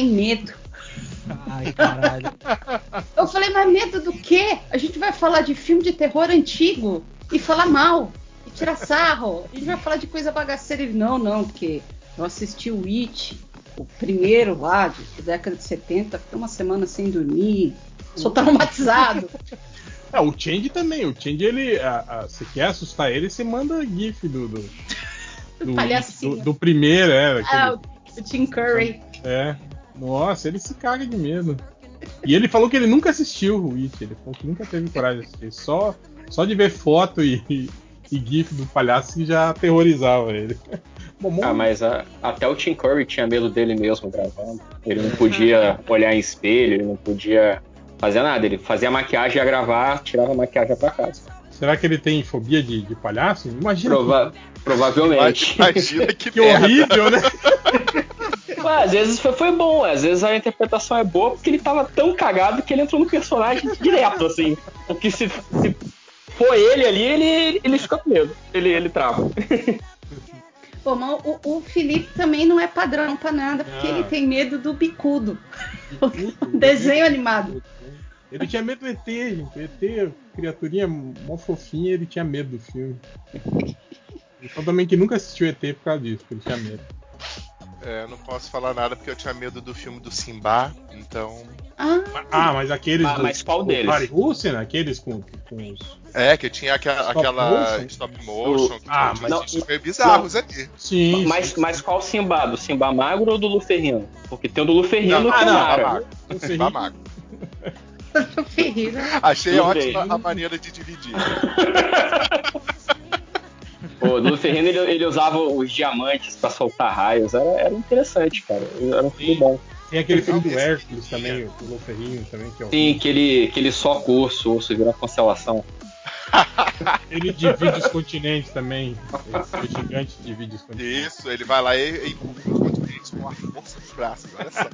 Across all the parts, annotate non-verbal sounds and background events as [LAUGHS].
tem medo. Ai, caralho. Eu falei, mas medo do quê? A gente vai falar de filme de terror antigo e falar mal e tirar sarro. A gente vai falar de coisa bagaceira. Ele, não, não, porque eu assisti o It, o primeiro lá, de, da década de 70, fiquei uma semana sem dormir, sou traumatizado. É, o Change também. O Change, ele. A, a, você quer assustar ele, você manda GIF do. Do, do, [LAUGHS] do, do primeiro, é. daquele- ah, o Tim Curry. É. Nossa, ele se caga de medo. E ele falou que ele nunca assistiu o It. Ele falou que nunca teve coragem de assistir. Só, só de ver foto e, e, e GIF do palhaço que já aterrorizava ele. [LAUGHS] Bom, Ah, mas a- até o Tim Curry tinha medo dele mesmo gravando. Ele não podia olhar em espelho, ele não podia fazer nada. Ele fazia maquiagem, ia gravar, tirava a maquiagem pra casa. Será que ele tem fobia de, de palhaço? Imagina. Prova- [LAUGHS] provavelmente. Imagina que, Que horrível, né? [LAUGHS] Mas, às vezes foi, foi bom, às vezes a interpretação é boa porque ele tava tão cagado que ele entrou no personagem [LAUGHS] direto, assim. Porque se, se for ele ali, ele, ele fica com medo. Ele, ele trava. [LAUGHS] Pô, mas o, o Felipe também não é padrão pra nada, porque Ah. ele tem medo do bicudo. [LAUGHS] Desenho animado. Ele tinha medo do ET, gente. O ET, criaturinha mó fofinha, ele tinha medo do filme. Então também que nunca assistiu ET por causa disso, porque ele tinha medo. É, não posso falar nada porque eu tinha medo do filme do Simba, então. Ah, Ah, mas aqueles. Ah, do- mas qual deles? Harry Hussein, aqueles com, com os. É, que tinha aquela, Stop aquela motion? stop motion, que Ah, tinha mas- uns super bizarros ali. Sim. Mas, sim, mas qual Simba? Do Simba magro ou do Luferrino? Porque tem o do Luferrino Não, que ah, é não. Simba magro. sim. Simba magro. Achei Tudo ótima a maneira de dividir. [LAUGHS] O Luferrino ele, ele usava os diamantes pra soltar raios. Era, era interessante, cara. Era um filme bom. Tem aquele filme do Esse- Hércules também, o Loferrinho também, que é o. Sim, que ele, que ele soca o o urso vira constelação. Ele divide os continentes também. O gigante divide os continentes. Isso, ele vai lá e, e os continentes com a força dos braços, olha só.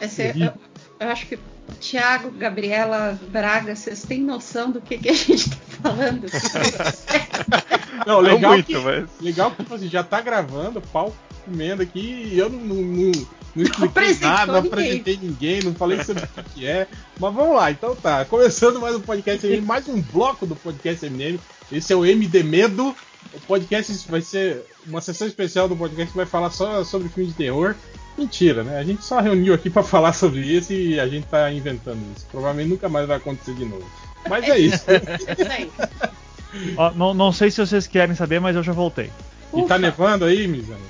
Esse é- eu, acho que Tiago, Gabriela, Braga, vocês têm noção do que, que a gente tá falando? [LAUGHS] Não, Não legal muito, que, mas. legal que tipo assim, já tá gravando, pau comendo aqui, e eu não, não, não, não expliquei nada, não apresentei ninguém, não falei sobre o que, que é. Mas vamos lá, então tá. Começando mais um podcast MNM, mais um bloco do podcast MNM. Esse é o MD Medo. O podcast vai ser uma sessão especial do podcast que vai falar só sobre filme de terror. Mentira, né? A gente só reuniu aqui pra [LAUGHS] falar sobre isso e a gente tá inventando isso. Provavelmente nunca mais vai acontecer de novo. Mas é isso. [LAUGHS] Ó, não, não sei se vocês querem saber, mas eu já voltei. e tá Ufa. nevando aí, Mizano?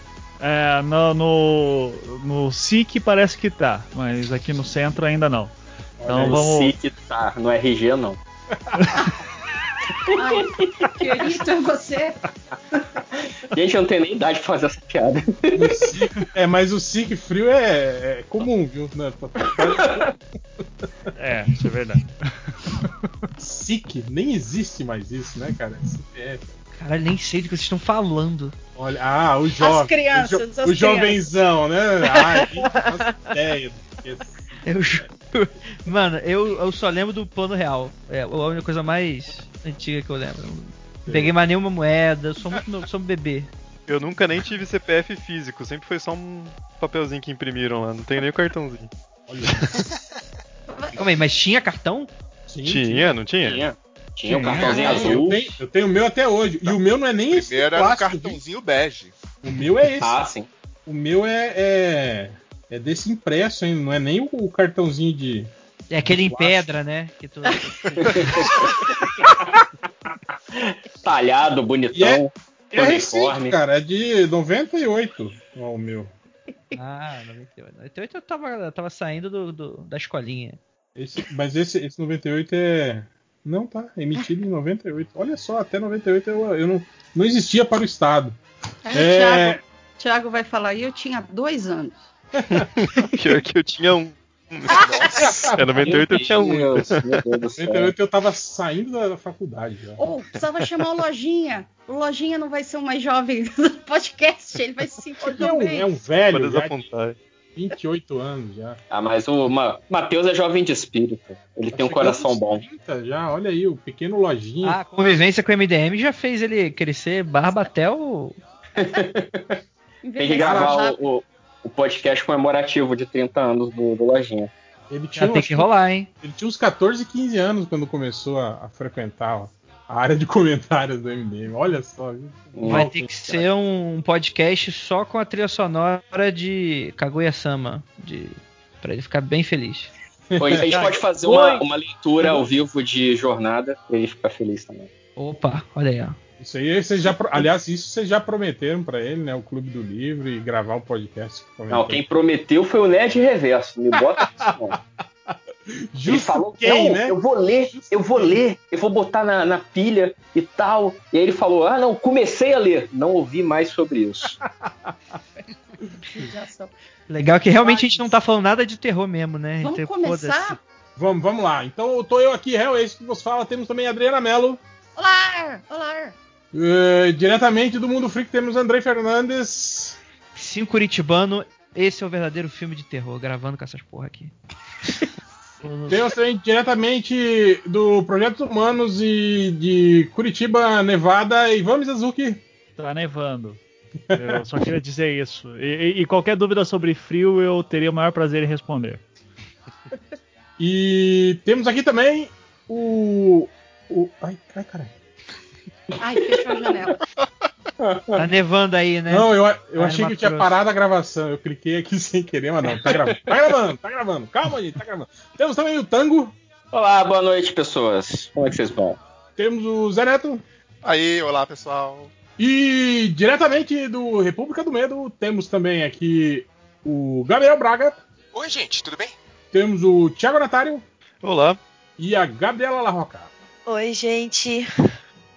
É, no, no, no SIC parece que tá, mas aqui no centro ainda não. Então vamos. Se que tá, no RG não. [LAUGHS] Ai, Fiorito, é você? Gente, eu não tenho nem idade pra fazer essa piada. É, mas o SIC frio é, é comum, viu? É, isso é verdade. SIC, nem existe mais isso, né, cara? CPF. Caralho, nem sei do que vocês estão falando. Olha, ah, o jovem. crianças, o, jo- as o jovenzão, né? Ah, nem faço ideia é Eu. [LAUGHS] Mano, eu, eu só lembro do plano real. É a única coisa mais antiga que eu lembro. Não peguei mais nenhuma moeda, eu sou muito novo, sou um bebê. Eu nunca nem tive CPF físico, sempre foi só um papelzinho que imprimiram lá, não tenho nem o cartãozinho. Olha, [LAUGHS] Calma aí, mas tinha cartão? sim, Tinha, não tinha? Tinha. Tinha um Tinha. cartãozinho Eu azul. tenho, eu tenho o meu até hoje. E o meu não é nem esse Primeiro era um cartãozinho bege. O meu é esse. Ah, sim. O meu é, é, é desse impresso ainda, não é nem o cartãozinho de. É aquele em pedra, né? Que tu... [LAUGHS] Talhado, E é, bonitão. é recente, uniforme. cara, é de 98. Ó, o meu. Ah, 98. 98 eu tava, eu tava saindo do, do- da escolinha. Esse, mas esse, esse 98 é. Não, tá. Emitido em 98. Olha só, até 98 eu, eu não, não existia para o Estado. É. o Thiago, Thiago vai falar, e eu tinha dois anos. [LAUGHS] [LAUGHS] Pior que eu tinha um. É, 98 eu tinha um. Meu Deus, meu Deus do céu. 98 eu tava saindo da, da faculdade já. Ou precisava chamar o Lojinha. O Lojinha não vai ser o mais jovem do podcast, ele vai se sentir É um, é um velho, já de desapontar. 28 anos já. Ah, mas o Ma Matheus é jovem de espírito. Ele Tá tem um coração bom. 30 já, olha aí, o pequeno lojinha. Ah, a convivência com o MDM já fez ele crescer barba até o. [LAUGHS] Tem que gravar o, o, o podcast comemorativo de 30 anos do, do Lojinha. Ele tinha, Já tem que rolar, hein? ele tinha uns 14, 15 anos quando começou a, a frequentar a área de [LAUGHS] comentários do MDM. Olha só. viu? Vai Nossa, ter que ser um podcast só com a trilha sonora de Kaguya-sama. De... Pra ele ficar bem feliz. Pô, A gente [LAUGHS] pode fazer uma, uma leitura ao vivo de jornada pra ele ficar feliz também. Opa, olha aí, ó. Isso aí vocês já. Aliás, isso vocês já prometeram pra ele, né? O Clube do Livro e gravar o podcast. que. Não, quem prometeu foi o Nerd Reverso. Me bota [LAUGHS] isso, não. Ele Justo falou, quem, não, né? eu vou ler, eu vou ler, eu vou botar na, na pilha e tal. E aí ele falou, ah não, comecei a ler, não ouvi mais sobre isso. [LAUGHS] Legal que realmente a gente não tá falando nada de terror mesmo, né? Vamos Então, começar? Vamos, vamos lá. Então tô eu aqui, Hell, esse que vos fala. Temos também a Adriana Mello. Olá! Olá! Eh, diretamente do Mundo Freak temos André Fernandes. Sim, Curitibano, esse é o verdadeiro filme de terror, gravando com essas porra aqui. [LAUGHS] Temos também diretamente do Projetos Humanos e de Curitiba, Nevada, Ivan Mizazuki. Tá nevando. Eu só queria dizer isso. E, e- e qualquer dúvida sobre frio, eu teria o maior prazer em responder. E temos aqui também o. o ai, ai, caralho. Ai, fechou a janela. Tá nevando aí, né? Não, eu, eu achei que eu tinha parado a gravação. Eu cliquei aqui [LAUGHS] sem querer, mas não. Tá gravando. Tá gravando, tá gravando. Calma, gente, tá gravando. Temos também o Tango. Olá, boa noite, pessoas. Como é que vocês vão? Temos o Zé Neto. Aí, olá pessoal. E diretamente do República do Medo, temos também aqui o Gabriel Braga. Oi, gente, tudo bem? Temos o Thiago Natário Olá. e a Gabriela Larroca. Oi, gente.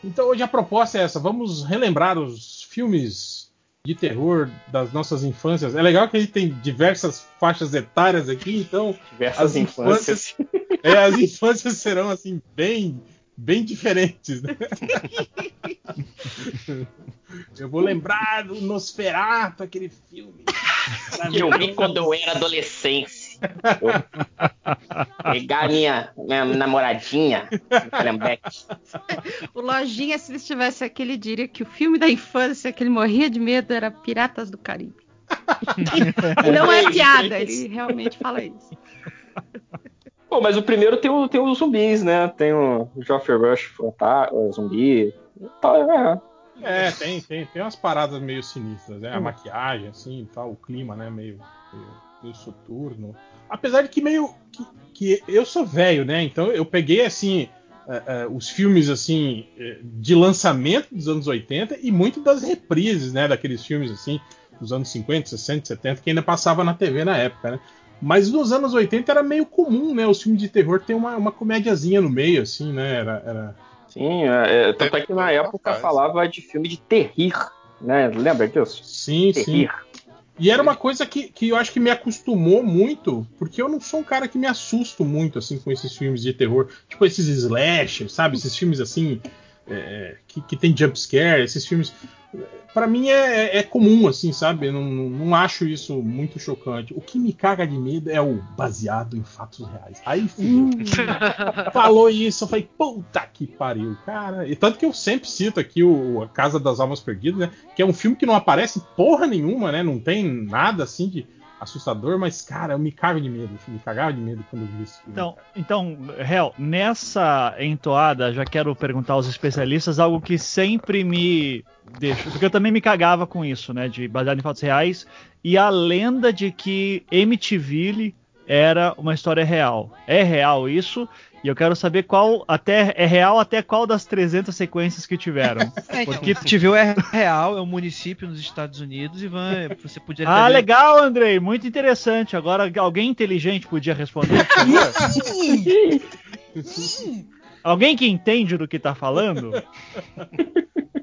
Então hoje a proposta é essa, vamos relembrar os filmes de terror das nossas infâncias. É legal que a gente tem diversas faixas etárias aqui, então Diversas As infâncias. é, as infâncias serão assim bem bem diferentes. Né? [LAUGHS] Eu vou lembrar do Nosferatu, aquele filme. Que eu vi quando eu era adolescente. Pegar minha, minha namoradinha, Calhambeque. O Lojinha, se ele estivesse aqui, ele diria que o filme da infância que ele morria de medo era Piratas do Caribe. E [LAUGHS] não é piada, ele realmente fala isso. Pô, mas o primeiro tem, o, tem os zumbis, né? Tem o Geoffrey Rush, o zumbi. Tá, é. É, tem, tem, tem umas paradas meio sinistras, né? A maquiagem, assim, tal, o clima, né? Meio, meio, meio soturno. Apesar de que meio. Que, que eu sou velho, né? Então eu peguei, assim, eh, eh, os filmes, assim, eh, de lançamento dos anos 80 e muito das reprises, né? Daqueles filmes, assim, dos anos 50, 60, 70, que ainda passava na TV na época, né? Mas nos anos 80 era meio comum, né? Os filmes de terror ter uma, uma comédiazinha no meio, assim, né? Era. era... Sim, é, é, tanto é que na época falava de filme de terrir, né? Lembra disso? Sim, sim. E era uma coisa que, que eu acho que me acostumou muito, porque eu não sou um cara que me assusto muito, assim, com esses filmes de terror. Tipo esses slashers, sabe? Esses filmes, assim, é, que, que tem jumpscare, esses filmes... Pra mim é, é comum, assim, sabe? Não, não, não acho isso muito chocante. O que me caga de medo é o baseado em fatos reais. Aí, filho, [LAUGHS] falou isso, eu falei, puta que pariu, cara. E tanto que eu sempre cito aqui o A Casa das Almas Perdidas, né? Que é um filme que não aparece porra nenhuma, né? Não tem nada assim de assustador, mas, cara, eu me cago de medo. Me cagava de medo quando eu vi filme. Então, então, Hel, nessa entoada, já quero perguntar aos especialistas algo que sempre me deixa, porque eu também me cagava com isso, né, de baseado em fatos reais e a lenda de que Amityville era uma história real. É real isso? E eu quero saber qual até é real até qual das 300 sequências que tiveram. [LAUGHS] É, o que te viu é real, é um município nos Estados Unidos e vai, você podia Ah, legal, Andrei, muito interessante. Agora alguém inteligente podia responder. [LAUGHS] [LAUGHS] Alguém que entende do que tá falando?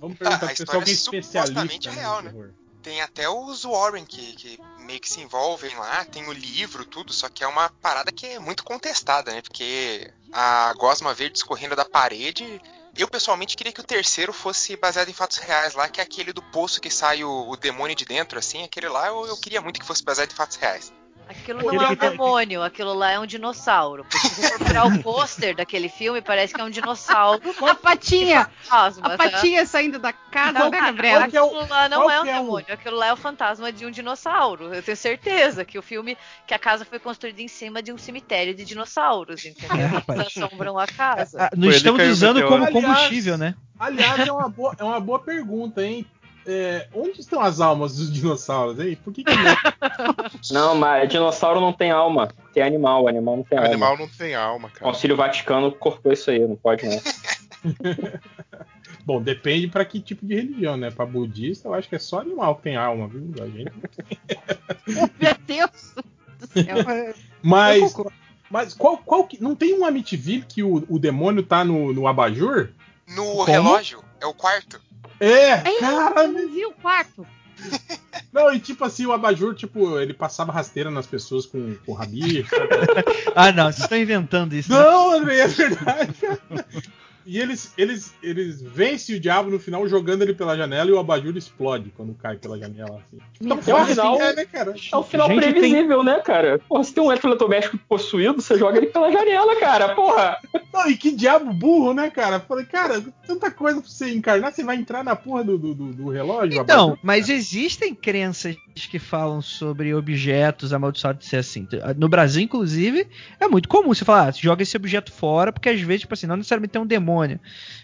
Vamos Ah, a perguntar pro pessoal que é especialista. né, real, né? Tem até os Warren que, que meio que se envolvem lá, tem o livro, tudo, só que é uma parada que é muito contestada, né? Porque a gosma verde escorrendo da parede. Eu pessoalmente queria que o terceiro fosse baseado em fatos reais lá, que é aquele do poço que sai o, o demônio de dentro, assim. Aquele lá eu, eu queria muito que fosse baseado em fatos reais. Aquilo não é um que tá- demônio, aquilo lá é um dinossauro. Porque se você for procurar o pôster daquele filme, parece que é um dinossauro. A [LAUGHS] patinha, Fantasma, a tá? patinha saindo da casa, Não, né, cara, Gabriela? Que é Aquilo lá não é um que é demônio, aquilo lá é o fantasma de um dinossauro. Eu tenho certeza que o filme, que a casa foi construída em cima de um cemitério de dinossauros, entendeu? É, Eles rapaz. assombram a casa. Ah, Foi Não estamos que usando como meteoro. combustível, né? Aliás, é uma boa, é uma boa pergunta, hein? É, onde estão as almas dos dinossauros, hein? Por que, que não? [LAUGHS] Não, mas dinossauro não tem alma. Tem animal, animal não tem O alma. animal não tem alma, O cara. Concílio Vaticano cortou isso aí, não pode não. [LAUGHS] Bom, depende pra que tipo de religião, né? Pra budista, eu acho que é só animal que tem alma, viu? A gente... [LAUGHS] Meu Deus do céu. Mas, mas qual, qual que. Não tem um Amityville que o, o demônio tá no, no abajur? No relógio, é o quarto. É, Ei, cara, eu não vi o quarto. [LAUGHS] Não, e tipo assim, o abajur, tipo, ele passava rasteira nas pessoas com, com rabicho. [LAUGHS] Ah, não, vocês estão inventando isso. né? Não, André, é verdade. [LAUGHS] E eles, eles, eles vencem o diabo no final jogando ele pela janela e o abajur explode quando cai pela janela. Assim. Tão Meu fácil Deus. assim, é, né, cara? É um final Gente, tem- previsível, né, cara? Porra, se tem um eletrodoméstico possuído, você joga ele pela janela, cara. Porra. Não, e que diabo burro, né, cara? Falei, cara, tanta coisa pra você encarnar, você vai entrar na porra do, do, do- do relógio? Então, abajur? mas existem crenças que falam sobre objetos amaldiçoados de ser assim. No Brasil, inclusive, é muito comum você falar, ah, joga esse objeto fora, porque às vezes, tipo assim, não necessariamente tem um demônio,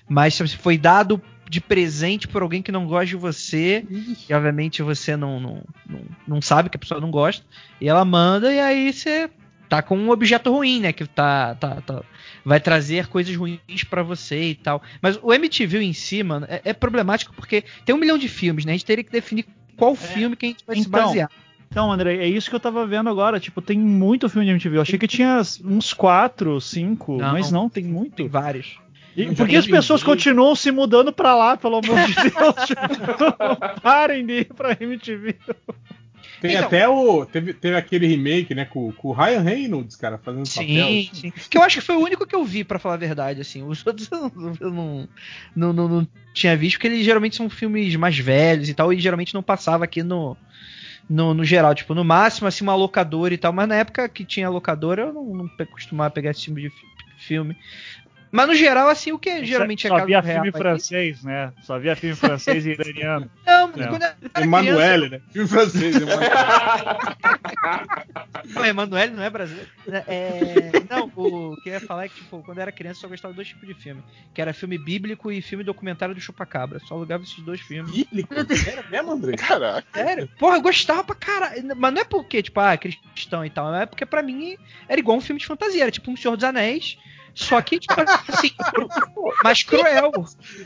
mas se foi dado de presente por alguém que não gosta de você, e obviamente você não, não, não, não sabe que a pessoa não gosta, e ela manda, e aí você tá com um objeto ruim, né? Que tá, tá, tá- vai trazer coisas ruins pra você e tal. Mas o MTV em si, mano, é, é problemático porque tem um milhão de filmes, né? A gente teria que definir qual filme que a gente vai se Então, basear. Então, André, é isso que eu tava vendo agora. Tipo, tem muito filme de MTV. Eu achei que tinha uns quatro, cinco, Não. mas não, tem Tem muito. vários. E por que as pessoas continuam se mudando pra lá, pelo amor de Deus? Tipo, [LAUGHS] Parem de ir pra MTV. Tem Então- até o. Teve, teve aquele remake, né, com, com o Ryan Reynolds, cara, fazendo Sim, sim. Que eu acho que foi o único que eu vi, pra falar a verdade, assim. Os [LAUGHS] outros eu não, não, não, não- tinha visto, porque eles geralmente são filmes mais velhos e tal, e geralmente não passava aqui no, no, no geral. Tipo, no máximo, assim, uma locadora e tal, mas na época que tinha locadora, eu não, não costumava pegar esse tipo de fi- filme. Mas no geral, assim, o que geralmente é Só via filme francês, né? Só via filme francês e iraniano. [LAUGHS] Não, Não. quando eu era criança, Emanuele, né? Filme francês, Emanuele. Não, Emanuele não é brasileiro. É, não, o que eu ia falar é que, tipo, quando eu era criança, eu só gostava de dois tipos de filme. Que era filme bíblico e filme documentário do Chupacabra. Só alugava esses dois filmes. Bíblico? Era mesmo, André? Caraca. Sério? Porra, eu gostava pra caralho. Mas não é porque, tipo, ah, cristão e tal. É porque pra mim era igual um filme de fantasia. Era tipo um Senhor dos Anéis. Só que, tipo, assim, mais cruel.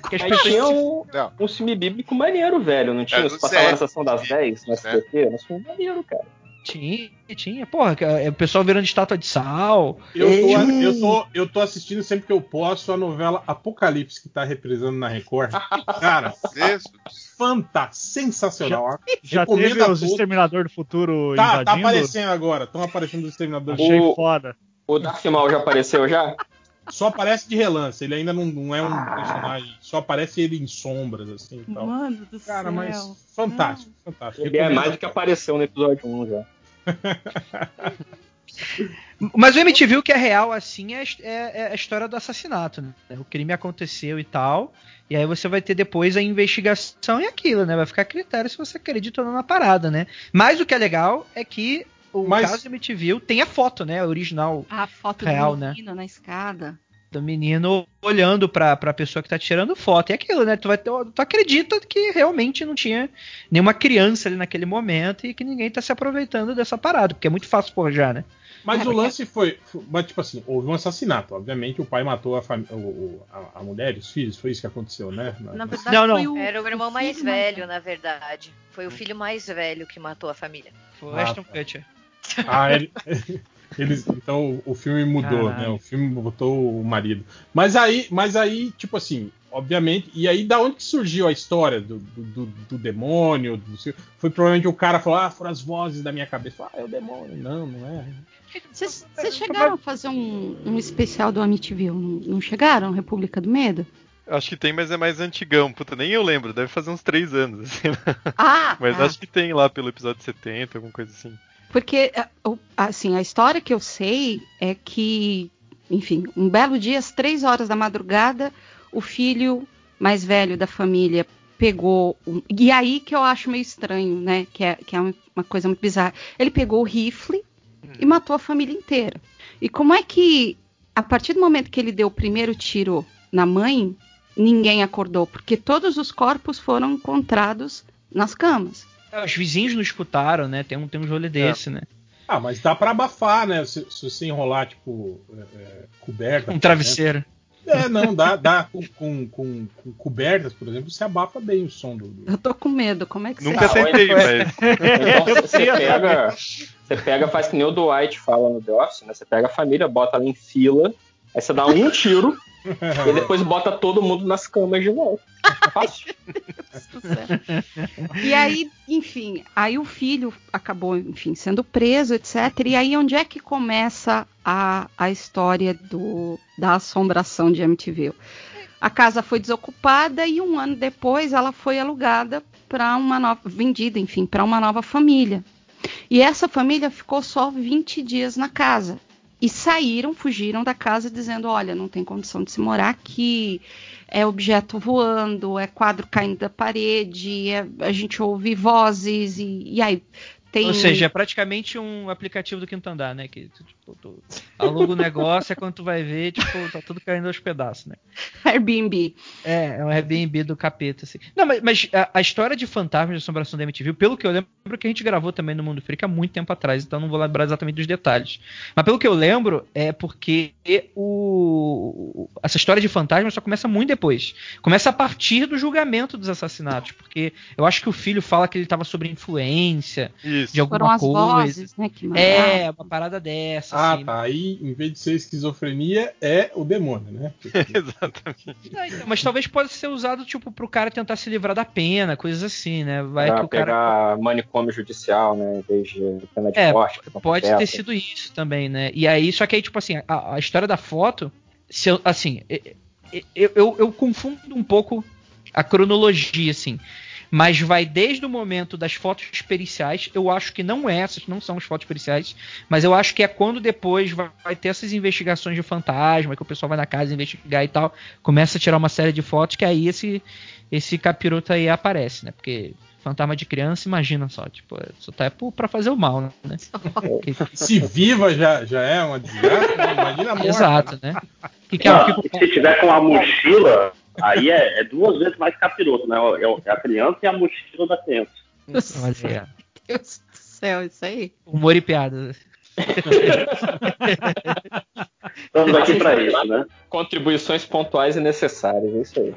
Que as pessoas- tinha um, Não. um filme bíblico maneiro, velho. Não tinha? É, Você do passava na sessão das 10 no SBT? Era um filme maneiro, cara. Tinha, tinha. Porra, é, o pessoal virando estátua de sal. Eu tô, eu, tô, eu tô assistindo sempre que eu posso a novela Apocalipse que tá reprisando na Record. Cara, [LAUGHS] fanta, sensacional. Já Recomendo teve os todos. Exterminador do Futuro Tá, tá invadindo? aparecendo agora. Estão aparecendo os exterminadores. Achei O- foda. O Darth Maul já apareceu já? Só aparece de relance. Ele ainda não, não é um personagem. Só aparece ele em sombras, assim e tal. Mano do Cara, céu. mas fantástico, fantástico. Ele é mais do que apareceu no episódio 1 já. [LAUGHS] Mas o MTV, o que é real, assim, é, é- é a história do assassinato, né? O crime aconteceu e tal. E aí você vai ter depois a investigação e aquilo, né? Vai ficar a critério se você acredita ou não na parada, né? Mas o que é legal é que o Mas- caso do MTV tem a foto, né? A original A foto Real, do né? menino na escada. do menino olhando pra, pra pessoa que tá tirando foto. E aquilo, né? Tu, vai, ter- tu acredita que realmente não tinha nenhuma criança ali naquele momento e que ninguém tá se aproveitando dessa parada, porque é muito fácil forjar, né? Mas É, o porque- lance foi, foi- Mas, tipo assim, houve um assassinato. Obviamente, o pai matou a, fami- o- o- a, a mulher e os filhos. Foi isso que aconteceu, né? Na verdade, Não, não. o. Era o irmão mais filho mais velho, na verdade. Foi o filho mais velho que matou a família. Foi o Ah, Ashton tá. [LAUGHS] Ah, ele- [LAUGHS] eles, então o filme mudou, Caralho. né? O filme botou o marido. Mas aí, mas aí, tipo assim, obviamente. E aí, da onde que surgiu a história do, do, do- demônio? do foi provavelmente o cara falou, ah, foram as vozes da minha cabeça. Falou, ah, é o demônio. Não, não é. Vocês vocês chegaram a fazer um, um especial do Amityville? Não, não chegaram? República do Medo? Acho que tem, mas é mais antigão. Puta, nem eu lembro. Deve fazer uns três anos. assim, né? Ah! [LAUGHS] Mas ah. acho que tem lá pelo episódio 70, alguma coisa assim. Porque, a- o- assim, a história que eu sei é que, enfim, um belo dia, às três horas da madrugada, o filho mais velho da família pegou. um- e aí que eu acho meio estranho, né? Que é, que é um- uma coisa muito bizarra. Ele pegou o rifle e matou a família inteira. E como é que, a partir do momento que ele deu o primeiro tiro na mãe, ninguém acordou? Porque todos os corpos foram encontrados nas camas. É, Os vizinhos não escutaram, né? Tem um, tem um rolê desse, né? Ah, mas dá pra abafar, né? Se, se você enrolar, tipo, é, é, coberta. Um travesseiro. É, não, dá, dá com, com, com- com cobertas, por exemplo, você abafa bem o som do. do- Eu tô com medo, como é que Nunca você... tentei, mas. Então [LAUGHS] Eu você pega, você pega, faz que nem o Dwight fala no The Office, né? Você pega a família, bota ela em fila, aí você dá um tiro [LAUGHS] e depois bota todo mundo nas camas de volta. [LAUGHS] Fácil. E aí, enfim, aí o filho acabou, enfim, sendo preso, etc. E aí onde é que começa a, a história do, da assombração de Amityville? A casa foi desocupada e um ano depois ela foi alugada para uma nova, vendida, enfim, para uma nova família. E essa família ficou só 20 dias na casa. E saíram, fugiram da casa dizendo: olha, não tem condição de se morar aqui, é objeto voando, é quadro caindo da parede, é- a gente ouve vozes, e, e aí tem. Ou seja, é praticamente um aplicativo do quinto andar, né? Que tu, tipo, tu aluga o negócio, é quando tu vai ver, tipo, tá tudo caindo aos pedaços, né? Airbnb. É, é um Airbnb do capeta, assim. Não, mas, mas a, a história de fantasmas de assombração da MTV, pelo que eu lembro, que a gente gravou também no Mundo Freak há muito tempo atrás, então não vou lembrar exatamente dos detalhes. Mas pelo que eu lembro, é porque o, essa história de fantasmas só começa muito depois. Começa a partir do julgamento dos assassinatos, porque eu acho que o filho fala que ele estava sob influência Isso. De Foram alguma as coisa. vozes, né? Que mandaram. É, uma parada dessa, Ah, assim. tá. Aí, em vez de ser esquizofrenia, é o demônio, né? [LAUGHS] Exatamente. Não, então, mas talvez possa ser usado, tipo, pro cara tentar se livrar da pena, coisas assim, né? Vai pra que o cara. pegar manicômio judicial, né? Em vez de pena de É, morte. prisão Pode ter sido isso também, né? E aí, só que aí, tipo assim, a, a história da foto, se eu- assim, eu, eu, eu confundo um pouco a cronologia, assim. Mas vai desde o momento das fotos periciais, eu acho que não é essas, não são as fotos periciais, mas eu acho que é quando depois vai, vai ter essas investigações de fantasma, que o pessoal vai na casa investigar e tal, começa a tirar uma série de fotos, que aí esse, esse capiroto aí aparece, né? Porque fantasma de criança, imagina só, tipo, só tá é pra fazer o mal, né? [LAUGHS] Se viva já, já é uma desgraça, né? imagina a morte. Exato, né? Que que é, Ah, que se tiver com a mochila, aí é, é duas vezes mais capiroto, né? É, é a criança e a mochila da criança. Olha. Deus do céu, isso aí. Humor e piada. Estamos aqui para isso, né? Contribuições pontuais e necessárias, é isso aí.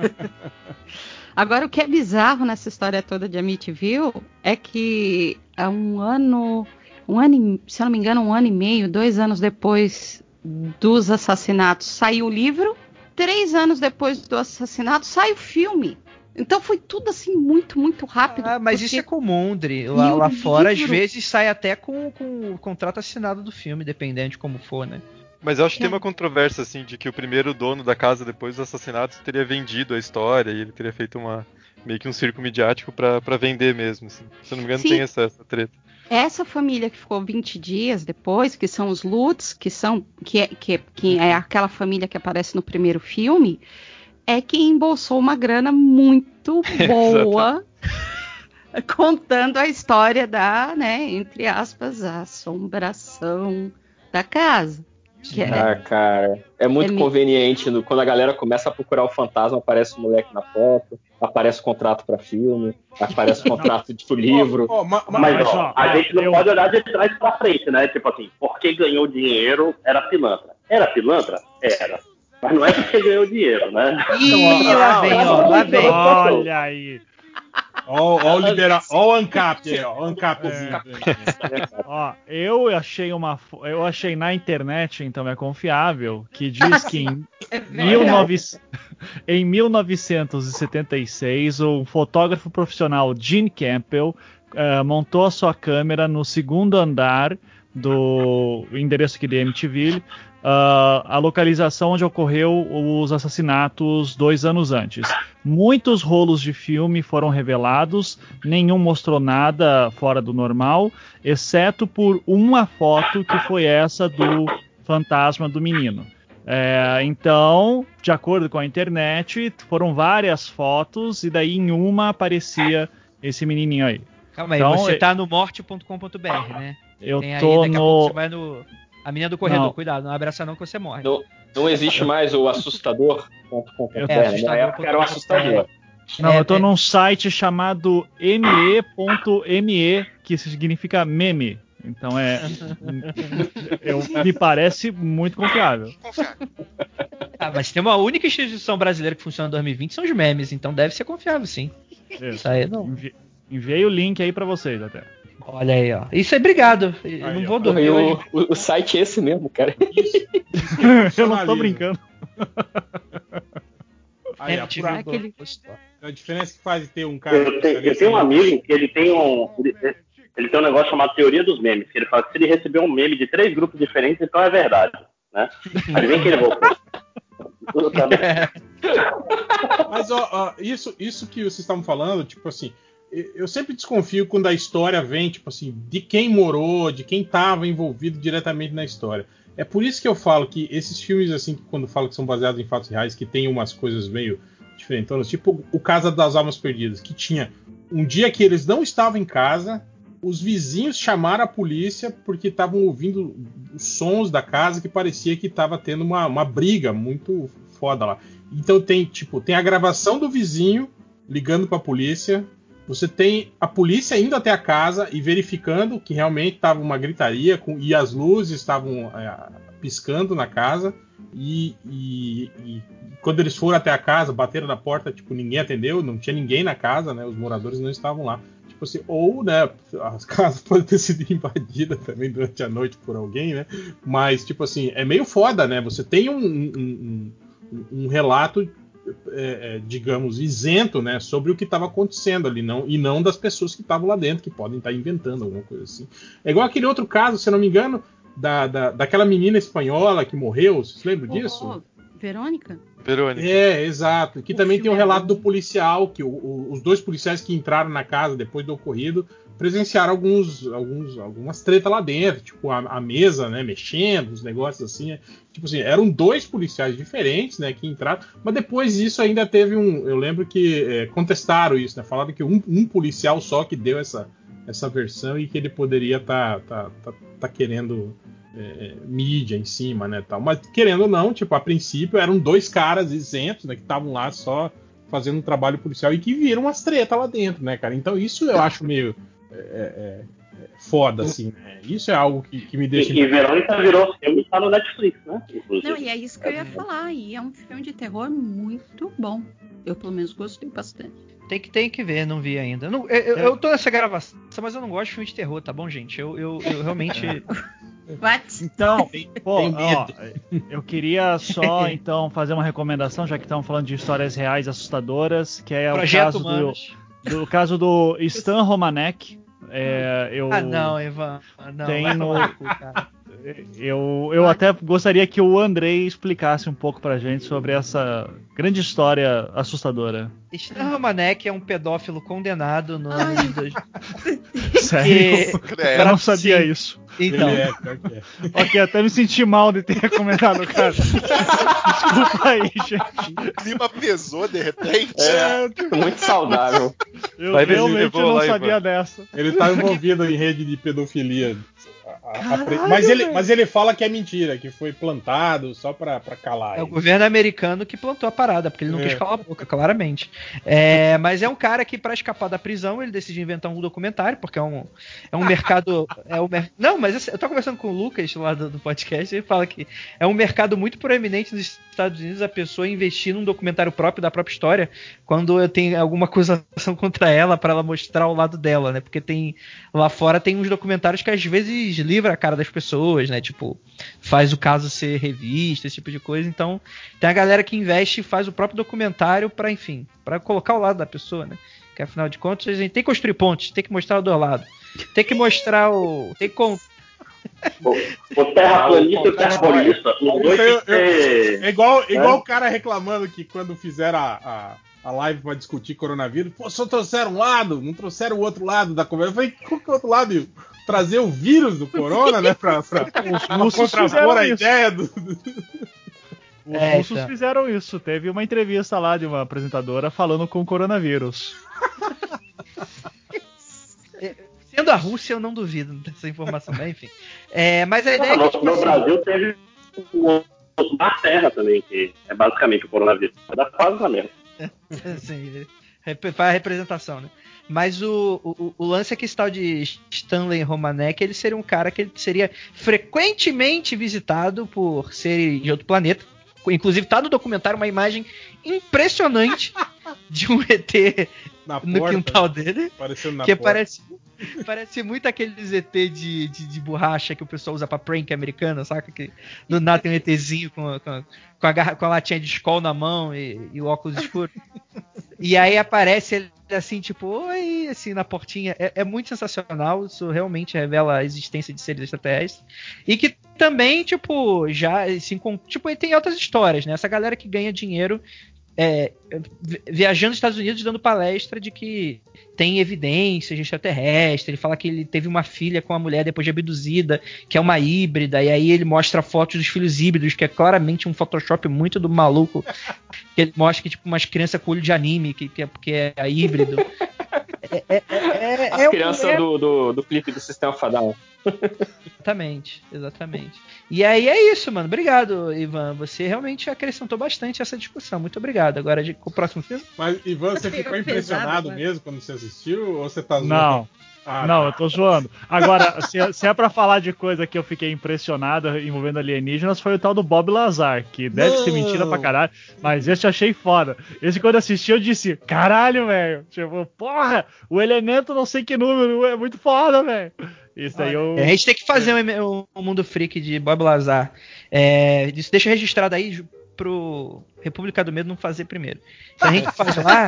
Agora, o que é bizarro nessa história toda de Amityville é que há um ano, um ano, e- se eu não me engano, um ano e meio, dois anos depois dos assassinatos, saiu o livro. Três anos depois do assassinato, sai o filme. Então foi tudo assim muito, muito rápido. Ah, mas porque- isso é comum, Dri. Lá, lá fora, às livro? vezes, sai até com, com o contrato assinado do filme, dependendo de como for, né? Mas eu acho que É. tem uma controvérsia, assim, de que o primeiro dono da casa, depois dos assassinatos, teria vendido a história e ele teria feito uma meio que um circo midiático pra, pra vender mesmo, assim. Se eu não me engano, Sim. tem essa, essa treta. Essa família que ficou 20 dias depois, que são os Lutz, que são que é, que, que é aquela família que aparece no primeiro filme, é quem embolsou uma grana muito [LAUGHS] boa contando a história da, né, entre aspas, a assombração da casa. Que é- Ah, cara, é muito É conveniente no- quando a galera começa a procurar o fantasma, aparece o moleque na foto, aparece o contrato pra filme, aparece o contrato de livro. Ó, ó, ma- ma- Mas, Mas, ó, ó, a gente não eu- pode olhar de trás pra frente, né? Tipo assim, porque ganhou dinheiro, era pilantra. Era pilantra? Era. Mas não é porque ganhou dinheiro, né? Ih, lá vem, ó, lá vem. Olha aí. Ó, ó o liberal, ó o ANCAP aí, ó, o ANCAPzinho. Ó, eu achei uma. Eu achei na internet, então é confiável, que diz que em, [LAUGHS] 19 em 1976 o fotógrafo profissional Gene Campbell eh, montou a sua câmera no segundo andar do endereço aqui de MTV ah, a localização onde ocorreu os assassinatos dois anos antes. Muitos rolos de filme foram revelados, nenhum mostrou nada fora do normal, exceto por uma foto que foi essa do fantasma do menino. É, então, de acordo com a internet, foram várias fotos e daí em uma aparecia esse menininho aí. Calma aí, Então, você é- tá no morte.com.br, né? Eu Tem tô no. no. A menina do corredor, Não. cuidado, não abraça não que você morre. Não, não existe mais o assustador.com.br. Eu tô né? assustador Na época era o assustador. Não, É, eu tô é- num site chamado me.me, que significa meme. Então é. [LAUGHS] eu, me parece muito confiável. Confiável. Ah, mas tem uma única instituição brasileira que funciona em 2020, são os memes, então deve ser confiável, sim. Isso. Isso aí não. Envi- Enviei o link aí pra vocês até. Olha aí, ó. Isso aí, obrigado. Eu Aí, não ó. vou dormir o, o, site é esse mesmo, cara. [LAUGHS] eu não tô brincando. Aí, É, um aquele- a diferença que faz ter um cara. Eu tenho, eu tenho um amigo que ele tem um. Ele, ele tem um negócio chamado teoria dos memes, que ele fala que se ele recebeu um meme de três grupos diferentes, então é verdade. Né? [LAUGHS] Adivinha que ele voltou. Sabe? Mas ó, ó, isso, isso que vocês estavam falando, tipo assim, eu sempre desconfio quando a história vem, tipo assim, de quem morou, de quem estava envolvido diretamente na história. É por isso que eu falo que esses filmes, assim, quando falo que são baseados em fatos reais, que tem umas coisas meio diferentonas, tipo o Casa das Almas Perdidas, que tinha um dia que eles não estavam em casa, os vizinhos chamaram a polícia porque estavam ouvindo os sons da casa que parecia que estava tendo uma, uma briga muito foda lá. Então tem, tipo, tem a gravação do vizinho ligando para a polícia. Você tem a polícia indo até a casa e verificando que realmente estava uma gritaria com, e as luzes estavam é, piscando na casa. E, e- e quando eles foram até a casa, bateram na porta, tipo, ninguém atendeu, não tinha ninguém na casa, né? Os moradores não estavam lá. Tipo assim, ou, né, as [LAUGHS] casas podem ter sido invadidas também durante a noite por alguém, né? Mas, tipo assim, é meio foda, né? Você tem um, um- um- um relato, é, é, digamos, isento, né? Sobre o que estava acontecendo ali, não, e não das pessoas que estavam lá dentro, que podem estar inventando alguma coisa assim. É igual aquele outro caso, se eu não me engano, da, da, daquela menina espanhola que morreu, vocês lembram disso? Ô, Verônica? Verônica. É, exato. Que O também tem o filme é relato do policial, que o- o- os dois policiais que entraram na casa depois do ocorrido presenciaram alguns, alguns, algumas tretas lá dentro, tipo a, a mesa, né, mexendo, os negócios assim. né. Tipo assim, eram dois policiais diferentes, né, que entraram, mas depois disso ainda teve um. Eu lembro que é, contestaram isso, né? Falaram que um, um policial só que deu essa, essa versão e que ele poderia tá, tá, tá, tá querendo é, mídia em cima, né, tal. Mas querendo ou não, tipo, a princípio eram dois caras isentos, né, que estavam lá só fazendo um trabalho policial e que viram umas tretas lá dentro, né, cara. Então isso eu acho meio é, é, é, foda, assim, né? Isso é algo que, que me deixa. E, e Verônica virou filme e tá no Netflix, né? Inclusive. Não, e é isso que eu ia falar. E é um filme de terror muito bom. Eu, pelo menos, gostei bastante. Tem que, tem que ver, não vi ainda. Não, eu, eu, eu tô nessa gravação, mas eu não gosto de filme de terror, tá bom, gente? Eu, eu, eu realmente. [LAUGHS] What? Então, [LAUGHS] pô, ó, eu queria só então fazer uma recomendação, já que estamos falando de histórias reais assustadoras, que é o Projeto caso do, do caso do Stan Romanek. É, eu, Ah, não, Evan. Não, Tem no- Eu, eu até gostaria que o Andrei explicasse um pouco pra gente sobre essa grande história assustadora. Stan Romanek é um pedófilo condenado no ano de dois... [LAUGHS] Sério? que... Eu não sabia Sim. isso. Então, é, é. Ok, até me senti mal de ter comentado, cara. Desculpa aí, gente. O clima pesou de repente. É, muito saudável. Eu Vai realmente não lá, sabia Ivan. dessa. Ele tá envolvido em rede de pedofilia. A- a- mas, ele, mas ele fala que é mentira, que foi plantado só pra, pra calar. É o ele. governo americano que plantou a parada, porque ele não É. quis calar a boca, claramente. É, mas é um cara que, pra escapar da prisão, ele decide inventar um documentário, porque é um, é um mercado. É um mer... Não, mas assim, eu tô conversando com o Lucas lá do, do podcast, e ele fala que é um mercado muito proeminente nos Estados Unidos a pessoa investir num documentário próprio da própria história quando tem alguma acusação [LAUGHS] contra ela, pra ela mostrar o lado dela, né? Porque tem. Lá fora tem uns documentários que às vezes livra a cara das pessoas, né? Tipo, faz o caso ser revista, esse tipo de coisa. Então, tem a galera que investe e faz o próprio documentário pra, enfim, pra colocar o lado da pessoa, né? Que afinal de contas a gente tem que construir pontes, tem que mostrar o do lado. Tem que mostrar o. Tem que con- O, o terraplanista e o terraplanista, os dois Eu- ter- É igual, igual o cara reclamando que quando fizeram a, a, a live pra discutir coronavírus, pô, só trouxeram um lado, não trouxeram o outro lado da conversa. Eu falei, qual que é o outro lado? Trazer o vírus do corona, né? Pra, pra, [LAUGHS] pra russos contrapor fizeram a isso. ideia do. Os É, russos então. fizeram isso. Teve uma entrevista lá de uma apresentadora falando com o coronavírus. Sendo a Rússia, eu não duvido dessa informação, mas enfim. É, mas a ideia é No, que, tipo, no assim, Brasil teve o da terra também, que é basicamente o coronavírus. É da quase na mesma. [LAUGHS] Assim, a representação, né? Mas o, o, o lance é que esse tal de Stanley Romanek, ele seria um cara que ele seria frequentemente visitado por seres de outro planeta. Inclusive, tá no documentário uma imagem impressionante [LAUGHS] de um ET Na no porta, quintal dele. Aparecendo na que porta. parece, parece muito aqueles ET de, de, de borracha que o pessoal usa pra prank americana, saca? Que do nada tem um ETzinho com, com, com, a, garra- com a latinha de escola na mão e, e o óculos escuro. E aí aparece ele assim, tipo, oi, assim, na portinha. É, é muito sensacional, isso realmente revela a existência de seres extraterrestres. E que também, tipo, já, assim, com, tipo, ele tem outras histórias, né? Essa galera que ganha dinheiro é, vi- viajando nos Estados Unidos dando palestra de que tem evidências de extraterrestre. Ele fala que ele teve uma filha com uma mulher depois de abduzida, que é uma híbrida, e aí ele mostra fotos dos filhos híbridos, que é claramente um Photoshop muito do maluco. Que ele mostra que, tipo, umas crianças com olho de anime, que, que, é, que é híbrido. É, é, é, As é um- crianças é- do, do, do clipe do Sistema Fadal. Exatamente, exatamente. E aí é isso, mano. Obrigado, Ivan. Você realmente acrescentou bastante essa discussão. Muito obrigado. Agora, de, com o próximo filme? Mas, Ivan, você ficou pesado impressionado agora. mesmo quando você assistiu? Ou você tá zoando? Não, Ah, não, eu tô zoando. Agora, se, é- se é pra falar de coisa que eu fiquei impressionado envolvendo alienígenas, foi o tal do Bob Lazar, que deve ser Não. mentira pra caralho, mas esse eu achei foda. Esse quando eu assisti eu disse, caralho, velho. Tipo, porra, o elemento não sei que número, é muito foda, velho. Isso aí eu. É, a gente tem que fazer um, um Mundo Freak de Bob Lazar. É, isso deixa registrado aí pro República do Medo não fazer primeiro. Então a gente [LAUGHS] faz lá.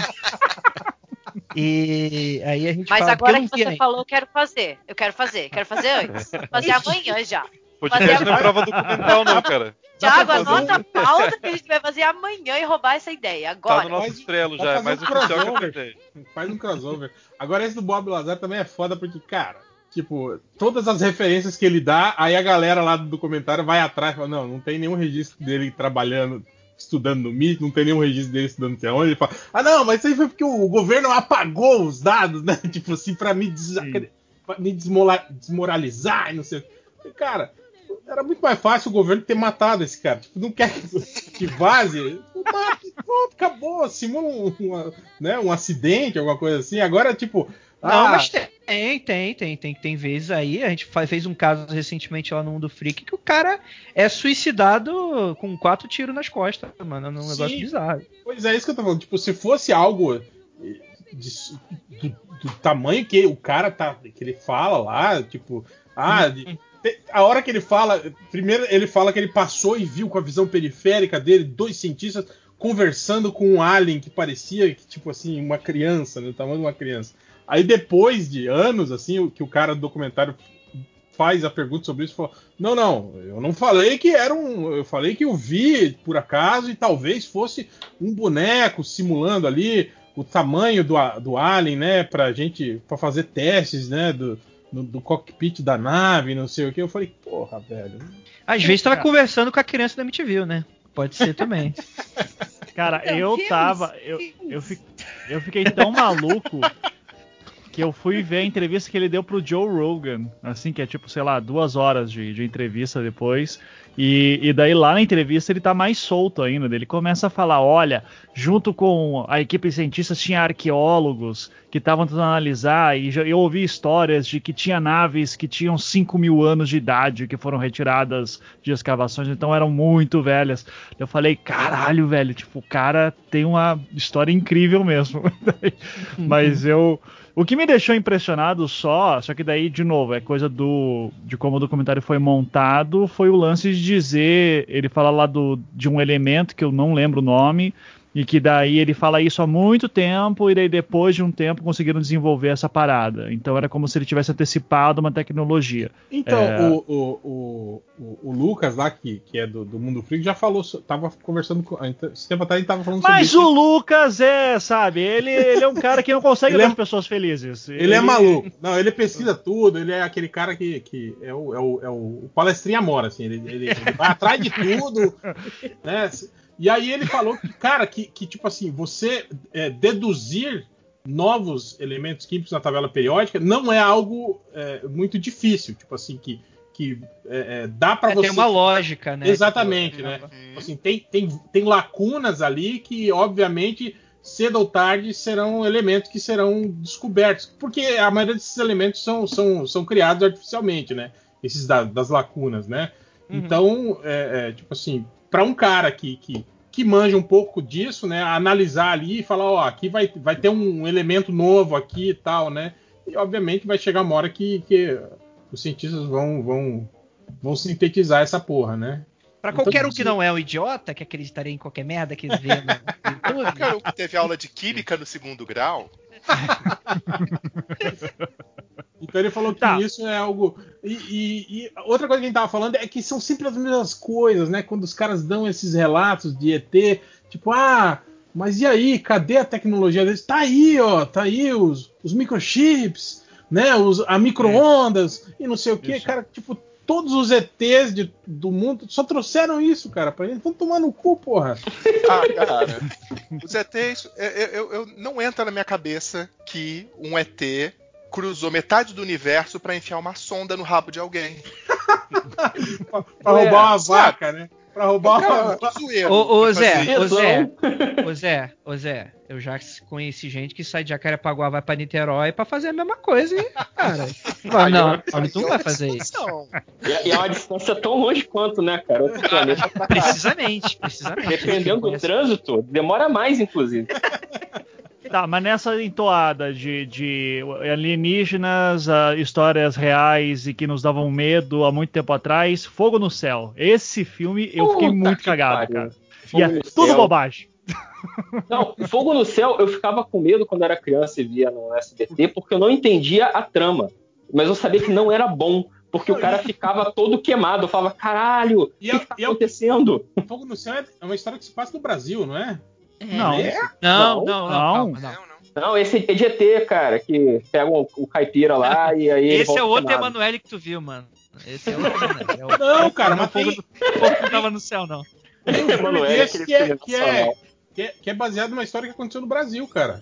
E aí a gente Mas fala, agora eu que você ainda. falou, eu quero fazer. Eu quero fazer, quero fazer antes. Fazer amanhã já. Podcast Fazer não é prova documental, não, cara. Fazer anota a pauta que a gente vai fazer amanhã e roubar essa ideia. Tá Agora. no nosso estrelo já, é mais um oficial que crossover. ideia. Faz um crossover. Agora esse do Bob Lazar também é foda porque, cara, tipo, todas as referências que ele dá, aí a galera lá do documentário vai atrás e fala, não, não tem nenhum registro dele trabalhando, estudando no MIT, não tem nenhum registro dele estudando não sei onde. Ele fala, ah não, mas isso aí foi porque o governo apagou os dados, né? [LAUGHS] Tipo assim, pra me, des pra me desmola- desmoralizar e não sei o que. Cara, era muito mais fácil o governo ter matado esse cara. Tipo, não quer [LAUGHS] que, vaze? Pronto, acabou. Simula um, uma- né, um acidente, alguma coisa assim. Agora, tipo. Não, ah, mas tem, tem, tem, tem, tem vezes aí. A gente fez um caso recentemente lá no Mundo Freak que o cara é suicidado com quatro tiros nas costas, mano. É um negócio bizarro. Pois é, isso que eu tô falando. Tipo, se fosse algo de- do, do tamanho que o cara tá. que ele fala lá, tipo. Ah, te- a hora que ele fala. Primeiro ele fala que ele passou e viu com a visão periférica dele dois cientistas conversando com um alien que parecia tipo assim, uma criança, né, do tamanho de uma criança. Aí depois de anos, assim, o que o cara do documentário faz a pergunta sobre isso, falou: Não, não, eu não falei que era um. Eu falei que eu vi por acaso e talvez fosse um boneco simulando ali o tamanho do, do alien, né? Pra gente. para fazer testes, né? Do, no- do cockpit da nave, não sei o que. Eu falei, porra, velho. Às vezes tava conversando com a criança da MTV, né? Pode ser também. [LAUGHS] Cara, Então, eu tava. Eu, eu, eu fiquei tão maluco que eu fui ver a entrevista que ele deu pro Joe Rogan. Assim, que é tipo, sei lá, duas horas de, de entrevista depois. E, e daí lá na entrevista ele tá mais solto ainda. Ele começa a falar: olha, junto com a equipe de cientistas tinha arqueólogos que estavam tentando analisar. E já- eu ouvi histórias de que tinha naves que tinham 5 mil anos de idade que foram retiradas de escavações, então eram muito velhas. Eu falei, caralho, velho, tipo, o cara tem uma história incrível mesmo. [LAUGHS] Mas eu. O que me deixou impressionado só, só que daí, de novo, é coisa do de como o documentário foi montado, foi o lance dizer, ele fala lá do, de um elemento que eu não lembro o nome, E que daí ele fala isso há muito tempo, e daí depois de um tempo conseguiram desenvolver essa parada. Então era como se ele tivesse antecipado uma tecnologia. Então, É. o, o, o, o- Lucas lá, que, que é do, do Mundo Freak, já falou, tava conversando com. Esse tempo atrás ele tava falando Mas sobre o isso. Lucas é, sabe, ele, ele é um cara que não consegue Ele ver é- as pessoas felizes. Ele é maluco. Não, ele pesquisa tudo, ele é aquele cara que, que é, o, é, o, é o palestrinha mora, assim, ele, ele- ele vai atrás de tudo, [LAUGHS] né? E aí ele falou que, cara, que, que tipo assim, você é, deduzir novos elementos químicos na tabela periódica não é algo é, muito difícil, tipo assim, que, que é, é, dá para É, você... tem uma lógica, né? Exatamente, Tipo, né? Uhum. Assim, tem, tem, tem lacunas ali que, obviamente, cedo ou tarde serão elementos que serão descobertos. Porque a maioria desses elementos são, são, são criados artificialmente, né? Esses da- das lacunas, né? Uhum. Então, é, é, tipo assim, para um cara que, que, que manja um pouco disso, né? Analisar ali e falar, ó, aqui vai, vai ter um elemento novo aqui e tal, né? E, obviamente, vai chegar uma hora que, que os cientistas vão, vão, vão sintetizar essa porra, né? Pra Então, qualquer um que não é um idiota, que acreditaria em qualquer merda que vê no YouTube, Qualquer um que teve aula de química no segundo grau. [LAUGHS] Então ele falou que Tá. isso é algo. E, e- e outra coisa que a gente tava falando é que são sempre as mesmas coisas, né? Quando os caras dão esses relatos de ET, tipo, ah, mas e aí, cadê a tecnologia deles? Tá aí, ó, tá aí os, os microchips, né? Os, a micro-ondas e não sei o que, cara, tipo. Todos os ETs de- do mundo só trouxeram isso, cara, pra gente. Vamos tomar no cu, porra. [LAUGHS] Ah, cara. Os ETs, eu, eu- eu- não entra na minha cabeça que um ET cruzou metade do universo pra enfiar uma sonda no rabo de alguém. [LAUGHS] Pra, roubar uma sabe? vaca, né? Pra roubar Cara, uma zoeiro. Ô, Zé, ô. Zé, ô Zé, ô Zé, eu já conheci gente que sai de Jacarepaguá, vai pra Niterói pra fazer a mesma coisa, e, cara. [LAUGHS] Fala, não, Paulo, tu não vai é fazer isso. E, e é uma distância tão longe quanto, né, cara? Outro planeta pra. [LAUGHS] Precisamente, precisamente. Dependendo do trânsito, demora mais, inclusive. Tá, mas nessa entoada de, de alienígenas, ah, histórias reais e que nos davam medo há muito tempo atrás, Fogo no Céu. Esse filme eu fiquei Puta muito que cagado, pariu. cara. Fogo E é tudo céu. bobagem. [LAUGHS] Não, Fogo no Céu, eu ficava com medo quando era criança e via no SBT, porque eu não entendia a trama. Mas eu sabia que não era bom, porque o cara ficava todo queimado. Eu falava, caralho, o que, é- que tá é o- acontecendo? Fogo no Céu é é uma história que se passa no Brasil, não é? É. Não. É? Não, Não, não, não, não. calma, não. Esse é de ET, cara, que pega o, o caipira lá [LAUGHS] e aí. Esse é outro. Emanuele que tu viu, mano. Esse é outro Emanuele. É o- Não, cara, não, mas fogo tem, do- fogo que não tava no céu, não. Emanuele, desse aquele que é, que, é, nacional. que, é, que é baseado numa história que aconteceu no Brasil, cara.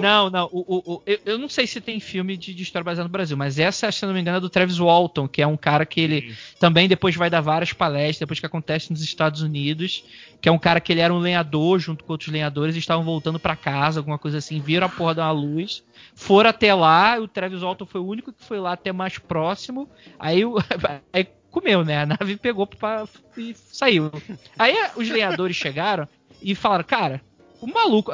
Não, não. O, o- o- eu, eu não sei se tem filme de, de história baseada no Brasil, mas essa, se não me engano, é do Travis Walton, que é um cara que ele também depois vai dar várias palestras, depois que acontece nos Estados Unidos, que é um cara que ele era um lenhador junto com outros lenhadores, e estavam voltando pra casa, alguma coisa assim, viram a porra de uma luz, foram até lá, o Travis Walton foi o único que foi lá até mais próximo, aí, [LAUGHS] aí comeu, né? A nave pegou pra, e saiu. Aí os lenhadores chegaram e falaram, cara, o maluco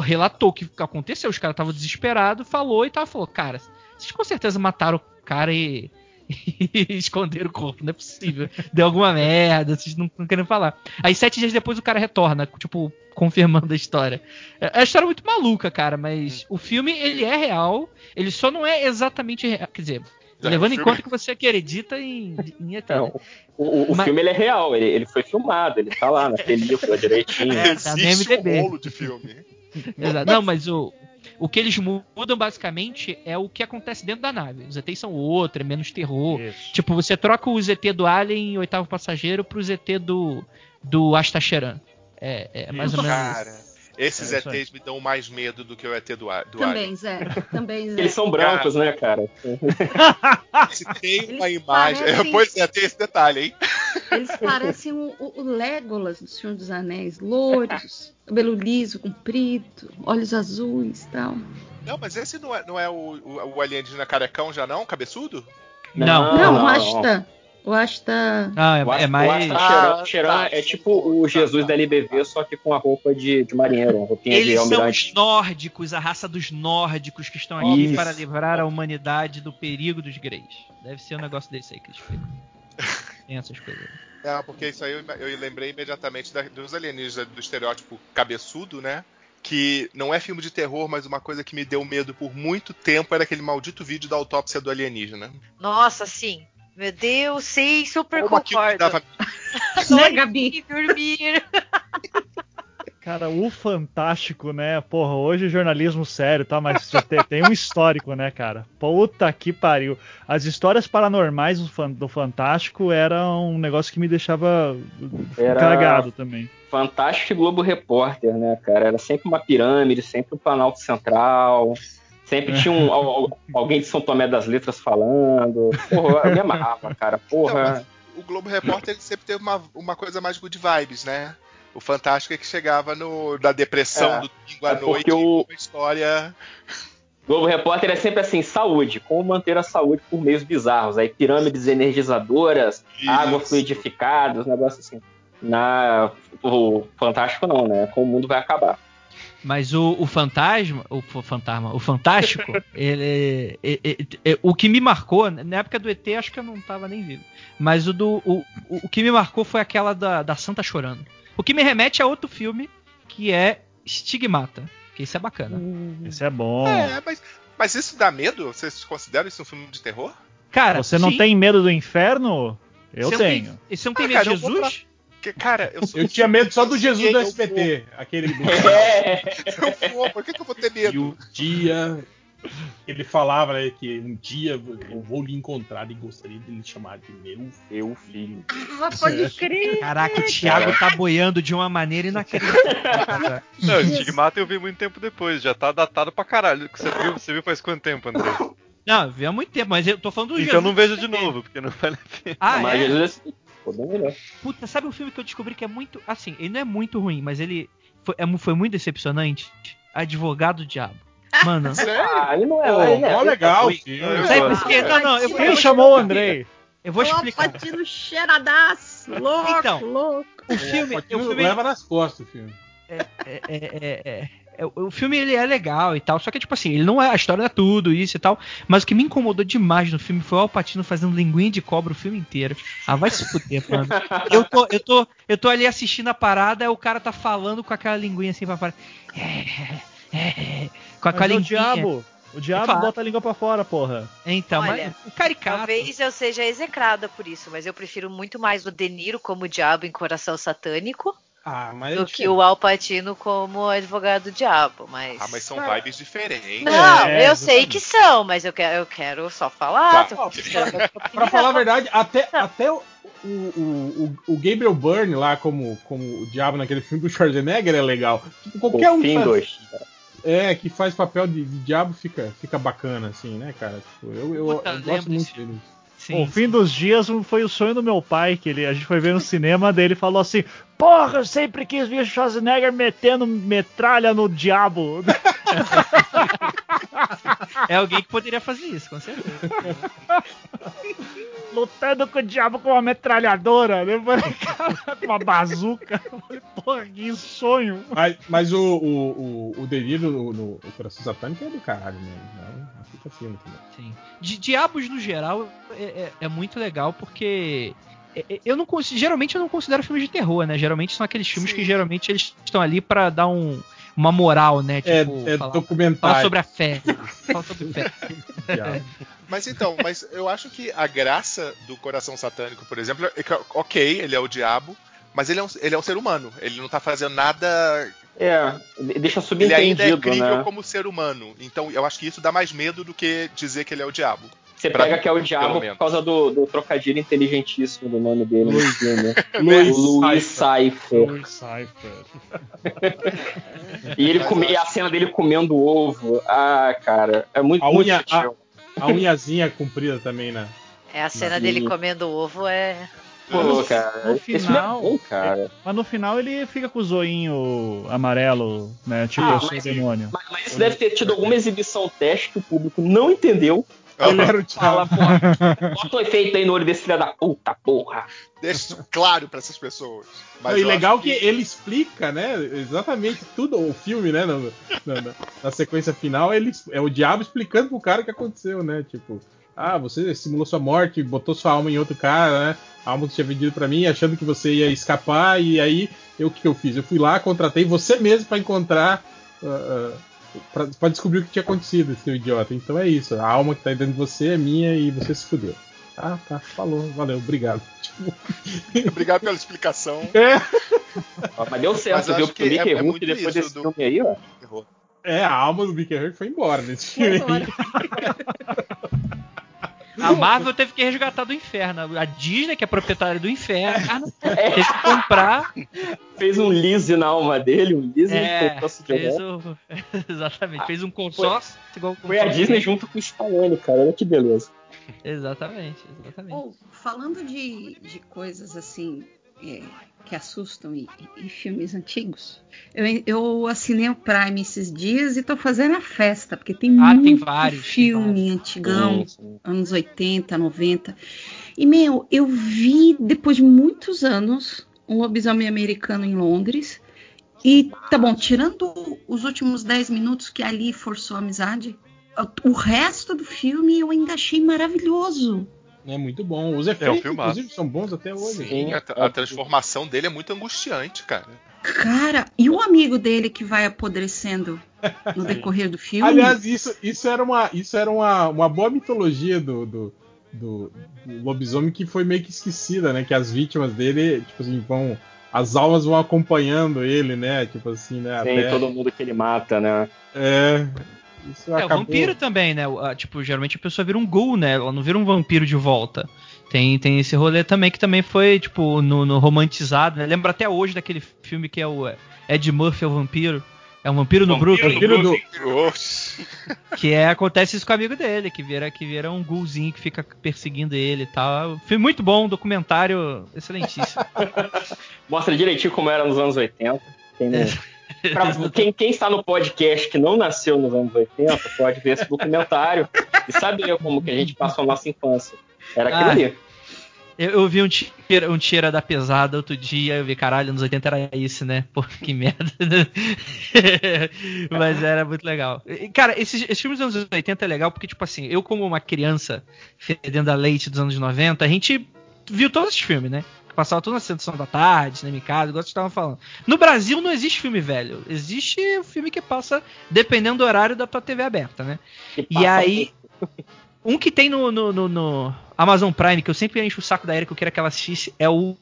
relatou o que aconteceu, os caras estavam desesperados, falou e tava falou, cara, vocês com certeza mataram o cara e, [LAUGHS] e esconderam o corpo, não é possível. Deu alguma merda, vocês não, não querem falar. Aí sete dias depois o cara retorna, tipo, confirmando a história. É é uma história muito maluca, cara, mas o filme, ele é real, ele só não é exatamente real, quer dizer... É, levando em filme- conta que você acredita em, em ET. Não, né? o, o- Mas- filme ele é real, ele, ele foi filmado, ele tá lá na [LAUGHS] película direitinho. É, tá Existe um MDB. rolo de filme. [LAUGHS] Exato. Não, mas o, o que eles mudam basicamente é o que acontece dentro da nave. Os ETs são outro, é menos terror. Isso. Tipo, você troca o ZT do Alien Oitavo Passageiro pro ZT do, do Astacheran. É, é mais ou menos isso. Cara, esses É. ETs me dão mais medo do que o ET do, Ar- do Também, Zé. Também, Zé. Eles são brancos, né, cara? [LAUGHS] Se tem uma Eles imagem. parecem- Pois é, tem esse detalhe, hein? Eles parecem o, o- Legolas do Senhor dos Anéis, louros, cabelo liso, comprido, olhos azuis e tal. Não, mas esse não é, não é o, o, o alienígena carecão já não? Cabeçudo? Não. Não, não, o. O Ashta. Não, O é, é Asta- mais. o Asta Ah, Cheran tá. é tipo o Jesus da LBV, só que com a roupa de, de marinheiro, uma roupinha de Eles são almirante. os nórdicos, a raça dos nórdicos que estão aqui Isso. para livrar a humanidade do perigo dos greys. Deve ser um negócio desse aí que eles ficam. [LAUGHS] tem essas coisas. É, porque isso aí eu, eu lembrei imediatamente da- dos alienígenas do estereótipo cabeçudo, né? Que não é filme de terror, mas uma coisa que me deu medo por muito tempo era aquele maldito vídeo da autópsia do alienígena. Nossa, sim. Meu Deus, sim, super me concordo. dava [LAUGHS] Né, Gabi? Dormir. [LAUGHS] Cara, o fantástico, né? Porra, hoje jornalismo sério, tá? Mas tem um histórico, né, cara? Puta que pariu. As histórias paranormais do, fan- do Fantástico eram um negócio que me deixava Era- cagado também. Fantástico e Globo Repórter, né, cara? Era sempre uma pirâmide, sempre um Planalto Central. Sempre tinha um, al- al- alguém de São Tomé das Letras falando. Porra, eu me amarrava, cara. Porra. mas o Globo Repórter sempre teve uma, uma coisa mais good vibes, né? O Fantástico é que chegava no, da depressão É, do domingo à é noite o- uma história. Globo Repórter é sempre assim, saúde, como manter a saúde por meios bizarros. Aí pirâmides energizadoras, Isso. água fluidificada, os negócios assim. Na, o Fantástico não, né? Como o mundo vai acabar. Mas o, o fantasma, o fantasma, o fantástico, [LAUGHS] ele, é- é- é- o que me marcou, na época do ET, acho que eu não tava nem vivo. Mas o do o, o, o que me marcou foi aquela da, da Santa chorando. O que me remete a outro filme que é Stigmata, que isso é bacana. Esse é bom. É, mas, mas isso dá medo? Vocês consideram isso um filme de terror? Cara, Você não sim. tem medo do inferno? Eu Você não tem- tenho. Você não tem Ah, medo de cara, eu vou Jesus? Porque, cara, eu sou. Eu tinha medo só do [LAUGHS] Jesus do SBT. Aquele. [LAUGHS] É, Eu vou, por que, que eu vou ter E medo? um dia ele falava né, que um dia eu vou lhe encontrar e gostaria de lhe chamar de meu. meu filho. Ah, pode crer. Caraca, o Thiago tá boiando de uma maneira inacreditável. [LAUGHS] Não, Stigmata eu vi muito tempo depois, já tá datado pra caralho. Você viu, você viu faz quanto tempo, André? Não, eu vi há muito tempo, mas eu tô falando do Então Jesus. não veja de novo, porque não vale a pena. Ah, mas é? Jesus é ficou bem melhor. Puta, sabe um filme que eu descobri que é muito. Assim, ele não é muito ruim, mas ele foi, é foi muito decepcionante? Advogado Diabo. Mano. [LAUGHS] Ah, ele não é. Pô, ele é- legal o Eu filme. Sabe por quê? Não, não, eu, Quem chamou o. Andrei? Eu vou Ó, explicar. Patino cheiradaço. Louco, Então. louco. O filme, Patino o filme, leva nas costas o filme. é, é, é, é, é, o filme ele é legal e tal, só que tipo assim, ele não é a história não é tudo isso e tal, mas o que me incomodou demais no filme foi o Alpatino fazendo linguinha de cobra o filme inteiro. Ah, vai se fuder, mano. Eu tô, eu tô, eu tô ali assistindo a parada, aí o cara tá falando com aquela linguinha assim pra fora. É, é, é, com aquela Mas é o linguinha. diabo. O diabo Fala. bota a língua pra fora, porra. Então, Olha, mas caricato. Talvez eu seja execrada por isso, mas eu prefiro muito mais o De Niro como diabo em Coração Satânico Ah, mas. do que o Al Pacino como advogado diabo. Mas... Ah, mas são vibes diferentes. Não, É, eu sei que são, mas eu quero, eu quero só falar. Tá. tô esperando a sua Pra opinião. falar a [LAUGHS] verdade, até, até o, o, o, o Gabriel Byrne lá como, como o diabo naquele filme do Schwarzenegger é legal. Tipo, qualquer um que fim faz, dois. é, que faz papel de, de diabo fica, fica bacana, assim, né, cara? Tipo, eu, eu, Puta, eu gosto muito dele. Sim, o fim dos dias um- foi o sonho do meu pai, que ele, a gente foi ver no cinema dele e falou assim: Porra, eu sempre quis ver Schwarzenegger metendo metralha no diabo. [LAUGHS] É alguém que poderia fazer isso, com certeza. Lutando com o diabo com uma metralhadora. Cara, com uma bazuca. Eu falei, porra, que sonho. Mas, mas o, o, o, o delírio no, no o Coração Satânico é do caralho mesmo. Não, não fica filme também. Sim. De Diabos no geral é, é- é muito legal porque é- é- eu não geralmente eu não considero filmes de terror, né? Geralmente são aqueles filmes Sim. que geralmente eles estão ali pra dar um, uma moral, né? É, Tipo, é falar, documentário. falar sobre a fé. falar sobre fé. [LAUGHS] Mas então, mas eu acho que a graça do coração satânico, por exemplo, é que, ok, ele é o diabo, mas ele é um, ele é um ser humano. Ele não tá fazendo nada. É, deixa Ele ainda é subentendido, crível né? como ser humano. Então eu acho que isso dá mais medo do que dizer que ele é o diabo. Você pra pega mim, que é o diabo por causa do, do trocadilho inteligentíssimo do nome dele no filme. Luiz Luiz Cypher. Cypher. [LAUGHS] E ele come, e a cena dele comendo ovo. Ah, cara, é muito, A muito unha- sutil. A unhazinha comprida também, né? É a cena Sim. dele comendo ovo é. Pô, cara, no filme é final- bom, cara. Mas no final ele fica com o zoinho amarelo, né? Tipo, Ah, eu sou o mas- demônio. Mas, mas isso deve ter tido alguma exibição teste que o público não entendeu. Ele era o pô, [LAUGHS] bota um efeito aí no olho desse filho da puta, porra. Deixa isso claro pra essas pessoas. Mas e legal acho que... ele explica, né? Exatamente tudo, o filme, né? no- na, na- na sequência final, ele é o diabo explicando pro cara o que aconteceu, né? Tipo, ah, você simulou sua morte, botou sua alma em outro cara, né? a alma que você tinha vendido pra mim, achando que você ia escapar, e aí eu o que eu fiz? Eu fui lá, contratei você mesmo pra encontrar. Uh, uh, pra, pra descobrir o que tinha acontecido, esse seu idiota. Então é isso. A alma que tá dentro de você é minha e você se fudeu. Ah, tá. Falou. Valeu. Obrigado. Tipo, [LAUGHS] Obrigado pela explicação. é, Mas deu certo, Mas eu viu? Porque o é- Mickey é Rourke, muito depois desse do- filme aí, ó. Errou. é, a alma do Mickey Hurt foi embora nesse filme. Agora. [LAUGHS] A Marvel teve que resgatar do inferno. A Disney, que é proprietária do inferno, [LAUGHS] teve que comprar. Fez um lease na alma dele, um lease É, consórcio fez o... [LAUGHS] Exatamente, fez um consórcio igual Foi a Disney junto com o Stallone, cara. Olha que beleza. Exatamente, exatamente. Ou, falando de, de coisas assim é, que assustam e, e- filmes antigos, eu, eu assinei o Prime esses dias e tô fazendo a festa, porque tem Ah, tem muito vários, tem filme antigão, Sim, sim. anos 80, 90. E, meu, eu vi depois de muitos anos um lobisomem americano em Londres. E tá bom, tirando os últimos 10 minutos que ali forçou a amizade, o resto do filme eu ainda achei maravilhoso. É muito bom. Os efeitos, filmaço. inclusive, são bons até hoje. Sim, a, a transformação dele é muito angustiante, cara. Cara, e o amigo dele que vai apodrecendo no decorrer do filme? Aliás, isso, isso era, uma, isso era uma, uma boa mitologia do, do, do- do lobisomem que foi meio que esquecida, né? Que as vítimas dele, tipo assim, vão. As almas vão acompanhando ele, né? Tipo assim, né? Tem até- todo mundo que ele mata, né? É. Isso É, o acabou. vampiro também, né? O- Tipo, geralmente a pessoa vira um ghoul, né? Ela não vira um vampiro de volta. Tem, tem esse rolê também que também foi, tipo, no, no romantizado, né? Lembro até hoje daquele filme que é o é, Ed Murphy é o vampiro. É um vampiro no Brooklyn. Vampiro do. [LAUGHS] Que é, acontece isso com o amigo dele, que vira, que vira um ghoulzinho que fica perseguindo ele e tal. Filme muito bom, documentário excelentíssimo. [LAUGHS] Mostra direitinho como era nos anos 80. Quem, não- Pra- quem, quem está no podcast que não nasceu nos anos 80 pode ver esse documentário e saber como que a gente passou a nossa infância. Era aquilo Ah. ali. Eu, eu vi um tira, um tira da pesada outro dia, eu vi, caralho, nos 80 era isso, né? Pô, que merda. [LAUGHS] Mas era muito legal. E, Cara, esses, esses filmes dos anos 80 é legal porque, tipo assim, eu como uma criança fedendo a leite dos anos 90, a gente viu todos esses filmes, né? Que passava tudo na sessão da tarde, em casa, igual vocês estavam falando. No Brasil não existe filme velho. Existe o filme que passa dependendo do horário da tua TV aberta, né? E aí, um que tem no, no, no- no Amazon Prime, que eu sempre encho o saco da Erika, que eu quero que ela assistisse, é o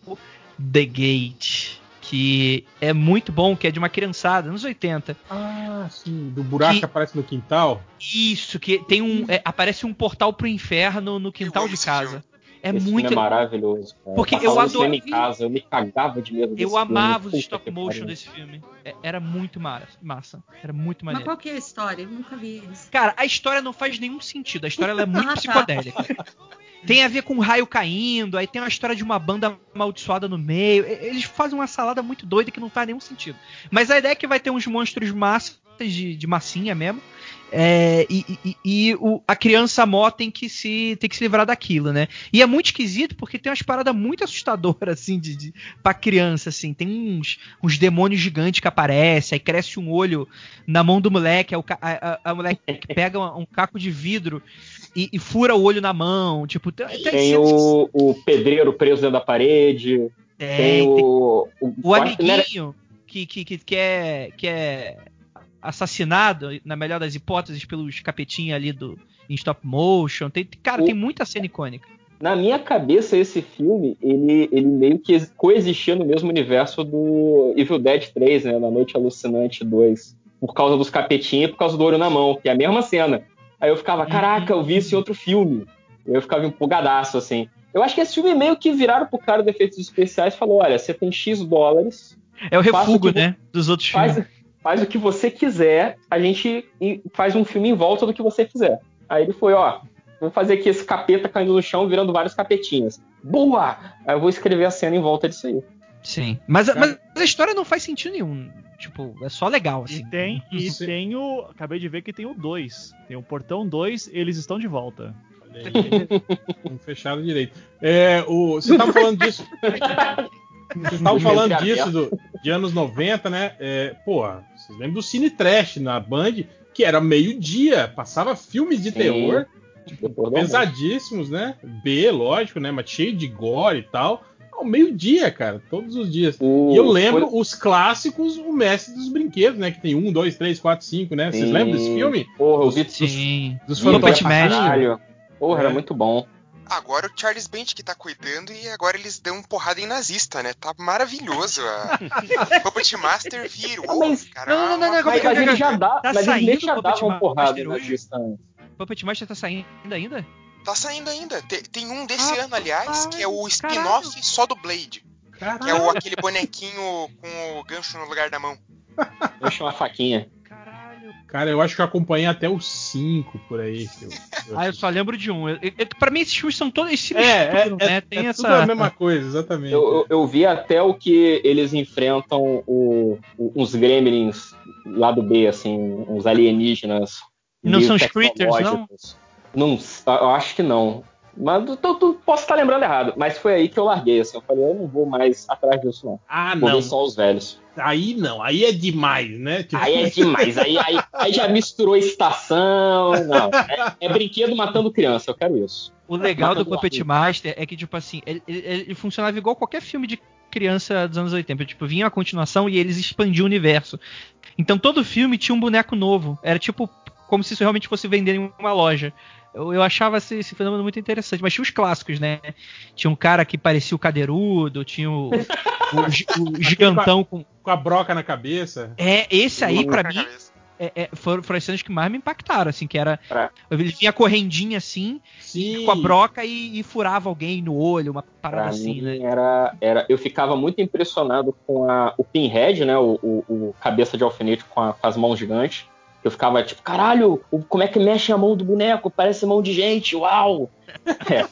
The Gate. Que é muito bom, que é de uma criançada, anos 80. Ah, sim. Do buraco Que- que aparece no quintal. Isso, que tem um. é, aparece um portal pro inferno no quintal de casa. É Esse muito. filme é maravilhoso. Cara. Porque eu cinema adoro- em casa, eu me cagava de medo desse Eu filme. amava os stop motion desse filme. É- Era muito mara- massa. Era muito Mas maneiro. qual que é a história? Eu nunca vi esse. Cara, a história não faz nenhum sentido. A história ela é muito [LAUGHS] psicodélica. Tem a ver com um raio caindo, aí tem uma história de uma banda amaldiçoada no meio. E- Eles fazem uma salada muito doida que não faz nenhum sentido. Mas a ideia é que vai ter uns monstros massas de, de massinha mesmo. É, e e- e o- a criança mó tem que, se, tem que se livrar daquilo, né? E é muito esquisito porque tem umas paradas muito assustadoras, [LAUGHS] assim, de, de, pra criança, assim. Tem uns, uns demônios gigantes que aparecem, aí cresce um olho na mão do moleque, o a, a, a moleque [LAUGHS] pega um, um caco de vidro e, e fura o olho na mão. Tipo, tem, tem Tem o, o pedreiro preso dentro da parede. tem, Tem, o. O, o amiguinho que, que, que, que é, que é assassinado, na melhor das hipóteses, pelos capetinhos ali do em stop motion. Tem, cara, O- tem muita cena icônica. Na minha cabeça, esse filme, ele, ele meio que ex- coexistia no mesmo universo do Evil Dead 3, né? Na Noite Alucinante 2. Por causa dos capetinhos e por causa do olho na mão, que é a mesma cena. Aí eu ficava, caraca, eu vi isso em outro filme. Eu ficava empolgadaço, assim. Eu acho que esse filme meio que viraram pro cara de efeitos especiais e falou: olha, você tem X dólares, É o refúgio, o né? Dos outros faz, filmes. Faz o que você quiser, a gente faz um filme em volta do que você fizer. Aí ele foi, ó, vou fazer aqui esse capeta caindo no chão, virando vários capetinhas. Boa! Aí eu vou escrever a cena em volta disso aí. Sim. Mas, a- mas a história não faz sentido nenhum. Tipo, é só legal, assim. [LAUGHS] E tem, e Sim. tem o. Acabei de ver que tem o 2. Tem o Portão 2, eles estão de volta. Não fecharam direito. É, o, você tava falando disso. [LAUGHS] Vocês estavam falando disso do- de anos 90, né? É, pô, vocês lembram do Cine Trash na Band, que era meio-dia, passava filmes de Sim. terror almoço. Pesadíssimos, né? B, lógico, né? Mas cheio de gore e tal. Ao meio-dia, cara, todos os dias. O- E eu lembro foi- os clássicos, o Mestre dos Brinquedos, né? Que tem um, dois, três, quatro, cinco, né? Vocês Sim. lembram desse filme? Porra, eu vi Sim. Dos pra Puppet fantasmas. Porra, É. era muito bom. Agora o Charles Band que tá cuidando e agora eles dão porrada em nazista, né? Tá maravilhoso. A [LAUGHS] Puppet Master virou, Ah, mas- cara. Não, não, não, uma- não, como é Mas, que- mas ele já dá, Tá mas saindo já o Puppet davam porrada Master hoje? nazista. Puppet Master tá saindo ainda? Tá saindo ainda. Te- Tem, um desse Ah, ano, aliás, que é o caralho. spin-off só do Blade. Que é Caralho. o, aquele bonequinho com o gancho no lugar da mão. [LAUGHS] Deixa uma faquinha. Cara, eu acho que eu acompanhei até os cinco por aí. eu- eu Ah, eu só lembro de um. Eu, eu, pra mim, esses filmes são todos. Esses É, é, tudo, né? Tem é essa. tudo a mesma coisa, exatamente. Eu, eu, eu vi até o que eles enfrentam o, o- uns gremlins lá do B, assim, uns alienígenas. E não são os critters, não? Não, eu acho que não. Mas tô- tô- posso estar lembrando errado, mas foi aí que eu larguei, assim. Eu falei, eu não vou mais atrás disso, não. Ah, Vou não. ver só os velhos. Aí não, aí é demais, né? Tipo, Aí é demais, aí, aí, aí já misturou estação. Não, é, é brinquedo matando criança, eu quero isso. O legal do Mata do Puppet. Master é que, tipo assim, ele, ele- ele funcionava igual qualquer filme de criança dos anos 80. Tipo, vinha a continuação e eles expandiam o universo. Então todo filme tinha um boneco novo. Era tipo como se isso realmente fosse vender em uma loja. Eu, eu achava esse, esse fenômeno muito interessante. Mas tinha os clássicos, né? Tinha um cara que parecia o cadeirudo, tinha o, o o gigantão com. com a broca na cabeça. É, esse aí, pra Na mim, é- é, foram, foram as cenas que mais me impactaram, assim, que era. Pra- Ele vinha correndinha assim, Sim. com a broca e, e furava alguém no olho, uma parada Pra assim, mim, né? era, era, eu ficava muito impressionado com a, o Pinhead, né? O, o- o cabeça de alfinete com, a- com as mãos gigantes. Eu ficava tipo, caralho, como é que mexe a mão do boneco? Parece mão de gente, uau! [LAUGHS] É.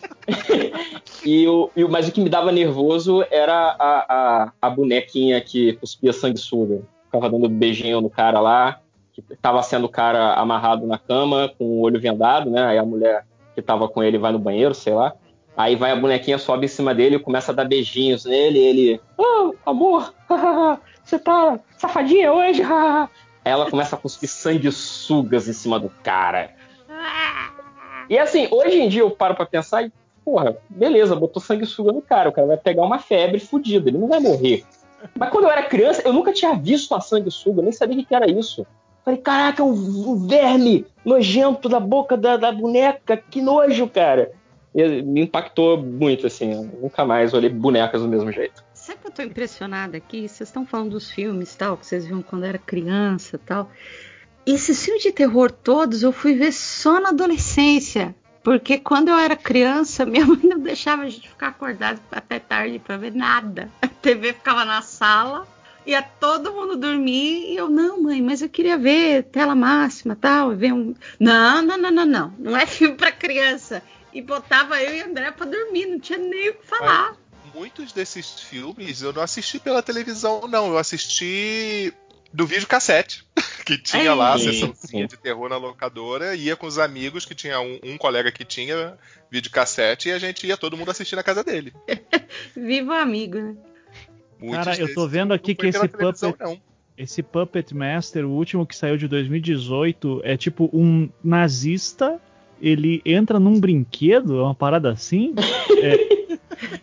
e o, e mas o que me dava nervoso era a, a, a bonequinha que cuspia sanguessuga. Ficava dando beijinho no cara lá, que tava sendo o cara amarrado na cama, com o olho vendado, né? Aí a mulher que tava com ele vai no banheiro, sei lá. Aí vai a bonequinha, sobe em cima dele e começa a dar beijinhos nele. E ele, oh, amor, [LAUGHS] você tá safadinha hoje? [LAUGHS] Ela começa a cuspir sanguessugas em cima do cara. E assim, hoje em dia eu paro pra pensar e, porra, beleza, botou sanguessuga no cara. O cara vai pegar uma febre fodida, ele não vai morrer. Mas quando eu era criança, eu nunca tinha visto uma sanguessuga, nem sabia o que era isso. Falei, caraca, o, o verme nojento da boca da, da boneca, que nojo, cara. E me impactou muito, assim. Nunca mais olhei bonecas do mesmo jeito. Que eu tô impressionada aqui? Vocês estão falando dos filmes tal, que vocês viam quando era criança tal. Esses filmes de terror todos eu fui ver só na adolescência. Porque quando eu era criança, [LAUGHS] minha mãe não deixava a gente ficar acordado até tarde pra ver nada. A TV ficava na sala, ia todo mundo dormir e eu, não, mãe, mas eu queria ver tela máxima tal. Ver um... Não, não, não, não, não. Não é filme pra criança. E botava eu e André pra dormir, não tinha nem o que falar. Muitos desses filmes eu não assisti pela televisão, não. Eu assisti do videocassete. [LAUGHS] Que tinha lá a sessãozinha de terror na locadora, ia com os amigos, que tinha um, um colega que tinha videocassete, e a gente ia todo mundo assistir na casa dele. [LAUGHS] Viva o amigo, né? Muitos Cara, eu tô vendo não aqui que esse televisão, Puppet- não. Esse Puppet Master, o último que saiu de 2018, é tipo um nazista. Ele entra num brinquedo, é uma parada assim. [LAUGHS] É,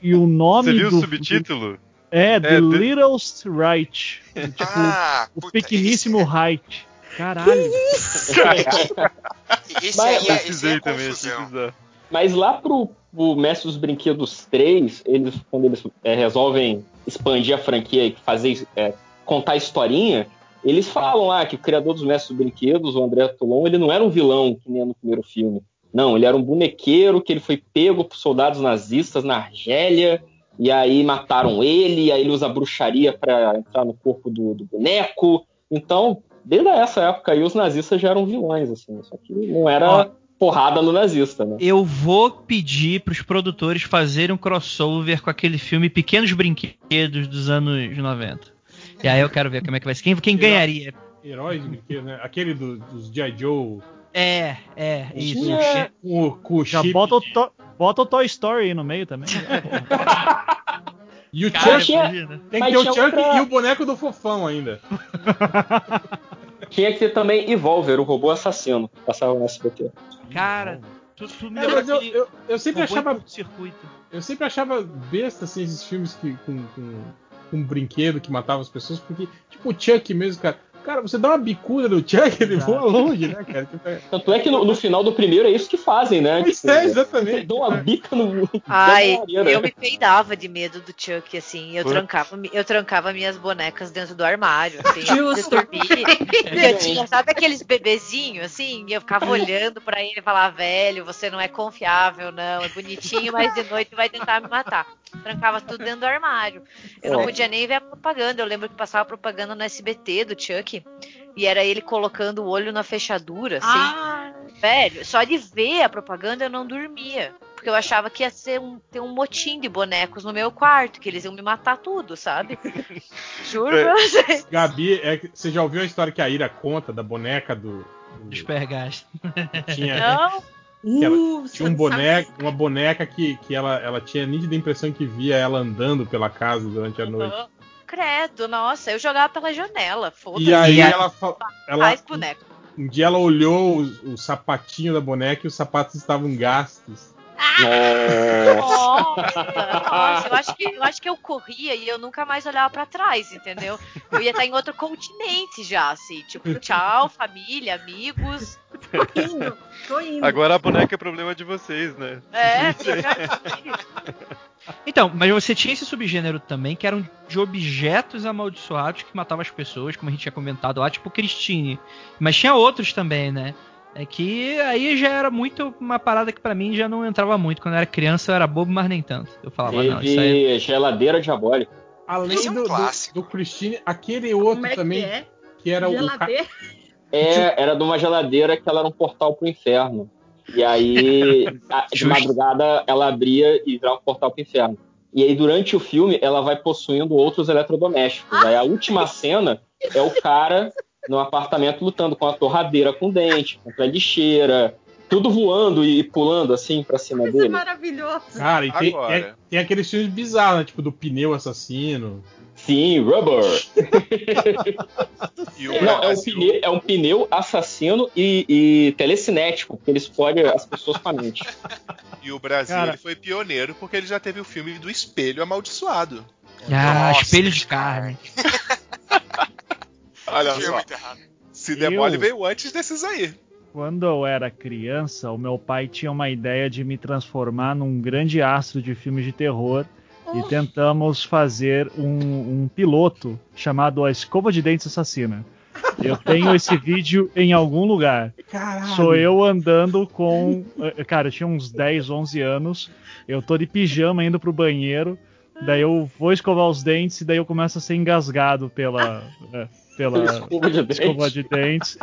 e o nome Você viu do o subtítulo? É, The É, The- Littlest Right. [LAUGHS] Tipo, ah, o pequeníssimo Right. Caralho. Esse, [LAUGHS] esse Mas- aí é, esse aí Precisei é também. Mas lá pro, pro Mestre dos Brinquedos 3, eles, quando eles é, resolvem expandir a franquia e fazer, é, contar a historinha, eles falam lá que o criador dos Mestres dos Brinquedos, o André Toulon, ele não era um vilão que nem no primeiro filme. Não, ele era um bonequeiro que ele foi pego por soldados nazistas na Argélia, e aí mataram ele, e aí ele usa bruxaria para entrar no corpo do, do boneco. Então, desde essa época aí, os nazistas já eram vilões, assim. Só que não era Ó. porrada no nazista, né? Eu vou pedir pros produtores fazerem um crossover com aquele filme Pequenos Brinquedos dos anos 90. E aí eu quero ver como é que vai ser. Quem, quem ganharia? Heróis né? Aquele do- dos G.I. Joe É, é, isso. Tinha- com o, com o Já chip. bota o, to- bota o Toy Story aí no meio também. [LAUGHS] E o Cara, Chuck. Tem que ter o Chuck outra- e o boneco do fofão ainda. [LAUGHS] Tinha que ter também Evolver, o robô assassino. Passava no SBT. Cara, Tu, tu me É, mas eu, aquele eu, eu sempre achava. Eu sempre achava besta assim, esses filmes que, com, com, com um brinquedo que matava as pessoas, porque, tipo, o Chuck mesmo, cara. Cara, você dá uma bicuda no Chuck, ele Exato. voa longe, né, cara? É- Tanto é que no, no final do primeiro é isso que fazem, né? Pois Tipo, é, exatamente. Dão uma bica no. Ai, eu me peidava de medo do Chuck, assim. Eu Por- trancava, eu trancava minhas bonecas dentro do armário, assim, [LAUGHS] Justo. dormir. [LAUGHS] Eu tinha, sabe aqueles bebezinhos, assim? E eu ficava olhando pra ele e falava, velho, você não é confiável, não. É bonitinho, mas de noite vai tentar me matar. Trancava tudo dentro do armário. Eu não Ó. podia nem ver a propaganda. Eu lembro que passava propaganda no SBT do Chuck. E era ele colocando o olho na fechadura, assim. Ah, Velho, só de ver a propaganda eu não dormia. Porque eu achava que ia ser um, ter um motim de bonecos no meu quarto, que eles iam me matar tudo, sabe? [LAUGHS] Juro É. pra você. Gabi, é você já ouviu a história que a Ira conta da boneca do. do- Despergaste. tinha, Não, ela- uh, tinha um não boneco, uma boneca que, que ela, ela tinha a nítida impressão que via ela andando pela casa durante a noite. Não. credo, nossa, eu jogava pela janela, foda-se. E aí ela, fa- ela Faz boneco. um dia ela olhou o, o sapatinho da boneca e os sapatos estavam gastos. Nossa. Nossa, nossa, eu acho, que, eu acho que eu corria e eu nunca mais olhava pra trás, entendeu? Eu ia estar em outro continente já, assim, tipo, tchau, família, amigos. Tô indo, tô indo. Agora a boneca é problema de vocês, né? É, [LAUGHS] fica... Então, mas você tinha esse subgênero também, que eram de objetos amaldiçoados que matavam as pessoas, como a gente tinha comentado lá, tipo Christine. Mas tinha outros também, né? É que aí já era muito uma parada que pra mim já não entrava muito. Quando eu era criança eu era bobo, mas nem tanto. Eu falava, não, isso aí. Teve geladeira diabólica. Além é um do, do, clássico. do Christine, aquele outro Como é também, que é? que era o. ca- Geladeira. É, era de uma geladeira que ela era um portal pro inferno. E aí, [LAUGHS] a- de madrugada, ela abria e virava um portal pro inferno. E aí, durante o filme, ela vai possuindo outros eletrodomésticos. Aí a última cena é o cara no apartamento lutando com a torradeira com dente, com a lixeira, tudo voando e pulando assim pra cima Isso é dele. maravilhoso. Cara, e tem, Agora. é- tem aqueles filmes bizarros, né? Tipo do pneu assassino. Sim, rubber. [LAUGHS] Não, é um pneu, é um pneu assassino e, e telecinético, porque ele explode as pessoas com a mente. [LAUGHS] E o Brasil Cara. ele foi pioneiro porque ele já teve o filme do espelho amaldiçoado. Ah, Nossa, espelho de carne. [LAUGHS] Olha só. muito errado. Se demole Eu- veio antes desses aí. Quando eu era criança, o meu pai tinha uma ideia de me transformar num grande astro de filmes de terror e tentamos fazer um, um piloto chamado A Escova de Dentes Assassina. Eu tenho esse [LAUGHS] vídeo em algum lugar. Caralho. Sou eu andando com. eh, Cara, eu tinha uns 10, 11 anos. Eu tô de pijama indo pro banheiro. Daí eu vou escovar os dentes e daí eu começo a ser engasgado pela. eh, pela Escova de dente. escova de dentes.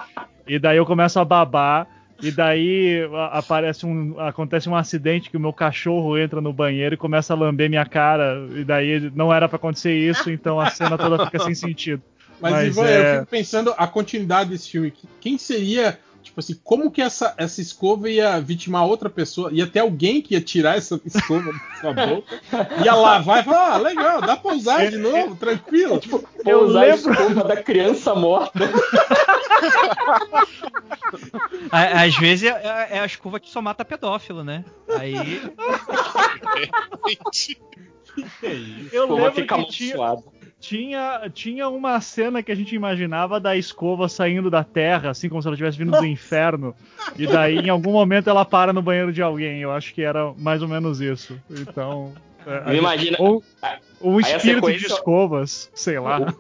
E daí eu começo a babar. E daí aparece um, acontece um acidente que o meu cachorro entra no banheiro e começa a lamber minha cara. E daí não era pra acontecer isso, então a cena toda fica sem sentido. Mas, Mas Ivan, é- eu fico pensando a continuidade desse filme. Quem seria, tipo assim, como que essa, essa escova ia vitimar outra pessoa? Ia ter alguém que ia tirar essa escova da sua boca, ia lavar e falar, ah, legal, dá pra usar de novo, tranquilo. Tipo, Eu Vou usar lembro- a escova da criança morta. Às vezes é, é a escova que só mata pedófilo, né? Aí. [LAUGHS] é? Eu lembro que tinha, amaldiçoada. Tinha, tinha uma cena que a gente imaginava da escova saindo da terra, assim como se ela estivesse vindo do inferno. E daí, em algum momento, ela para no banheiro de alguém. Eu acho que era mais ou menos isso. Então. é, gente- imagina- Ou um Aí a espírito de escovas, sei lá.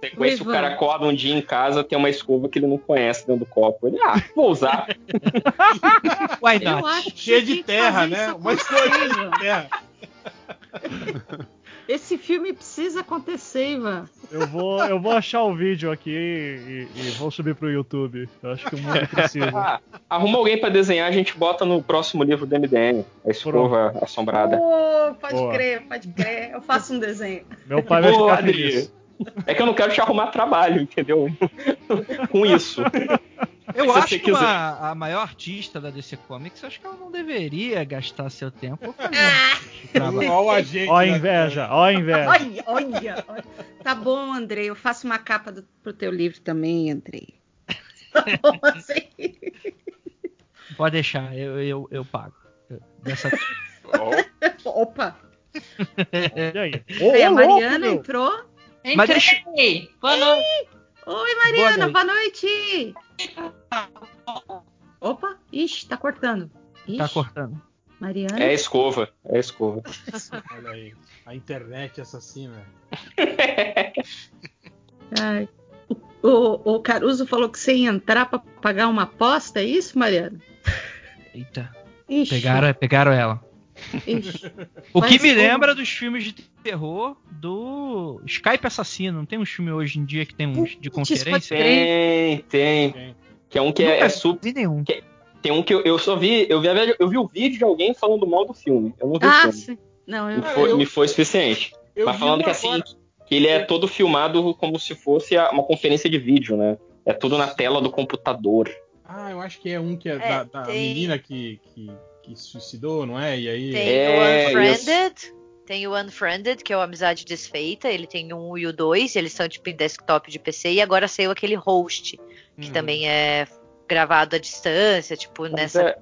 Sequência, o cara acorda um dia em casa, tem uma escova que ele não conhece dentro do copo. Ele, ah, vou usar. [LAUGHS] Why Eu not? Cheio tinha de terra, né? Uma escova acontecer, de terra. [LAUGHS] Esse filme precisa acontecer, Ivan. Eu vou, eu vou achar o vídeo aqui e, e vou subir pro YouTube. Eu acho que o mundo precisa. [LAUGHS] Ah, arruma alguém pra desenhar, a gente bota no próximo livro do MDM, a escova assombrada. Oh, pode Boa. crer, pode crer. Eu faço um desenho. Meu pai vai Boa, ficar feliz. É que eu não quero te arrumar trabalho, entendeu? [LAUGHS] Com isso. Eu acho que uma- a maior artista da DC Comics, eu acho que ela não deveria gastar seu tempo fazendo esse trabalho. Ó o agente. Ó a inveja, ó a inveja. Olha, olha, olha. Tá bom, Andrei. Eu faço uma capa do, pro teu livro também, Andrei. Tá bom, assim. Pode deixar, eu, eu, eu pago. Dessa... [LAUGHS] Opa! E aí? Aí a Ô, louco, Mariana meu. entrou. Mas deixa- Entrei. Boa noite. Oi, Mariana, Boa boa noite. Opa, ixi, tá cortando. Ixi, Tá cortando. Mariana. É a escova, é a escova. Olha aí. A internet assassina. [LAUGHS] Ai. O, o- o Caruso falou que você ia entrar pra pagar uma aposta, é isso, Mariana? Eita, Ixi, pegaram, pegaram ela. Ixi. O Mas que me como? lembra dos filmes de terror do Skype Assassino. Não tem um filme hoje em dia que tem uns de conferência? Tem, tem. Tem. Que é um que é, Nunca é super. vi nenhum. Tem um que eu, eu só vi eu, vi. eu vi o vídeo de alguém falando mal do filme. Eu não vi o Ah, filme. sim. Não, eu. Me foi, eu- me foi suficiente. Eu Mas falando que assim, agora. que ele é todo filmado como se fosse a- uma conferência de vídeo, né? É tudo na tela do computador. Ah, eu acho que é um que é, É, da, da tem- menina que, que, que suicidou, não é? E aí. Tem É, o Unfriended. Tem o Unfriended, que é o Amizade Desfeita. Ele tem o 1 e o 2. Eles são tipo em desktop de PC. E agora saiu aquele host, que Hum. também é gravado à distância, tipo, Mas, nessa. é-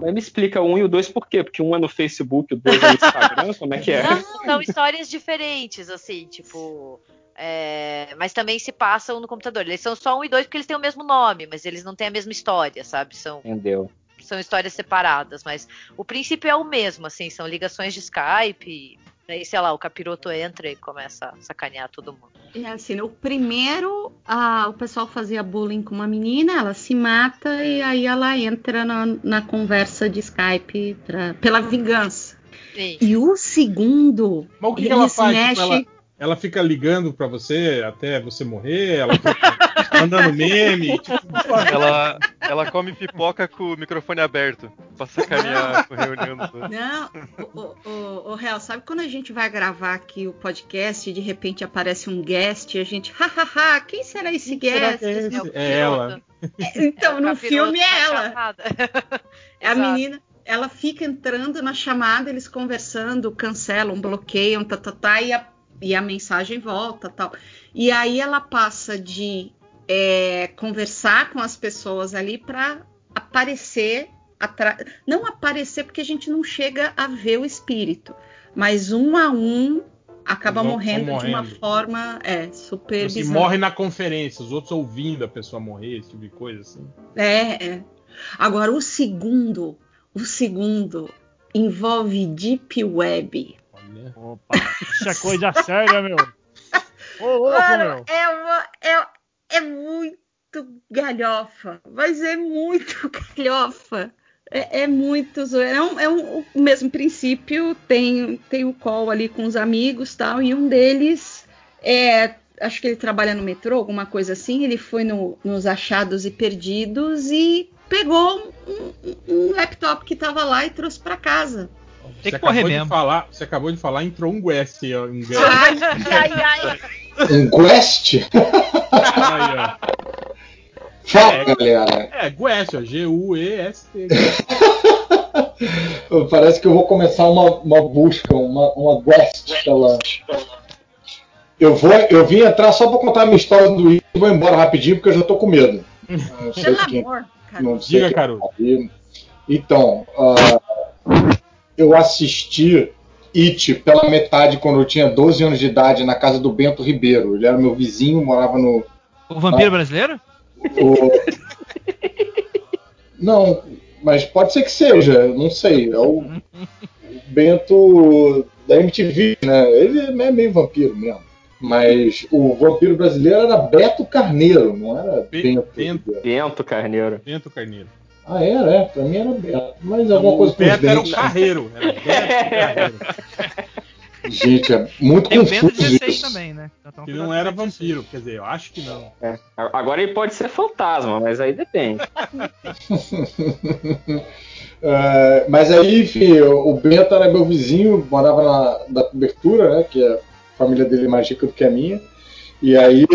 mas me explica o um e o dois por quê? Porque um é no Facebook, o dois é no Instagram, como é que é? Não, são histórias diferentes, assim, tipo. é, Mas também se passam no computador. Eles são só um e dois porque eles têm o mesmo nome, mas eles não têm a mesma história, sabe? São, Entendeu? São histórias separadas, mas o princípio é o mesmo, assim, são ligações de Skype. E aí, sei lá, o capiroto entra e começa a sacanear todo mundo. É assim, o primeiro, a- o pessoal fazia bullying com uma menina, ela se mata e aí ela entra na, na conversa de Skype pra- pela vingança. Sim. E o segundo, Mas o que, que ela faz? Tipo, mexem. ela, ela fica ligando pra você até você morrer, ela fica mandando meme, tipo, [LAUGHS] Ela, ela come pipoca com o microfone aberto pra sacanear com a reunião. do- Não, o, o, o, Real, sabe quando a gente vai gravar aqui o podcast e de repente aparece um guest e a gente, hahaha, quem será esse será guest? que é esse? É É ela. Então, É no filme é ela. É [LAUGHS] a menina, ela fica entrando na chamada, eles conversando, cancelam, bloqueiam, tá, tá, tá, e a, e a mensagem volta, tal. E aí ela passa de é, conversar com as pessoas ali para aparecer atra- não aparecer porque a gente não chega a ver o espírito, mas um a um acaba Vão- vão morrendo, de uma morrendo. forma é super assim, bizarra. morre na conferência, os outros ouvindo a pessoa morrer, esse tipo de coisa, assim. É, é. Agora, o segundo, o segundo envolve Deep Web. Olha. Opa, isso é coisa séria, meu. Ô, louco, Mano, meu. é, uma- é, é muito galhofa, mas é muito [LAUGHS] galhofa. É, é muito. É, um- é um- o mesmo princípio, tem, tem o call ali com os amigos tal, e um deles é. Acho que ele trabalha no metrô, alguma coisa assim. Ele foi no- nos achados e perdidos e pegou um, um- laptop que tava lá e trouxe para casa. Tem Você que correr acabou de mesmo. falar, você acabou de falar, entrou um Guest, um [LAUGHS] Guest Ai, ai, ai. Um Quest? aí, ó. Fala, galera. É, Guest, ó, G-U-E-S-T. [LAUGHS] Parece que eu vou começar uma, uma busca, uma, uma quest pela. Eu, vou, eu vim entrar só pra contar a minha história do Wii e vou embora rapidinho porque eu já tô com medo. [LAUGHS] Não sei Pelo quem- amor, cara. não sei Diga, quem Caruso. tá. Então, ah, eu assisti It pela metade quando eu tinha 12 anos de idade na casa do Bento Ribeiro. Ele era meu vizinho, morava no, O vampiro brasileiro? O- Não, mas pode ser que seja, não sei. É o o Bento da MTV, né? Ele é meio vampiro mesmo. Mas o vampiro brasileiro era Beto Carneiro, não era Be- Bento. Bento. Bento Carneiro. Bento Carneiro. Ah, era, é. Pra mim era Beto. Mas alguma o coisa com os Beto era o. Carreiro. Era Beto Carreiro. [LAUGHS] Gente, é muito Tem o Bento confuso 16 isso. também, né? Então, Que não era o 16. vampiro, quer dizer, eu acho que não. É. Agora ele pode ser fantasma, mas aí depende. [LAUGHS] [LAUGHS] É, mas aí, enfim, o Bento era meu vizinho, morava na da cobertura, né? Que a família dele é mais rica do que a minha. E aí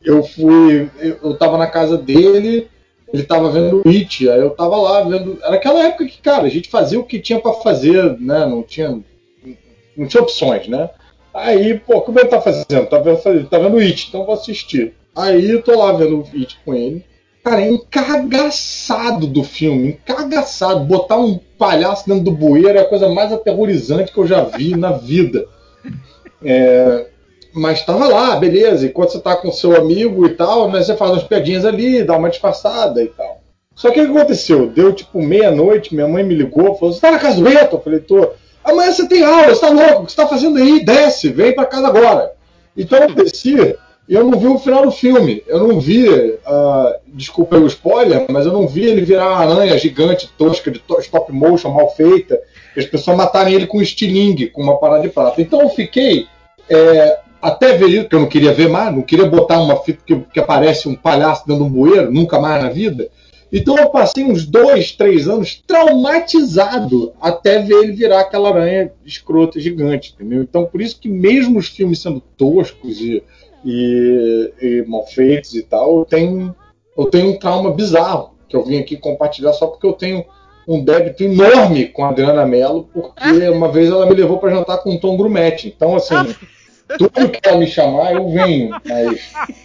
eu fui, eu, eu tava na casa dele, ele tava vendo o It, aí eu tava lá vendo. Era aquela época que, cara, a gente fazia o que tinha pra fazer, né? Não tinha, não tinha opções, né? Aí, pô, o que o Bento tá fazendo? Tá vendo, tá vendo o It, então vou assistir. Aí eu tô lá vendo o It com ele. Cara, é encagaçado do filme, encagaçado. Botar um palhaço dentro do bueiro é a coisa mais aterrorizante que eu já vi na vida. É, mas tava lá, beleza. Enquanto você tá com seu amigo e tal, né, você faz umas piadinhas ali, dá uma disfarçada e tal. Só que o que aconteceu? Deu tipo meia-noite, minha mãe me ligou, falou: Você tá na casa do Beto? Eu falei: Tô. Amanhã você tem aula, você tá louco? O que você tá fazendo aí? Desce, vem pra casa agora. Então eu desci e eu não vi o final do filme. Eu não vi, uh, desculpa o spoiler, mas eu não vi ele virar uma aranha gigante, tosca, de to- stop motion, mal feita, e as pessoas matarem ele com um estilingue, com uma parada de prata. Então eu fiquei é, até ver isso, que eu não queria ver mais, não queria botar uma fita que, que aparece um palhaço de um bueiro, nunca mais na vida. Então eu passei uns dois, três anos traumatizado até ver ele virar aquela aranha escrota gigante, entendeu? Então por isso que mesmo os filmes sendo toscos e, e, e mal feitos e tal, eu tenho, eu tenho um trauma bizarro que eu vim aqui compartilhar só porque eu tenho um débito enorme com a Adriana Mello, porque uma vez ela me levou para jantar com o Tom Grumetti. Então, assim, tudo que ela me chamar, eu venho. Mas [LAUGHS]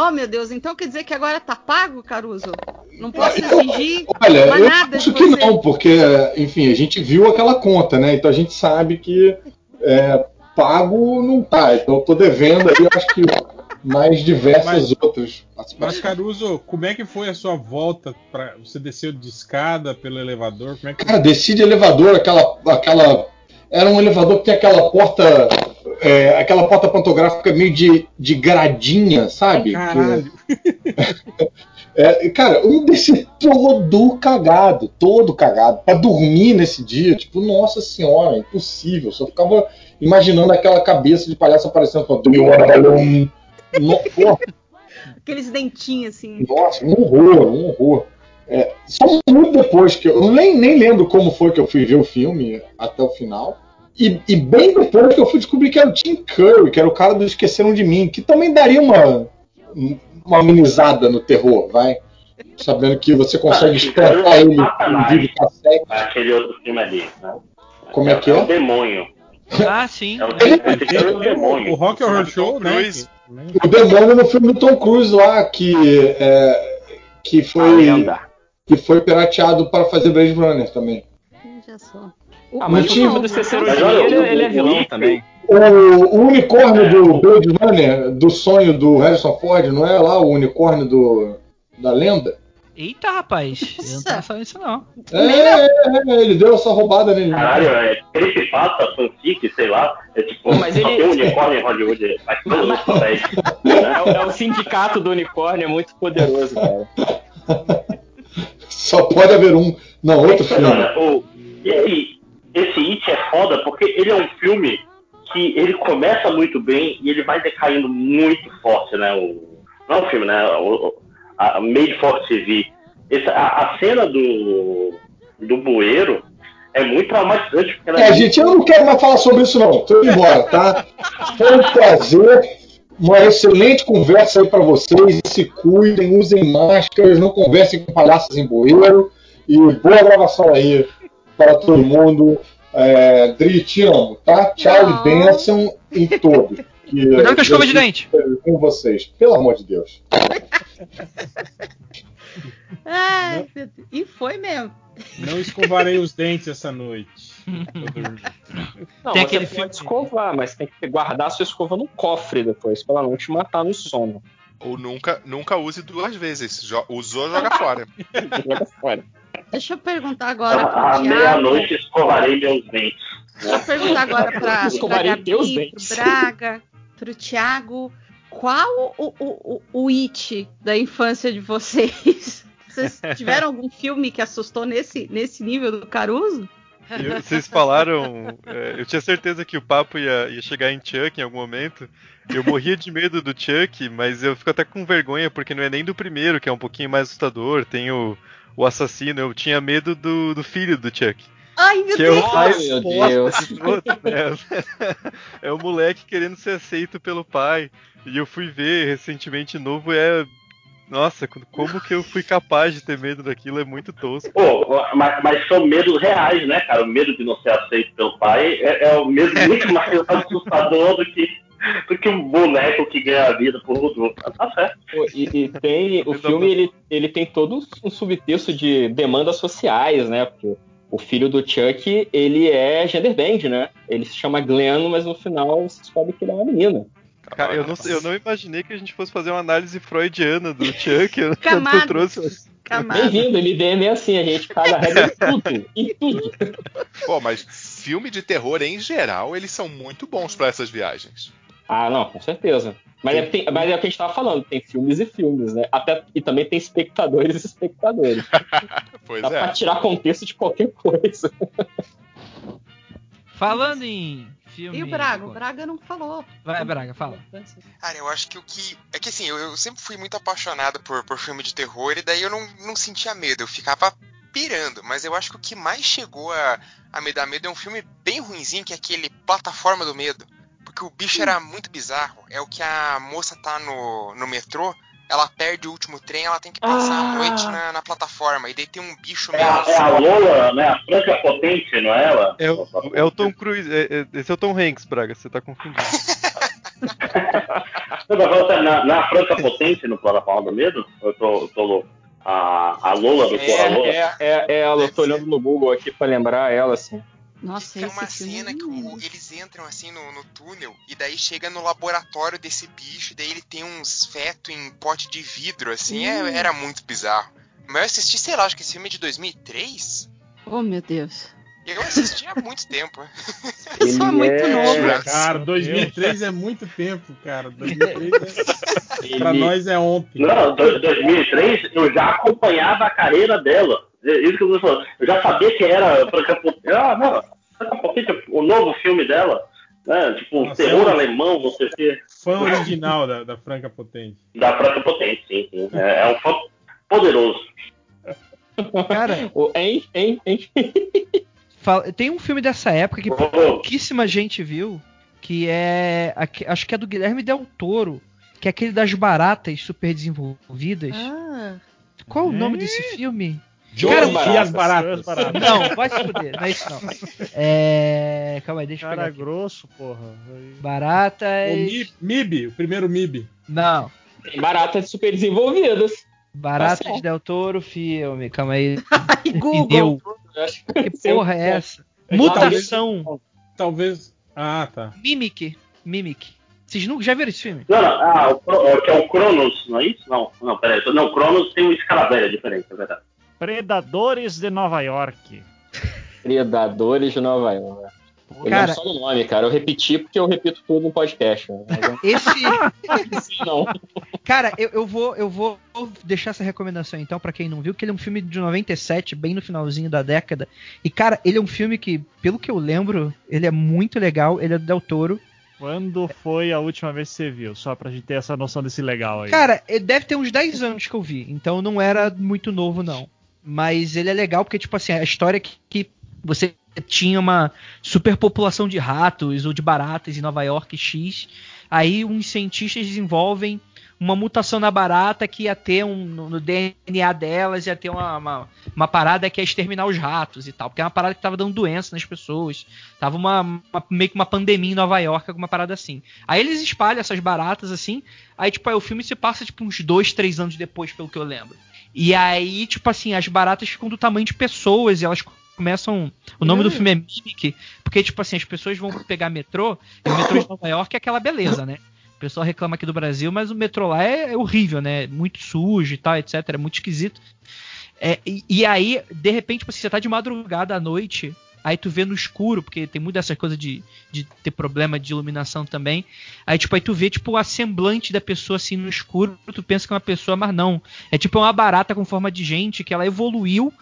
Oh, meu Deus, então quer dizer que agora tá pago, Caruso? Não posso exigir Olha, mais eu nada acho de que você. não, porque, enfim, a gente viu aquela conta, né? Então a gente sabe que é, pago não tá. Então eu tô devendo aí, acho que mais diversas outras Mas. Caruso, como é que foi a sua volta? Pra... Você desceu de escada pelo elevador? Como é que Cara, desci de elevador, aquela, aquela. Era um elevador que tem aquela porta. é, aquela porta pantográfica meio de, de gradinha, sabe? Caralho. [LAUGHS] É, cara, eu desci todo cagado, todo cagado. Pra dormir nesse dia, tipo, nossa senhora, impossível. Só ficava imaginando aquela cabeça de palhaço aparecendo falando, "Do you wanna balloon?" No- [LAUGHS] pô, Aqueles dentinhos assim. nossa, um horror, um horror. É, só muito depois que eu, eu nem, nem lembro como foi que eu fui ver o filme até o final. E, e bem depois que eu fui descobrir que era o Tim Curry, que era o cara do Esqueceram de Mim, que também daria uma, uma amenizada no terror, vai. Sabendo que você consegue Ah, espantar ele em Satanás. vídeo cassete. Aquele outro filme ali. Né? Como é que É o é? demônio. Ah, sim. É o, esse cara é o demônio. O Rock Horror Show, né? O demônio no filme do Tom Cruise lá, que, é, que, A foi, lenda. Que foi pirateado para fazer Blade Runner também. Veja só. Ah, mas o filme do Cicero Mas ele, o- ele é o vilão também. O, o unicórnio do Blade Runner, do sonho do Harrison Ford, não é lá o unicórnio do, da lenda? Eita, rapaz. Eu não tava sabendo isso, não. É, é, é, ele deu essa roubada nele. Caralho, é creepypasta, fanfic, sei lá. É tipo, Mas ele- tem um unicórnio em Hollywood. Tudo isso, velho. É, o- é o sindicato do unicórnio, é muito poderoso, cara. [LAUGHS] Só pode haver um. Não, outro Mas filme. olha, o, esse, esse It é foda porque ele é um filme que ele começa muito bem e ele vai decaindo muito forte, né? O, não é um filme, né? O, o- a Made for TV. Essa, a, a cena do, do bueiro é muito traumatizante. Porque ela É, gente, eu não quero mais falar sobre isso, não. Tô indo embora, tá? Foi um prazer. Uma excelente conversa aí pra vocês. Se cuidem, usem máscaras, não conversem com palhaços em bueiro. E boa gravação aí para todo mundo. É, Dri, te amo, tá? Tchau Não. e bênção em todos. [LAUGHS] Que, Cuidado com a escova de dente. Com vocês, pelo amor de Deus. Ai. E foi mesmo. Não escovarei os dentes essa noite. [LAUGHS] Não, Tem você aquele pode filme- escovar, mas tem que guardar a sua escova no cofre depois, pra ela não te matar no sono. Ou nunca, nunca use duas vezes. Jo- usou, joga fora. [LAUGHS] Joga fora. Deixa eu perguntar agora À pro Thiago. meia-noite escovarei meus dentes. Deixa eu perguntar agora pra, [LAUGHS] pra Escovarei Gabi, dentes. pro Braga, pro Thiago. Qual o, o, o, o it da infância de vocês? Vocês tiveram algum filme que assustou nesse, nesse nível do Caruso? Eu- vocês falaram. é, eu tinha certeza que o papo ia, ia chegar em Chuck em algum momento. Eu morria de medo do Chuck, mas eu fico até com vergonha, porque não é nem do primeiro, que é um pouquinho mais assustador. Tem o, o assassino. Eu tinha medo do, do filho do Chuck. Ai, meu Que é o Deus! mais meu Deus. de todos, né? [LAUGHS] É o moleque querendo ser aceito pelo pai. E eu fui ver recentemente novo, é. Nossa, como que eu fui capaz de ter medo daquilo? É muito tosco. Pô, mas, mas são medos reais, né, cara? O medo de não ser aceito pelo pai é, é o medo [LAUGHS] muito mais assustador do que do que um boneco que ganha a vida por outro. Tá certo. E, e tem [LAUGHS] o filme ele, ele tem todo um subtexto de demandas sociais, né? Porque o filho do Chuck ele é genderbend, né? Ele se chama Glenn, mas no final você descobre que ele é uma menina. Cara, eu não, eu não imaginei que a gente fosse fazer uma análise freudiana do Chuck. eu- [LAUGHS] Camadas. Eu trouxe. Camada. Bem-vindo, MDM é assim, a gente caga a regra em tudo, em tudo. Pô, mas filme de terror em geral, eles são muito bons pra essas viagens. Ah, não, com certeza. Mas é, tem- mas é o que a gente tava falando, tem filmes e filmes, né? Até, e também tem espectadores e espectadores. [LAUGHS] Pois Dá pra é. tirar contexto de qualquer coisa. Falando em filme. E o Braga? O Braga não falou. Vai, Braga, fala. Cara, eu acho que o que. É que assim, eu, eu sempre fui muito apaixonado por, por filme de terror e daí eu não, não sentia medo, eu ficava pirando. Mas eu acho que o que mais chegou a, a me dar medo é um filme bem ruinzinho, que é aquele Plataforma do Medo. Porque o bicho era muito bizarro. É o que a moça tá no, no metrô, ela perde o último trem, ela tem que passar Ah. a noite na, na plataforma. E daí tem um bicho É meio. a, é a Lola, né? A Franca Potente, não é ela? É o, é o Tom Cruise. é- é- esse é o Tom Hanks, Braga, você tá confundindo. [LAUGHS] Na, na Franca Potente, no Plataforma do Medo? Eu tô, eu tô louco. A, a Lola do Porra Lola? É, é, é, é ela, eu tô olhando no Google aqui pra lembrar ela, assim. Nossa, É esse uma cena que o- eles entram assim no, no túnel e daí chega no laboratório desse bicho e daí ele tem uns fetos em pote de vidro, assim, é- Hum. era muito bizarro. Mas eu assisti, sei lá, acho que esse filme é de 2003? Oh, meu Deus. Eu assisti há muito tempo. [LAUGHS] Ele muito é- novo. Cara, 2003 é muito tempo, cara. 2003 é... [LAUGHS] pra Ele- nós é ontem. Não, do- 2003 eu já acompanhava a carreira dela. É Isso que eu tô falando. Eu já sabia que era Franca Potente. Ah, não. Franca Potente, o novo filme dela. Né? Tipo, um Nossa, terror é um- alemão, não sei o quê. Fã original da, da Franca Potente. Da Franca Potente, sim, sim. É, é um fã poderoso. Cara, O- Hein, hein, hein. [LAUGHS] fala- tem um filme dessa época que pouquíssima gente viu, que é. Acho que é do Guilherme Del Toro, que é aquele das baratas super desenvolvidas. Ah, Qual o nome É. desse filme? Joe Cara, as baratas. Baratas. Não, vai se fuder, não é isso não. É. Calma aí, deixa eu pegar. Cara grosso, porra. Baratas. O Mi- MIB, o primeiro MIB. Não. Tem baratas super desenvolvidas. Baratas Tá certo. Del Toro filme, calma aí. [LAUGHS] Ai, Google. Entendeu? Eu acho Que porra é essa? É Mutação. Talvez. Ah, tá. Mimic. Mimic. Vocês nunca já viram esse filme? Não, não, ah, o, o- que é o Cronos, não é isso? Não, não, peraí. Não, o Cronos tem um escaravelho, é diferente, é verdade. Predadores de Nova York. Predadores de Nova York. Eu Cara- lembro só do nome, cara. Eu repeti porque eu repito tudo no podcast. Né? Esse. [LAUGHS] não. Cara, eu, eu vou eu vou deixar essa recomendação então pra quem não viu, que ele é um filme de 97, bem no finalzinho da década. E cara, ele é um filme que, pelo que eu lembro, ele é muito legal, ele é do Del Toro. Quando foi a última vez que você viu? Só pra gente ter essa noção desse legal aí. Cara, ele deve ter uns 10 anos que eu vi, então não era muito novo não. Mas ele é legal porque tipo assim, a história que, que você tinha uma superpopulação de ratos ou de baratas em Nova York X, aí uns cientistas desenvolvem uma mutação na barata que ia ter um, no DNA delas, ia ter uma, uma, uma parada que ia exterminar os ratos e tal. Porque é uma parada que tava dando doença nas pessoas. Tava uma, uma- meio que uma pandemia em Nova York, alguma parada assim. Aí eles espalham essas baratas assim. Aí, tipo, aí o filme se passa, tipo, uns dois, três anos depois, pelo que eu lembro. E aí, tipo assim, as baratas ficam do tamanho de pessoas e elas começam. O nome do filme é Mimic, porque, tipo assim, as pessoas vão pegar metrô, e o metrô de Nova York é aquela beleza, né? O pessoal reclama aqui do Brasil, mas o metrô lá é, é horrível, né? Muito sujo e tal, etc. É muito esquisito. É, e, e aí, de repente, tipo assim, você tá de madrugada à noite, aí tu vê no escuro, porque tem muito dessa coisa de, de ter problema de iluminação também. Aí, tipo, aí tu vê, tipo, a semblante da pessoa assim no escuro, tu pensa que é uma pessoa, mas não. É tipo uma barata com forma de gente que ela evoluiu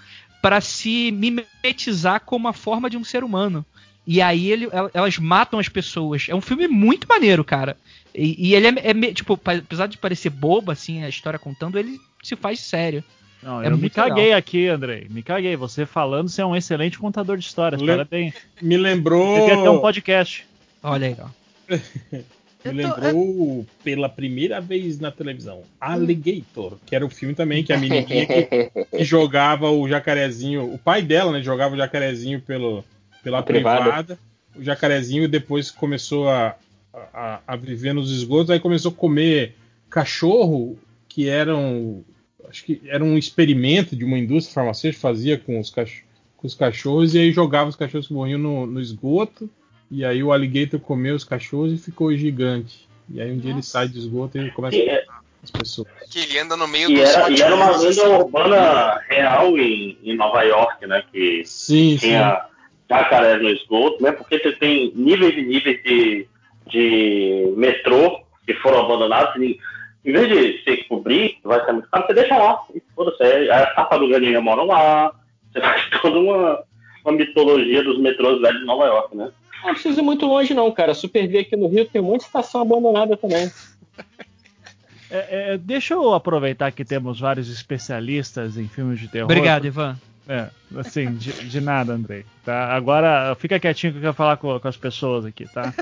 para se mimetizar como a forma de um ser humano. E aí ele- el- elas matam as pessoas. É um filme muito maneiro, cara. E, e ele é, é tipo, apesar de parecer bobo, assim, a história contando, ele se faz sério. Não, É eu me caguei legal. aqui, Andrei. Me caguei. Você falando, você é um excelente contador de histórias. Le- Parabéns. Me lembrou. Devia ter um podcast. Olha aí, ó. [LAUGHS] Me tô- lembrou pela primeira vez na televisão. Alligator, que era o filme também que a menininha que, [LAUGHS] que jogava o jacarezinho. O pai dela, né? Jogava o jacarezinho pelo, pela A privada. privada. O jacarezinho depois começou a, a, a viver nos esgotos, aí começou a comer cachorro que eram acho que era um experimento de uma indústria farmacêutica fazia com os, cach com os cachorros e aí jogava os cachorros que morriam no, no, esgoto e aí o alligator comeu os cachorros e ficou gigante. E aí um dia Nossa. ele sai do esgoto e começa e a é, as pessoas. Que ele anda no meio e dos era, e era uma lenda urbana real em, em Nova York, né? Que sim, tinha jacarés no esgoto, né? Porque você tem níveis e níveis de, de metrô que foram abandonados. E, em vez de você cobrir, vai ser muito caro, você deixa lá. E foda-se, é, a tartaruga ninja moram lá. Você faz [LAUGHS] toda uma, uma mitologia dos metrôs velhos de Nova York, né? Não precisa ir muito longe, não, cara. Super V aqui no Rio tem um monte de estação abandonada também. [LAUGHS] É, é, deixa eu aproveitar que temos vários especialistas em filmes de terror. Obrigado, Ivan. É, assim, de, de, nada, Andrei. Tá? Agora, fica quietinho que eu quero falar com, com as pessoas aqui, tá?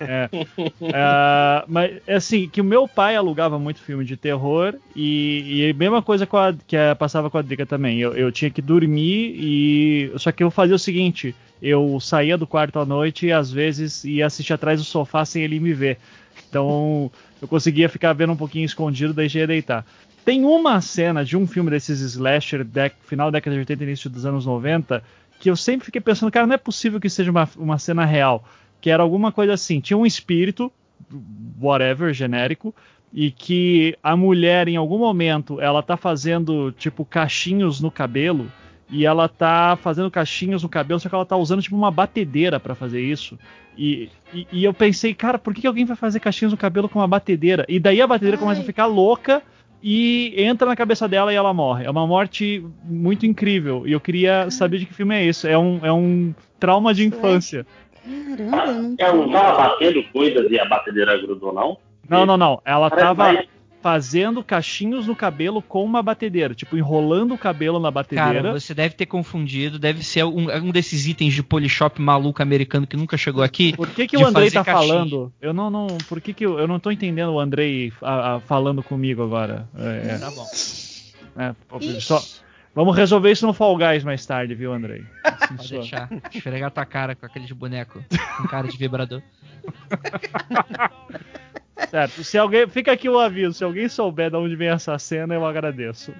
É, [LAUGHS] é, mas, assim, que o meu pai alugava muito filme de terror e, e a mesma coisa com a, que a, passava com a Drica também. Eu, eu tinha que dormir e. Só que eu fazia o seguinte: eu saía do quarto à noite e às vezes ia assistir atrás do sofá sem ele me ver. Então, eu conseguia ficar vendo um pouquinho escondido, daí já ia deitar. Tem uma cena de um filme desses slasher, dec, final da década de 80 início dos anos 90, que eu sempre fiquei pensando, cara, não é possível que seja uma, uma cena real. Que era alguma coisa assim, tinha um espírito, whatever, genérico, e que a mulher, em algum momento, ela tá fazendo, tipo, cachinhos no cabelo, e ela tá fazendo cachinhos no cabelo, só que ela tá usando, tipo, uma batedeira para fazer isso. E, e, e, eu pensei, cara, por que alguém vai fazer cachinhos no cabelo com uma batedeira? E daí a batedeira Ai. começa a ficar louca e entra na cabeça dela e ela morre. É uma morte muito incrível. E eu queria saber de que filme é esse. É um, é um trauma de infância. Caramba, não Ela não tava batendo coisas e a batedeira grudou, não? Não, não, não. Ela Parece tava. Fazendo cachinhos no cabelo com uma batedeira, tipo enrolando o cabelo na batedeira. Cara, você deve ter confundido, deve ser um, um desses itens de polishop maluco americano que nunca chegou aqui. Por que, que o Andrei tá cachinho. falando? Eu não, não, por que, que eu, eu não tô entendendo o Andrei a, a, falando comigo agora? É, tá bom. É, só, vamos resolver isso no Fall Guys mais tarde, viu, Andrei? Assim, Pode deixar. Esfregar tua cara com aquele de boneco com cara de vibrador. [LAUGHS] Certo. Se alguém. Fica aqui o aviso. Se alguém souber de onde vem essa cena, eu agradeço.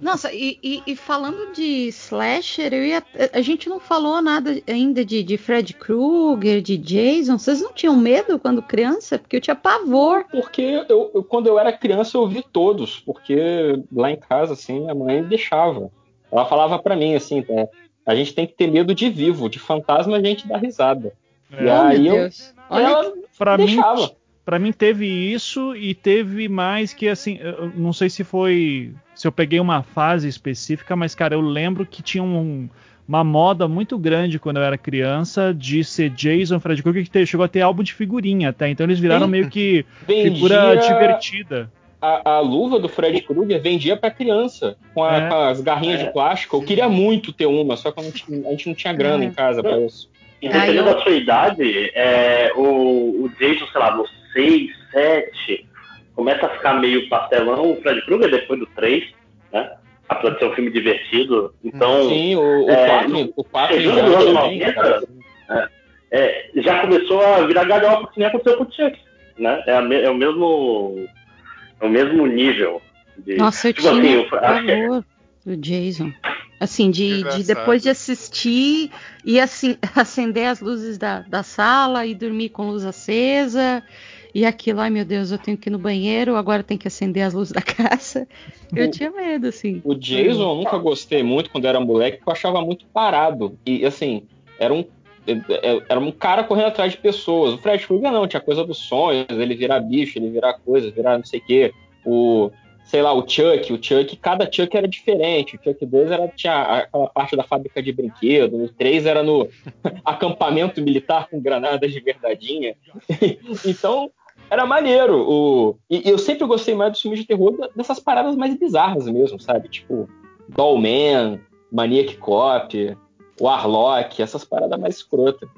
Nossa, e, e, e falando de slasher, ia, a gente não falou nada ainda de, de Fred Krueger, de Jason. Vocês não tinham medo quando criança? Porque eu tinha pavor. Porque eu, eu, quando eu era criança eu vi todos. Porque lá em casa, assim, a mãe deixava. Ela falava para mim assim, é, a gente tem que ter medo de vivo, de fantasma a gente dá risada. É. E oh, aí eu, Olha, ela pra deixava. mim para mim teve isso e teve mais que assim, eu não sei se foi se eu peguei uma fase específica, mas cara, eu lembro que tinha um, uma moda muito grande quando eu era criança de ser Jason Fred Krueger que chegou a ter álbum de figurinha até, então eles viraram meio que vendia... figura divertida. A, a, luva do Fred Krueger vendia para criança com, a, é. com, as garrinhas é. de plástico. Eu queria muito ter uma, só que a gente, a gente não tinha grana é. em casa para isso. E dependendo da sua idade, é, o, o Jason, sei lá, no 6, 7, começa a ficar meio pastelão o Fred Krueger depois do 3, né? Apesar de ser um filme divertido. Então. Sim, o, o é, 4, o 4 chegando nos anos 90, é, é, já começou a virar galhofa que nem aconteceu com o Chuck. Né? É, a, é, o mesmo. É o mesmo nível. De, Nossa, eu tipo assim, tinha assim, eu, do Jason. Assim, de, de, depois de assistir e assim, [LAUGHS] acender as luzes da, da sala e dormir com luz acesa e aquilo, ai meu Deus, eu tenho que ir no banheiro, agora tem que acender as luzes da [LAUGHS] casa. Eu tinha medo, assim. O Jason eu nunca gostei muito quando era moleque, porque eu achava muito parado. E assim, era um. Era um cara correndo atrás de pessoas. O Fred Krueger não, tinha coisa dos sonhos, ele virar bicho, ele virar coisa, virar não sei o quê. O, sei lá, o Chuck, o Chuck, cada Chuck era diferente. O Chuck 2 era, tinha aquela parte da fábrica de brinquedo, o 3 era no [LAUGHS] acampamento militar com granadas de verdadeinha. [LAUGHS] então, era maneiro. O... E, eu sempre gostei mais dos filmes de terror dessas paradas mais bizarras mesmo, sabe? Tipo, Dollman, Maniac Cop, o Arlock, essas paradas mais escrotas.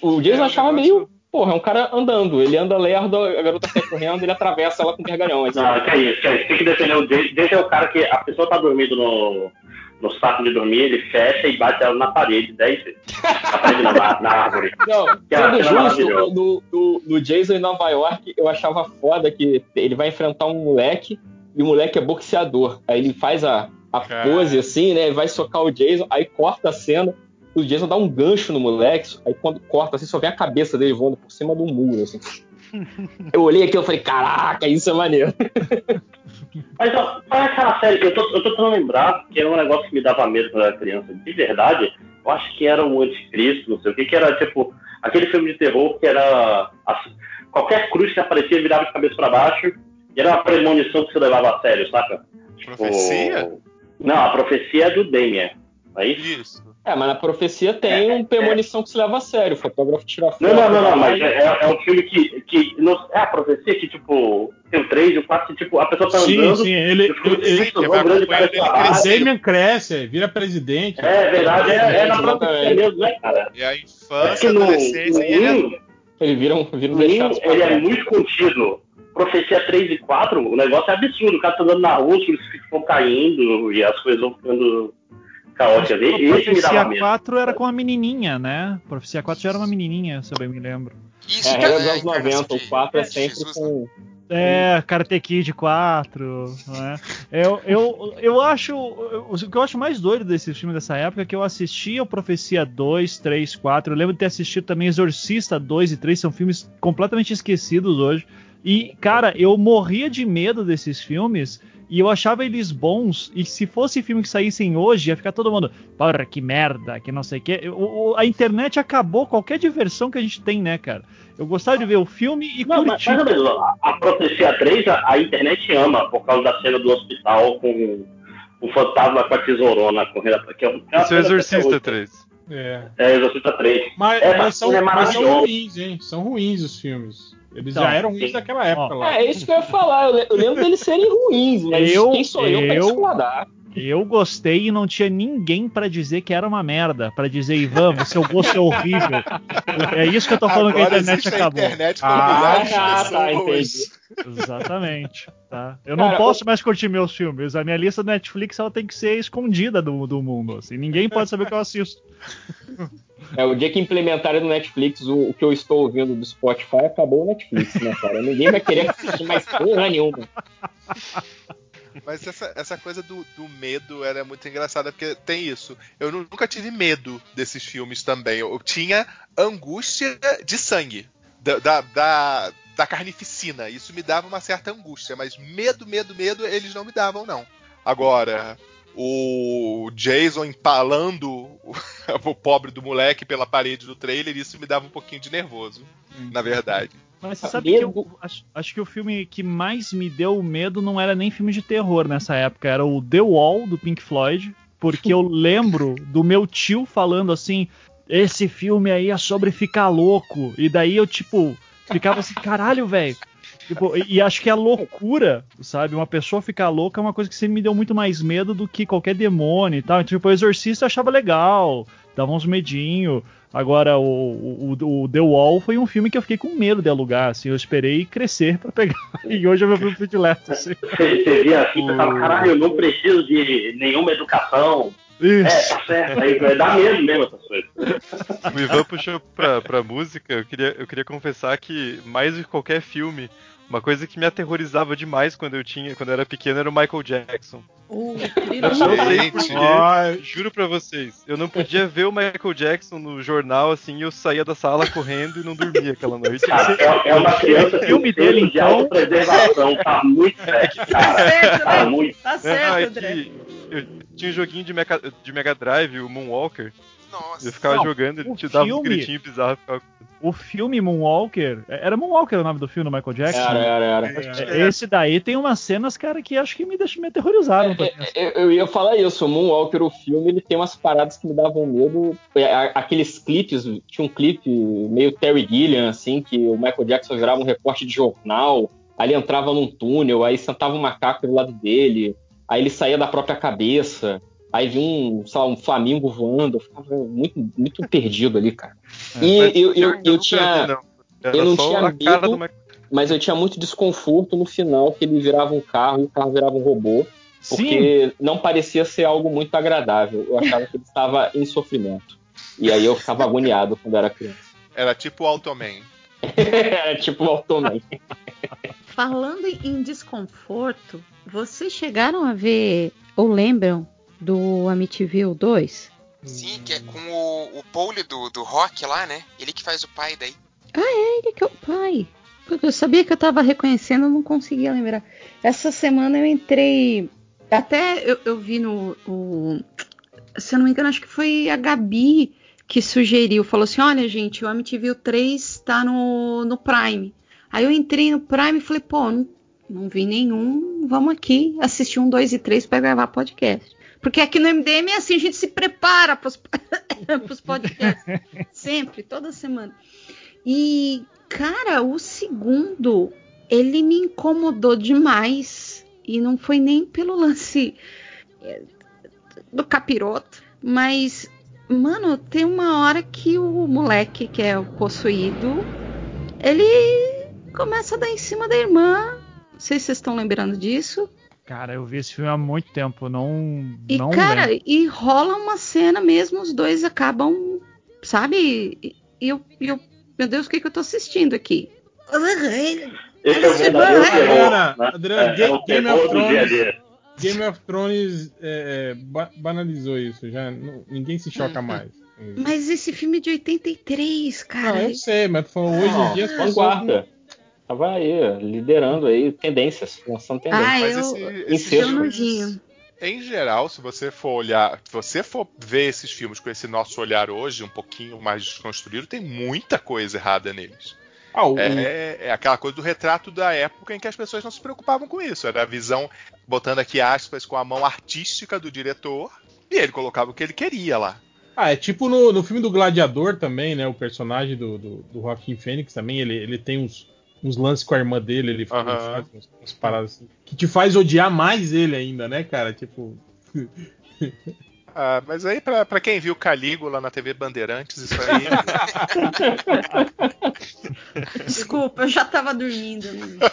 O Jason é, achava meio. Porra, é um cara andando. Ele anda lerdo, a garota sai correndo, ele atravessa ela com gargalhão. Assim. Não, que é isso, que é isso. Tem que defender o Jason. Jason é o cara que a pessoa tá dormindo no, no saco de dormir, ele fecha e bate ela na parede 10 vezes. Na parede não, na, na árvore. Não, sendo justo, no, no, no Jason em Nova York, eu achava foda que ele vai enfrentar um moleque e o moleque é boxeador. Aí ele faz a, a Cara. pose assim, né? Vai socar o Jason, aí corta a cena. O Jason dá um gancho no moleque, aí quando corta assim, só vem a cabeça dele voando por cima do muro, assim. Eu olhei aqui e falei, caraca, isso é maneiro. [LAUGHS] Mas ó, qual é aquela série? Eu tô, eu tô tentando lembrar que era um negócio que me dava medo quando eu era criança. De verdade, eu acho que era o Anticristo, não sei o que, que era tipo aquele filme de terror que era. as- qualquer cruz que aparecia virava de cabeça pra baixo e era uma premonição que você levava a sério, saca? Tipo, Profecia? Não, a profecia é do Damien. Não é isso? Isso. É, mas na profecia tem um premonição que se leva a sério. O fotógrafo tira foto. Não, não, não, não, mas é, é um filme que. que não- é a profecia que, tipo, tem o 3 e o 4, que, tipo, a pessoa tá Sim, andando. sim, ele, e filme ele, ele vão vai grande ele baixo. crescer. Damien cresce, vira presidente. É verdade, é, é na profecia mesmo, né, cara? É a É que infância, no, adolescência e ele Ele vira um, vira um deixado ele é muito contido. Profecia 3 e 4, o negócio é absurdo. O cara tá andando na rua, os filhos ficam caindo e as coisas vão ficando caóticas. A Esse me Profecia dava medo. 4 era com a menininha, né? Profecia 4 já era uma menininha, se eu bem me lembro. Isso É, que regra é dos anos 90, encarnação o 4 é de sempre Jesus, né? com. É, Karate Kid 4, né? Eu, eu, eu acho. eu- O que eu acho mais doido desse filme dessa época é que eu assisti a Profecia 2, 3, 4. Eu lembro de ter assistido também Exorcista 2 e 3, são filmes completamente esquecidos hoje. E, cara, eu morria de medo desses filmes e eu achava eles bons. E se fosse filme que saíssem hoje, ia ficar todo mundo, porra, que merda, que não sei o quê. O- A internet acabou qualquer diversão que a gente tem, né, cara? Eu gostava de ver o filme e Não, mas curtir. ou menos, a, a Profecia 3, a, a internet ama por causa da cena do hospital com o fantasma com a tesourona correndo. Que é, um- é Esse é Exorcista até hoje. 3. É. É, Exorcista 3. Mas, É, mas são, é mas são ruins, hein? São ruins os filmes. Eles Então, já eram ruins sim. naquela época Ó, lá. É, isso que eu ia falar. Eu, le- eu lembro deles serem ruins, mas Eu- quem sou eu, pra eu- discordar? Eu gostei e não tinha ninguém pra dizer que era uma merda. Pra dizer, Ivan, o seu gosto é horrível. É isso que eu tô falando que a Agora internet acabou. A internet com Ah, ah, tá, pessoas. Exatamente. Tá? Eu Cara, não posso mais curtir meus filmes. A minha lista do Netflix ela tem que ser escondida do, do mundo. Assim. Ninguém pode saber o que eu assisto. É, o dia que implementarem no Netflix o, o que eu estou ouvindo do Spotify, acabou o Netflix, né, cara? Ninguém vai querer assistir mais porra nenhuma. Mas essa, essa coisa do, do medo era muito engraçada, porque tem isso. Eu nu- nunca tive medo desses filmes também. Eu, eu tinha angústia de sangue. Da, da, da, da carnificina. Isso me dava uma certa angústia. Mas medo, medo, medo, eles não me davam, não. Agora, o Jason empalando [LAUGHS] o, pobre do moleque pela parede do trailer, isso me dava um pouquinho de nervoso, na verdade. Mas você sabe que eu acho, acho que o filme que mais me deu medo não era nem filme de terror nessa época, era o The Wall do Pink Floyd, porque eu [LAUGHS] lembro do meu tio falando assim: esse filme aí é sobre ficar louco. E daí eu, tipo, ficava assim, caralho, velho. Tipo, e, acho que a loucura, sabe? Uma pessoa ficar louca é uma coisa que sempre me deu muito mais medo do que qualquer demônio e tal. Então, tipo, o Exorcista eu achava legal, dava uns medinho. Agora, o, o, o The Wall foi um filme que eu fiquei com medo de alugar, assim. Eu esperei crescer pra pegar. [LAUGHS] E hoje é meu filme predileto, assim. Você, você via assim, você fala, caralho, eu não preciso de nenhuma educação. É, Isso. tá certo. Aí vai dar medo mesmo essas coisas. O Ivan puxou pra, pra música, eu queria, eu queria confessar que, mais do que qualquer filme, uma coisa que me aterrorizava demais quando eu tinha, quando eu era pequeno era o Michael Jackson. O Eu não sei juro pra vocês. Eu não podia ver o Michael Jackson no jornal assim e eu saía da sala correndo e não dormia aquela noite. Cara, é, é uma criança O filme dele, de então- autopreservação. Tá muito [LAUGHS] certo, Tá cara. certo, Tá né? muito. Tá Não, certo, é André. que eu tinha um joguinho de Mega, de Mega Drive, o Moonwalker. Nossa. Eu ficava Não, jogando, ele o te dava uns filme- gritinhos bizarros. Ficava... O filme Moonwalker. Era Moonwalker o nome do filme do Michael Jackson? Era, era, era. É, Esse daí tem umas cenas, cara, que acho que me, deixam, me aterrorizaram. pra pensar. Eu, eu ia falar isso, o Moonwalker, o filme, ele tem umas paradas que me davam medo. É, Aqueles clipes, tinha um clipe meio Terry Gilliam, assim, que o Michael Jackson virava um recorte de jornal, aí ele entrava num túnel, aí sentava um macaco do lado dele, aí ele saía da própria cabeça, aí vinha um, sei lá, um flamingo voando, eu ficava muito, muito perdido ali, cara. E Mas eu, eu, eu vi, tinha. não. Era eu não tinha medo. do Mas eu tinha muito desconforto no final, que ele virava um carro e o carro virava um robô. Porque não parecia ser algo muito agradável. Eu achava que ele estava em sofrimento. E aí eu ficava agoniado quando era criança. Era tipo o Automan. Era [LAUGHS] tipo o Automan. Falando em desconforto, vocês chegaram a ver ou lembram do Amityville 2? Sim, que é com o, o Paul do, do rock lá, né? Ele que faz o pai daí. Ah, é ele que é o pai. Eu sabia que eu tava reconhecendo, eu não conseguia lembrar. Essa semana eu entrei. Até eu, eu vi no. O, se eu não me engano, acho que foi a Gabi que sugeriu. Falou assim: olha, gente, o Amityville 3 tá no, no Prime. Aí eu entrei no Prime e falei, pô, não, não vi nenhum. Vamos aqui assistir um, dois e três para gravar podcast. Porque aqui no MDM é assim, a gente se prepara para os [LAUGHS] podcasts. Sempre, toda semana. E, cara, o segundo, ele me incomodou demais. E não foi nem pelo lance é, do capiroto, mas, mano, tem uma hora que o moleque, que é o possuído, ele começa a dar em cima da irmã. Não sei se vocês estão lembrando disso. Cara, eu vi esse filme há muito tempo, não. E, não cara, lembro. e rola uma cena mesmo, os dois acabam, sabe? E eu, eu meu Deus, o que, que eu tô assistindo aqui? Esse é o verdadeiro terror. Adriana, né? Adriana, É, é o Game, of Thrones. Game of Thrones é, é, ba- banalizou isso, já não- ninguém se choca mais. Mas esse filme é de 83, Não, cara. eu sei, mas hoje em dia as pessoas. Vanguarda. Tava aí, liderando aí tendências, lançando tendências. Ah, Mas eu, esse- filmes- nojinho. Em geral, se você for olhar, se você for ver esses filmes com esse nosso olhar hoje, um pouquinho mais desconstruído, tem muita coisa errada neles. Ah, o- É, é aquela coisa do retrato da época em que as pessoas não se preocupavam com isso. Era a visão, botando aqui aspas, com a mão artística do diretor, e ele colocava o que ele queria lá. Ah, é tipo no, no filme do Gladiador também, né? O personagem do, do, do Joaquim Fênix também, ele, ele tem uns, uns lances com a irmã dele, ele, Aham. faz umas, umas paradas assim, que te faz odiar mais ele ainda, né, cara? Tipo. [LAUGHS] Ah, mas aí, pra, pra quem viu Calígula na TV Bandeirantes, isso aí. [LAUGHS] Desculpa, eu já tava dormindo. né? [LAUGHS]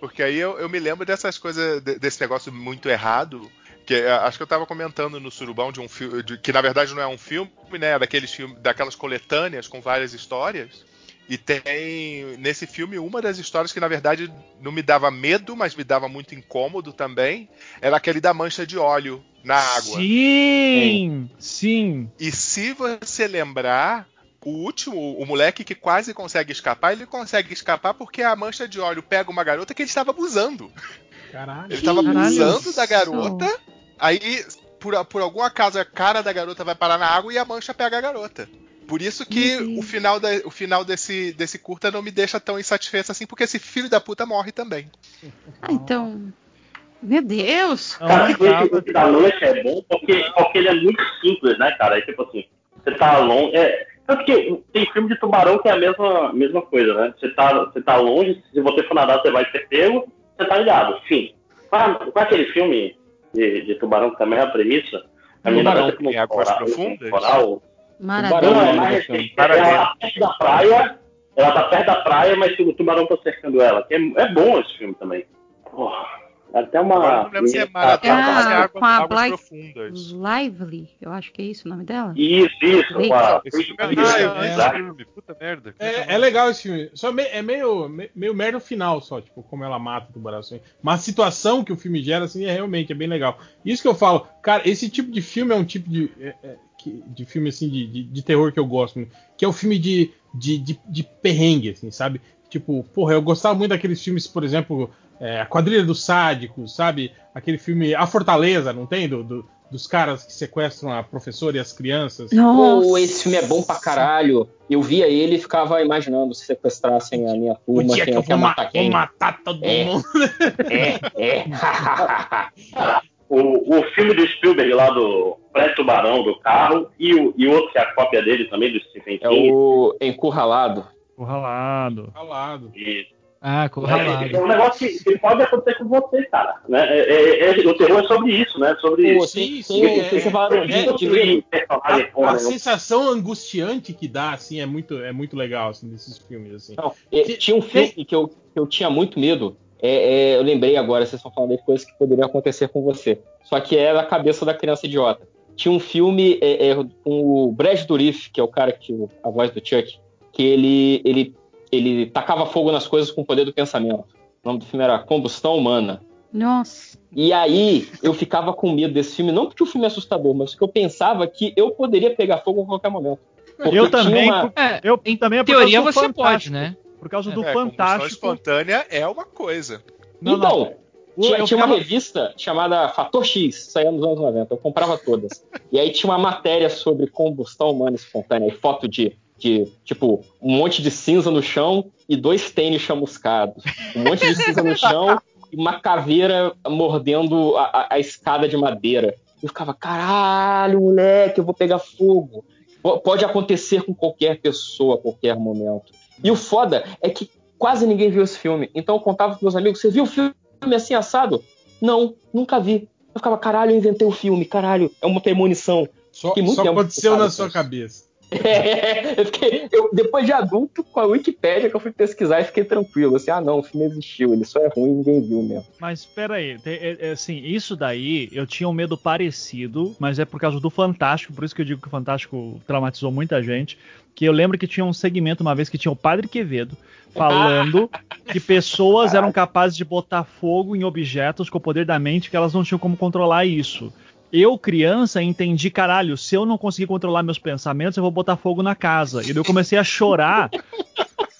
Porque aí eu, eu me lembro dessas coisas, de- desse negócio muito errado. Que é, acho que eu tava comentando no Surubão de um filme. Que na verdade não é um filme, né? É daqueles filmes, daquelas coletâneas com várias histórias. E tem nesse filme uma das histórias que na verdade não me dava medo, mas me dava muito incômodo também. Era aquele da mancha de óleo na água. Sim, sim. E se você lembrar, o último, o moleque que quase consegue escapar, ele consegue escapar porque a mancha de óleo pega uma garota que ele estava abusando. Caralho. Ele estava Caralho. abusando da garota, aí por, por algum acaso a cara da garota vai parar na água e a mancha pega a garota. Por isso que Deus. o final, da- o final desse, desse curta não me deixa tão insatisfeito assim, porque esse filho da puta morre também. Ah, então. Meu Deus! Não Cara, esse da noite é bom porque, porque ele é muito simples, né, cara? É tipo assim, você tá longe. É, tanto que tem filme de tubarão que é a mesma, mesma coisa, né? Você tá, você tá longe, se você for nadar, você vai ser pego, você tá ligado. Fim. Qual é aquele filme de, de tubarão que também é a premissa? A menina Tubarão, vai ser como em águas coral- profundas? coral. Maradona. Não, é Tubarão, mais recente. Ela tá perto da praia, ela tá perto da praia, mas o tubarão tá cercando ela. Que É, é bom esse filme também. Porra, até uma. Agora eu não lembro se é Ah, se é água- com a águas Blythe- profundas. Lively, eu acho que é isso o nome dela. Isso, isso. com a- Esse filme é, Ah, ah, é, é, é. puta merda. É, é legal esse filme. Só me- é meio, me- meio merda o final, só, tipo, como ela mata o tubarão. Assim. Mas a situação que o filme gera, assim, é realmente é bem legal. Isso que eu falo, cara, esse tipo de filme é um tipo de. é- é, de filme assim de, de, de terror que eu gosto, né? que é o filme de, de, de, de perrengue, assim, sabe? Tipo, porra, eu gostava muito daqueles filmes, por exemplo, é, A Quadrilha dos Sádicos, sabe? Aquele filme A Fortaleza, não tem? Do, do- dos caras que sequestram a professora e as crianças. Nossa! Pô, esse filme é bom pra caralho. Eu via ele e ficava imaginando se sequestrassem a minha O turma, dia que quem eu é que ia vou, ma- matar vou quem. matar todo É. mundo. É, é. [LAUGHS] O, o filme do Spielberg lá do Pré-Tubarão do carro e o, e o outro que é a cópia dele também, do Stephen É King. o Encurralado. O ralado. Calado. Ah, corralado. É um negócio que, que pode acontecer com você, cara. Né? É, é- é- o terror é sobre isso, né? Sobre Pô, Sim, sim, é- é- personagem A, né? sensação angustiante que dá, assim, é muito, é muito legal, assim, desses filmes, assim. Não, eh, tinha um filme que eu, que eu tinha muito medo, É, é, eu lembrei agora, vocês estão falando de coisas que poderiam acontecer com você. Só que é a cabeça da criança idiota. Tinha um filme é, é, com o Brad Dourif, que é o cara que a voz do Chuck, que ele, ele, ele tacava fogo nas coisas com o poder do pensamento. O nome do filme era Combustão Humana. Nossa. E aí eu ficava com medo desse filme, não porque o filme é assustador, mas porque eu pensava que eu poderia pegar fogo a qualquer momento. Porque Eu também, uma- É, eu também é por teoria você pode, Fantástico. né? Por causa do É, combustão Fantástico. espontânea é uma coisa. Não, então, não. tinha, Eu tinha uma revista chamada Fator X, saía nos anos 90, eu comprava todas. e aí tinha uma matéria sobre combustão humana espontânea, e foto de, de, tipo, um monte de cinza no chão e dois tênis chamuscados. Um monte de cinza no chão e uma caveira mordendo a, a- escada de madeira. Eu ficava, caralho, moleque, eu vou pegar fogo. P- Pode acontecer com qualquer pessoa a qualquer momento. E o foda é que quase ninguém viu esse filme. Então eu contava pros meus amigos, você viu o filme assim assado? Não, nunca vi. Eu ficava, caralho, eu inventei o filme, caralho, é uma premonição. Só, só aconteceu na sua cabeça. [LAUGHS] É, eu fiquei, eu- depois de adulto, com a Wikipédia, que eu fui pesquisar e fiquei tranquilo. Assim, ah não, o filme existiu, ele só é ruim ninguém viu mesmo. Mas espera aí, é- é assim, isso daí eu tinha um medo parecido, mas é por causa do Fantástico, por isso que eu digo que o Fantástico traumatizou muita gente. Que eu lembro que tinha um segmento uma vez que tinha o Padre Quevedo falando [LAUGHS] que pessoas eram capazes de botar fogo em objetos com o poder da mente que elas não tinham como controlar isso. Eu, criança, entendi, caralho, se eu não conseguir controlar meus pensamentos, eu vou botar fogo na casa. E daí eu comecei a chorar.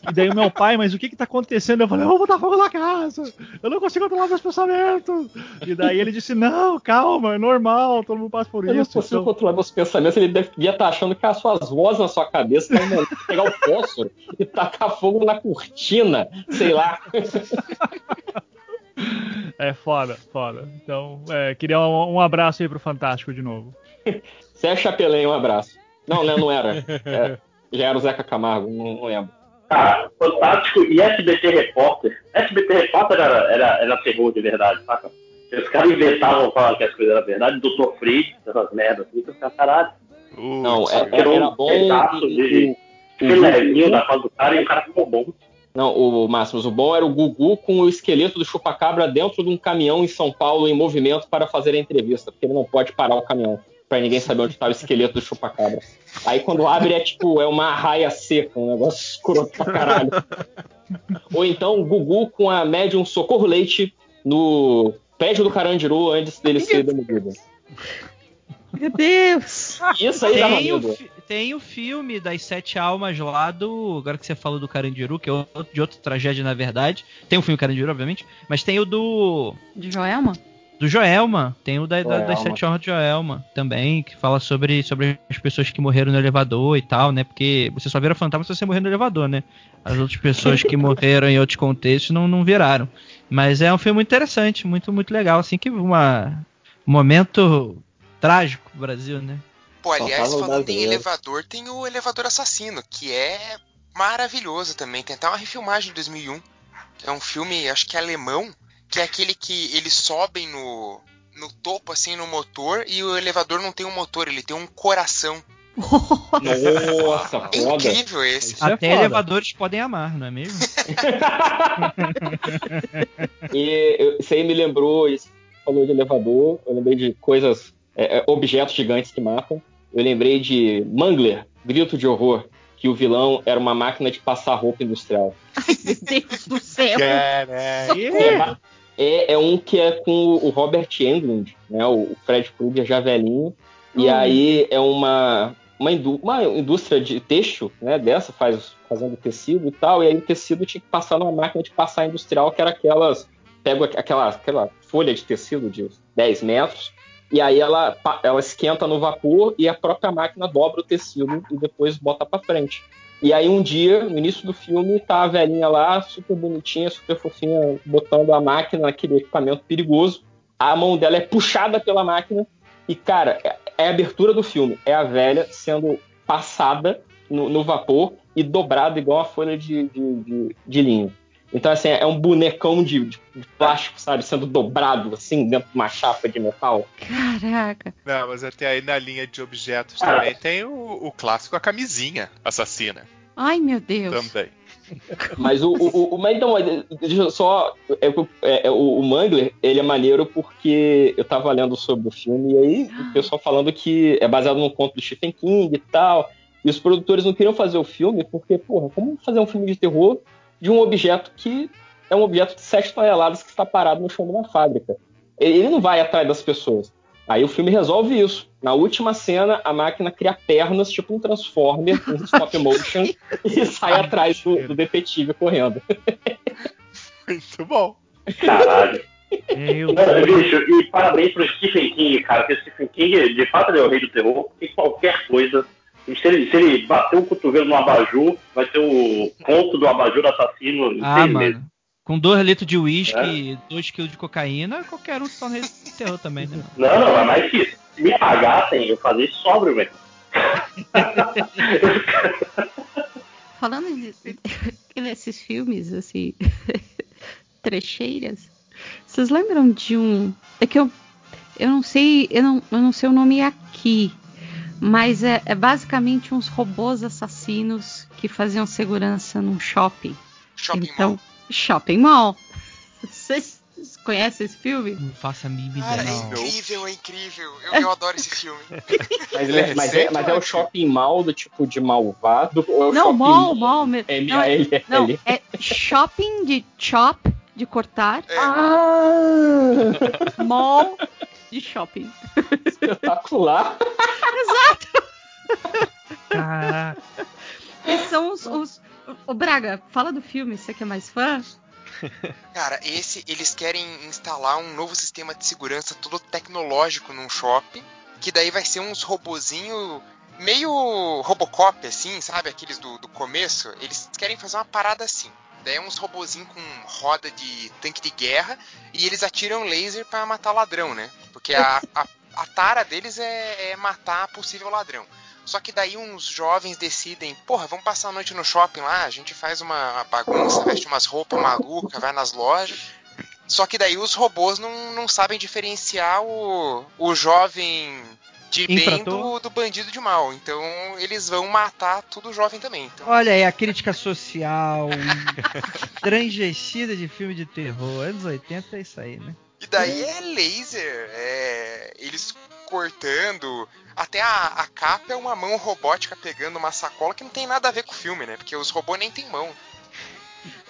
E daí o meu pai, mas o que que tá acontecendo? Eu falei, eu vou botar fogo na casa. Eu não consigo controlar meus pensamentos. E daí ele disse, não, calma, é normal, todo mundo passa por Eu não isso. consigo então- controlar meus pensamentos, ele devia estar achando que as suas vozes na sua cabeça tá indo pegar o fósforo e tacar fogo na cortina, sei lá. [LAUGHS] [LAUGHS] É foda, foda. Então, é, queria um, um abraço aí pro Fantástico de novo. [LAUGHS] Você é Chapelém, um abraço. Não, né, não era. É, [LAUGHS] já era o Zeca Camargo, não, não lembro. Cara, Fantástico e SBT Repórter. SBT Repórter era, era, era terror de verdade, saca? Os caras inventavam falar que as coisas eram verdade, Dr. Freud, essas merdas assim, ficava, caralho. Não, é, é- Virou era um bom. pedaço e- de filézinho da fase do cara e o cara ficou bom. Não, o Máximos, o bom era o Gugu com o esqueleto do chupacabra dentro de um caminhão em São Paulo em movimento para fazer a entrevista, porque ele não pode parar o caminhão, pra ninguém saber onde tá o esqueleto do chupacabra. Aí quando abre é tipo, é uma raia seca, um negócio escroto pra caralho. Ou então o Gugu com a médium Socorro Leite no prédio do Carandiru antes dele ser demolido. Meu Deus! Isso aí Tem o, fi- tem o filme das Sete Almas lá do. Agora que você falou do Carandiru, que é outro, de outra tragédia, na verdade. Tem o filme Carandiru, obviamente. Mas tem o do. De Joelma? Do Joelma. Tem o da- da- das Joelma. Sete Almas de Joelma também, que fala sobre, sobre as pessoas que morreram no elevador e tal, né? Porque você só vira fantasma se você morrer no elevador, né? As outras pessoas que [LAUGHS] morreram em outros contextos não, não viraram. Mas é um filme muito interessante, muito, muito legal. Assim que uma, um momento trágico pro Brasil, né? Pô, aliás, o falando em elevador, tem o Elevador Assassino, que é maravilhoso também. Tem até uma refilmagem de 2001. que É um filme, acho que é alemão, que é aquele que eles sobem no, no topo, assim, no motor, e o elevador não tem um motor, ele tem um coração. Nossa, É foda. incrível esse. Isso é Até foda. elevadores podem amar, não é mesmo? [LAUGHS] E eu- isso aí me lembrou, isso falou de elevador, eu lembrei de coisas, é, é, objetos gigantes que matam. Eu lembrei de Mangler, Grito de Horror, que o vilão era uma máquina de passar roupa industrial. Meu Deus do céu! É, é, é um que é com o Robert Englund, né, o Fred Krueger já velhinho. E Hum. aí é uma, uma, indú- uma indústria de têxtil, né, dessa, faz, fazendo tecido e tal. E aí o tecido tinha que passar numa máquina de passar industrial, que era aquelas. Pega aquela, aquela folha de tecido de 10 metros, e aí ela, ela esquenta no vapor e a própria máquina dobra o tecido e depois bota para frente. E aí um dia, no início do filme, tá a velhinha lá, super bonitinha, super fofinha, botando a máquina naquele equipamento perigoso. A mão dela é puxada pela máquina e, cara, é é a abertura do filme. É a velha sendo passada no, no vapor e dobrada igual uma folha de, de, de, de linho. Então, assim, é um bonecão de, de plástico, sabe? Sendo dobrado, assim, dentro de uma chapa de metal. Caraca! Não, mas até aí na linha de objetos Ah. também tem o, o clássico a camisinha assassina Ai, meu Deus! também. Mas o, o, o mas então, deixa eu só é, é, o, o Mangler, ele é maneiro porque eu tava lendo sobre o filme e aí o pessoal falando que é baseado num conto do Stephen King e tal. E os produtores não queriam fazer o filme porque, porra, como fazer um filme de terror de um objeto que é um objeto de 7 toneladas que está parado no chão de uma fábrica? Ele não vai atrás das pessoas. Aí o filme resolve isso. Na última cena, a máquina cria pernas, tipo um Transformer, um [LAUGHS] stop motion, e sai atrás do, do detetive correndo. Muito bom. Caralho. Eu... Bicho, e parabéns pro Stephen King, cara, porque o Stephen King, de fato, ele é o rei do terror, porque qualquer coisa. Se ele, se ele bater o cotovelo no abajur, vai ter o conto do abajur assassino em Ah, mano. meses. Com 2 litros de uísque e 2 quilos de cocaína, qualquer um se torna terror também, né? Não, não, mas mais que isso. Se me pagassem, eu fazia isso sóbrio, velho. [LAUGHS] Falando de, nesses filmes, assim, [LAUGHS] trecheiras, vocês lembram de um. É que eu, eu não sei, eu não, eu não sei o nome aqui, mas é, é basicamente uns robôs assassinos que faziam segurança num shopping. Shopping então, Mall. Shopping Mall. Vocês conhecem esse filme? Não faça a mínima Cara, é não. incrível, é incrível. Eu, eu adoro esse filme. [LAUGHS] Mas, é, mas, é, mas é o shopping mal do tipo de malvado? Ou é o Não, shopping mall, mall mesmo. Não, é- M-A-L-L? Não, é shopping de chop, de cortar, É, Ah! mall de shopping. Espetacular! [LAUGHS] Caraca. E são os, os. Ô Braga, fala do filme, você que é mais fã? Cara, esse eles querem instalar um novo sistema de segurança todo tecnológico num shopping, que daí vai ser uns robozinho meio Robocop assim, sabe, aqueles do, do começo. Eles querem fazer uma parada assim. Daí é uns robozinho com roda de tanque de guerra e eles atiram laser pra matar ladrão, né? Porque a, a, a tara deles é, é matar possível ladrão. Só que daí uns jovens decidem, porra, vamos passar a noite no shopping lá, a gente faz uma, bagunça, veste umas roupas malucas, vai nas lojas. Só que daí os robôs não, não sabem diferenciar o, o jovem de bem do, do bandido de mal. Então eles vão matar tudo jovem também. Então, Olha aí, a crítica social, [LAUGHS] transgestida de filme de terror. Anos 80 é isso aí, né? E daí é laser, é, eles cortando. Até a, a capa é uma mão robótica pegando uma sacola que não tem nada a ver com o filme, né? Porque os robôs nem tem mão.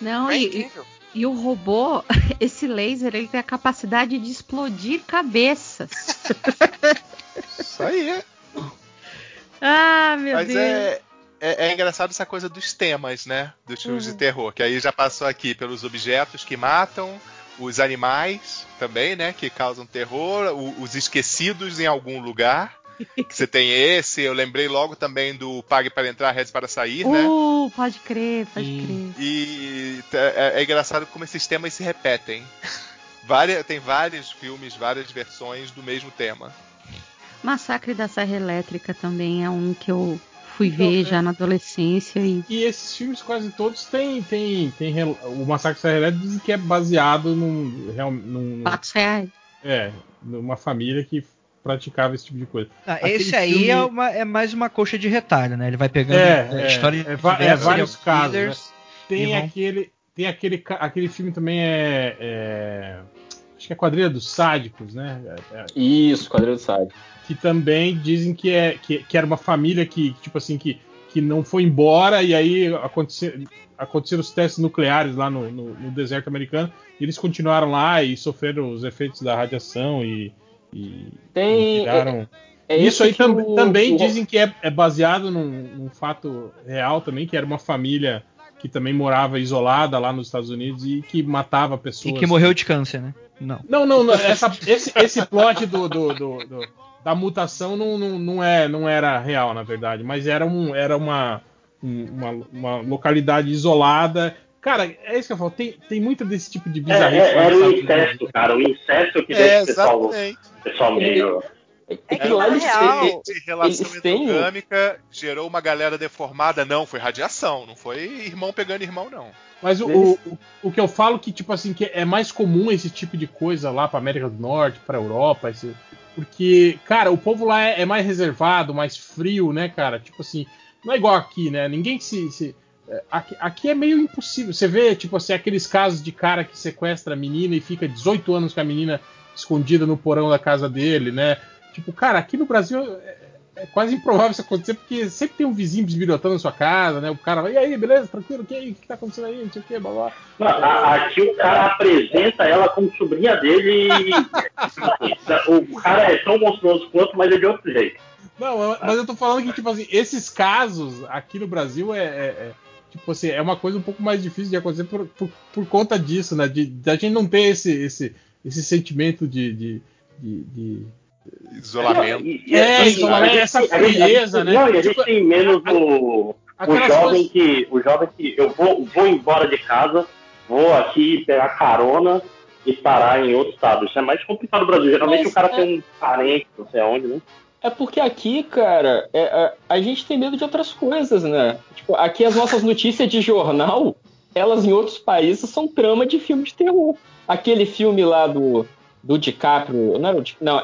Não, é e, incrível. e o robô, [LAUGHS] esse laser, ele tem a capacidade de explodir cabeças. Isso aí. ah, meu Mas Deus. é, é, é engraçado essa coisa dos temas, né? Dos filmes de terror. Que aí já passou aqui pelos objetos que matam, os animais também, né? Que causam terror, o- os esquecidos em algum lugar. Que [LAUGHS] Você tem esse, eu lembrei logo também do Pague para Entrar, Reze para Sair, né? Uh, pode crer, pode Sim. crer. E é, é engraçado como esses temas se repetem. Várias, tem vários filmes, várias versões do mesmo tema. Massacre da Serra Elétrica também é um que eu fui Então, ver é. já na adolescência e E esses filmes quase todos têm. tem, tem o Massacre da Serra Elétrica dizem que é baseado num, real- num- fatos reais. é, numa família que praticava esse tipo de coisa. Ah, esse aí filme- é, uma- é mais uma coxa de retalho, né? Ele vai pegando É, a é, história é va- é diversos vários casos, né? Tem vão- aquele. Tem aquele. Aquele filme também é. é- acho que é Quadrilha dos Sádicos, né? É- é- Isso, quadrilha do side. Que também dizem que, é, que, que era uma família que, tipo assim, que, que não foi embora e aí aconteceu, aconteceram os testes nucleares lá no, no- no deserto americano e eles continuaram lá e sofreram os efeitos da radiação e, e, Tem. e viraram. é Isso esse aí tam- o- também o- dizem que é, é baseado num, num fato real também, que era uma família que também morava isolada lá nos Estados Unidos e que matava E pessoas. que morreu de câncer, né? Não. Não, não, não, essa- esse, esse plot do, do- do- do- da mutação não, não, não, é, não era real, na verdade, mas era, um, era uma, um- uma, uma localidade isolada. Cara, é isso que eu falo, tem, tem muito desse tipo de É, bizarrice. é, lá era Estados Unidos. incesto, cara. O incesto que É, deixa o pessoal, pessoal meio. É que É, lá na eles real, têm- de relação endogâmica gerou uma galera deformada. Não, foi radiação, não foi irmão pegando irmão, não. Mas o, Eles- o, o que eu falo que, tipo assim, que é mais comum esse tipo de coisa lá pra América do Norte, pra Europa, esse- porque, cara, o povo lá é, é mais reservado, mais frio, né, cara? Tipo assim, não é igual aqui, né? Ninguém se. se- é, aqui, aqui é meio impossível. Você vê, tipo assim, aqueles casos de cara que sequestra a menina e fica 18 anos com a menina escondida no porão da casa dele, né? Tipo, cara, aqui no Brasil é, quase improvável isso acontecer, porque sempre tem um vizinho bisbilhotando na sua casa, né? O cara vai, e aí, beleza, tranquilo, o que, que tá acontecendo aí? Não sei o que, blá blá. Não, aqui o cara apresenta ela como sobrinha dele e o cara é tão monstruoso quanto, mas é de outro jeito. Não, mas eu tô falando que, tipo assim, esses casos aqui no Brasil é, é- é, tipo assim, é uma coisa um pouco mais difícil de acontecer por, por, por conta disso, né? De, de a gente não ter esse, esse, esse sentimento de, de- de- Isolamento. E- e- É, e- isolamento, a gente- essa a a frieza, né? Não, e a gente Tipo, tem menos o, o jovem coisas- que. O jovem que eu vou, vou embora de casa, vou aqui pegar carona e parar em outro estado. Isso é mais complicado no Brasil. Geralmente Mas o cara é- tem um parente, não sei aonde, né? É porque aqui, cara, é, é, a gente tem medo de outras coisas, né? Tipo, aqui as nossas notícias de jornal, elas em outros países são trama de filme de terror. Aquele filme lá do, do DiCaprio, não era o não,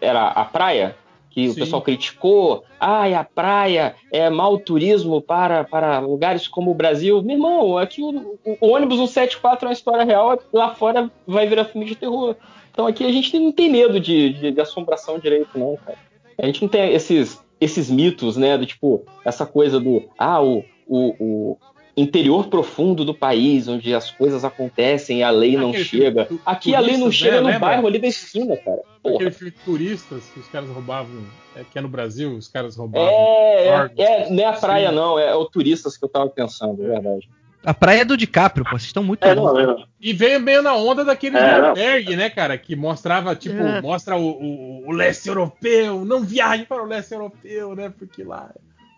era a praia, que o Sim. pessoal criticou. Ai, a praia é mau turismo para, para lugares como o Brasil. Meu irmão, aqui o, o- o ônibus 174 é uma história real, lá fora vai virar filme de terror. Então aqui a gente não tem medo de, de, de assombração direito, não, cara. A gente não tem esses, esses mitos, né? Do tipo, essa coisa do ah, o, o, o interior profundo do país, onde as coisas acontecem e a lei não Aquele chega. filme, tu- Aqui a lei não turistas, chega né? no Lembra? bairro ali da esquina, cara. Porra. Aquele filme turistas que os caras roubavam, é, que é no Brasil, os caras roubavam. É, é, órgãos. é, não é a praia, não, é, o turistas que eu tava pensando, é verdade. A praia é do DiCaprio, pô. Vocês estão muito É, loucos. não, não. E veio meio na onda daquele É, não. Berg, né, cara? Que mostrava, tipo, É. mostra o, o, o leste europeu, não viaje para o leste europeu, né? Porque lá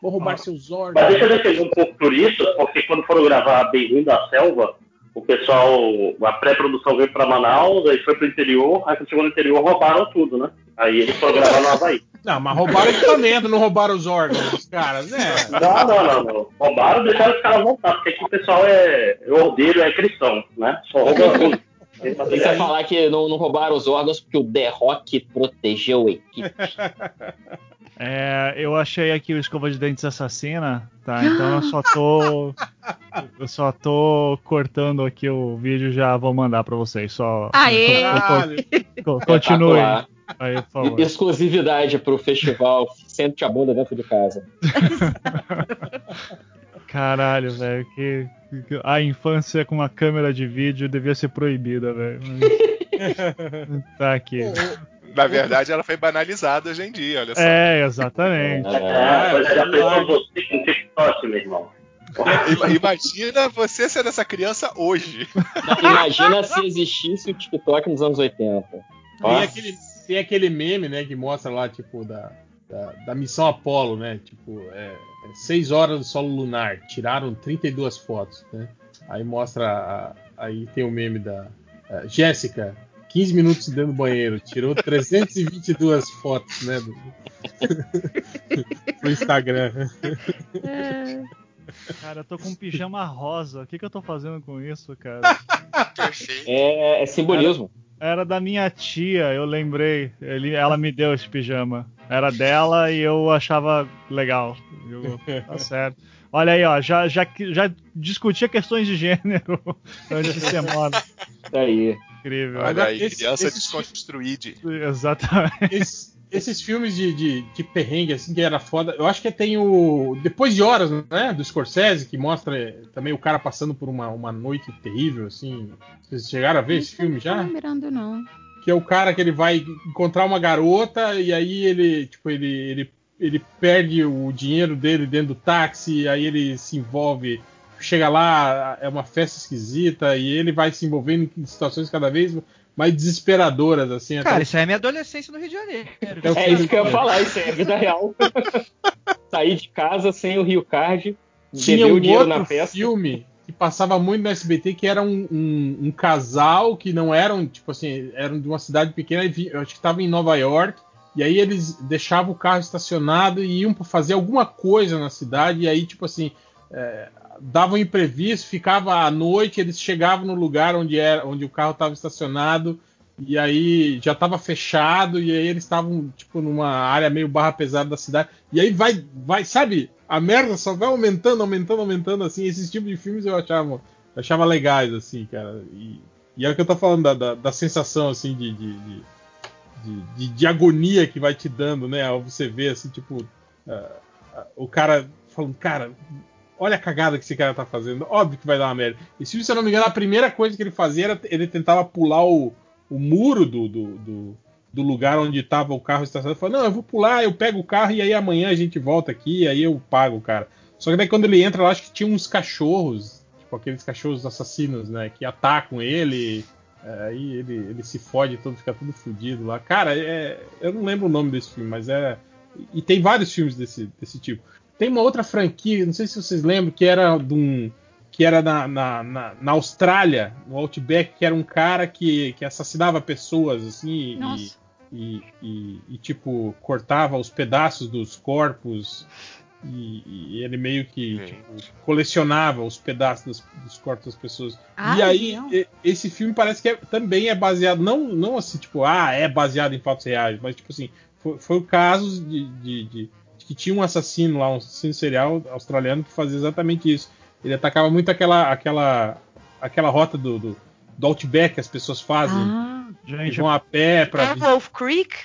vão roubar seus órgãos. Mas deixa eu defender um pouco turistas, porque quando foram gravar Bem-vindo à Selva, o pessoal, a pré-produção veio pra Manaus, aí foi pro interior, aí quando chegou no interior roubaram tudo, né? Aí eles foram [LAUGHS] gravar no Havaí. Não, mas roubaram equipamento, não roubaram os órgãos dos caras, né? Não, não, não, não. Roubaram, deixaram os caras voltar, porque aqui o pessoal é, é ordeiro, é cristão, né? Só rouba [LAUGHS] tudo. Tem E material. falar que não, não roubaram os órgãos porque o The Rock protegeu a equipe. [LAUGHS] É, eu achei aqui o escova de dentes assassina, tá? Então eu só tô. [LAUGHS] Eu só tô cortando aqui o vídeo já vou mandar pra vocês. Só. Aê! Co- Continue. Espetacular. Aí, por favor. Exclusividade pro festival Sente a bunda dentro de casa. [LAUGHS] Caralho, velho. Que, que- a infância com uma câmera de vídeo devia ser proibida, velho. Mas- [LAUGHS] tá aqui. Na verdade, ela foi banalizada hoje em dia, olha só. É, exatamente. É, já pensou você com TikTok, meu irmão? Ima- Imagina você sendo essa criança hoje. Imagina se existisse o TikTok nos anos 80. Tem aquele, tem aquele meme, né, que mostra lá, tipo, da, da, da missão Apollo, né? Tipo, é, é seis horas do solo lunar, tiraram 32 fotos, né? Aí mostra, a- aí tem o meme da é, Jéssica, 15 minutos dentro do banheiro, tirou 322 [LAUGHS] fotos, né? Do, [LAUGHS] pro Instagram. Cara, eu tô com um pijama rosa. O que, que eu tô fazendo com isso, cara? Perfeito. é, é simbolismo. Era da minha tia, eu lembrei. Ele, ela me deu esse pijama. Era dela e eu achava legal. Eu- tá [LAUGHS] certo. Olha aí, ó, já, já, já discutia questões de gênero durante essa semana. Tá aí. Incrível. Olha aí, esse- criança desconstruída. Exatamente. Esse- esses filmes de, de, de perrengue, assim, que era foda. Eu acho que tem o. Depois de Horas, né? Do Scorsese, que mostra eh, também o cara passando por uma, uma noite terrível, assim. Vocês chegaram a ver esse filme Não já? tô lembrando, não. Que é o cara que ele vai encontrar uma garota e aí ele, tipo, ele, ele, ele perde o dinheiro dele dentro do táxi, aí ele se envolve. Chega lá, é uma festa esquisita e ele vai se envolvendo em situações cada vez mais desesperadoras, assim. até Cara, o- isso aí é minha adolescência no Rio de Janeiro. [LAUGHS] até É fim isso que eu ia falar, isso é a vida real. [LAUGHS] Sair de casa sem o Rio Card, Tinha beber o um dinheiro outro na festa. filme que passava muito no SBT que era um, um- um casal que não eram, tipo assim, eram de uma cidade pequena, e eu acho que estava em Nova York, e aí eles deixavam o carro estacionado e iam fazer alguma coisa na cidade, e aí, tipo assim, é, dava um imprevisto, ficava à noite, eles chegavam no lugar onde, era, onde o carro estava estacionado, e aí já estava fechado, e aí eles estavam, tipo, numa área meio barra pesada da cidade, e aí vai, vai, sabe? a merda só vai aumentando, aumentando, aumentando, assim. Esses tipos de filmes eu achava, achava legais, assim, cara. E, e é o que eu tô falando da, da, da sensação, assim, de de, de, de, de- agonia que vai te dando, né? Você ver, assim, tipo, ah, ah, o cara falando, cara, olha a cagada que esse cara tá fazendo. Óbvio que vai dar uma merda. Filme, se eu não me engano, a primeira coisa que ele fazia era ele tentava pular o, o muro do, do, do, do lugar onde tava o carro estacionado. Falou, não, eu vou pular, eu pego o carro e aí amanhã a gente volta aqui e aí eu pago o cara. Só que daí quando ele entra lá, acho que tinha uns cachorros, tipo aqueles cachorros assassinos, né, que atacam ele. é, Aí ele, ele se fode todo, fica tudo fudido lá. Cara, é, eu não lembro o nome desse filme, mas é. E tem vários filmes desse, desse tipo. Tem uma outra franquia, não sei se vocês lembram, que era de um. Que era na, na, na, na Austrália, no Outback, que era um cara que, que assassinava pessoas, assim, e, Nossa. e, e, e, tipo, cortava os pedaços dos corpos. E, e ele meio que tipo, colecionava os pedaços dos, dos corpos das pessoas. Ah, e aí, e- esse filme parece que é- também é baseado, não, não assim, tipo, ah, é baseado em fatos reais, mas tipo assim, foi, foi o caso de- de- de que tinha um assassino lá, um assassino serial australiano que fazia exatamente isso. Ele atacava muito aquela aquela aquela rota do, do, do Outback que as pessoas fazem. Ah, Gente, vão a pé É pra. Wolf Creek?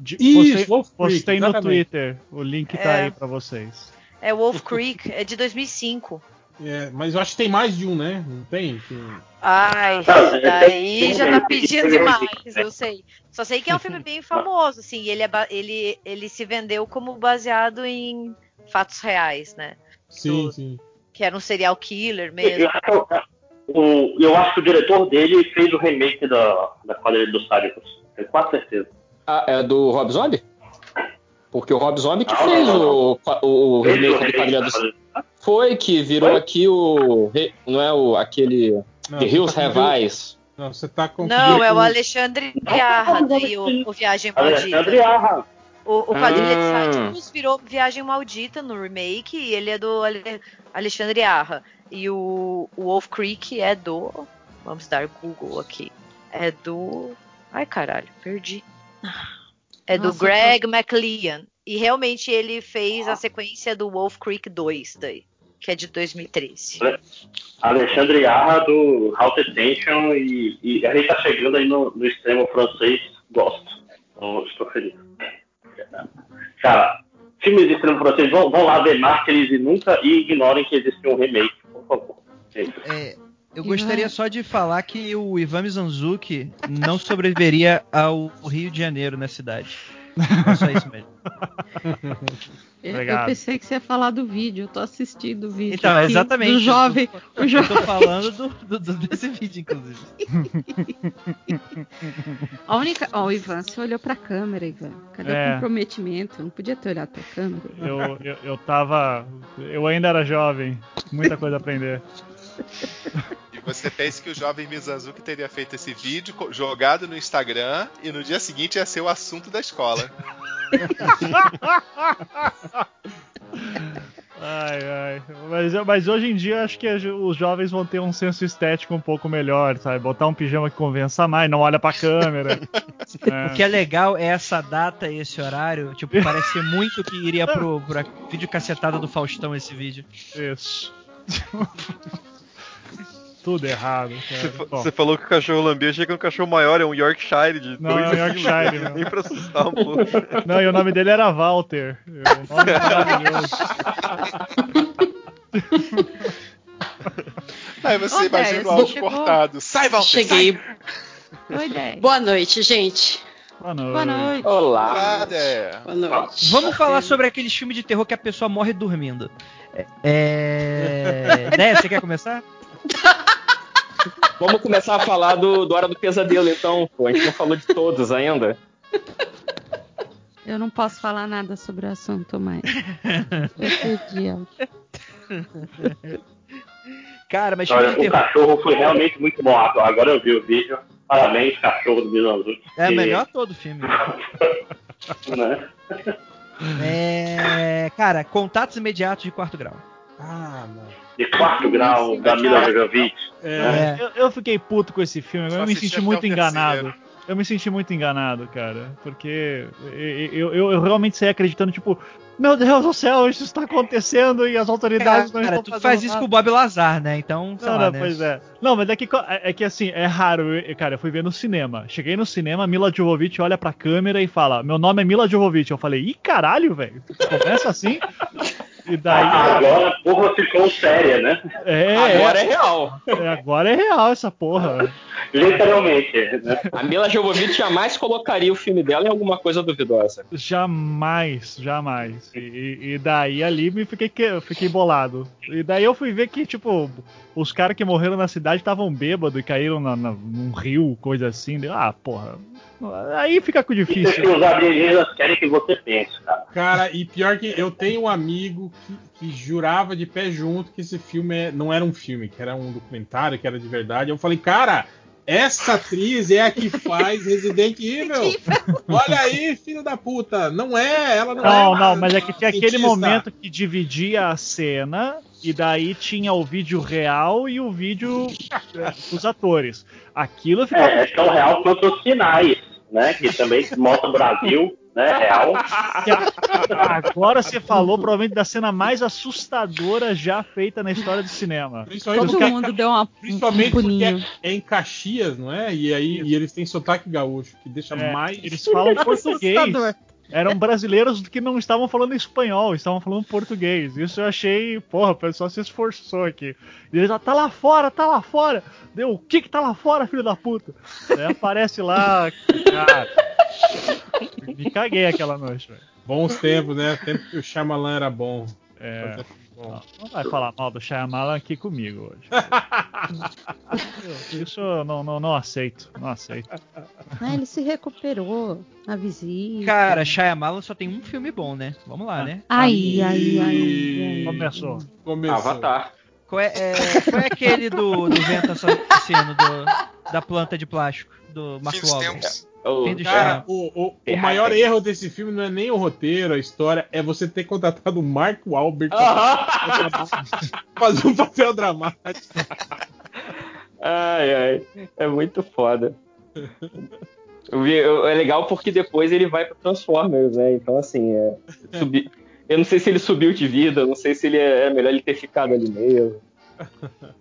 de- Isso, postei, Wolf Creek, postei no. Twitter. O link tá É. aí pra vocês. É Wolf Creek, é de 2005. É, mas eu acho que tem mais de um, né? Não tem? Tem- Ai, é- daí é- já é- tá pedindo é- demais, eu sei. Só sei que é um filme bem famoso, assim, e ele, é ele, ele se vendeu como baseado em fatos reais, né? Sim, Do- sim. Que era um serial killer Eu mesmo. acho, que o, eu acho que o diretor dele fez o remake da, da quadrilha dos Sádicos. Tenho quase certeza. Ah, é do Rob Zombie? Porque o Rob Zombie que Não, fez não, não. o, o o remake remake Quadrilha da dos... quadrilha. Foi que virou Foi? aqui o... Não é o aquele... Não, Hills tá confundindo- Eyes. Não, você tá com. Não, é o Alexandre Yarra, daí o, o Viagem Alexandre Maldita. Arra. O, o Quadrilha de Ah. Sádicos virou Viagem Maldita no remake e ele é do Ale- Alexandre Yarra. E o, o Wolf Creek é do. Vamos dar Google aqui. É do. Ai caralho, perdi. É do Nossa, Greg McLean. E realmente ele fez a sequência do Wolf Creek 2 daí, que é de 2013. Alexandre Arra do House Attention e, e a gente tá chegando aí no, no extremo francês, gosto. Então, estou feliz. Cara, filmes de extremo francês, vão, vão lá ver Mártires e nunca e ignorem que existe um remake, por favor. É isso. É, eu gostaria só de falar que o Ivan Mizanzuki não sobreviveria ao Rio de Janeiro na cidade. É só isso mesmo. eu, eu pensei que você ia falar do vídeo, eu tô assistindo o vídeo. Então, aqui exatamente. Do jovem. Eu jovem. tô falando do, do- do- desse vídeo, inclusive. [LAUGHS] A única. Ó, Ivan, você olhou pra câmera, Ivan. Cadê É. o comprometimento? Não podia ter olhado pra câmera. Eu, eu, eu tava. Eu ainda era jovem. Muita coisa a aprender. [LAUGHS] Você pensa que o jovem Mizanzuki teria feito esse vídeo, jogado no Instagram, e no dia seguinte ia ser o assunto da escola. [LAUGHS] Ai, ai. Mas, mas hoje em dia acho que os jovens vão ter um senso estético um pouco melhor, sabe? Botar um pijama que convença mais, não olha pra câmera. [LAUGHS] O que é legal é essa data e esse horário. Tipo, parece muito que iria pro, pro vídeo cacetada do Faustão esse vídeo. Isso. [LAUGHS] Tudo errado, Você, falou que o cachorro lambia, chega um cachorro maior, é um Yorkshire de Não, dois é um Yorkshire, meu. [LAUGHS] Nem pra assustar um pouco. Não, e o nome dele era Walter. Um nome maravilhoso. [LAUGHS] Aí você Ô, imagina Décio, o áudio chegou- cortado. Sai, Walter, Cheguei. Oi, ideia. Boa noite, gente. Boa noite. Boa noite. Olá. sai. É. Boa noite. Vamos falar sobre aqueles filmes de terror que a pessoa morre dormindo. É. é... [LAUGHS] Né, você quer começar? Vamos começar a falar do, do Hora do Pesadelo, então. Pô, a gente não falou de todos ainda. Eu não posso falar nada sobre o assunto mais. Eu perdi. ó. Cara, mas Olha, o cachorro foi realmente muito bom. Agora eu vi o vídeo. Parabéns, cachorro do Mizanzuki. É E, melhor todo filme. [LAUGHS] Né? É. Cara, contatos imediatos de quarto grau. Ah, mano. De quarto grau da Mila Jovovich. É. Eu, eu fiquei puto com esse filme, Só eu me senti muito enganado. terceiro. Eu me senti muito enganado, cara. Porque eu, eu, eu realmente saí acreditando, tipo, meu Deus do céu, isso está acontecendo e as autoridades não Cara, estão tu faz isso nada. com o Bob Lazar, né? Então, sei Não, lá, não, né? pois é. Não, mas é que, é é que assim, é raro. Eu- cara, eu fui ver no cinema. Cheguei no cinema, Mila Jovovich olha pra câmera e fala: Meu nome é Mila Jovovich. Eu falei: Ih, caralho, velho. Começa assim. E daí. Agora a porra ficou séria, né? É, Agora é, é real. é, agora é real essa porra. Literalmente. Né? A Mila Jovovich jamais colocaria o filme dela em alguma coisa duvidosa. Jamais, jamais. E, e- daí ali me fiquei, fiquei bolado. E daí eu fui ver que, tipo, os caras que morreram na cidade estavam bêbados e caíram na, na- num rio, coisa assim. Ah, porra. Aí fica com Isso que difícil. os alienígenas querem que você pense, cara. Cara, e pior que eu tenho um amigo que, que jurava de pé junto que esse filme é- não era um filme, que era um documentário, que era de verdade. Eu falei, cara, essa atriz é a que faz Resident Evil. Olha aí, filho da puta. Não é, ela não, é. Não, não, mas é que tinha aquele momento que dividia a cena e daí tinha o vídeo real e o vídeo é, dos atores. Aquilo ficou. É, é tão real quanto os sinais, né? Que também mostra o Brasil, né? Real. Agora você falou provavelmente da cena mais assustadora já feita na história do cinema. Principalmente, Todo porque, mundo deu uma, um principalmente porque pulinho. é em Caxias, não é? E aí e eles têm sotaque gaúcho, que deixa É, mais. Eles falam português. Eram brasileiros que não estavam falando espanhol, estavam falando português. Isso eu achei, porra, o pessoal se esforçou aqui. E eles, ah, tá lá fora, tá lá fora. Deu, o que que tá lá fora, filho da puta? Aí aparece lá, cara. Me caguei aquela noite, velho. Bons tempos, né? Tempo que o Shyamalan era bom. É, Fazia bom. não vai falar mal do Shyamalan aqui comigo hoje. [LAUGHS] Isso eu não, não, não aceito, não aceito. Ah, ele se recuperou. A visita. Cara, Shyamalan só tem um filme bom, né? Vamos lá, né? Ai, ai, ai, ai, E- Começou. Começou. Avatar. Qual é, é, qual é aquele do, do vento assassino, do, da planta de plástico, do Mark Wahlberg? tempos. O- Fim do Cara, o, o, o maior erro desse filme não é nem o roteiro, a história, é você ter contratado o Mark Wahlberg pra Aham. fazer um papel dramático. Ai, ai. É muito foda. É legal porque depois ele vai pro Transformers, né? Então, assim, é, subi- eu não sei se ele subiu de vida, não sei se ele é, é melhor ele ter ficado ali mesmo.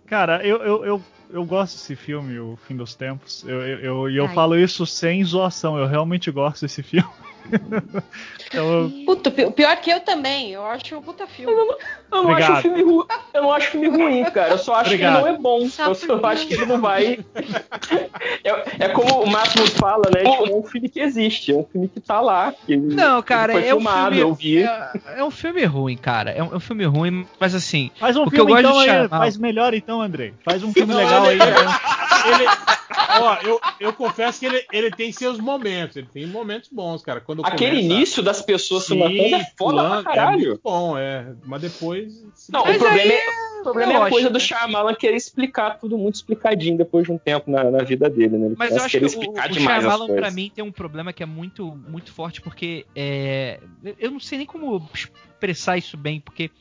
Cara, eu, eu, eu, eu gosto desse filme, O Fim dos Tempos. Eu, eu, eu, e eu falo isso sem zoação, eu realmente gosto desse filme. [LAUGHS] então, eu- Puta, pi- pior que eu também. Eu acho um puta filme. Eu não Obrigado. acho o filme ruim. Eu não acho o filme ruim, cara. Eu só acho Obrigado. que ele não é bom. Só eu só acho que ele não vai. [LAUGHS] é, é como o Máximo fala, né? Tipo, é um filme que existe, é um filme que tá lá. Que Não, cara, foi é um filmado, filme. eu vi. É, é um filme ruim, cara. É um, é um filme ruim, mas assim. faz um eu filme gosto então de aí, faz melhor então, Andrei. Faz um filme Não, legal aí. então. [LAUGHS] Ele, ó, eu, eu confesso que ele, ele tem seus momentos, ele tem momentos bons, cara. Quando Aquele começa- início das pessoas se matando é foda pra caralho. É muito bom, é. Mas depois. Não, Mas o problema, aí é, o problema é a coisa do né? Shyamalan querer explicar tudo muito explicadinho depois de um tempo na, na vida dele, né? Ele Mas eu acho que o, o Shyamalan, pra mim, tem um problema que é muito, muito forte, porque é, eu não sei nem como expressar isso bem, porque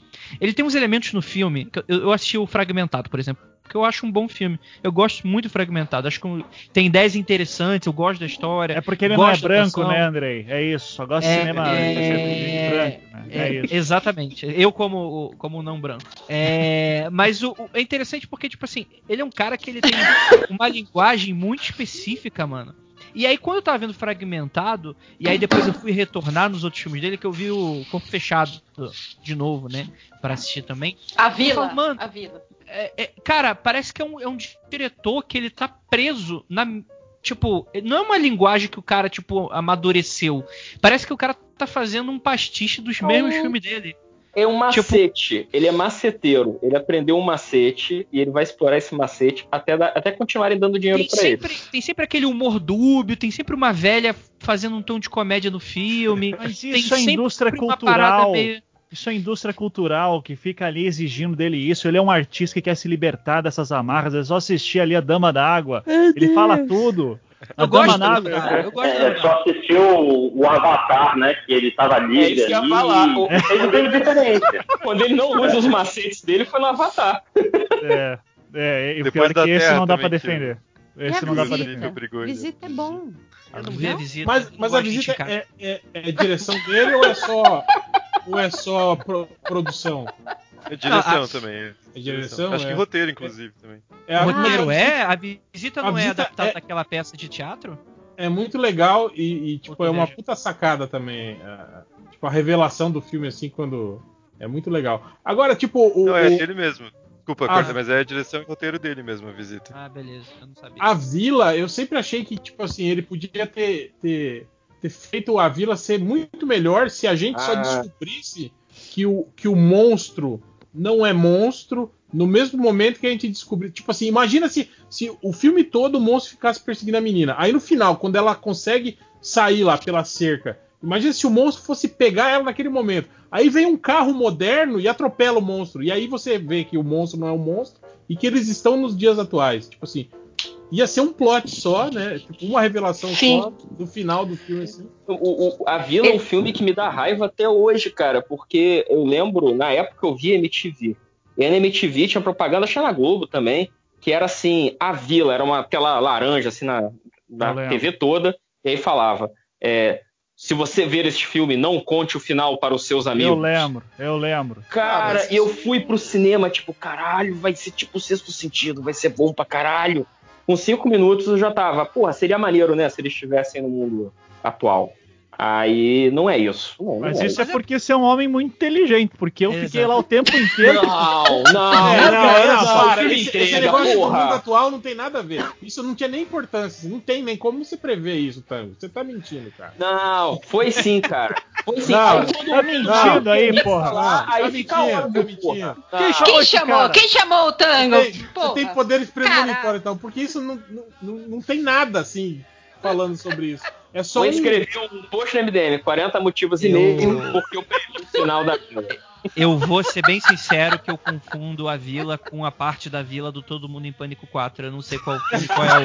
ele tem uns elementos no filme. que Eu, eu assisti o Fragmentado, por exemplo, que eu acho um bom filme. Eu gosto muito do Fragmentado. Acho que tem ideias interessantes, eu gosto da história. É porque ele não é gosto branco, né, Andrei? É isso, só gosta de É, cinema é, branco, né? É, É, isso. Exatamente. Eu como, como não branco. É, mas o, o- é interessante porque, tipo assim, ele é um cara que ele tem [LAUGHS] uma linguagem muito específica, mano. E aí, quando eu tava vendo Fragmentado, e aí depois eu fui retornar nos outros filmes dele, que eu vi o Corpo Fechado de novo, né? Pra assistir também. A vila. falo, mano, A vila. É- é- cara, parece que é um, é um diretor que ele tá preso na. Tipo, não é uma linguagem que o cara, tipo, amadureceu. Parece que o cara tá fazendo um pastiche dos mesmos filmes dele. É um Tipo- macete. Ele é maceteiro. Ele aprendeu um macete e ele vai explorar esse macete até, dar- até continuarem dando dinheiro Tem pra ele. sempre, tem sempre aquele humor dúbio, tem sempre uma velha fazendo um tom de comédia no filme. [LAUGHS] Mas tem isso é indústria cultural. meio- Isso é indústria cultural que fica ali exigindo dele isso. Ele é um artista que quer se libertar dessas amarras. É só assistir ali a Dama d'Água. Ele fala tudo. Eu gosto Nave. cara, eu gosto É, só assistiu o, o Avatar, né? Que ele tava É livre isso que eu ali. ia falar. O- e fez bem diferente. Quando ele não usa os macetes dele, foi no Avatar. É, é, e o Depois pior é que esse não dá pra que- defender. Esse não dá pra defender. Ele. Visita é bom. Eu não vi a visita. Mas, mas a visita é, é, é direção dele ou é só, ou é só pro- produção? É direção Não, a- também. É direção? Acho que é. roteiro, inclusive, também. É, a- roteiro mas é? A visita a não é visita adaptada é- daquela peça de teatro? é muito legal e, e, tipo, Outro é uma puta sacada também. a- tipo, a revelação do filme, assim, quando. É muito legal. Agora, tipo, o, Não, é o- ele mesmo. Desculpa, Ah. corta, mas é a direção e roteiro dele mesmo, a visita. Ah, beleza. Eu não sabia. a vila, eu sempre achei que, tipo assim, ele podia ter, ter, ter feito a vila ser muito melhor se a gente só Ah. descobrisse que o, que o monstro não é monstro no mesmo momento que a gente descobrir. Tipo assim, imagina se, se o filme todo o monstro ficasse perseguindo a menina. Aí no final, quando ela consegue sair lá pela cerca, imagina se o monstro fosse pegar ela naquele momento. Aí vem um carro moderno e atropela o monstro. E aí você vê que o monstro não é um monstro e que eles estão nos dias atuais. Tipo assim, ia ser um plot só, né? Tipo, uma revelação Sim. só do final do filme, assim. O, o- a Vila é um filme que me dá raiva até hoje, cara, porque eu lembro, na época eu via MTV. E na MTV tinha propaganda, achei na Globo também, que era assim, a Vila, era uma tela laranja, assim, na, na. TV toda, e aí falava, é, se você ver este filme, não conte o final para os seus amigos. Eu lembro, eu lembro. Cara, Ah, mas- eu fui pro cinema, tipo, caralho, vai ser tipo o sexto sentido, vai ser bom pra caralho. Com cinco minutos eu já tava, porra, seria maneiro, né, se eles estivessem no mundo atual. Aí não é isso. Não, não Mas é isso é porque você é um homem muito inteligente, porque eu fiquei lá o tempo inteiro. Não, não, [LAUGHS] É, não, não, para, filme esse, esse negócio do porra. mundo atual não tem nada a ver. Isso não tinha nem importância. Não tem nem como você prever isso, Tango. Você tá mentindo, cara. Não, foi sim, cara. Foi sim. Não, Aí tá mentindo fala, aí, porra. falar, Tá aí fica tá mentindo. porra. Quem Não. chamou Quem chamou? Quem chamou o tango? Você tem, você tem poderes premonitórios, então, porque isso não, não, não, não tem nada assim falando sobre isso. É só Vou um. escrever um post no MDM, 40 motivos e Eu- meio, porque eu perdi o final da vida. Eu vou ser bem sincero que eu confundo a vila com a parte da vila do Todo Mundo em Pânico 4. Eu não sei qual, qual é o.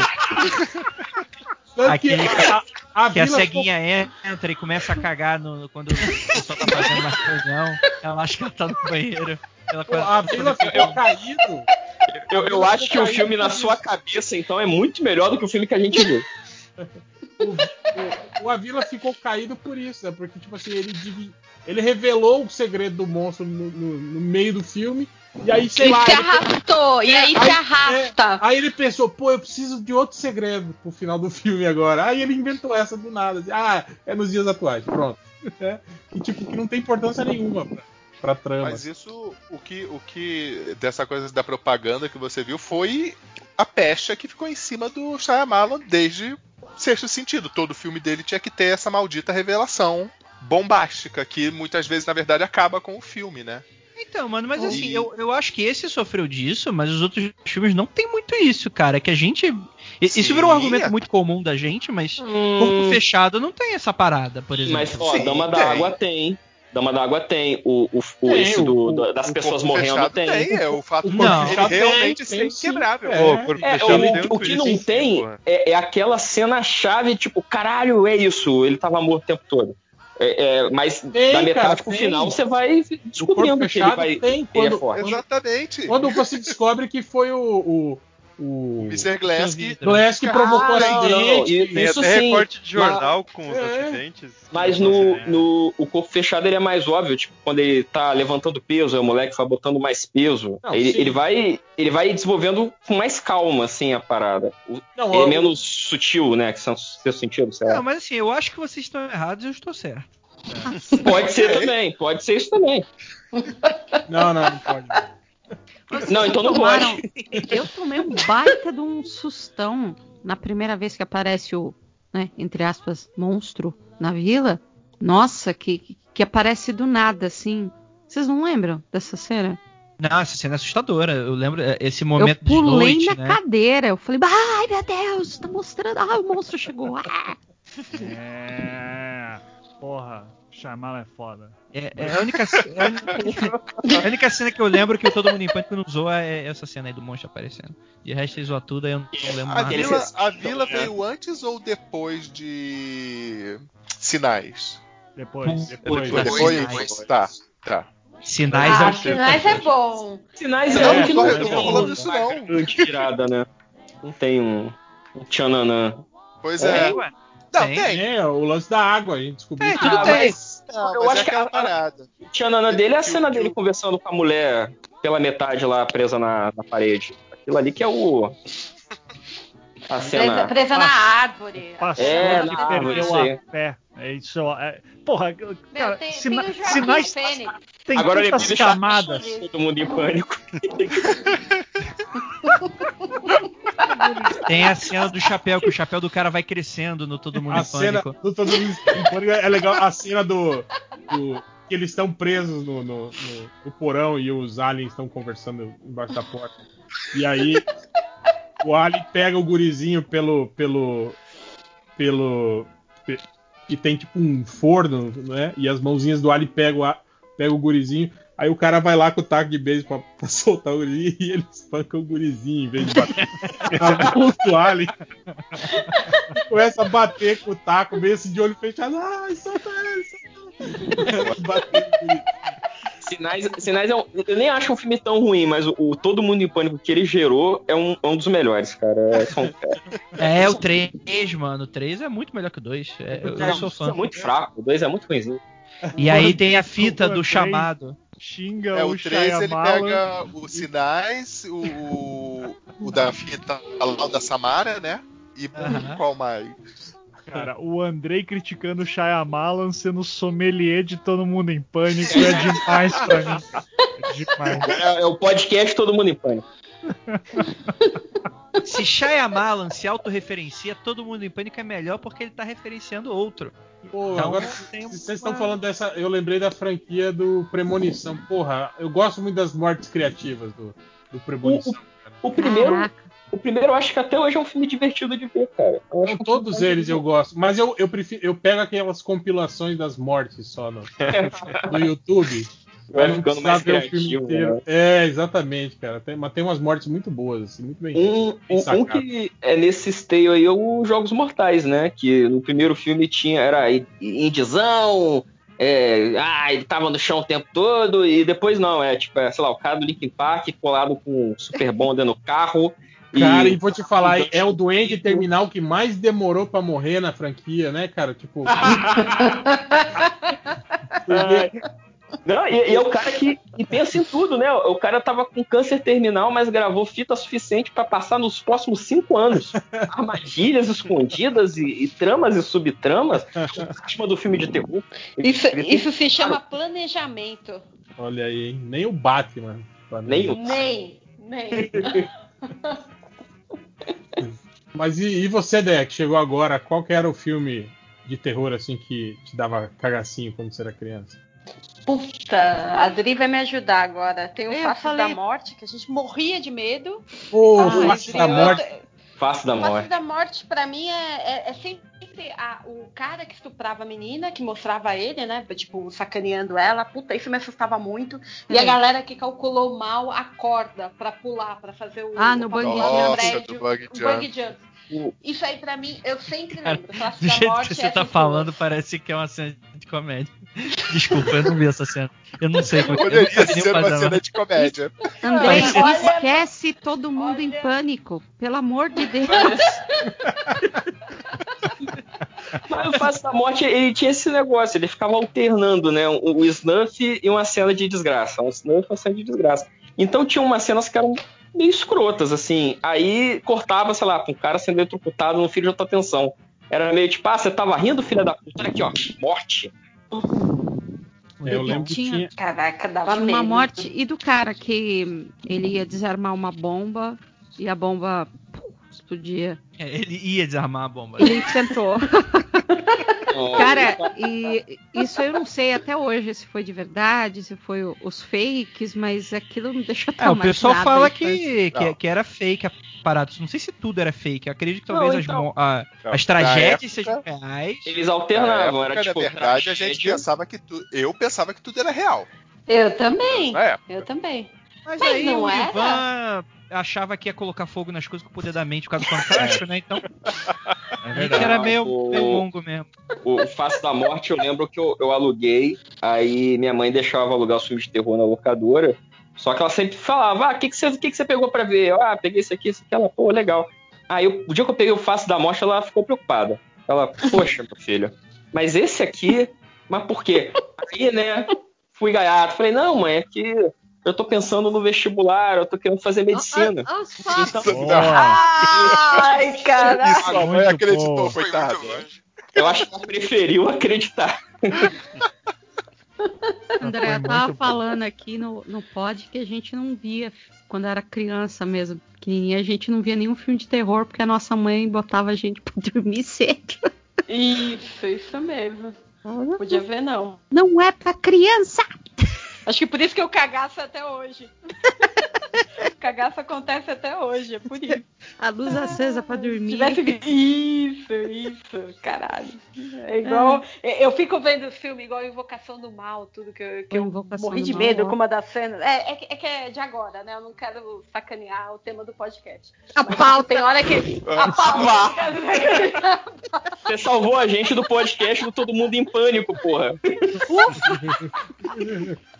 Que a, a Que a vila ceguinha entra e começa a cagar no, quando o pessoal tá fazendo uma reunião. Ela acha que ela tá no banheiro. Ela Pô, a vila ficou caído. Eu, eu acho que o filme na sua cabeça, então, é muito melhor do que o filme que a gente viu. O, o, o Avila ficou caído por isso, né? Porque, tipo assim, ele, ele revelou o segredo do monstro no, no- no meio do filme. E aí, sei E lá. se ele- arrastou, e aí se arrasta. Aí ele pensou, pô, eu preciso de outro segredo pro final do filme agora. Aí ele inventou essa do nada. Ah, é nos dias atuais, pronto. [LAUGHS] É, e tipo, que não tem importância nenhuma pra, pra trama. Mas isso, o que, o que dessa coisa da propaganda que você viu foi a pecha que ficou em cima do Shyamalan desde Sexto Sentido. Todo filme dele tinha que ter essa maldita revelação bombástica, que muitas vezes, na verdade, acaba com o filme, né? Então, mano, mas assim, E- eu, eu acho que esse sofreu disso, mas os outros filmes não tem muito isso, cara. Que a gente. i- Isso Sim, virou um argumento muito comum da gente, mas Hum. corpo fechado não tem essa parada, por exemplo. Mas, ó, Sim, Dama tem. da Água tem. Dama da Água tem. O, o, o Tem, esse o- do, o- da- das O pessoas morrendo fechado tem. É o fato de Não. ele Fechado tem, realmente tem ser inquebrável. É. Pô, É, o, tem o que não tem é, é aquela cena-chave, tipo, caralho, é isso, ele tava morto o tempo todo. É, é, mas Tem, da metade cara, pro tem. final você vai O corpo descobrindo que ele fechado vai. tem. ele é Quando, forte. Exatamente. quando você descobre que foi o. o, o Mr. Glass que. Glass que provocou o Ah, não, não, acidente. e- Tem Isso até sim, recorte de jornal com os É. acidentes. Mas no, no o corpo fechado ele é mais óbvio, tipo, quando ele tá levantando peso, aí o moleque vai botando mais peso. Não, ele, ele vai ele vai desenvolvendo com mais calma, assim, a parada. O- Não, ele é o- menos sutil, né? Que são seus sentidos, sei lá. Não, mas assim, eu acho que vocês estão errados e eu estou certo. Pode ser também, pode ser isso também. Não, não, não pode. Vocês Não, então não tomaram- Eu tomei um baita de um sustão na primeira vez que aparece o, né, entre aspas, monstro na vila. Nossa, que, que aparece do nada, assim. Vocês não lembram dessa cena? Não, essa cena é assustadora. Eu lembro é, esse momento eu pulei de na noite, né? cadeira. Eu falei, ai meu Deus, tá mostrando. Ah, o monstro chegou. Ah. É. Porra. Shyamalan é foda. É, é a, única, é a única- a única cena que eu lembro que Todo Mundo em Pânico não usou é essa cena aí do monstro aparecendo. De resto ele zoa tudo, aí eu não lembro A mais. vila, a vila veio antes ou depois de Sinais? Depois. Depois. Foi Depois, depois? depois. Tá, tá. Sinais Ah, é um Sinais é bom. Sinais É, é, eu não tô- falando isso não. tirada, né? Não tem um, um tchananã. Pois é. ué. Não, Tem. tem. É, o lance da água, a gente descobriu. É, que- tudo Ah, tem. mas Não, Eu acho é que a- parada. o tchananã dele é a cena dele conversando com a mulher pela metade lá, presa na, na parede. Aquilo ali que é o... A Presa, cena... presa na árvore. Pastor É, que na árvore, perdeu isso aí. a fé. É isso. É... Porra, Meu, cara, tem, sina- tem sinais Fênix. tem Agora tantas camadas. Todo mundo em pânico. [LAUGHS] [LAUGHS] Tem a cena do chapéu, que o chapéu do cara vai crescendo no Todo Mundo A em cena Pânico. do Todo Mundo em Pânico é legal. A cena do. do- que eles estão presos no, no- no- no porão e os aliens estão conversando embaixo da porta. E aí o alien pega o gurizinho pelo. pelo. pelo. pe- e tem tipo um forno, né? E as mãozinhas do alien pegam, a, pegam o gurizinho. Aí o cara vai lá com o taco de beijo pra, pra soltar o gurizinho e ele espanca o gurizinho em vez de bater do alien. Começa a bater com o taco, meio assim de olho fechado. Ai, solta ele, solta ele. Bater no gurizinho. Sinais, Sinais é um, eu nem acho um filme tão ruim, mas o, o Todo Mundo em Pânico que ele gerou é um, é um dos melhores, cara. É, são, é, É, o 3, mano. O 3 é muito melhor que o 2. É, eu, eu sou é fã. muito fraco, o 2 é muito ruimzinho. E aí tem a fita O do três. chamado. Xinga É, o, o 3 ele Shyamalan. pega os sinais, o, o, da fita lá da Samara, né? E Aham. qual mais? Cara, o Andrei criticando o Shyamalan sendo sommelier de todo mundo em pânico é demais pra mim. É demais. É, é o podcast Todo Mundo em Pânico. [LAUGHS] Se Shyamalan se autorreferencia, todo mundo em pânico é melhor porque ele tá referenciando outro. Pô, Então, agora vocês estão falando dessa. Eu lembrei da franquia do Premonição. Porra, eu gosto muito das mortes criativas do, do Premonição. cara. O primeiro, Caraca. O primeiro eu acho que até hoje é um filme divertido de ver, cara. Não, é um todos eles eu gosto, mas eu, eu prefiro eu pego aquelas compilações das mortes só no, no YouTube. [LAUGHS] Vai ficando mais ver o filme criativo, inteiro. né? É, exatamente, cara. Tem, mas tem umas mortes muito boas, assim, muito bem. Um, bem um, que é nesse esteio aí é o Jogos Mortais, né? Que no primeiro filme tinha, era indizão, é, ah, ele tava no chão o tempo todo, e depois não, é tipo, é, sei lá, o cara do Linkin Park colado com um Super Bonder no carro. Cara, e vou te falar, é o doente terminal que mais demorou pra morrer na franquia, né, cara? Tipo. [LAUGHS] Não, e, e é o cara que e pensa em tudo, né? O cara tava com câncer terminal, mas gravou fita suficiente pra passar nos próximos cinco anos. Armadilhas escondidas e, e tramas e subtramas em cima do filme de terror. Isso, isso se chama planejamento. Olha aí, hein? Nem o Batman. Nem o- Nem, nem. [LAUGHS] Mas e, e você, Dé, que chegou agora, qual que era o filme de terror assim que te dava cagacinho quando você era criança? Puta, a Adri vai me ajudar agora. Tem o Eu Face falei- da Morte, que a gente morria de medo. Pô, Ah, Face da eu- Morte. Face da O Face morte. da Morte, pra mim, é, é- é sempre a- o cara que estuprava a menina, que mostrava ele, né? Tipo, sacaneando ela. Puta, isso me assustava muito. E a É. galera que calculou mal a corda pra pular, pra fazer o. Ah, no bungee pular Nossa, prédio, do bug o jump. bungee jump. Isso aí, pra mim, eu sempre Cara, lembro. [LAUGHS] Do jeito Morte que você é tá falando, parece que é uma cena de comédia. Desculpa, eu não vi essa cena. Eu não sei como Poderia nem ser uma cena mais. de comédia. Não Olha- esquece todo mundo em olha- pânico. Pelo amor de [LAUGHS] Deus. Mas o Face da Morte, ele tinha esse negócio, ele ficava alternando, né? O, o Snuff e uma cena de desgraça. Um Snuff e uma cena de desgraça. Então tinha umas cenas que eram meio escrotas, assim. Aí cortava, sei lá, com o cara sendo eletrocutado no fio de alta tensão. Era meio tipo, ah, você tava rindo, filha da puta? Olha aqui, ó, morte. É, eu lembro que Tinha-. Caraca, dava Tinha uma morte. E do cara que ele ia desarmar uma bomba e a bomba explodia. É, ele ia desarmar a bomba. Ele tentou. [LAUGHS] Cara, e isso eu não sei até hoje se foi de verdade, se foi os fakes, mas aquilo não deixa É, o pessoal fala que, que, que era fake a parada. Não sei se tudo era fake. Eu acredito que Não, talvez as então. mo- a- Não, as tragédias época- sejam reais. Eles Na alternavam, época, era tipo. na verdade, a gente tragédia. pensava que tu... eu pensava que tudo era real. Eu também. Eu também. Mas, Mas aí não o era? Ivan achava que ia colocar fogo nas coisas com o poder da mente por causa do fantástico, né? Então, É verdade. era meio, O- meio mongo mesmo. O o Face da Morte, eu lembro que eu, eu aluguei, aí minha mãe deixava alugar os filmes de terror na locadora. Só que ela sempre falava: Ah, o que, que, você, que, que você pegou pra ver? Eu, ah, peguei esse aqui, esse aqui. Ela, pô, legal. Aí eu- o dia que eu peguei o Face da Morte, ela ficou preocupada. Ela, poxa, meu filho, mas esse aqui, mas por quê? Aí, né, fui gaiato. Falei: Não, mãe, é que eu tô pensando no vestibular, eu tô querendo fazer medicina. Os fatos. Então, Boa. Ai, cara. [LAUGHS] Isso, a mãe acreditou, bom. Coitada. eu acho que ela preferiu acreditar. [LAUGHS] André, eu tava bom. falando aqui no, no pod que a gente não via, quando era criança mesmo, pequenininha, a gente não via nenhum filme de terror porque a nossa mãe botava a gente [LAUGHS] pra dormir cedo. Isso, isso mesmo. Podia ver, não. Não é pra criança! Acho que por isso que eu cagaço até hoje. [LAUGHS] cagaço acontece até hoje, é por isso. A luz acesa pra Se dormir. tivesse Isso, isso, caralho. É igual. Eu fico vendo filme igual Invocação do Mal, tudo que eu, que eu morri de Mal, medo ó. com uma das cenas. É, é, que- é que é de agora, né? Eu não quero sacanear o tema do podcast. A Mas pauta. Tem hora que. [LAUGHS] A pauta. Você salvou a gente do podcast do Todo Mundo em Pânico, porra. [LAUGHS]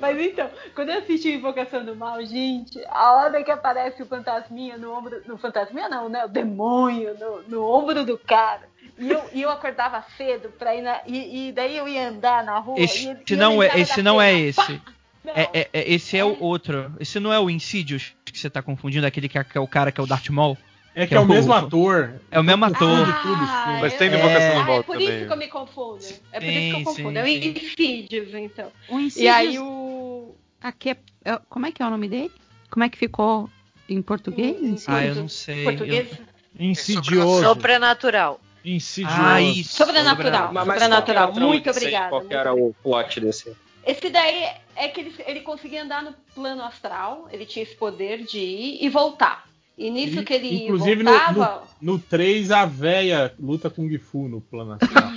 Mas então, quando eu assisti Invocação do Mal, gente, a hora que aparece o fantasminha no ombro. No fantasminha não, né? O demônio no, no ombro do cara. E eu, e eu acordava cedo pra ir na. E, e daí eu ia andar na rua. Esse não é, esse não é esse. Não. É, é- é- esse é o outro. Esse não é o Insidious que você tá confundindo, aquele que é, que é o cara que é o Darth Maul. É que é o mesmo ator. É o mesmo ator. de tudo, sim. Mas eu- tem é, Invocação do ah, é por também. isso que eu me confundo. É por isso que eu Sim, confundo. sim, é o sim. Insidious, então. O E aí o. aqui é, é- como é que é o nome dele? Como é que ficou em português? Insidious? Ah, eu não sei. Português? Insidioso. Sobrenatural. Insidioso. Ah, isso. Sobrenatural. Mas- mas Sobrenatural. Muito obrigada. Qual que era o plot desse? Esse daí é que ele, ele conseguia andar no plano astral, ele tinha esse poder de ir e voltar. E nisso E- que ele Inclusive no, voltava. no, no 3, a véia luta Kung Fu no plano astral.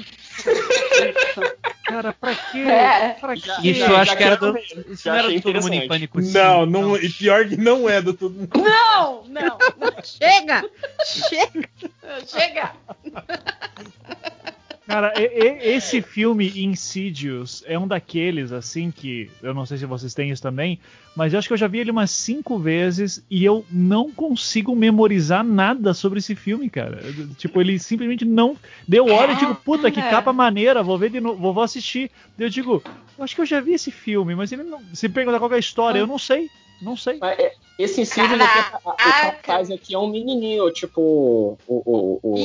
[LAUGHS] Cara, pra quê? É. Pra quê? Isso eu acho que era do. Isso não era do Todo Mundo em. Pânico sim, não, não, e pior que não é do todo mundo. Não, não, não. [LAUGHS] Chega! Chega! [LAUGHS] Chega! Cara, e- e- esse filme Insidious é um daqueles, assim, que eu não sei se vocês têm isso também, mas eu acho que eu já vi ele umas cinco vezes e eu não consigo memorizar nada sobre esse filme, cara. Tipo, ele simplesmente não deu hora e digo, puta, que Cara. capa maneira, vou ver de novo, vou, assistir. Eu digo, eu acho que eu já vi esse filme, mas ele não, se perguntar qual que é a história, eu não sei, não sei. Mas, é, Esse Insidious, Caraca. o rapaz aqui é um menininho, tipo. O, o, o-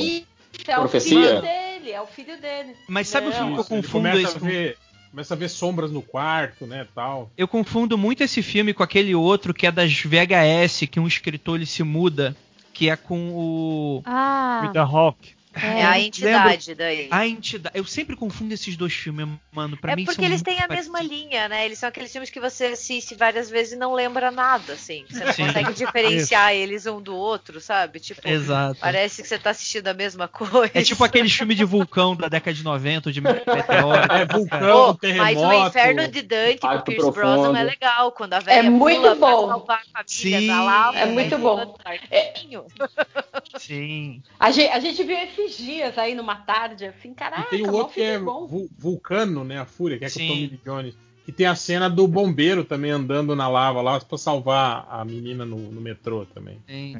Isso, é o Profecia? filho dele, é o filho dele. Mas sabe o filme que eu Isso, ele confundo começa esse a ver, começa a ver sombras no quarto, né, tal. Eu confundo muito esse filme com aquele outro que é das VHS, que um escritor ele se muda, que é com o. Ah, Rita Hawk. É, a entidade daí. A entidade. Eu sempre confundo esses dois filmes, mano. Pra é mim porque são eles muito têm a mesma linha, né? Eles são aqueles filmes que você assiste várias vezes e não lembra nada, assim. Você não Sim. consegue [LAUGHS] diferenciar eles um do outro, sabe? Tipo, Exato. parece que você tá assistindo a mesma coisa. É tipo aqueles filmes de vulcão da década de 90, de meteoro. [LAUGHS] É vulcão, Pô, terremoto. mas o Inferno de Dante com Pierce Profundo. Brosnan é legal, quando a velha É muito pula pra bom. salvar a família Sim, na lava. é muito vai bom. barquinho. [LAUGHS] Sim. A gente, a gente viu esses dias aí numa tarde, assim, E caraca, tem o outro que filme é bom. Vul- Vulcano, né? A Fúria, que é com o Tommy Jones. Que tem a cena do bombeiro também andando na lava lá pra salvar a menina no, no metrô também. sim.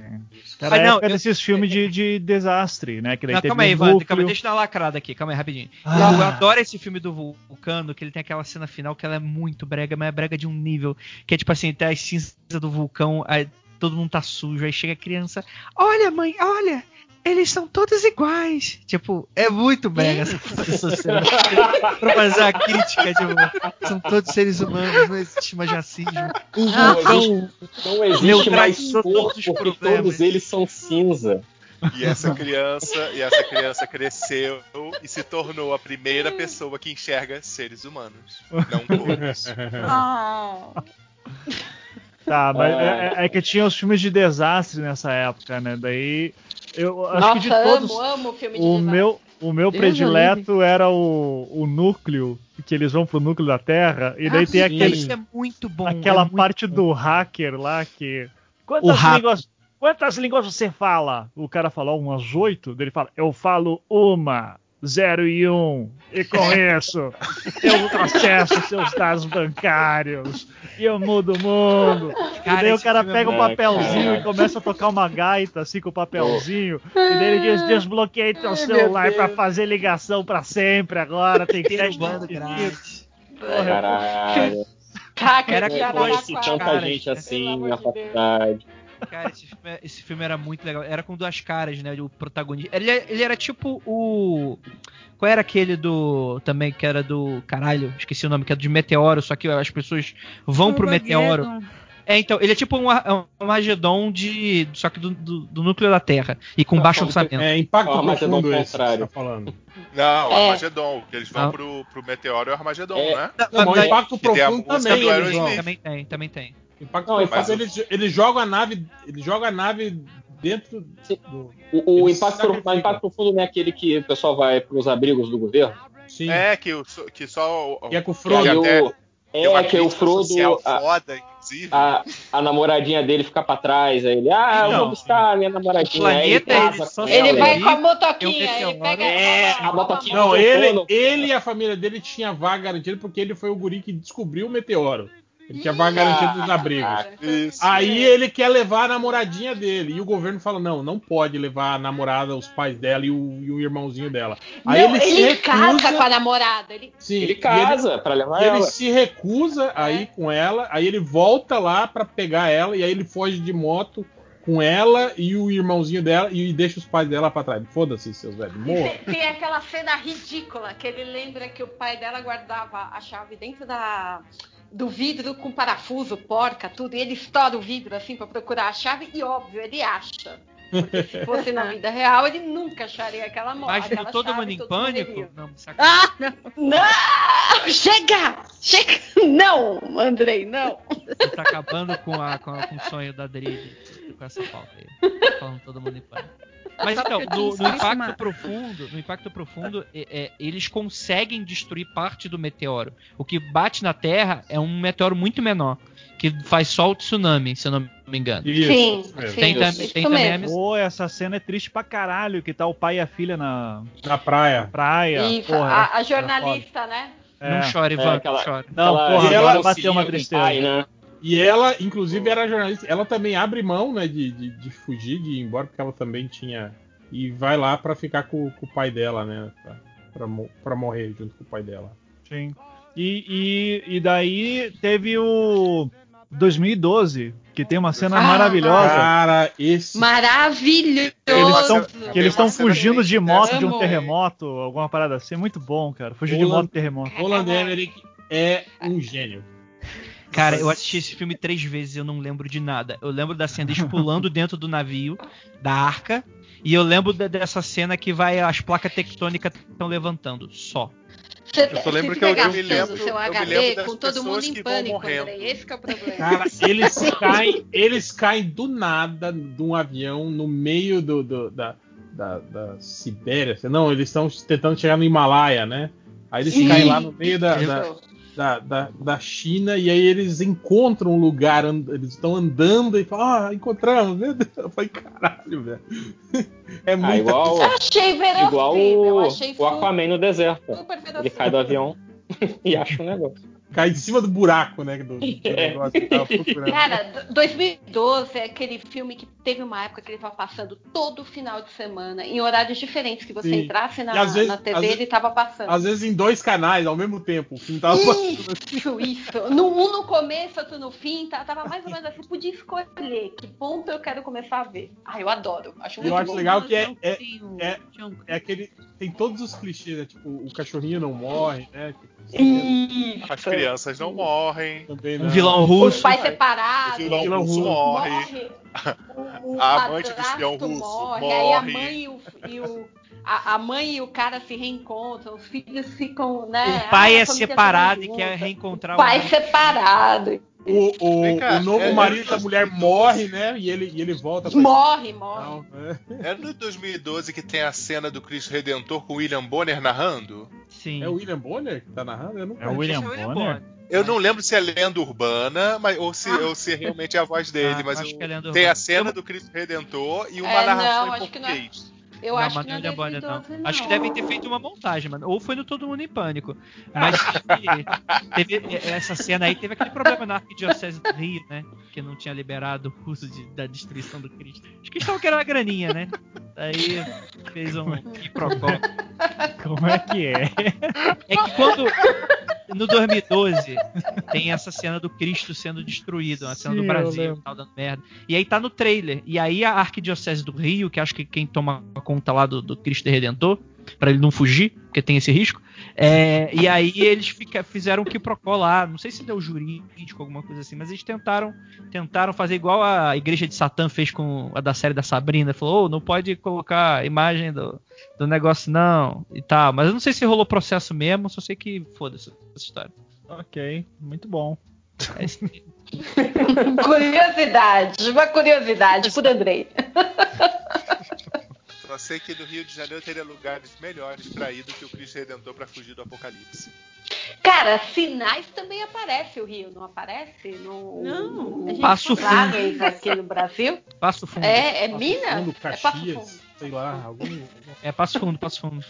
Cara, Mas é não, eu- desses filmes de, de desastre, né? Que daí Não, calma aí, um Ivan, calma, deixa eu dar uma lacrada aqui, calma aí, rapidinho. Ah. Eu adoro esse filme do Vulcano, que ele tem aquela cena final que ela é muito brega, mas é brega de um nível que é tipo assim, tem as cinzas do vulcão, aí todo mundo tá sujo, aí chega a criança, olha mãe, olha, eles são todos iguais. Tipo, é muito brega essa, essa cena. pra fazer uma crítica, tipo, são todos seres humanos, não existe mais racismo. O Não vulcão existe, não existe mais cor todos os porque todos eles são cinza. E essa criança, e essa criança cresceu e se tornou a primeira pessoa que enxerga seres humanos, não cores. Ah. Tá, mas É. é, é que tinha os filmes de desastre nessa época, né? Daí. Eu acho Nossa, que de todos. amo, amo filme de O desastre. meu, o meu Deus predileto era o, o núcleo, que eles vão pro núcleo da Terra, e daí Ah, tem sim, aquele, Isso é muito bom. aquela é muito parte bom. do hacker lá que. Quantas línguas, quantas línguas você fala? O cara falou umas oito, ele fala, eu falo uma, zero e um. E com [LAUGHS] isso, eu acesso seus dados bancários. E eu mudo o mundo. e Cara, daí o cara é pega um bom. papelzinho É, e começa a tocar uma gaita assim com o papelzinho. E daí ele diz: desbloqueei teu celular pra fazer ligação pra sempre agora. Tem que Derrubando grátis. Caralho. Caca Era de que gente né? assim Pelo na amor de Deus. faculdade. Cara, esse filme, esse filme era muito legal. Era com duas caras, né? O protagonista. Ele, ele era tipo o. Qual era aquele do. Também que era do. Caralho, esqueci o nome, que era de Meteoro, só que as pessoas vão pro Meteoro. É, então, ele é tipo um, um Armagedon de. Só que do, do- do núcleo da Terra. E com baixo orçamento. É impacto Armagedon profundo esse que você contrário. tá falando. Não, o É. Armagedon, que eles vão Ah. pro, pro Meteoro e o Armagedon, É. né? Não, mas o impacto profundo também. Também tem, também tem. Impacto Não, ele, ele joga a nave. Ele joga a nave dentro Sim. do. O, o impacto, o impacto profundo não é aquele que o pessoal vai pros abrigos do governo? Sim. É, que, o, que só o. E é com o Que Frodo. até- o, tem uma é que o crítica Frodo, a, foda, inclusive. a, a namoradinha dele fica pra trás, aí ele, ah, eu vou buscar a minha namoradinha. O planeta, aí ele casa ela, Ele vai com a motoquinha, ele pega É, a motoquinha. Não, Não, ele, ele e a família dele tinha vaga garantida porque ele foi o guri que descobriu o meteoro. Ele tinha vaga garantida nos abrigos. Isso. Aí ele quer levar a namoradinha dele. E o governo fala: não, não pode levar a namorada, os pais dela e o, e o irmãozinho dela. Aí Não, ele, ele, se recusa. casa com a namorada. Ele... Sim, Ele casa pra levar E ele ela. se recusa a ir com ela, aí ele volta lá pra pegar ela, e aí ele foge de moto com ela e o irmãozinho dela e deixa os pais dela pra trás. Foda-se, seus velhos. Morra. Tem, tem aquela cena ridícula que ele lembra que o pai dela guardava a chave dentro da, do vidro com parafuso, porca, tudo. E ele estoura o vidro assim pra procurar a chave e, óbvio, ele acha. Porque se fosse na vida real, ele nunca acharia aquela moto. Mas aquela do todo chave, mundo em todos pânico? morreriam. Não. Ah, não. Não! Chega! Chega! Não, Andrei, não. Você tá acabando com, a, com, a- com o sonho da Drid com essa pauta aí. Tá falando todo mundo em pânico. Mas então, no, no impacto profundo, no impacto profundo, é- é, eles conseguem destruir parte do meteoro. O que bate na Terra é um meteoro muito menor, que faz só o tsunami, se eu não me engano. Isso, Sim, mesmo. sim. Tem, tam- tem também a mesmo. Pô, essa cena é triste pra caralho, que tá o pai e a filha na Na praia. praia. Isso, porra, a, a jornalista, né? Não É. chore, É, Ivan, aquela- não chore. Não, Ela- porra, e agora ela bateu uma tristeza. pai, né? E ela, inclusive, era jornalista. Ela também abre mão, né, de, de, de fugir, de ir embora, porque ela também tinha. E vai lá pra ficar com, com o pai dela, né? Pra, pra, pra morrer junto com o pai dela. Sim. E, e, e daí teve o 2012, que tem uma cena Ah, maravilhosa. Cara, esse. Maravilhoso! Eles estão cena fugindo de moto de um terremoto, alguma parada assim. Muito bom, cara. Fugir de moto terremoto. Roland Emmerich é um gênio. Cara, eu assisti esse filme três vezes e eu não lembro de nada. Eu lembro da cena deles [LAUGHS] pulando dentro do navio, da arca, e eu lembro da- dessa cena que vai as placas tectônicas estão levantando. Só. Você, Eu só lembro que eu- eu me lembro- seu eu me HD lembro das com todo mundo em pânico. Andrei. Esse que é o problema. Cara, [LAUGHS] eles caem, eles caem do nada de um avião no meio do, do- da, da, da Sibéria. Não, eles estão tentando chegar no Himalaia, né? Aí eles Ih, caem lá no meio da, Isso. da, da, da, da China e aí eles encontram um lugar, and- eles estão andando e falam, ah, encontramos, meu Deus. Eu falei, caralho, velho. [LAUGHS] É Ah, muito. igual, Eu achei verossímil. igual eu o, achei o Aquaman no deserto. Ele cai do avião [LAUGHS] e acha um negócio. Cai em cima do buraco, né? Do, do [LAUGHS] negócio que tava procurando. Cara, d- 2012 é aquele filme que teve uma época que ele tava passando todo final de semana, em horários diferentes, que você Sim. entrasse na, vezes- na TV ele tava passando. Às vezes em dois canais ao mesmo tempo. O filme tava passando. Isso, isso. No, um no começo, outro no fim, tá, tava mais ou menos assim. Podia escolher que ponto eu quero começar a ver. Ah, eu adoro. Acho E eu muito acho bom. legal que é, é, é- é aquele. Tem todos os clichês, né? Tipo, o cachorrinho não morre, né? Isso. As crianças não morrem. Também Um não. vilão Os russo. pais O separados. vilão vilão russo russo morre. morre. O, [LAUGHS] o a amante do espião russo morre, aí a morre. mãe e o, e o- a, a mãe e o cara se reencontram, os filhos ficam, né? O pai é separado e quer reencontrar O pai o- separado. O, o, cá, o novo é- marido da mulher morre, né? E ele, e ele volta pra Morre, morre. Não, é. É no 2012 que tem a cena do Cristo Redentor com o William Bonner narrando? Sim. É o William Bonner que tá narrando? Eu não É o William Bonner? Eu não lembro se é lenda urbana, mas, ou, se, ou se realmente é a voz dele, Ah, mas acho eu- que é lenda tem a cena do Cristo Redentor e uma É, narração não, em acho que não é. português. Eu não, acho mas que não é não é Bonner, não. 2012, Acho que devem ter feito uma montagem, mano. Ou foi no Todo Mundo em Pânico. Mas teve, teve- essa cena aí teve aquele problema na Arquidiocese do Rio, né? Que não tinha liberado o uso de- da destruição do Cristo. Acho que eles estavam querendo uma graninha, né? Aí fez um quiprocó. Como é que é? É que quando. No 2012 tem essa cena do Cristo sendo destruído, a cena Sim, do Brasil, tal, dando merda. E aí tá no trailer. E aí a Arquidiocese do Rio, que acho que quem toma conta lá do, do Cristo Redentor, pra ele não fugir, porque tem esse risco. é, e aí eles fica- fizeram um quiprocó lá. Não sei se deu jurídico, alguma coisa assim, mas eles tentaram tentaram fazer igual a igreja de Satã fez com a da série da Sabrina. Falou, "Ô, não pode colocar a imagem do, do negócio, não, e tal. Mas eu não sei se rolou processo mesmo, só sei que foda-se essa história. Ok, muito bom. É. [LAUGHS] Curiosidade, uma curiosidade por Andrei. Só sei que no Rio de Janeiro teria lugares melhores pra ir do que o Cristo Redentor pra fugir do apocalipse. Cara, sinais também aparece o Rio, não aparece? No, Não, a gente Passo Fundo. aqui no Brasil? Passo Fundo. É, é Passo Minas? Fundo, É Passo Caxias, Fundo. sei lá, algum. É Passo Fundo, Passo Fundo.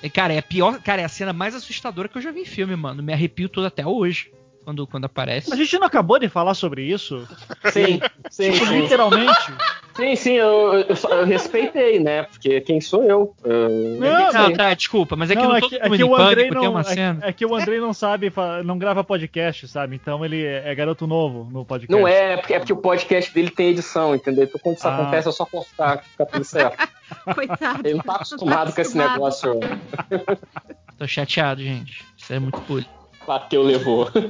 E, cara, é a pior. Cara, é a cena mais assustadora que eu já vi em filme, mano. Me arrepio todo até hoje. Quando, quando aparece. A gente não acabou de falar sobre isso? Sim, sim, Tipo, sim. literalmente. Sim, sim, eu, eu, só- eu respeitei, né? Porque quem sou eu? Eu- Não, Não, tá, desculpa, mas é que não, é que, é que o Andrei tem não, uma é, cena. é que o Andrei não sabe, não grava podcast, sabe? Então ele é garoto novo no podcast. Não é, é porque, é porque o podcast dele tem edição, entendeu? Então quando isso Ah. acontece é só cortar que fica tudo certo. [LAUGHS] Coitado. Ele não tá acostumado com esse negócio. Tô chateado, gente. Isso é muito puro. Bateu, levou. [LAUGHS]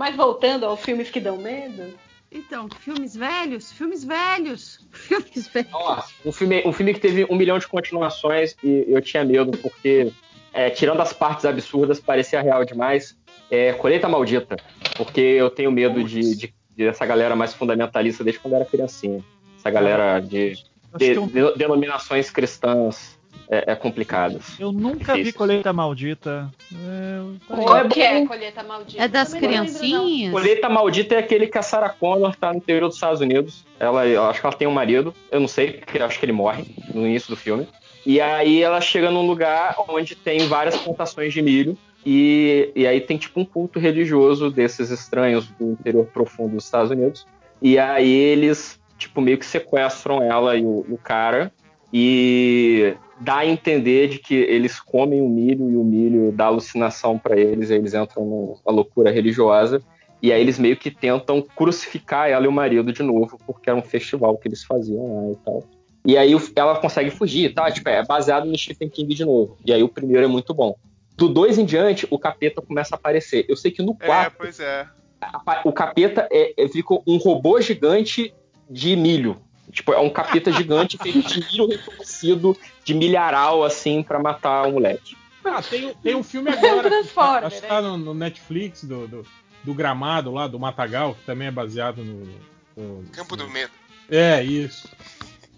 Mas voltando aos filmes que dão medo. Então, filmes velhos, filmes velhos, [LAUGHS] filmes velhos. Ó, um filme, um filme que teve um milhão de continuações e eu tinha medo, porque, é, tirando as partes absurdas, parecia real demais. É Colheita Maldita, porque eu tenho medo de, de- dessa galera mais fundamentalista desde quando eu era criancinha. Essa galera de, de- eu, de- denominações cristãs é, é complicadas. eu nunca vi Difícil. Colheita Maldita. É. Qual que é Colheita Maldita? É das criancinhas? Colheita Maldita é aquele que a Sarah Connor tá no interior dos Estados Unidos. Ela, eu acho que ela tem um marido, eu não sei, porque eu acho que ele morre no início do filme. E aí ela chega num lugar onde tem várias plantações de milho. E, e aí tem tipo um culto religioso desses estranhos do interior profundo dos Estados Unidos. E aí eles, tipo, meio que sequestram ela e o, e o cara. E dá a entender de que eles comem o milho e o milho dá alucinação pra eles. E eles entram numa loucura religiosa. E aí eles meio que tentam crucificar ela e o marido de novo, porque era um festival que eles faziam lá e tal. E aí ela consegue fugir, tá? Tipo, é baseado no Stephen King de novo. E aí o primeiro é muito bom. Do 2 em diante, o capeta começa a aparecer. Eu sei que no É, 4, pois é. o capeta é, é, fica um robô gigante de milho. Tipo, é um capeta gigante feito de milho retorcido, de milharal, assim, pra matar o moleque. Ah, tem, tem um filme agora. que tá- acho que tá no, no Netflix do, do, do Gramado lá, do Matagal, que também é baseado no. no- Campo do Medo. É, isso.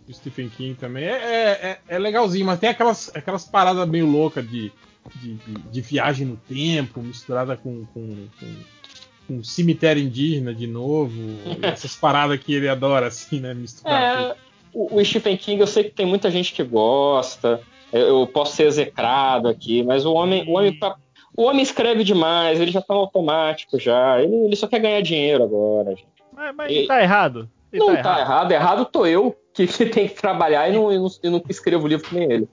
Do Stephen King também. É, é, é- é legalzinho, mas tem aquelas, aquelas paradas meio loucas de, de, de- de viagem no tempo, misturada com, com, com, com cemitério indígena de novo. essas paradas que ele adora, assim, né? Misturar. É, o, o Stephen King, eu sei que tem muita gente que gosta. Eu, eu posso ser execrado aqui, mas o homem, o homem, tá- o homem escreve demais. Ele já tá no automático já. Ele, ele só quer ganhar dinheiro agora. gente. Mas, mas ele tá errado. Ele não tá tá errado. errado. tô eu que, que tem que trabalhar e não, e não, e não escrevo livro que nem ele.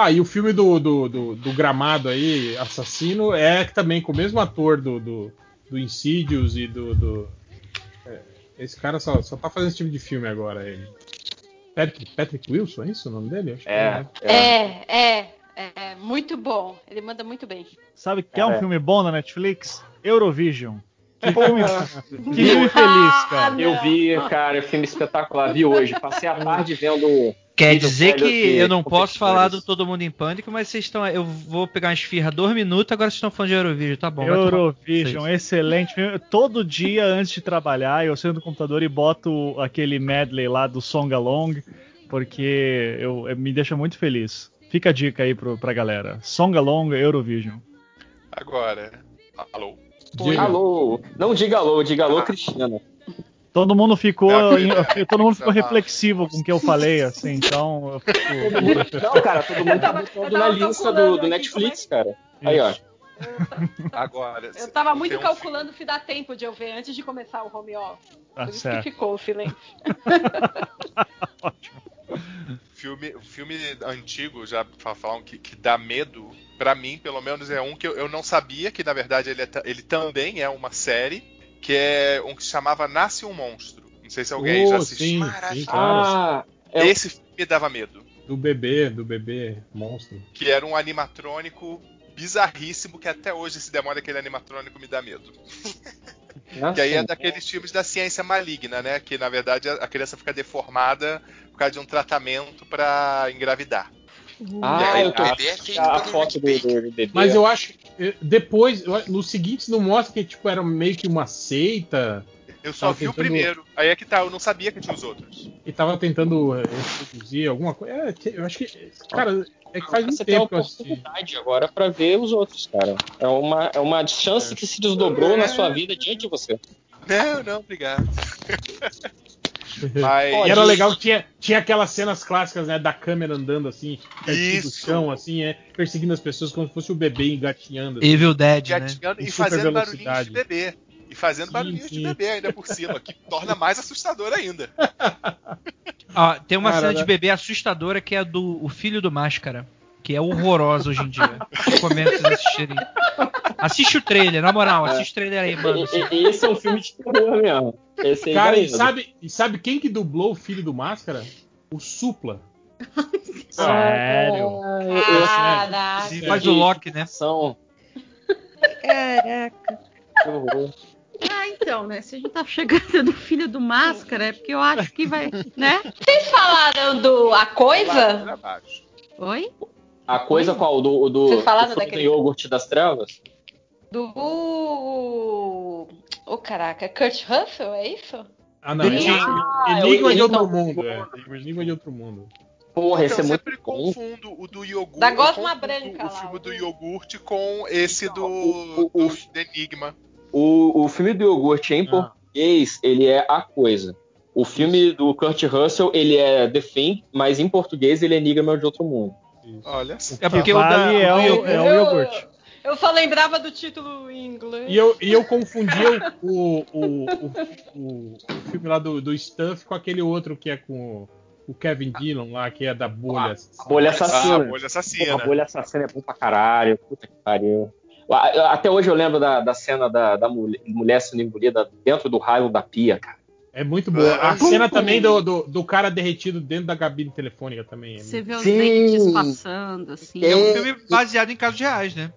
Ah, e o filme do, do, do, do Gramado aí, Assassino, é também com o mesmo ator do, do, do Insidious e do. do- é, esse cara só, só tá fazendo esse tipo de filme agora. Ele. Patrick, Patrick Wilson, é isso o nome dele? Acho que É, É, é, é, muito bom. Ele manda muito bem. Sabe que é um É. filme bom na Netflix? Eurovision. Que [LAUGHS] filme, que filme feliz, cara. Ah, Eu vi, cara, filme espetacular. Vi hoje. Passei a tarde vendo. Quer dizer que de eu não posso falar do Todo Mundo em Pânico, mas vocês estão. Eu vou pegar uma esfirra dois minutos, agora vocês estão falando de Eurovision, tá bom. Eurovision, excelente. Todo dia antes de trabalhar, eu sento no computador e boto aquele medley lá do Song Along, porque eu, eu- me deixa muito feliz. Fica a dica aí pro, pra galera. Song Along Eurovision. Agora. Alô? Diga. Alô. Não diga alô, diga alô, Cristina. Todo mundo ficou, todo mundo ficou reflexivo com o que eu falei, assim, então eu fico- Não, cara, todo mundo tá botando na lista do, do aqui Netflix, cara. Aí, ó. Agora. Eu tava muito um calculando se dá tempo de eu ver antes de começar o home office. Tá Por isso certo. que ficou o silêncio. [LAUGHS] Filme, filme antigo, já pra falar um que, que dá medo, pra mim, pelo menos, é um que eu, eu não sabia, que na verdade ele, é ele também é uma série, que é um que se chamava Nasce um Monstro. Não sei se alguém Oh, já assistiu. sim, sim, claro. Ah, é Esse filme me dava medo. Do bebê, do bebê monstro. Que era um animatrônico bizarríssimo, que até hoje esse demônio aquele animatrônico me dá medo. [LAUGHS] Nossa, Que aí é daqueles filmes da ciência maligna, né? Que na verdade a a criança fica deformada por causa de um tratamento pra engravidar. Ah, aí, eu tô a- é feito a pelo foto do, do, bebê. Mas eu acho que eh, depois, nos seguintes não mostra que tipo era meio que uma seita Eu só Tava vi o tentando- primeiro. Aí é que tá, eu não sabia que tinha os outros. e tava tentando eh, reproduzir alguma coisa. É, eu acho que, cara, é que faz muito Você tem a tempo que eu assisti. oportunidade agora pra ver os outros, cara. É uma, é uma chance que se desdobrou na sua vida diante de você. Não, não, obrigado. [LAUGHS] [LAUGHS] Mas. E era legal que tinha, tinha aquelas cenas clássicas, né, da câmera andando assim, do chão, assim, é, perseguindo as pessoas como se fosse o bebê engatinhando. assim. Evil Dead, né? gatinhando Em e fazendo barulhinhos de bebê. E fazendo Sim, barulhinhos de sim. bebê ainda por cima, que torna mais assustador ainda. [LAUGHS] Ó, tem uma Cara, cena né? de bebê assustadora que é a do o filho do Máscara, que é horrorosa hoje em dia. [LAUGHS] Recomendo vocês assistirem. Assiste o trailer, na moral, assiste o trailer aí, mano. E- e- Esse é um filme de terror mesmo. Esse aí Cara, e medo. sabe, e sabe quem que dublou o filho do Máscara? O Supla. Sério. Ah, Caraca. Faz o Loki, né? São. Caraca. Que horror. Ah, então, né? Se a gente tá chegando no filho do Máscara, é porque eu acho que vai, né? Vocês falaram do A Coisa? Oi? A coisa qual? Do, o do, Vocês falaram do daquele- iogurte das trevas? Do. Ô, caraca, Kurt Russell, é isso? Ah, não. É, Ah, Enigma eu- de outro mundo. É. Enigma de outro mundo. Porra, esse Então, é muito sempre bom. confundo o do iogurte. Da eu Gosma Branca O lá, filme o do do- iogurte com esse do, o- o- do Enigma. O, o filme do iogurte em Ah. português, ele é A Coisa. O filme do Kurt Russell, ele é The Thing, mas em português ele é Enigma de Outro Mundo. Olha só. É porque que o da- vale é o o, é o Eu- iogurte. Eu só lembrava do título em inglês. E eu, e eu confundia o, o, o, o, o filme lá do, do Stuff com aquele outro que é com o, Kevin Dillon lá, que é da bolha. A Bolha Ah, Assassina. bolha Porra, assassina. a Bolha Assassina é bom pra caralho. Puta que pariu. A- Até hoje eu lembro da, da cena da, da mulher, mulher sendo engolida dentro do raio da pia, cara. É muito boa. A Ah, cena também do, do, do cara derretido dentro da cabine telefônica também. É Você muito- vê os Sim. dentes passando, assim. É um filme baseado em casos reais, né?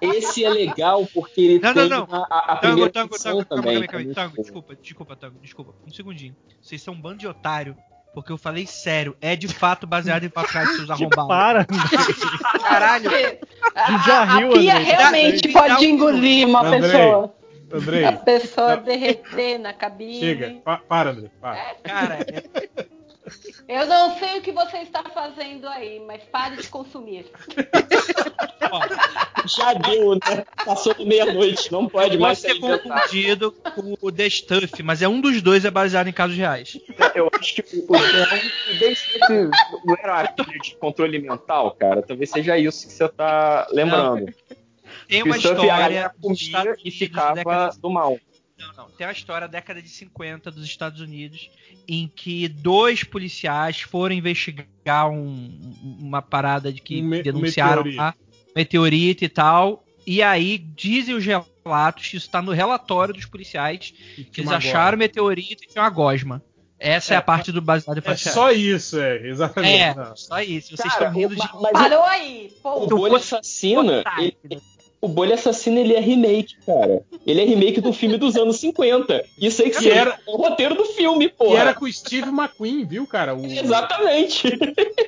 Esse é legal porque ele Não, tem não, não. a, a- a Tango, primeira tango, tango, calma, também. calma, calma, é tango, boa. desculpa, desculpa, tango, desculpa. Um segundinho. Vocês são um bando de otário, porque eu falei sério. É de fato baseado em fatos reais, seus arrombados. Para, [LAUGHS] Caralho. A, já a riu, pia Andrei. realmente pode engolir uma Andrei. pessoa. Andrei, A pessoa derreter na cabine. chega. Pa- para, André. Para. Cara, é- Eu não sei o que você está fazendo aí, mas pare de consumir. [LAUGHS] Já deu, né? Passou meia-noite, não pode mais pode ser confundido com o The Stuff, mas é um dos dois é baseado em casos reais. Eu acho que o, o, o Dave não era a de controle mental, cara. Talvez seja isso que você tá lembrando. Tem Que uma Stuff, a história comia Estados e ficava do mal. Não, não. Tem uma história da década de 50 dos Estados Unidos em que dois policiais foram investigar um- uma parada de que me- denunciaram meteorito. lá, meteorito e tal. E aí dizem os relatos, isso está no relatório dos policiais, E que eles acharam o meteorito e tinha uma gosma. Essa é, É, a parte do baseado em É fatos reais. só isso, é, exatamente. É, só isso. Vocês Cara, estão rindo o- de. mas Parou aí. Pô, o Bolha Assassina, ele. O Bolha Assassino, ele é remake, cara. Ele é remake do filme dos anos 50. Isso aí que, Que era- era o roteiro do filme, pô. E era com o Steve McQueen, viu, cara? O, Exatamente.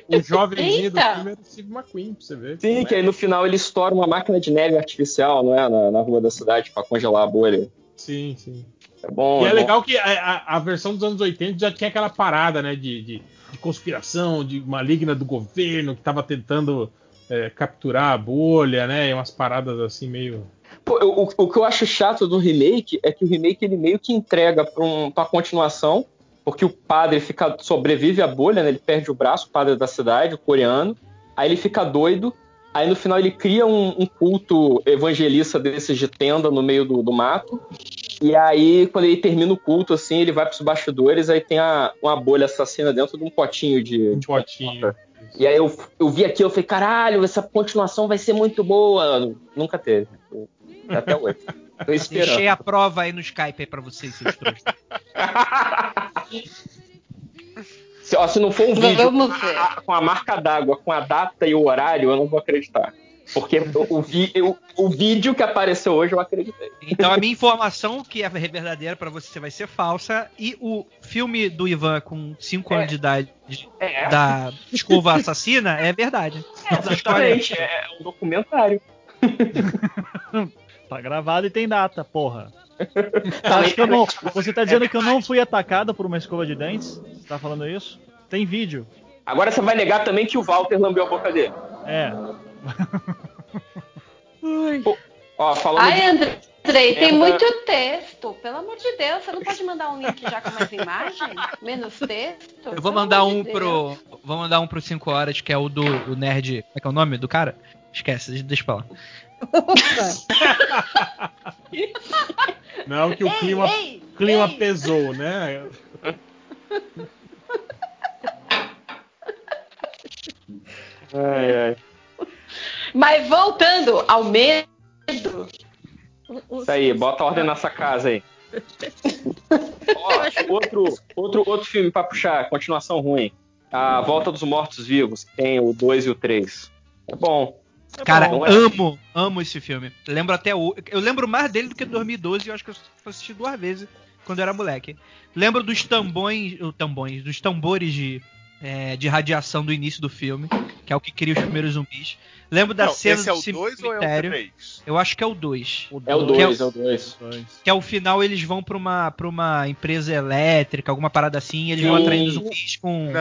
o jovenzinho do Eita! filme era o Steve McQueen, pra você ver. Sim, que aí no final ele estoura uma máquina de neve artificial, não é? Na, na rua da cidade, pra congelar a bolha. Sim, sim. É bom. E é bom. legal que a, a- a versão dos anos 80 já tinha aquela parada, né, de, de, de conspiração, de maligna do governo que tava tentando é, capturar a bolha, né? E umas paradas assim meio. Pô, o, o que eu acho chato do remake é que o remake ele meio que entrega pra, um, pra continuação, porque o padre fica sobrevive à bolha, né? Ele perde o braço, o padre da cidade, o coreano. Aí ele fica doido. Aí no final ele cria um, um culto evangelista desses de tenda no meio do, do mato. E aí, quando ele termina o culto, assim, ele vai pros bastidores, aí tem a, uma bolha assassina dentro de um potinho de. Um potinho. E aí eu, eu vi aqui, eu falei, caralho, essa continuação vai ser muito boa. Nunca teve. Até hoje. Tô esperando. Deixei a prova aí no Skype aí pra vocês, seus trouxas. Se, ó, se não for um vídeo com a, com a marca d'água, com a data e o horário, eu não vou acreditar. Porque o, o, vi- eu- o vídeo que apareceu hoje eu acreditei. Então a minha informação, que é verdadeira pra você, vai ser falsa. E o filme do Ivan com 5 anos de idade É, da escova assassina é verdade. História exatamente. É um documentário. [LAUGHS] Tá gravado e tem data, porra. Acho que eu não- você tá dizendo que eu não fui atacado por uma escova de dentes? Você tá falando isso? Tem vídeo. Agora você vai negar também que o Walter lambeu a boca dele. É. Pô, Ó, falando Ai, de- Andrei, tem Lembra- muito texto. Pelo amor de Deus, você não pode mandar um link já com mais imagem? Menos texto? Eu vou mandar um de pro. Vou mandar um pro 5 horas, que é o do o nerd. Como é que é o nome do cara? Esquece, deixa pra lá. [LAUGHS] Não, que o Ei, clima, ei, clima ei. pesou, né? [LAUGHS] Ai, ai. Mas voltando ao medo. Isso aí, bota ordem nessa casa aí. [LAUGHS] Ó, outro, outro, outro filme pra puxar, continuação ruim. A Volta dos Mortos Vivos, que tem o 2 e o 3. É bom. Cara, bom, é. amo, amo esse filme. Lembro até o. Eu lembro mais dele do que 2012, eu acho que eu assisti duas vezes quando eu era moleque. Lembro dos tambões. tambões, dos tambores de, é, de radiação do início do filme, que é o que cria os primeiros zumbis. Lembro da Não, cena esse é do o 2 ou é o cemitério. 3? Eu acho que é o 2. É o Que é 2, é o 2. Que ao final eles vão pra uma, pra uma empresa elétrica, alguma parada assim, e eles vão Sim. atraindo zumbis com.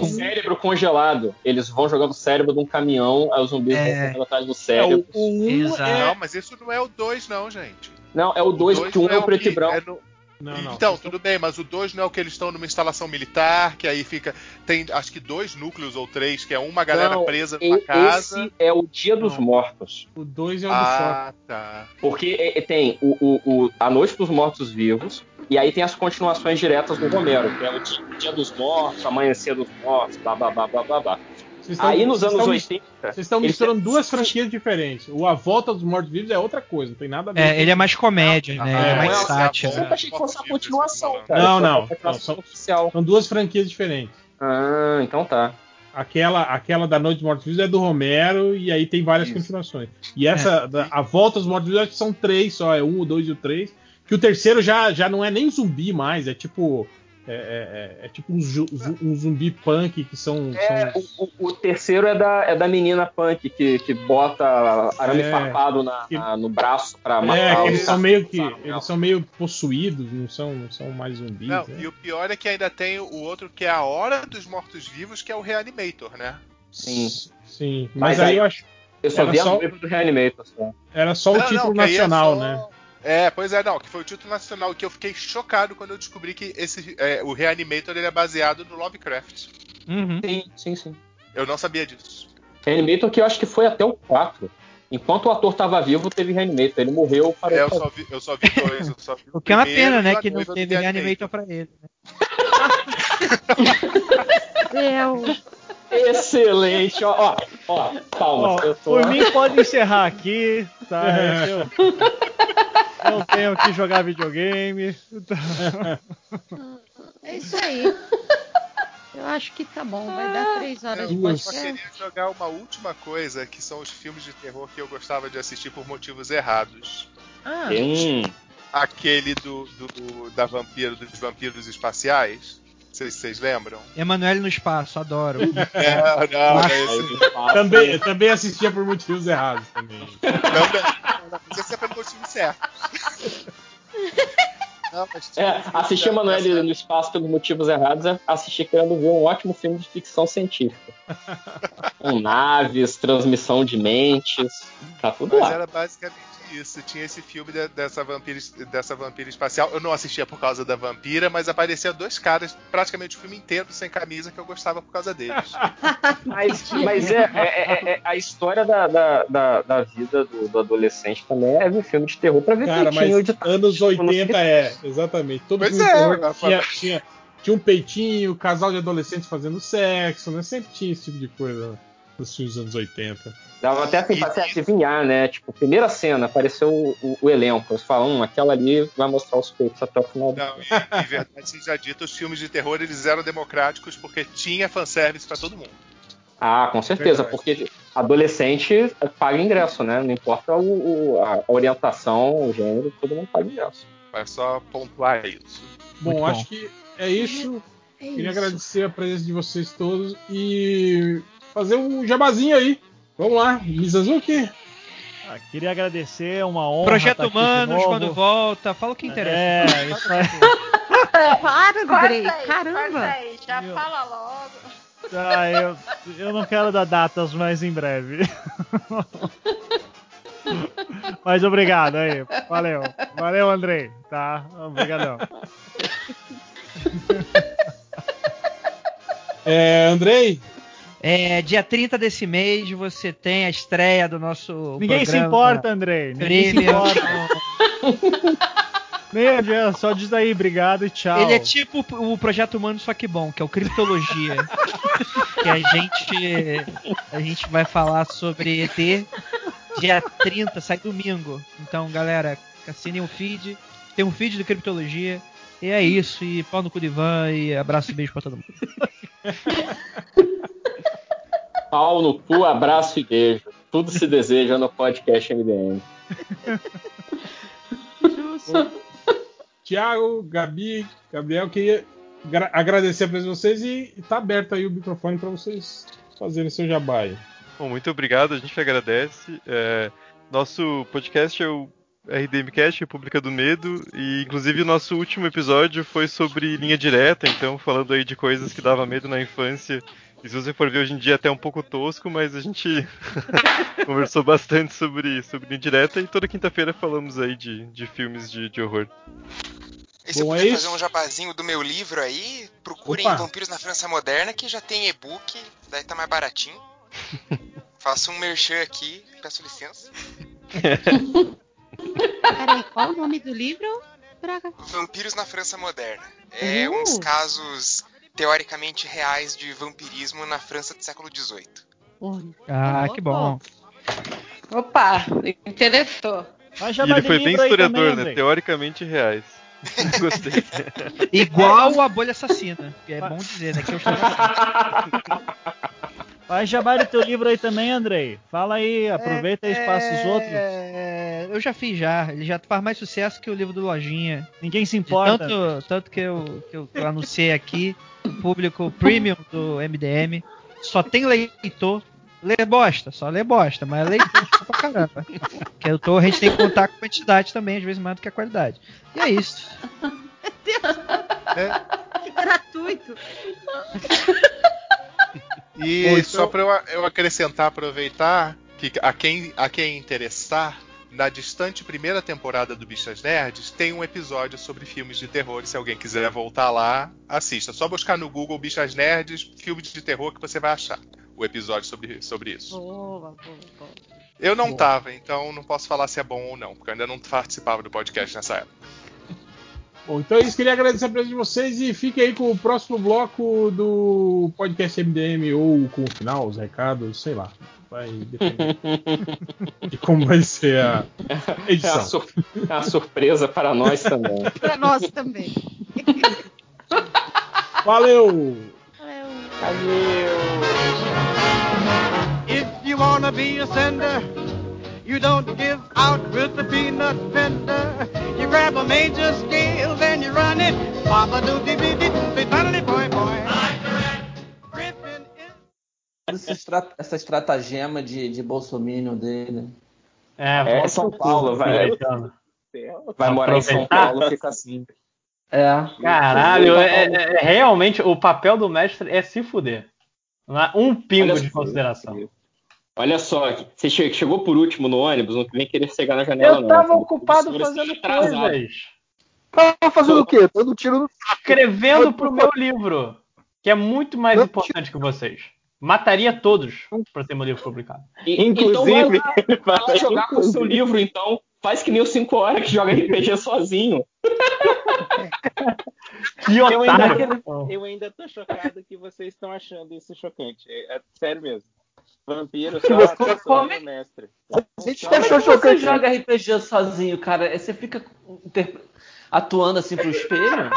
O cérebro congelado. Eles vão jogando o cérebro de um caminhão, aí os zumbis É. vão correndo atrás do cérebro. É, o, o um Exato. é- Não, mas isso não é o 2, não, gente. Não, é o 2, dois porque um não é o preto que- e branco. é no- Não, não. Então, tudo bem, mas o 2 não é o que eles estão numa instalação militar, que aí fica. Tem acho que dois núcleos ou três, que é uma galera Não, presa e- numa casa. Esse é o Dia dos Não. Mortos. O 2 é o do Ah, tá. Porque é, é, tem o, o- o- A Noite dos Mortos Vivos, e aí tem as continuações diretas do Romero, que é o Dia, Dia dos Mortos, Amanhecer dos Mortos, blá blá blá blá blá blá. Estão- Aí nos anos estão- 80. Vocês estão misturando duas franquias diferentes. O A Volta dos Mortos Vivos é outra coisa, não tem nada a ver. É, ele é mais comédia, né? Ah, ele é é, mais é, é, sátira. é, Eu achei que fosse a continuação, Não, cara. não, não. uma Não, oficial. São duas franquias diferentes. Ah, então tá. Aquela, aquela da Noite dos Mortos Vivos é do Romero e aí tem várias Isso. continuações. E essa, da- a Volta dos Mortos Vivos, acho que são três só, é um, o dois e o três. Que o terceiro já, já não é nem zumbi mais, é tipo. É, é- é- é tipo um, um zumbi punk que são. É, são- o, o- o terceiro é da, é da menina punk que, que bota arame É. farpado na- Que- na- no braço pra matar É, que o eles cara. são meio que. Sabe, Eles são meio possuídos, não são, não são mais zumbis. Não, né? e o pior é que ainda tem o outro que é a Hora dos Mortos-Vivos, que é o Reanimator, né? Sim. Sim, mas, Mas aí, aí- eu acho. Eu só Era vi só- a do Reanimator. Só. Era só o Não, título não, é nacional, só- né? É, pois é, não, que foi o título nacional que eu fiquei chocado quando eu descobri que esse, é, o Reanimator ele é baseado no Lovecraft. Uhum. Sim, sim, sim. Eu não sabia disso. Reanimator que eu acho que foi até o 4. Enquanto o ator tava vivo, teve Reanimator. Ele morreu para É, eu, só vi, eu só vi dois. Eu só vi [LAUGHS] O que é uma pena, né? Que não teve Reanimator pra ele. né? [LAUGHS] [LAUGHS] Eu, Excelente. Ó, ó, ó calma. Ó, eu tô... por mim pode encerrar aqui, tá? Eu, eu tenho que jogar videogame. É isso aí. Eu acho que tá bom, vai dar três horas de Eu só podcast. queria jogar uma última coisa, que são os filmes de terror que eu gostava de assistir por motivos errados. Ah, Hum, Aquele do, do- da vampiro, dos vampiros espaciais. Não sei se vocês lembram. Emanuele no espaço, adoro. [LAUGHS] É, não, não é esse. Também, eu também assistia por motivos errados também. Também. Mas esse é pelo motivo certo. Não, É, assistir Emanuele no espaço pelos motivos errados é assistir querendo ver um ótimo filme de ficção científica. [LAUGHS] Com naves, transmissão de mentes, tá tudo Mas lá. era basicamente isso. Tinha esse filme de- dessa, vampira, dessa vampira espacial. Eu não assistia por causa da vampira, mas aparecia dois caras praticamente o filme inteiro sem camisa que eu gostava por causa deles. [LAUGHS] Mas, mas é, é- é- é- a história da, da, da, da vida do, do adolescente também é ver filme de terror pra ver Cara, mas de anos 80 é, exatamente. Todo Pois filme de é, terror tinha, tinha, tinha um peitinho, casal de adolescentes fazendo sexo, né? Sempre tinha esse tipo de coisa nos filmes dos anos 80. Dava até assim, pra se adivinhar, né? Tipo, primeira cena, apareceu o, o, o elenco. Eles falam, hum, aquela ali vai mostrar os peitos até o final do Não, e, e verdade seja dita, os filmes de terror eles eram democráticos porque tinha fanservice pra todo mundo. Ah, com certeza, Verdade. porque adolescente paga ingresso, né? Não importa o, o- a orientação, o gênero, todo mundo paga ingresso. Vai só pontuar isso. Bom, Muito bom. acho que é isso. É Queria isso. agradecer a presença de vocês todos e fazer um jabazinho aí. Vamos lá, Mizazuki. Ah, queria agradecer, uma honra. Projeto tá aqui de Humanos, novo. quando volta, fala o que interessa. É, isso aí. Para, Andrei, aí, caramba. aí, já Meu. fala logo. Ah, eu, eu não quero dar datas, mas em breve. Mas obrigado aí. Valeu. Valeu, Andrei. Tá? Obrigadão. É, Andrei, É, dia 30 desse mês você tem a estreia do nosso Ninguém se programa importa, Andrei. Ninguém se importa. [LAUGHS] Nem adianta, só diz aí, obrigado e tchau. Ele é tipo o Projeto Humano, só que bom, que é o Criptologia. [LAUGHS] que a gente, a gente vai falar sobre ET dia 30, sai domingo. Então, galera, assinem o feed. Tem um feed do Criptologia. E é isso. E pau no cu de Ivan. E abraço e beijo pra todo mundo. [LAUGHS] Pau no cu, abraço e beijo. Tudo se deseja no podcast MDM. Thiago, Gabi, Gabriel, queria gra- agradecer a presença de vocês e, e tá aberto aí o microfone para vocês fazerem seu jabá aí. Bom, muito obrigado, a gente agradece. É, nosso podcast é o RDMcast, República do Medo, e inclusive o nosso último episódio foi sobre linha direta, então falando aí de coisas que dava medo na infância. E se você for ver hoje em dia é até um pouco tosco, mas a gente [LAUGHS] conversou bastante sobre, sobre linha direta e toda quinta-feira falamos aí de, de filmes de, de horror. E se eu Bom, é puder isso. fazer um jabazinho do meu livro aí, procurem Opa. Vampiros na França Moderna, que já tem e-book, daí tá mais baratinho. [LAUGHS] Faço um merchan aqui, peço licença. Peraí, qual o nome do livro, Braga? Vampiros na França Moderna. É Uh. uns casos teoricamente reais de vampirismo na França do século XVIII. Ah, que bom. Opa, interessou. Mas E ele foi bem historiador, também, né? Teoricamente reais. [LAUGHS] Gostei. Igual a bolha assassina. Que é bom dizer, né? Que eu Faz jabá do teu livro aí também, Andrei. Fala aí, aproveita e espaça os outros. É, eu já fiz já. Ele já faz mais sucesso que o livro do Lojinha. Ninguém se importa. Tanto, tanto que, eu, que, eu, que eu anunciei aqui, público premium do MDM. Só tem leitor. Lê bosta, só lê bosta, mas é leitor [LAUGHS] pra caramba. Que eu tô, a gente tem que contar com quantidade também, às vezes mais do que a qualidade. E é isso. Que gratuito. E então- só para eu, eu acrescentar, aproveitar, que a quem, a quem interessar, na distante primeira temporada do Bichas Nerds, tem um episódio sobre filmes de terror. E se alguém quiser voltar lá, assista. Só buscar no Google Bichas Nerds, filmes de terror que você vai achar. O episódio sobre, sobre isso. Boa, boa, boa. Eu não Boa. tava, então não posso falar se é bom ou não, porque eu ainda não participava do podcast nessa época. [LAUGHS] Bom, então é isso. Queria agradecer a presença de vocês e fique aí com o próximo bloco do podcast MDM ou com o final, os recados, sei lá. Vai depender de como vai ser a É uma, edição. sur- é uma surpresa para nós também. [LAUGHS] Pra nós também. Valeu! Valeu. If you wanna be a sender, you don't give out with the peanut vendor. You grab a major scale, then you run it. Papa doopy dee dee dee dee boy boy. Essa, estra- essa estratagema de, de bolsominion dele. É, É São Paulo, vai. aproveitando. Vai morar em São? Paulo, fica assim. É. Caralho, é, é- é- realmente o papel do mestre é se fuder. Não há um pingo Olha de consideração. Olha só, você che- chegou por último no ônibus, não vem querer chegar na janela, Eu não. tava ocupado fazendo coisas. Tava fazendo o quê? Dando tiro no. Escrevendo pro meu livro, que é muito mais importante que vocês. Mataria todos pra ter meu livro publicado. E- Então vai lá, vai lá jogar com o seu livro, então. Faz que nem os 5 horas que joga RPG [LAUGHS] sozinho. [LAUGHS] Que Eu ainda, eu ainda tô chocado que vocês estão achando isso chocante. É, é sério mesmo. Vampiro só você- só como é mestre. Como é que você joga RPG sozinho, cara? Você fica atuando assim pro espelho?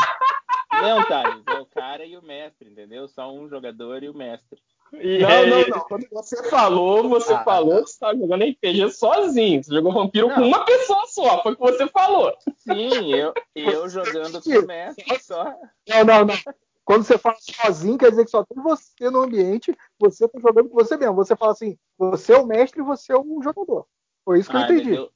Não, Thales, é o cara e o mestre, entendeu? Só um jogador e o mestre. Não, não, não. Quando você falou, você Ah, falou que você tava jogando RPG sozinho. Você jogou vampiro com Não. uma pessoa só. Foi o que você falou. Sim, eu, eu jogando com o mestre só. Não, não, não. Quando você fala sozinho, quer dizer que só tem você no ambiente, você tá jogando com você mesmo. Você fala assim, você é o mestre e você é o jogador. Foi isso que Ah, eu entendi. eu,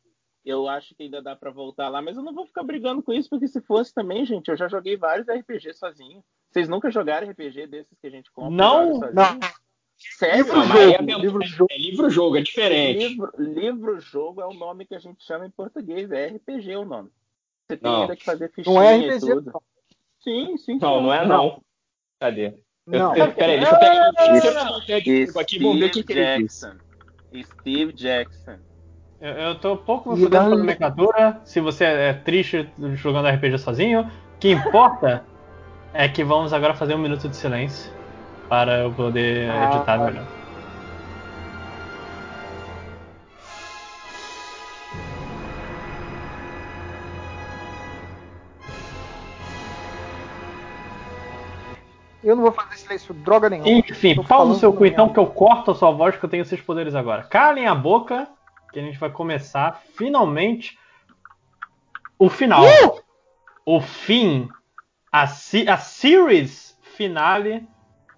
eu acho que ainda dá pra voltar lá, mas eu não vou ficar brigando com isso, porque se fosse também, gente, eu já joguei vários RPG sozinho. Vocês nunca jogaram RPG desses que a gente compra? Não, e não. Sério? Livro Não, jogo, mas aí é mesmo- livro jogo. É livro-jogo, é diferente. Livro, livro jogo é o nome que a gente chama em português, é RPG o nome. Você tem Não. ainda que fazer fichinha Não é e RPG, tudo. não. Sim, sim. Não, sim. não é não. Cadê? Não. eu- peraí, deixa eu pegar deixa eu pegar aqui e vamos ver o que. Jackson. Steve Jackson. Eu, eu tô um pouco E com a nomenclatura. Se você é triste jogando RPG sozinho, o que importa [LAUGHS] é que vamos agora fazer um minuto de silêncio para eu poder Ah, editar tá. melhor. Eu não vou fazer silêncio droga nenhuma. Enfim, pau no seu cu então que eu corto a sua voz que eu tenho esses poderes agora. Calem a boca que a gente vai começar finalmente o final. O fim. A, a series finale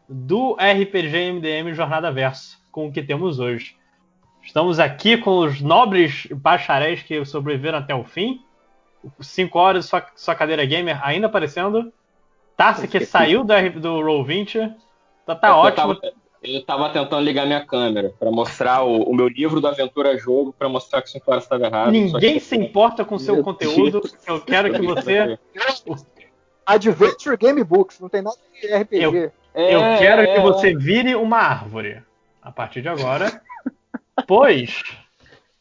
do RPG MDM Jornada Verso com o que temos hoje. Estamos aqui com os nobres bacharéis que sobreviveram até o fim. 5 horas, sua, sua cadeira gamer ainda aparecendo. Tassi que [LAUGHS] saiu do, do Roll20. Tá, tá É eu ótimo. tava- Eu tava tentando ligar minha câmera pra mostrar o, o meu livro do Aventura Jogo, pra mostrar que 5 horas estava errado. Ninguém se importa com o seu Meu conteúdo. Deus. Eu quero que [LAUGHS] você. Adventure Game Books, não tem nada de RPG. Eu, eu É, quero é, que é. você vire uma árvore. A partir de agora. Pois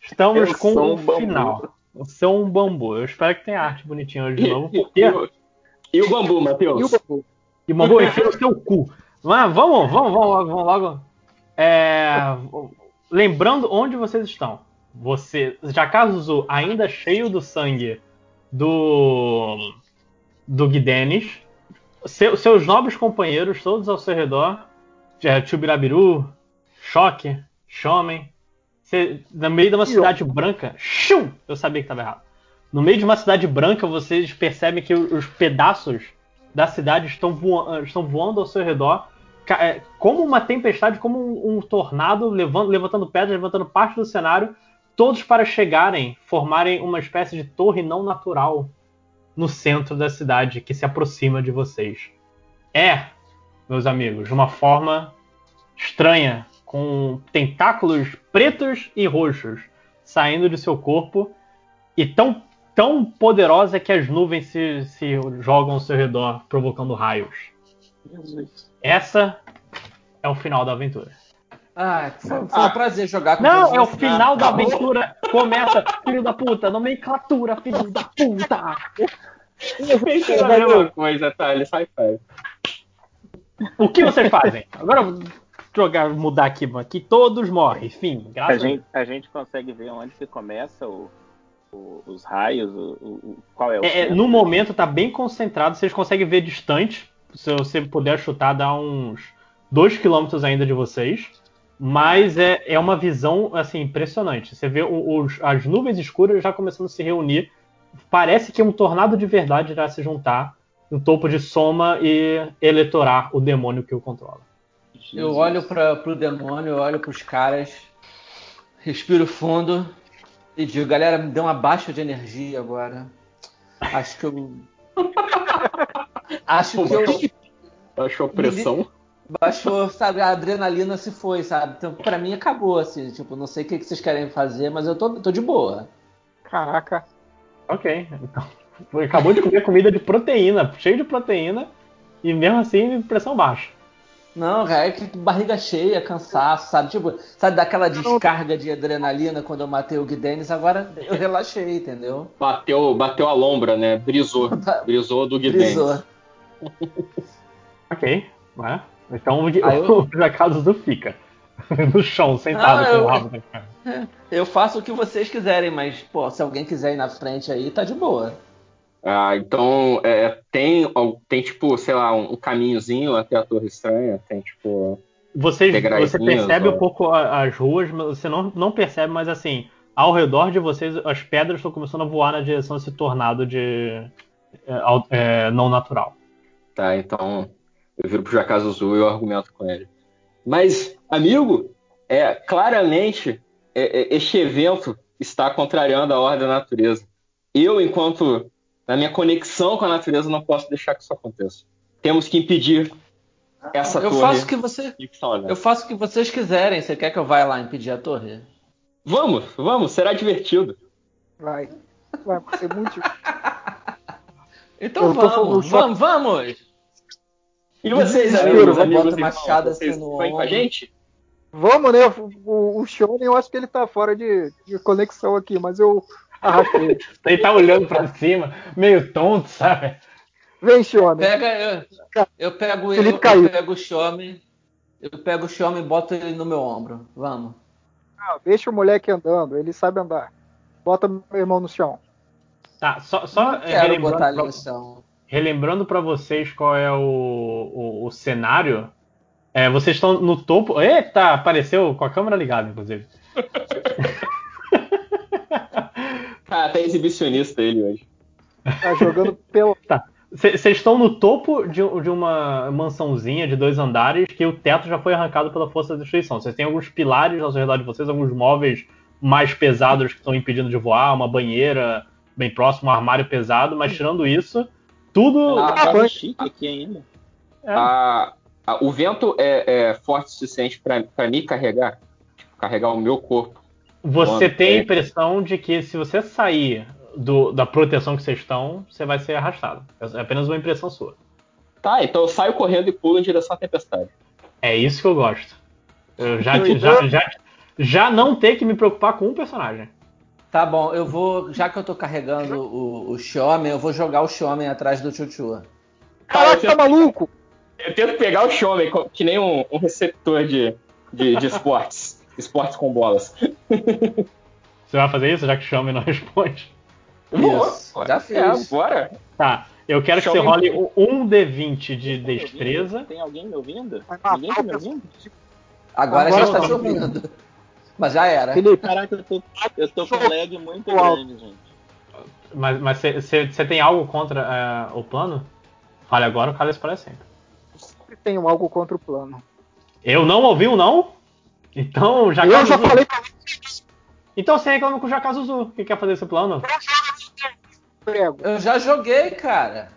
estamos Eu com o um final. Eu sou um bambu. Eu espero que tenha arte bonitinha hoje de novo. Porque... E, o- e o bambu, Matheus? E o bambu? E bambu, enfia no seu cu. Mas vamos, vamos, vamos logo. Vamos logo. É, lembrando onde vocês estão. Você, Jakazuzu, ainda cheio do sangue do do Guidenis. Seu- seus nobres companheiros, todos ao seu redor. É, Chubirabiru, Choque, Shomen. Você, no meio de uma cidade branca. Shum! Eu sabia que estava errado. No meio de uma cidade branca, vocês percebem que os pedaços da cidade estão, voa- estão voando ao seu redor. é, Como uma tempestade, como um, um tornado, levando- levantando pedras, levantando parte do cenário. Todos para chegarem, formarem uma espécie de torre não natural no centro da cidade que se aproxima de vocês. É, meus amigos, uma forma estranha, com tentáculos pretos e roxos saindo de seu corpo e tão, tão poderosa que as nuvens se, se jogam ao seu redor, provocando raios. Essa é o final da aventura. Ah, foi, foi um prazer jogar com Não, é o final da Acabou. aventura. Começa, filho da puta, nomenclatura, filho da puta. Eu pensei na mesma coisa, Thales. High five. O que vocês fazem? Agora eu vou jogar, mudar aqui, aqui todos morrem. Fim, A graças a gente, a gente consegue ver onde que começa o, o- os raios, o, qual é o É, é, no momento tá bem concentrado, vocês conseguem ver distante. Se você puder chutar, dá uns 2 km ainda de vocês, mas é, é uma visão assim impressionante. Você vê o- os- as nuvens escuras já começando a se reunir. Parece que um tornado de verdade irá se juntar no topo de Soma e eletorar o demônio que o controla. Eu olho para pro demônio, eu olho pros caras, respiro fundo e digo, galera, me deu uma baixa de energia agora. Acho que eu. [LAUGHS] Acho que eu. Baixou a pressão. Baixou, sabe, a adrenalina se foi, sabe? Então, pra mim acabou, assim, tipo, não sei o que que vocês querem fazer, mas eu tô, tô de boa. Caraca. Ok, então. Acabou de comer comida de proteína, cheio de proteína, e mesmo assim, pressão baixa. Não, cara, é que barriga cheia, cansaço, sabe? Tipo, sabe daquela descarga de adrenalina quando eu matei o Guidenis, agora eu relaxei, entendeu? Bateu, bateu a lombra, né? Brisou. [LAUGHS] Brisou do Guilherme. Brisou. Ok, né? Então o, Aí eu- o Jacados não fica. No chão, sentado Ah, com o eu- rabo. na cara. [LAUGHS] Eu faço o que vocês quiserem, mas, pô, se alguém quiser ir na frente aí, tá de boa. Ah, então é, tem, tem tipo, sei lá, um, um caminhozinho até a Torre Estranha. Tem tipo. Vocês, você percebe ó. um pouco as ruas, mas você não, não percebe, mas assim, ao redor de vocês, as pedras estão começando a voar na direção desse tornado de é, é, não natural. Tá, então eu viro pro Jacaz Azul e eu argumento com ele. Mas, amigo, é claramente é, é, este evento está contrariando a ordem da natureza. Eu, enquanto na minha conexão com a natureza, não posso deixar que isso aconteça. Temos que impedir essa eu torre. faço o que você, eu faço o que vocês quiserem. Você quer que eu vá lá impedir a torre? Vamos, vamos, será divertido. Vai. Vai ser muito. [LAUGHS] Então Eu vamos, vamos, vamos. E vocês, amigos, eu amigos irmãos, machado vocês assim no com a gente? Vamos, né? O, o Shonen, eu acho que ele tá fora de, de conexão aqui, mas eu arrastei. [LAUGHS] Ele tá olhando pra cima, meio tonto, sabe? Vem, Shonen. Pega, eu, eu pego ele, eu, caiu. pego o Xiome, eu pego o Xiome e boto ele no meu ombro. Vamos. Não, deixa o moleque andando, ele sabe andar. Bota meu irmão no chão. Tá, só, só é, quero botar ele pra, no chão. Relembrando pra vocês qual é o, o, o cenário. É, vocês estão no topo. Eita, apareceu com a câmera ligada, inclusive. [LAUGHS] Ah, tá exibicionista ele hoje. Tá jogando pelo. [LAUGHS] Tá. Vocês estão no topo de, de uma mansãozinha de dois andares que o teto já foi arrancado pela força da destruição. Vocês têm alguns pilares ao redor de vocês, alguns móveis mais pesados que estão impedindo de voar, uma banheira bem próxima, um armário pesado, mas tirando isso, tudo. Ah, Ah, tá chique aqui ainda. A- a- o vento é, é forte o suficiente pra pra me carregar? Tipo, carregar o meu corpo. Você Quando tem a é- impressão de que se você sair do- da proteção que vocês estão, você vai ser arrastado. É apenas uma impressão sua. Tá, então eu saio correndo e pulo em direção à tempestade. É isso que eu gosto. Eu já, já, já, já não ter que me preocupar com um personagem. Tá bom, eu vou, já que eu tô carregando o, o Xiome, eu vou jogar o Xiome atrás do Chuchu. Caraca, tá maluco? Eu tento pegar o co- que nem um, um receptor de, de, de esportes. [LAUGHS] esportes com bolas. Você vai fazer isso, já que o Xiaomi não [LAUGHS] responde? Isso, já fiz. É, bora. Tá, eu quero que você Xiaomi- role um D20 de destreza. Tem alguém me ouvindo? Ninguém tá me ouvindo? Agora, Agora já está tá. chovendo. Mas já era. Felipe, Caraca, eu tô, eu tô com lag muito Uau. grande, gente. Mas você tem algo contra é, o plano? Fale agora, o cara para sempre. sempre tenho algo contra o plano. Eu não ouvi um não? Então, já Eu já falei pra Então você reclama com o Jakazuzu, que quer fazer esse plano? Eu já joguei, cara.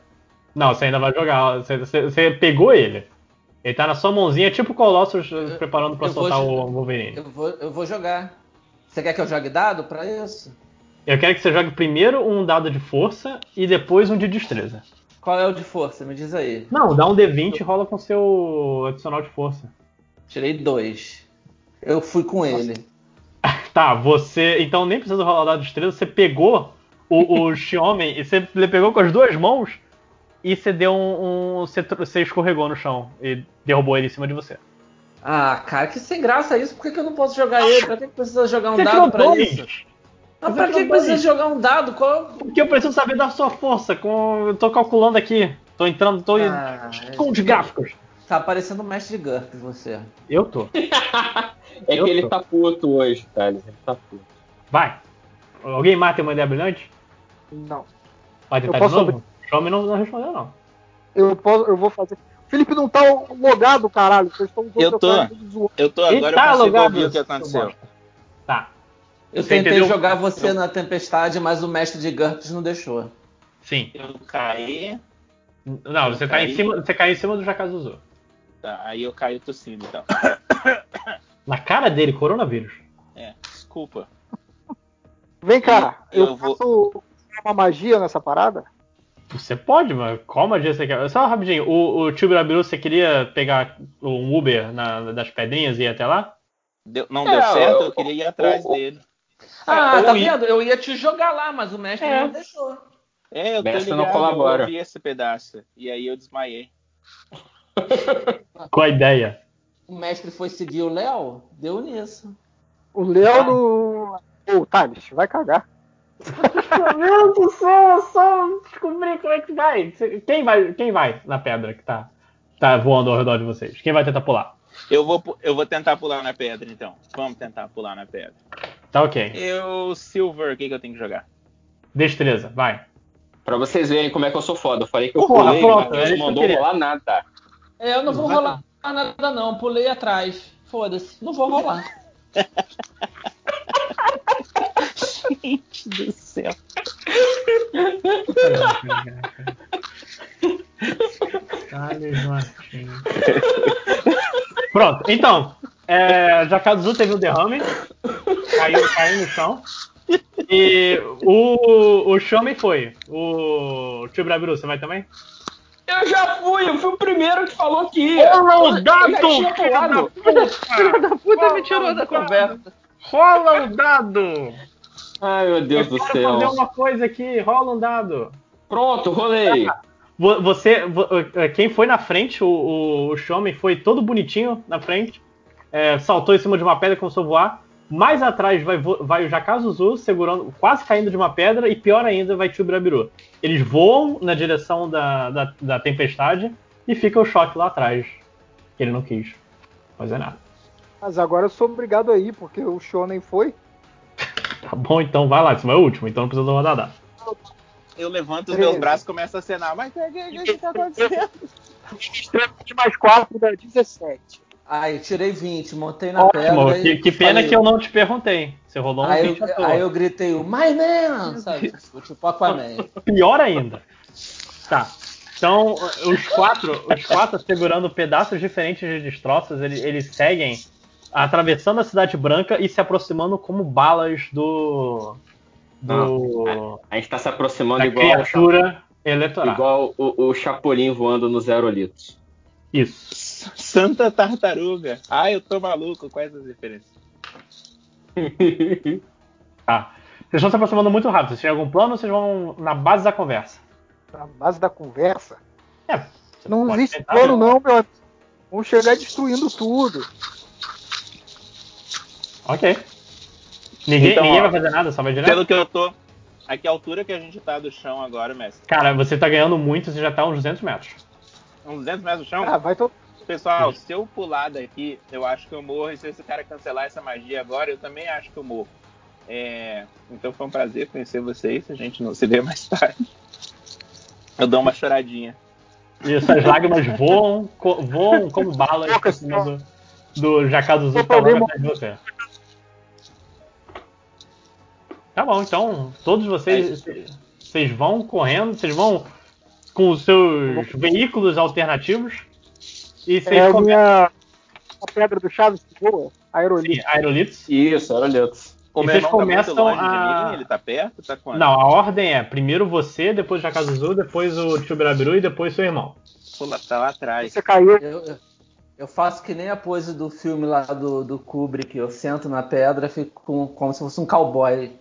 Não, você ainda vai jogar. Você, você- você pegou ele. Ele tá na sua mãozinha, tipo o Colossus eh, preparando pra eu vou soltar jo- o Wolverine. Eu vou, eu vou jogar. Você quer que eu jogue dado pra isso? Eu quero que você jogue primeiro um dado de força e depois um de destreza. Qual é o de força? Me diz aí. Não, dá um D20 e rola com seu adicional de força. Tirei dois. Eu fui com ele. [LAUGHS] Tá, você. Então nem precisa rolar o dado de destreza, você pegou o, o [LAUGHS] Xiaomi e você pegou com as duas mãos e você deu um. um- você, você escorregou no chão e derrubou ele em cima de você. Ah, cara, que sem graça isso. Por que, que eu não posso jogar ele? Pra que, que precisa jogar um Você dado pra dois. isso? Mas Você pra que, que precisa dois. jogar um dado? Qual... Porque eu preciso saber da sua força. Com... Eu tô calculando aqui. Tô entrando, tô Ah, com os gráficos. Tá parecendo o mestre de GURPS, você. Eu tô. [LAUGHS] É Eu que ele tô. tá puto hoje, Thales. Ele tá puto. Vai. Alguém mata uma ideia brilhante? Não. Vai tentar Eu posso de novo? Xiaomi não, não respondeu, não. Eu, posso, eu vou fazer. O Felipe não tá logado, caralho. Vocês estão Eu tô. Eu tô, agora tá eu consigo logado, ouvir o que aconteceu. Tá. Eu Você tentei entendeu? jogar você na tempestade, mas o mestre de GURPS não deixou. Sim. Eu caí. Não, você, Eu tá em caí. cima, você caiu em cima do Jacazuzu. Tá, aí eu caio tossindo, então. [COUGHS] Na cara dele, coronavírus. É, desculpa. Vem cá, eu, Eu vou- faço uma magia nessa parada? Você pode, mas qual magia você quer? Só rapidinho, o, o tio Birabiru, você queria pegar um Uber na- das pedrinhas e ir até lá? Deu- não É, deu certo, eu- eu queria ir atrás eu- dele. Ah, Ou tá ir- vendo? Eu ia te jogar lá, mas o mestre É. não deixou. É, eu tô Mestre ligado, não colabora. eu ouvi esse pedaço. E aí eu desmaiei. Qual a ideia? O mestre foi seguir o Léo, deu nisso. O Léo no. Ô, Thales, vai cagar. Meu Deus do céu, eu só descobri como é que vai. Quem vai, quem vai na pedra que tá, tá voando ao redor de vocês? Quem vai tentar pular? Eu vou, eu vou tentar pular na pedra, então. Vamos tentar pular na pedra. Tá ok. Eu, Silver, o que, que eu tenho que jogar? Destreza, vai. Pra vocês verem como é que eu sou foda. Eu falei que eu Porra, pulei, pronto, mas é não mandou rolar nada. É, eu não vou rolar nada não, pulei atrás. Foda-se, não vou rolar. [LAUGHS] Gente do céu. Thales Martins. Pronto, então, é, Jacaduzu teve um derrame, caiu, caiu no chão. E o, o Xiaomi foi. O tio Brabiru, você vai também? Eu já fui, eu fui o primeiro que falou que ia. Ô, Eu já gato, tinha filho. Filho da puta me tirou da conversa. Rola o dado! Ai, meu Deus Eu do quero céu. fazer uma coisa aqui, rola um dado. Pronto, rolei. Vo- Você, vo- eh, quem foi na frente, o, o, Xiaomi foi todo bonitinho na frente, é, saltou em cima de uma pedra e começou a voar. Mais atrás vai, vai o Jakazuzu segurando, quase caindo de uma pedra, e pior ainda vai Tio Birabiru. Eles voam na direção da, da, da tempestade e fica o choque lá atrás. Que ele não quis fazer nada. Mas agora eu sou obrigado aí, porque o Shonen foi. Tá bom, então vai lá, esse é o último, então não precisa rodar dado. Eu levanto os meus braços e começo a acenar. Mas o que, que, que tá acontecendo? De mais 4 dá 17. Aí tirei 20, montei na Ótimo, pedra. que, e que pena falei- que eu não te perguntei. Você rolou um Aí 20 à eu, aí eu gritei o My Man, sabe? Tipo Aquaman. [LAUGHS] Pior ainda. Tá. Então, os quatro, os quatro segurando pedaços diferentes de destroços, eles, eles seguem atravessando a Cidade Branca e se aproximando como balas do. do. A gente tá se aproximando igual, criatura eleitoral. igual o, o Chapolin voando no Zero Litos. Isso. Santa Tartaruga. Ah, eu tô maluco com essas referências. [LAUGHS] Tá. Vocês estão se aproximando muito rápido. Vocês têm algum plano ou vocês vão na base da conversa? Na base da conversa. É. Não existe tentar, plano, né? não, meu amigo. Vamos chegar destruindo tudo. Ok. Ninguém, Então, ninguém ó, vai fazer nada, só vai direto? Pelo que eu tô. A que altura que a gente tá do chão agora, mestre? Cara, você tá ganhando muito, você já tá a uns 200 metros. Uns 200 metros do chão? Ah, vai todo. Pessoal, se eu pular daqui, eu acho que eu morro. E se esse cara cancelar essa magia agora, eu também acho que eu morro. É, Então foi um prazer conhecer vocês. A gente não se vê mais [LAUGHS] tarde. Eu dou uma choradinha. E essas lágrimas voam, co- voam como balas do, do Jacaduzu que tá logo atrás de você. Tá bom, então todos vocês, vocês vão correndo, vocês vão com os seus veículos alternativos e vocês É a começam. minha. A pedra do Chaves que voa. Aerolito. Sim, aerolitos. Isso, Aerolitos. O E vocês tá começam longe a- mim, ele tá perto? Tá quanto? Não, a ordem é primeiro você, depois o Jacaduzu, depois o Tio Birabiru e depois seu irmão. Pula, tá lá atrás. Você caiu. Eu, eu- eu faço que nem a pose do filme lá do, do Kubrick. Eu sento na pedra, fico com- como se fosse um cowboy.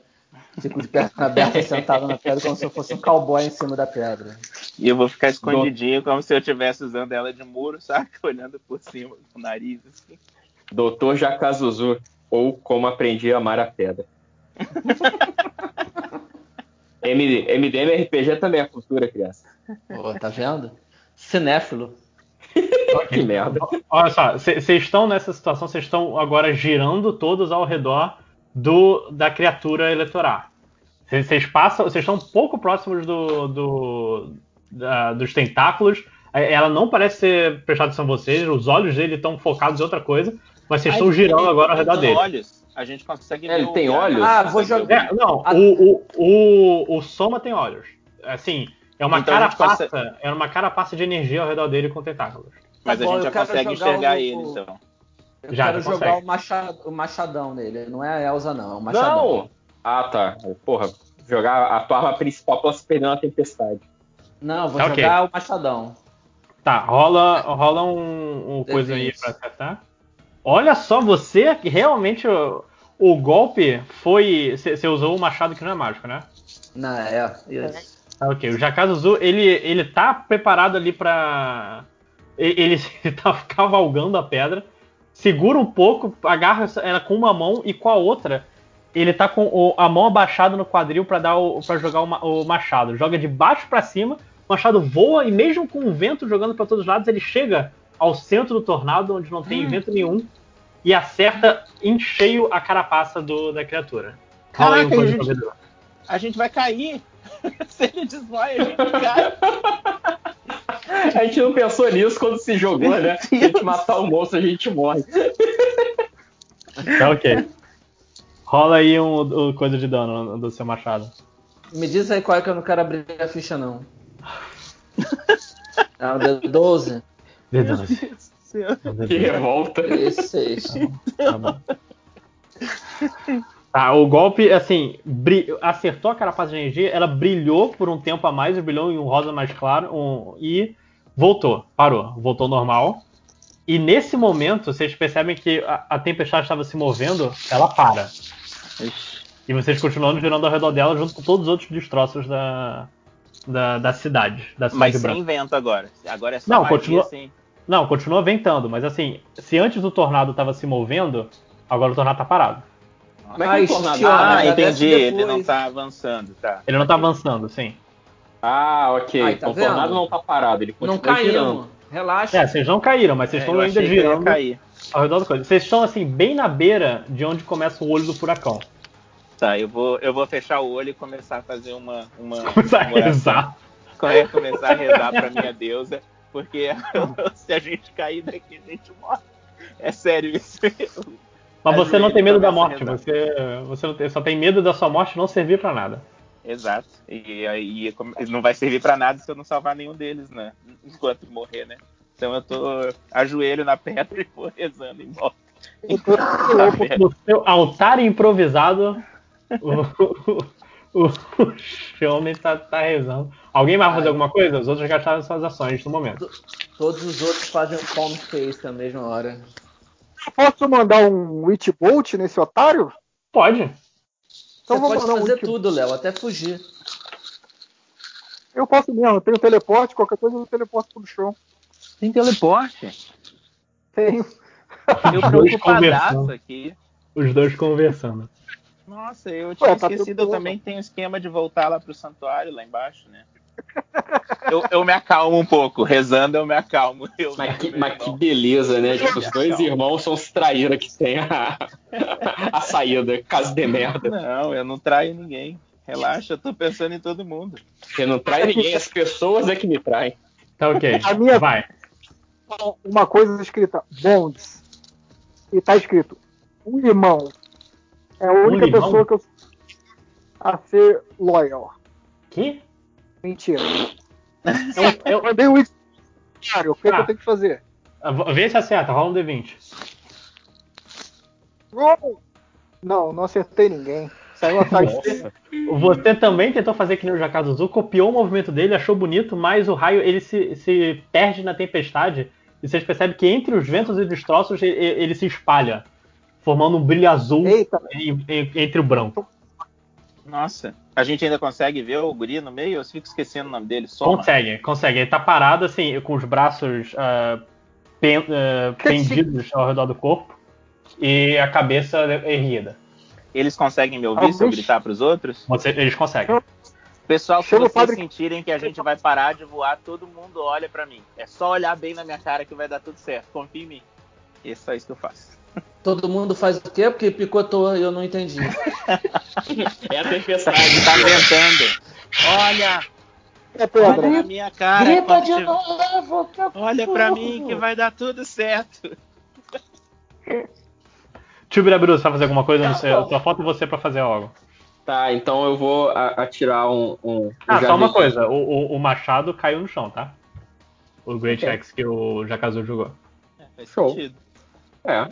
Fico de perna aberta, sentado na pedra, como se eu fosse um cowboy em cima da pedra. E eu vou ficar escondidinho, como se eu estivesse usando ela de muro, saca? [LAUGHS] Olhando por cima do nariz, assim. Doutor Jacazuzu, ou Como Aprendi a Amar a Pedra. [LAUGHS] MD, MDM RPG também é cultura, criança. Pô, tá vendo? Cinéfilo. [LAUGHS] que merda. Olha só, vocês estão nessa situação, vocês estão agora girando todos ao redor do da criatura eleitoral. Vocês passam, vocês estão um pouco próximos do, do da- dos tentáculos. É, Ela não parece ser prestada atenção a vocês, os olhos dele estão focados em outra coisa, mas vocês Ah, estão ele girando tem- agora ao redor ele tem dele. olhos. A gente consegue É, ele ver o- tem olhos? Ah, vou jogar. É, não, o, o, o, o Soma tem olhos. Assim, é uma Então a carapaça, consegue- é uma carapaça de energia ao redor dele com tentáculos. Mas Tá a bom, gente já consegue enxergar o- ele, então. Eu Já, quero já jogar o, machado, o machadão nele. Não é a Elsa, não. É o machadão. Não! Ah, tá. Porra, jogar a tua arma principal pra se perder na tempestade. Não, vou Tá, jogar o machadão. Tá, rola, rola um, um coisa aí D20. pra acertar. Olha só, você que realmente o, o golpe foi. Você usou o machado que não é mágico, né? Não, é. Isso. Ah, ok. O Jakazuzu, ele, ele tá preparado ali pra. Ele, ele [LAUGHS] tá cavalgando a pedra, segura um pouco, agarra ela com uma mão e com a outra. Ele tá com a mão abaixada no quadril pra dar para jogar o, ma- o machado. Joga de baixo pra cima, o machado voa e mesmo com o vento jogando pra todos os lados, ele chega ao centro do tornado, onde não tem vento nenhum, e acerta em cheio a carapaça do, da criatura. Caraca, coisa gente-. A gente vai cair. [LAUGHS] Se ele desmaia, a gente cai. [LAUGHS] A gente não pensou nisso quando se jogou, né? [LAUGHS] Se a gente matar o monstro, a gente morre. Tá ok. Rola aí um, um coisa de dano do seu machado. Me diz aí qual é que eu não quero abrir a ficha, não. [LAUGHS] Ah, o D12. D12. Que revolta. D6. Tá bom. Tá, [LAUGHS] o golpe, assim, acertou a carapaça de energia, ela brilhou por um tempo a mais, brilhou em um rosa mais claro um- e voltou, parou, voltou normal. E nesse momento, vocês percebem que a, a tempestade estava se movendo, ela para. E vocês continuando girando ao redor dela junto com todos os outros destroços da, da, da cidade. Da cidade Mas branca. sem vento agora. Agora é só Não, continua- assim. Não, continua ventando, mas assim, se antes o tornado estava se movendo, agora o tornado tá parado. Como é que é tornado? Ah, Agradece entendi. Ele não tá avançando, tá. Ele não tá avançando, sim. Ah, ok. Aí, tá então o tornado vendo? não tá parado, ele Não continua girando. caímos. Relaxa. É, vocês não caíram, mas vocês É, estão eu ainda achei que eu ia girando cair. ao redor da coisa. Vocês estão assim, bem na beira de onde começa o olho do furacão. Tá, eu vou, eu vou fechar o olho e começar a fazer uma. uma [LAUGHS] Começar a uma oração. rezar. Começar a rezar pra minha deusa, porque [LAUGHS] se a gente cair daqui, a gente morre. É sério isso. Mas você não tem medo da morte, você, você não tem- só tem medo da sua morte não servir pra nada. Exato. E aí não vai servir pra nada se eu não salvar nenhum deles, né? Enquanto morrer, né? Então eu tô ajoelho na pedra [LAUGHS] e vou rezando em volta. Tá? No seu altar improvisado, o, o, o Xiaomi tá, tá rezando. Alguém vai fazer alguma coisa? Os outros gastaram suas ações no momento. Todos os outros fazem palm face na mesma hora. Eu posso mandar um Witch Bolt nesse otário? Pode. Então Você vou pode um fazer Witch tudo, Léo, até fugir. Eu posso mesmo, eu tenho teleporte, qualquer coisa eu teleporto pro chão. Tem teleporte? Tenho. Eu Os dois preocupadaço conversando. aqui. Os dois conversando. Nossa, eu tinha Ué, tá esquecido, eu também tenho esquema de voltar lá pro santuário, lá embaixo, né? Eu, eu me acalmo um pouco, rezando eu me acalmo. [LAUGHS] Eu Mas que, mas que irmão. beleza, né? Tipo, os dois acalmo. irmãos são os traíra que tem a, [LAUGHS] a saída, caso de merda. Não, eu não traio ninguém. Relaxa, eu tô pensando em todo mundo. Você não trai ninguém, as pessoas é que me traem. Tá ok. A minha- Vai. Uma coisa escrita Bonds. E tá escrito um limão. É a única limão? pessoa que eu a ser loyal. Que? Mentira. Eu, eu, Mandei o Witch. Cara, o que, é que Ah. eu tenho que fazer? vê se acerta, rola um D20. Roll! Não, não acertei ninguém. Saiu atrás Nossa. Você também tentou fazer que nem o Jakazuzu, copiou o movimento dele, achou bonito, mas o raio ele se, se perde na tempestade. E vocês percebem que entre os ventos e destroços ele, ele se espalha, formando um brilho azul em- em- entre o branco. Nossa, a gente ainda consegue ver o guri no meio? Eu fico esquecendo o nome dele. Soma. Consegue, consegue. Ele tá parado assim, com os braços ah, pen- ah, pendidos ao redor do corpo e a cabeça erguida. Eles conseguem me ouvir se eu gritar pros outros? Você- eles conseguem. Pessoal, se Chama vocês padre- sentirem que a gente vai parar de voar, todo mundo olha pra mim. É só olhar bem na minha cara que vai dar tudo certo. Confia em mim. E é só isso que eu faço. Todo mundo faz o quê? Porque picotou e eu não entendi. [LAUGHS] É a tempestade, tá ventando. Olha! É Olha na minha cara. Gripa de tiver- novo! Olha pra mim que vai dar tudo certo. Tio Birabiru, você vai fazer alguma coisa? Não sei. Eu só falta você pra fazer algo. Tá, então eu vou atirar um. um Ah, um só uma coisa. O, o- o machado caiu no chão, tá? O Great Ok. Axe que o Jakazu jogou. Faz Show. sentido. É.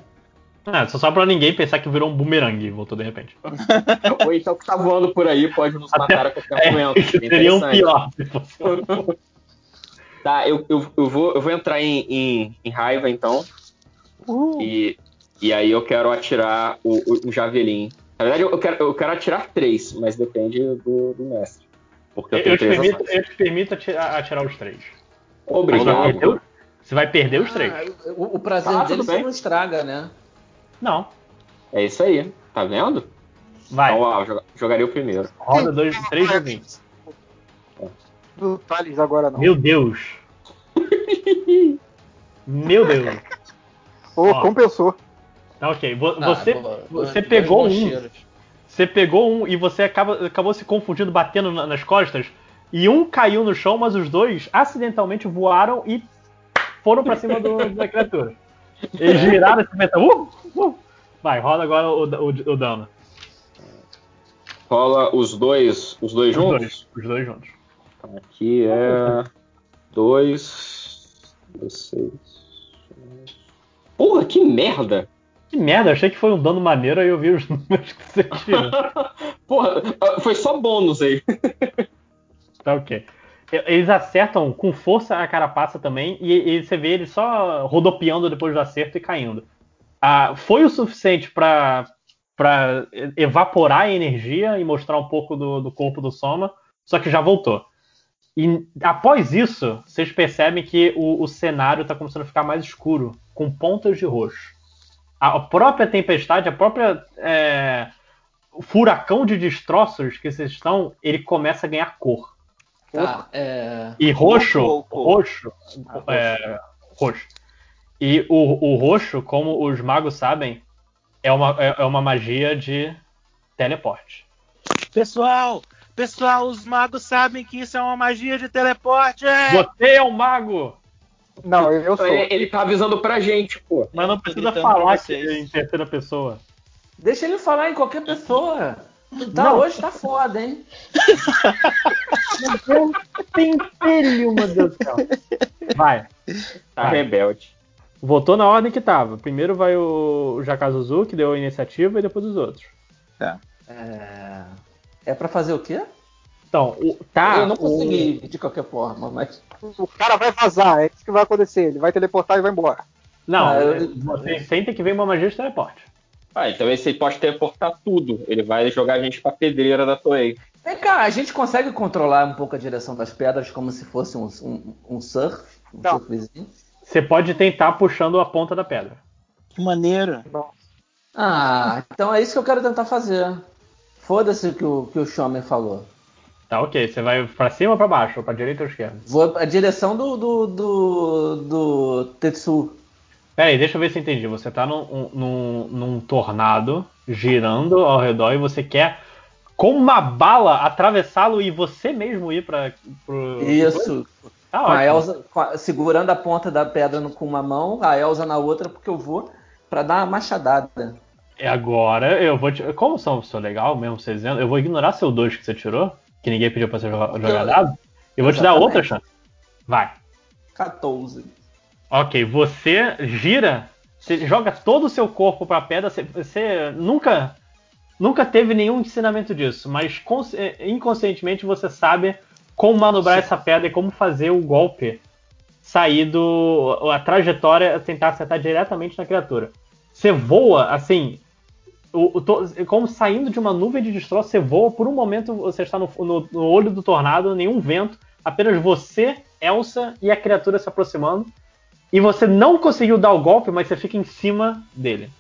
É, só, só pra ninguém pensar que virou um boomerang e voltou de repente. [LAUGHS] Ou então que tá voando por aí pode nos matar a qualquer momento. Seria um pior. se fosse. [LAUGHS] Tá, eu, eu, eu, vou, eu vou entrar em, em, em raiva então. E, e aí eu quero atirar o, o, o javelin. Na verdade, eu quero, eu quero atirar três, mas depende do, do mestre. Porque eu Eu, tenho te três permito, ações. eu te permito atirar, atirar os três. Obrigado. Você vai perder, o- você vai perder os três. Ah, o, o prazer Tá, dele não estraga, né? Não. É isso aí, tá vendo? Vai. Então, ó, joga- jogaria o primeiro. Roda dois, três joguinhos. Do Thales agora não. Meu Deus. Meu Deus. Ô, Ó. compensou. Tá ok. Ah, Você, boa. você Dois pegou um. Você pegou um e você acaba, acabou se confundindo, batendo na- nas costas. E um caiu no chão, mas os dois acidentalmente voaram e foram pra cima do- da criatura. Eles viraram esse metal. Uh, uh. Vai, rola agora o, o, o dano. Rola os dois, os dois Os juntos? dois, os dois juntos. Aqui é. Dois. Seis. Porra, que merda! Que merda, achei que foi um dano maneiro aí eu vi os [LAUGHS] números que você tira. [LAUGHS] Porra, foi só bônus aí. Tá ok. Eles acertam com força a carapaça também, e, e você vê eles só rodopiando depois do acerto e caindo. Ah, foi o suficiente para evaporar a energia e mostrar um pouco do, do corpo do Soma, só que já voltou. E após isso, vocês percebem que o, o cenário está começando a ficar mais escuro, com pontas de roxo. A própria tempestade, a própria é, furacão de destroços que vocês estão, ele começa a ganhar cor. Tá, é... E roxo, cor? roxo, é, roxo. E o, o roxo, como os magos sabem, é uma, é, é uma magia de teleporte. Pessoal, pessoal, os magos sabem que isso é uma magia de teleporte. Você é um mago! Não, eu sou. Ele, ele tá avisando pra gente, pô. Mas não precisa falar que é em terceira pessoa. Deixa ele falar em qualquer pessoa. Tá, Não. hoje tá foda, hein? [LAUGHS] Pentelho, meu Deus do céu. Vai. Tá Vai. rebelde. Voltou na ordem que tava. Primeiro vai o Jakazuzu, que deu a iniciativa, e depois os outros. É... é pra fazer o quê? Então, o, tá. eu não o- consegui de qualquer forma, mas. O cara vai vazar, é isso que vai acontecer. Ele vai teleportar e vai embora. Não, Ah, eu- vocês sentem que vem uma magia de teleporte. Ah, então esse aí pode teleportar tudo. Ele vai jogar a gente pra pedreira da Toei. Vem cá, a gente consegue controlar um pouco a direção das pedras como se fosse um, um, um surf? Um Não. surfzinho? Você pode tentar puxando a ponta da pedra. Que maneiro. Ah, então é isso que eu quero tentar fazer. Foda-se o que o, que o Shomer falou. Tá, ok. Você vai pra cima ou pra baixo? Ou pra direita ou esquerda? Vou a direção do, do, do, do Tetsu. Pera aí, deixa eu ver se eu entendi. Você tá num, num, num tornado girando ao redor e você quer, com uma bala, atravessá-lo e você mesmo ir pra. Pro, Isso. Tá Com a. Elsa com a- segurando a ponta da pedra no- com uma mão, a Elsa na outra, porque eu vou pra dar uma machadada. E agora eu vou te. Como são sou legal mesmo você dizendo, eu vou ignorar seu 2 que você tirou, que ninguém pediu pra você jogar, jogar Eu- dado. Eu vou te dar Exatamente. outra chance. Vai. 14. Ok, você gira, você joga todo o seu corpo pra pedra, você, você nunca nunca teve nenhum ensinamento disso, mas consci- inconscientemente você sabe como manobrar essa pedra e como fazer o golpe sair do a trajetória tentar acertar diretamente na criatura. Você voa assim, o- o to- como saindo de uma nuvem de destroço, você voa por um momento, você está no, no- no olho do tornado, nenhum vento, apenas você, Elsa e a criatura se aproximando. E você não conseguiu dar o golpe, mas você fica em cima dele.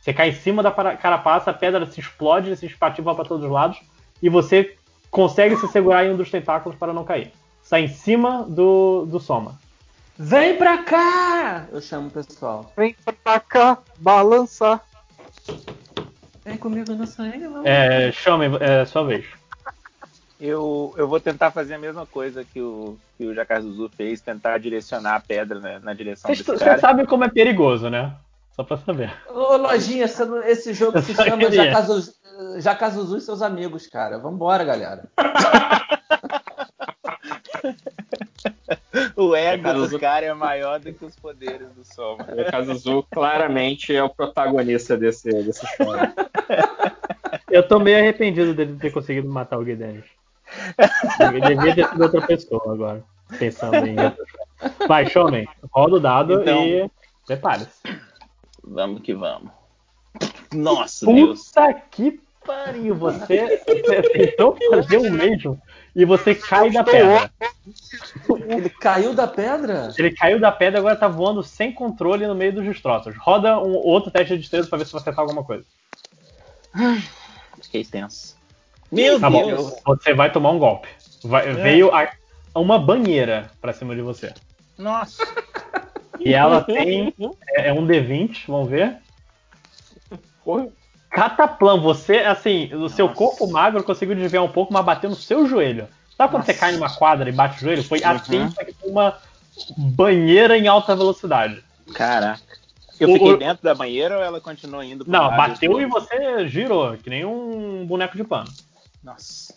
Você cai em cima da carapaça, a pedra se explode, se espativa para todos os lados, e você consegue se segurar em um dos tentáculos para não cair. Sai em cima do, do Soma. Vem pra cá! Eu chamo o pessoal. Vem pra cá, balançar. Vem comigo no sonho, vamos. É, chame, é sua vez. Eu, eu vou tentar fazer a mesma coisa que o, que o Jacazuzu fez, tentar direcionar a pedra né, na direção Vocês desse vocês cara. sabem como é perigoso, né? Só pra saber. Ô, Lojinha, esse, esse jogo Eu se chama queria. Jacazuzu, Jacazuzu e seus amigos, cara. Vambora, galera. [LAUGHS] O ego Jacazuzu- do cara é maior do que os poderes do Soma. O Kazuzu claramente é o protagonista desse, desse show. Eu tô meio arrependido dele ter conseguido matar o Guidez. Devia ter sido outra pessoa agora. Pensando em. Vai, Showman, roda o dado Então- e prepare-se. Vamos que vamos. Nossa, Deus. Puta que pariu, você, você tentou fazer o mesmo e você cai da pedra. Ele caiu da pedra? Ele caiu da pedra e agora tá voando sem controle no meio dos destroços. Roda um outro teste de destreza pra ver se você acertar alguma coisa. Fiquei tenso. Meu Tá bom, Deus. você vai tomar um golpe. Vai- É. Veio a- uma banheira pra cima de você. Nossa. E ela tem. É, é um D20, vamos ver. Cataplan, você, assim, o seu corpo magro conseguiu desviar um pouco, mas bateu no seu joelho. Sabe quando você cai numa quadra e bate o joelho? Foi assim, Uhum. só que uma banheira em alta velocidade. Caraca. Eu O- fiquei o- dentro da banheira ou ela continuou indo Não, bateu e e você girou, que nem um boneco de pano. Nossa.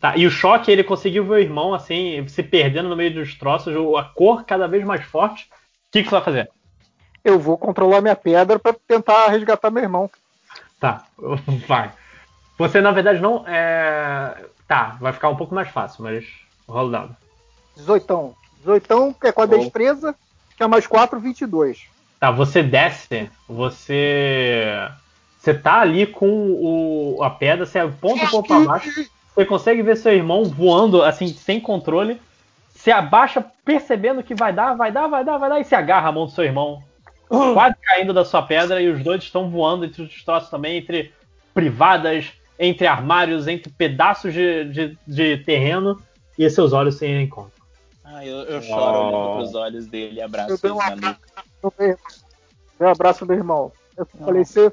Tá, e o choque, ele conseguiu ver o irmão, assim, se perdendo no meio dos troços, a cor cada vez mais forte. O que, que você vai fazer? Eu vou controlar minha pedra pra tentar resgatar meu irmão. Tá, [LAUGHS] vai. Você, na verdade, não é. Tá, vai ficar um pouco mais fácil, mas rola dado. 18. 18 que é com a destreza, que é mais 4, 22. Tá, você desce, você. Você tá ali com o, a pedra, você aponta um pouco pra baixo, você consegue ver seu irmão voando, assim, sem controle. Você abaixa, percebendo que vai dar, vai dar, vai dar, vai dar, e se agarra a mão do seu irmão, quase caindo da sua pedra, e os dois estão voando entre os destroços também, entre privadas, entre armários, entre pedaços de, de, de terreno, e seus olhos se encontram. Ah, eu, eu choro Oh. olhando pros olhos dele abraço Eu dei ele um na nuca. Eu dei dei um abraço meu irmão. Eu falei, você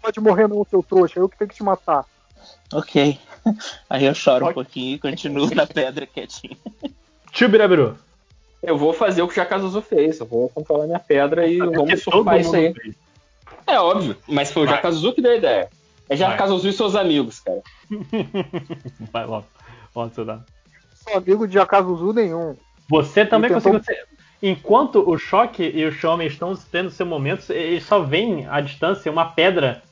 pode morrer não, seu trouxa, eu que tenho que te matar. Ok. [LAUGHS] Aí eu choro um pouquinho e continuo na pedra quietinho. Tio Birabiru. Eu vou fazer o que o Jacazuzu fez. Eu vou controlar minha pedra e vamos surfar isso aí. fez. É óbvio, mas foi o. Jacazuzu que deu a ideia. É. Jacazuzu e seus amigos, cara. [LAUGHS] Vai logo. Seu dado. Sou amigo de Acazuzu nenhum. Você também tentou- conseguiu ser. Enquanto o choque e o Xiaomi estão tendo seu momento, eles só veem à distância uma pedra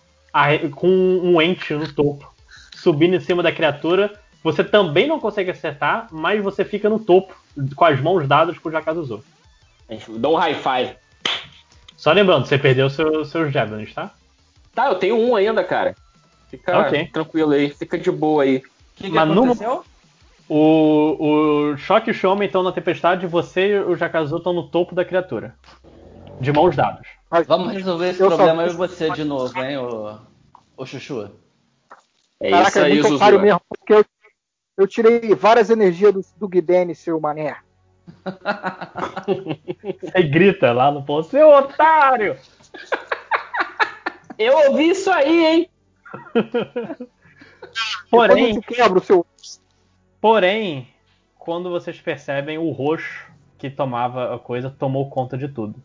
com um ente no topo, subindo em cima da criatura. Você também não consegue acertar, mas você fica no topo, com as mãos dadas pro Jakazuzu. Dá um high five. Só lembrando, você perdeu seu, seus Javelins, tá? Tá, eu tenho um ainda, cara. Fica Ok. tranquilo aí, fica de boa aí. que Mas no- aconteceu? O, o Choque e o Xiaomi estão na tempestade você e o Jakazu estão no topo da criatura. De mãos dadas. Vamos resolver esse Eu só- problema eu e você de novo, hein, ô, ô Chuchu. É Caraca, isso é aí, muito Zuzu. otário mesmo, porque eu, eu tirei várias energias do, do Guidene, seu mané. [LAUGHS] Você grita lá no ponto, seu otário! Eu ouvi isso aí, hein? [LAUGHS] Porém, Depois eu te quebro, seu. porém, quando vocês percebem, o roxo que tomava a coisa tomou conta de tudo.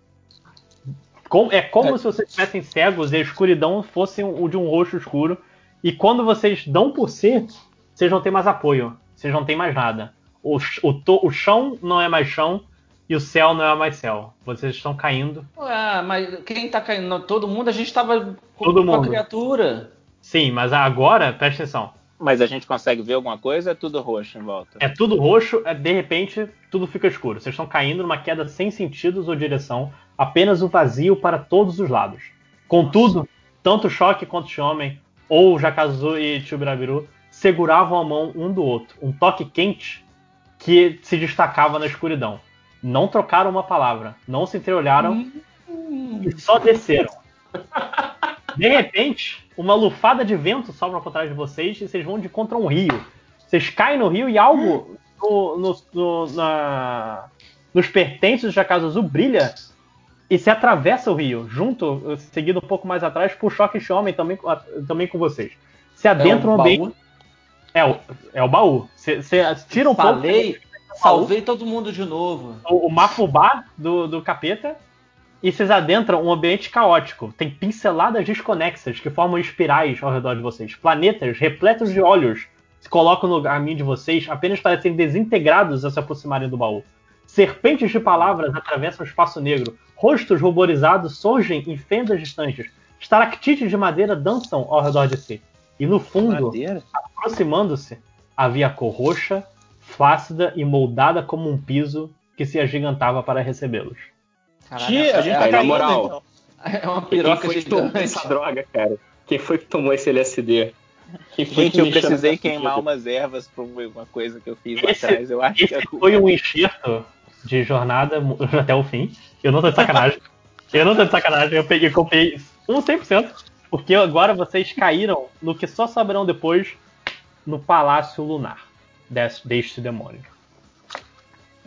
Com- é como se vocês estivessem cegos e a escuridão fosse o de um roxo escuro. E quando vocês dão por si, vocês não têm mais apoio. Vocês não têm mais nada. O, o, o chão não é mais chão e o céu não é mais céu. Vocês estão caindo. Ah, mas quem tá caindo? Todo mundo? A gente tava com, Todo com a mundo. criatura. Sim, mas agora, presta atenção. Mas a gente consegue ver alguma coisa é tudo roxo em volta? É tudo roxo, é, de repente tudo fica escuro. Vocês estão caindo numa queda sem sentidos ou direção, apenas o vazio para todos os lados. Contudo, tanto o Choque quanto o Xiaomi, ou Jakazu e Chubirabiru, seguravam a mão um do outro. Um toque quente que se destacava na escuridão. Não trocaram uma palavra, não se entreolharam e só desceram. [LAUGHS] De repente, uma lufada de vento sobra por trás de vocês e vocês vão de contra um rio. Vocês caem no rio e algo no- no- no- na- nos pertences da Casa Azul brilha e se atravessa o rio, junto, seguido um pouco mais atrás, por choque homem também, com- também com vocês. Se adentra É um ambiente. baú? É o, é o baú. Você tira um Falei, pouco. salvei todo mundo de novo. O, o Mafubá do, do capeta. E vocês adentram um ambiente caótico. Tem pinceladas desconexas que formam espirais ao redor de vocês. Planetas repletos de olhos se colocam no caminho de vocês, apenas para serem desintegrados ao se aproximarem do baú. Serpentes de palavras atravessam o espaço negro. Rostos ruborizados surgem em fendas distantes. Estalactites de madeira dançam ao redor de si. E no fundo, aproximando-se, havia cor roxa, flácida e moldada como um piso que se agigantava para recebê-los. Tia, a gente tá Aí, na moral, então. [LAUGHS] É uma Quem piroca foi que tomou essa droga, cara? Quem foi que tomou esse LSD? Quem foi Gente, que eu precisei queimar umas ervas por uma coisa que eu fiz lá Esse- atrás. Eu acho que Esse é foi um enxerto de jornada [LAUGHS] até o fim. Eu não tô de sacanagem. [LAUGHS] Eu não tô de sacanagem. Eu peguei, copiei um 100%. Porque agora vocês caíram no que só saberão depois no Palácio Lunar deste, deste demônio.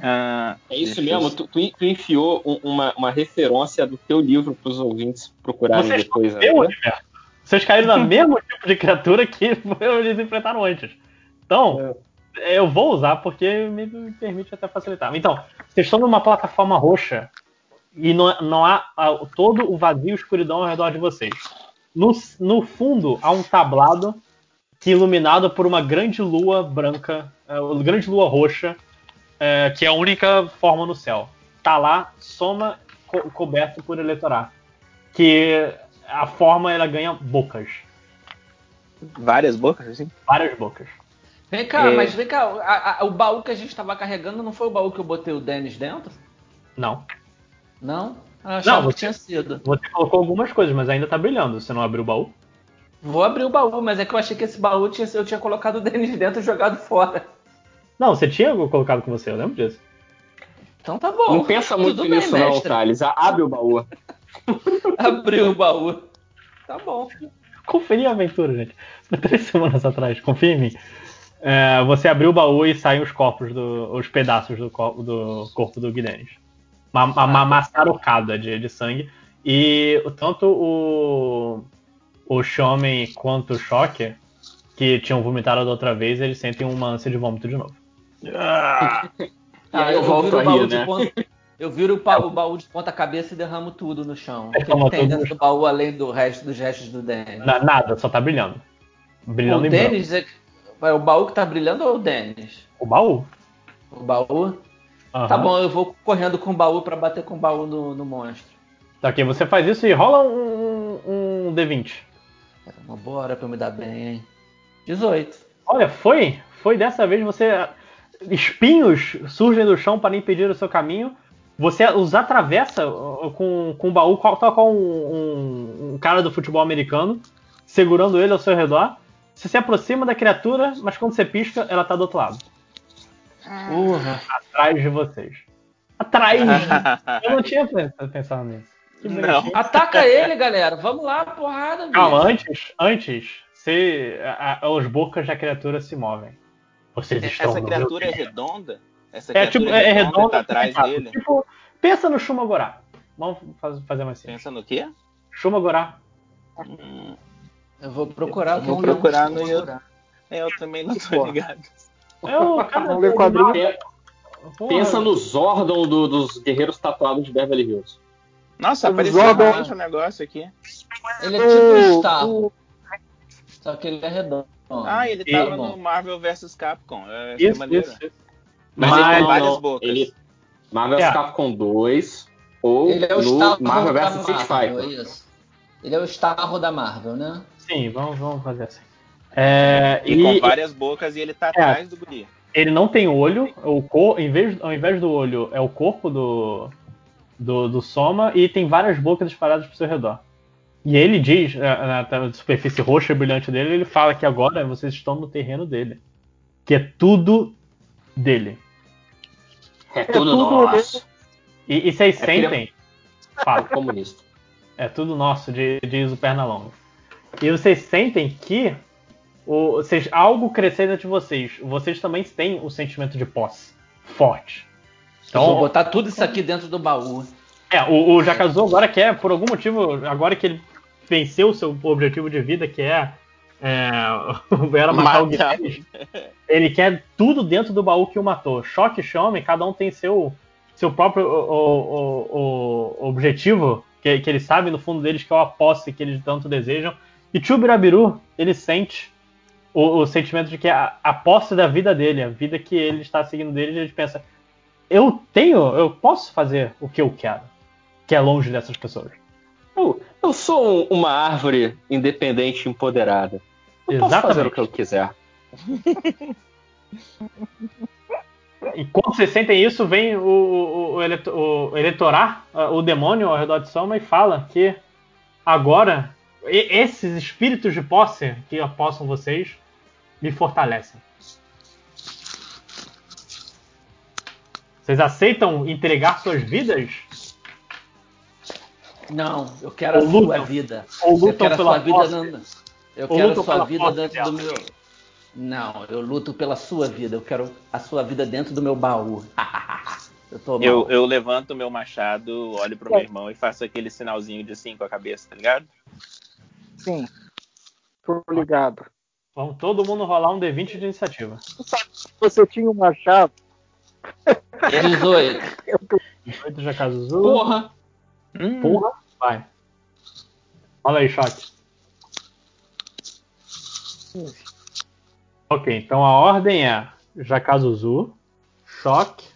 Ah, É isso mesmo? Tu, tu- enfiou um- uma, uma referência do teu livro para os ouvintes procurarem Vocês depois. né? Vocês caíram no mesmo tipo de criatura que [LAUGHS] eles enfrentaram antes. Então, eu vou usar porque me me permite até facilitar. Então, vocês estão numa plataforma roxa e não, não há, há todo o vazio e escuridão ao redor de vocês. No, no fundo, há um tablado que é iluminado por uma grande lua branca, é, uma grande lua roxa, é, que é a única forma no céu. Tá lá, soma co- coberto por eleitorar. Que a forma ela ganha bocas. Várias bocas, assim? Várias bocas. Vem cá, É. mas vem cá, a- a- o baú que a gente tava carregando não foi o baú que eu botei o Dennis dentro? Não. Não? Eu achava Não, que tinha sido. Você colocou algumas coisas, mas ainda tá brilhando. Você não abriu o baú? Vou abrir o baú, mas é que eu achei que esse baú tinha, eu tinha colocado o Dennis dentro e jogado fora. Não, você tinha colocado com você, eu lembro disso. Então tá bom. Não pensa muito Tudo nisso, bem, não, mestre. Thales. Abre o baú. [LAUGHS] Abriu o baú. Tá bom. Conferi a aventura, gente. Foi [LAUGHS] três semanas atrás, confia em mim. É, você abriu o baú e saem os corpos, do, os pedaços do, corpo do corpo do Guinness. Uma, uma, uma maçarocada de, de sangue. E tanto o, o Shomen quanto o Shocker, que tinham vomitado da outra vez, eles sentem uma ânsia de vômito de novo. Ah, [LAUGHS] aí eu eu, volto viro a o baú rir, de né? ponta. Eu viro o, pa- o baú de ponta cabeça e derramo tudo no chão. O que, que tem dentro do baú além do resto dos restos do Dennis? Na- nada, só tá brilhando. Brilhando o em branco. Dennis é... é o baú que tá brilhando ou o Dennis? O baú? O baú? Aham. Tá bom, eu vou correndo com o baú pra bater com o baú no, no monstro. Tá aqui, você faz isso e rola um, um, um D20. É uma boa hora pra eu me dar bem, hein? 18. Olha, foi? Foi dessa vez você. Espinhos surgem do chão para impedir o seu caminho. Você os atravessa uh, com, com um baú, tal qual um, um- um cara do futebol americano, segurando ele ao seu redor. Você se aproxima da criatura, mas quando você pisca, ela tá do outro lado. Porra. Atrás de vocês. Atrás! [LAUGHS] Eu não tinha pensado nisso. Bonitinho. Ataca ele, galera. Vamos lá, porrada. Calma, antes, antes, se, a- a- os bocas da criatura se movem. Vocês estão Essa no criatura é redonda? Essa É criatura tipo, é, é redonda tá atrás tá, dele? Tipo, pensa no Shumagorá. Vamos faz- fazer mais simples. Pensa no quê? Shumagorá. Eu vou procurar. Eu vou eu procurar no YouTube. É, eu também não tô ligado. É o [LAUGHS] cara do- quadrinho. Pe- Pensa no Zordon do- dos guerreiros tatuados de Beverly Hills. Nossa, O apareceu Zordon- realmente um negócio aqui. Ele é tipo um O- Starro. Só que ele é redondo. Ah, ele E- tava no Marvel vs Capcom. É, é Isso, isso, isso. Mas, Mas ele tem várias bocas. Ele, Marvel É. Capcom 2 ou Ele é o no Marvel vs Street é Fighter. isso. Ele é o Starro da Marvel, né? Sim, vamos, vamos fazer assim. É, E, e com várias bocas e ele tá É. atrás do guri. ele não tem olho, o cor, em vez, ao invés do olho, é o corpo do, do, do Soma e tem várias bocas espalhadas pro seu redor. E ele diz, na, na superfície roxa e brilhante dele, ele fala que agora vocês estão no terreno dele. Que é tudo dele. É tudo tudo nosso. E, e vocês É filha- sentem. Fala. [LAUGHS] Comunista. É tudo nosso, de- diz o Pernalonga. E vocês sentem que o, vocês, algo crescer dentro de vocês. Vocês também têm o sentimento de posse forte. Eu vou botar tudo isso aqui dentro do baú. É, o, o Jakazu agora quer, por algum motivo, agora que ele venceu o seu objetivo de vida, que é, é [LAUGHS] era matar o. Guilherme, ele quer tudo dentro do baú que o matou. Choque e cada um tem seu, seu próprio o, o- o- objetivo, que, que eles sabem no fundo deles que é a posse que eles tanto desejam. E Chubirabiru, ele sente o, o sentimento de que a, a posse da vida dele, a vida que ele está seguindo dele, ele pensa: eu tenho, eu posso fazer o que eu quero, que é longe dessas pessoas. Eu, sou um- uma árvore independente e empoderada. Eu posso Exatamente. fazer o que eu quiser. E quando vocês sentem isso, vem o, o, o, o eleitorar, o demônio ao redor de Soma e fala que agora esses espíritos de posse que apossam vocês me fortalecem. Vocês aceitam entregar suas vidas? Não, eu quero a Ou sua lutam- vida. ou eu lutam quero a pela sua vida Eu Ou quero a sua pela vida dentro do meu. Não, eu luto pela sua vida. Eu quero a sua vida dentro do meu baú. [LAUGHS] eu tô mal. Eu, eu levanto meu machado, olho pro meu irmão e faço aquele sinalzinho de sim com a cabeça, tá ligado? Sim. Tô ligado. Vamos todo mundo rolar um D20 de iniciativa. Você tinha um machado. 18. 18 [LAUGHS] já caso azul. Porra! Porra, vai. Fala aí, choque. Ok, então a ordem é Jakazuzu, Choque,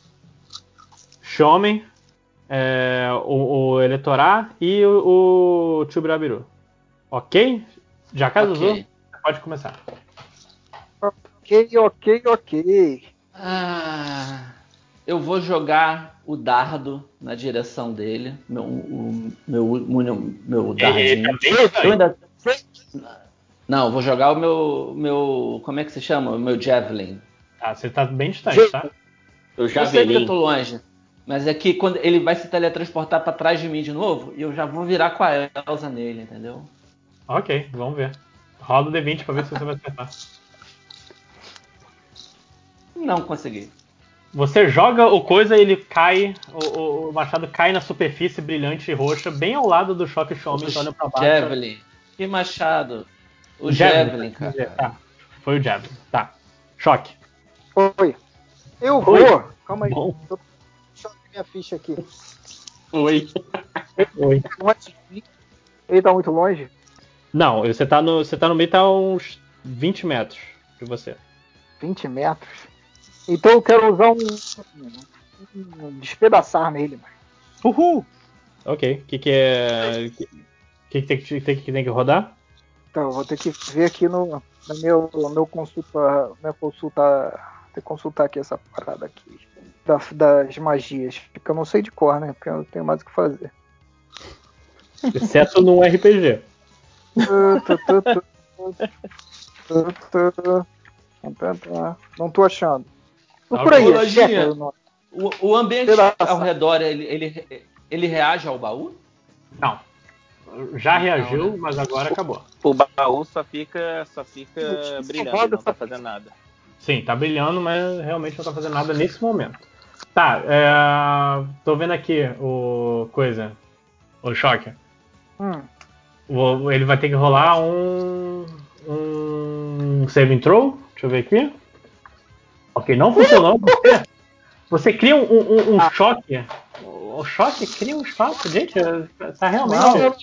Shomen, é, o, o Eletorá e o, o Chubirabiru. Ok? Jakazuzu, Ok. pode começar. Ok, ok, ok. Ah, eu vou jogar o dardo na direção dele. Meu, o, meu, meu, meu dardinho. Eu ainda- Não, eu vou jogar o meu, meu. Como é que se chama? O meu Javelin. Tá, você tá bem distante, tá? Eu já sei que eu tô longe. Mas é que quando ele vai se teletransportar pra trás de mim de novo, e eu já vou virar com a Elsa nele, entendeu? Ok, vamos ver. Rola o D20 pra ver se você vai acertar. Não consegui. Você joga o coisa e ele cai, o, o- machado cai na superfície brilhante e roxa, bem ao lado do Shock Shomi, O olha pra baixo. Javelin. Que machado. O Javelin, Javelin, cara. Tá, foi o Javelin. Tá. Choque. Oi. Eu Oi. vou. Calma aí. Bom. Tô- Deixa eu ver minha ficha aqui. Oi. Oi. Ele tá muito longe? Não, você tá no, você tá no meio, tá uns 20 metros de você. 20 metros. Então eu quero usar um. um despedaçar nele, mano. Uhul! Ok, o que, que é. O que, que, tem, que, tem, que tem que rodar? Então, eu vou ter que ver aqui no, no meu, no meu consulta. Minha consulta. Ter que consultar aqui essa parada aqui. da- das magias. Porque eu não sei de cor, né? Porque eu não tenho mais o que fazer. Exceto num RPG. Não tô achando. Por aí, Lojinha, o o, ambiente ao redor, ele, ele, ele reage ao baú? Não. Já Não, reagiu, né? mas agora acabou. O baú só fica, só fica Gente, brilhando, roda ele não tá fazendo nada. Sim, tá brilhando, mas realmente não tá fazendo nada nesse momento. Tá, é, tô vendo aqui o coisa. O choque. Hum. O- Ele vai ter que rolar um. Um saving throw. Deixa eu ver aqui. Ok, não funcionou. Você, você cria um, um- um choque. O choque cria um choque. Gente, tá realmente. Não,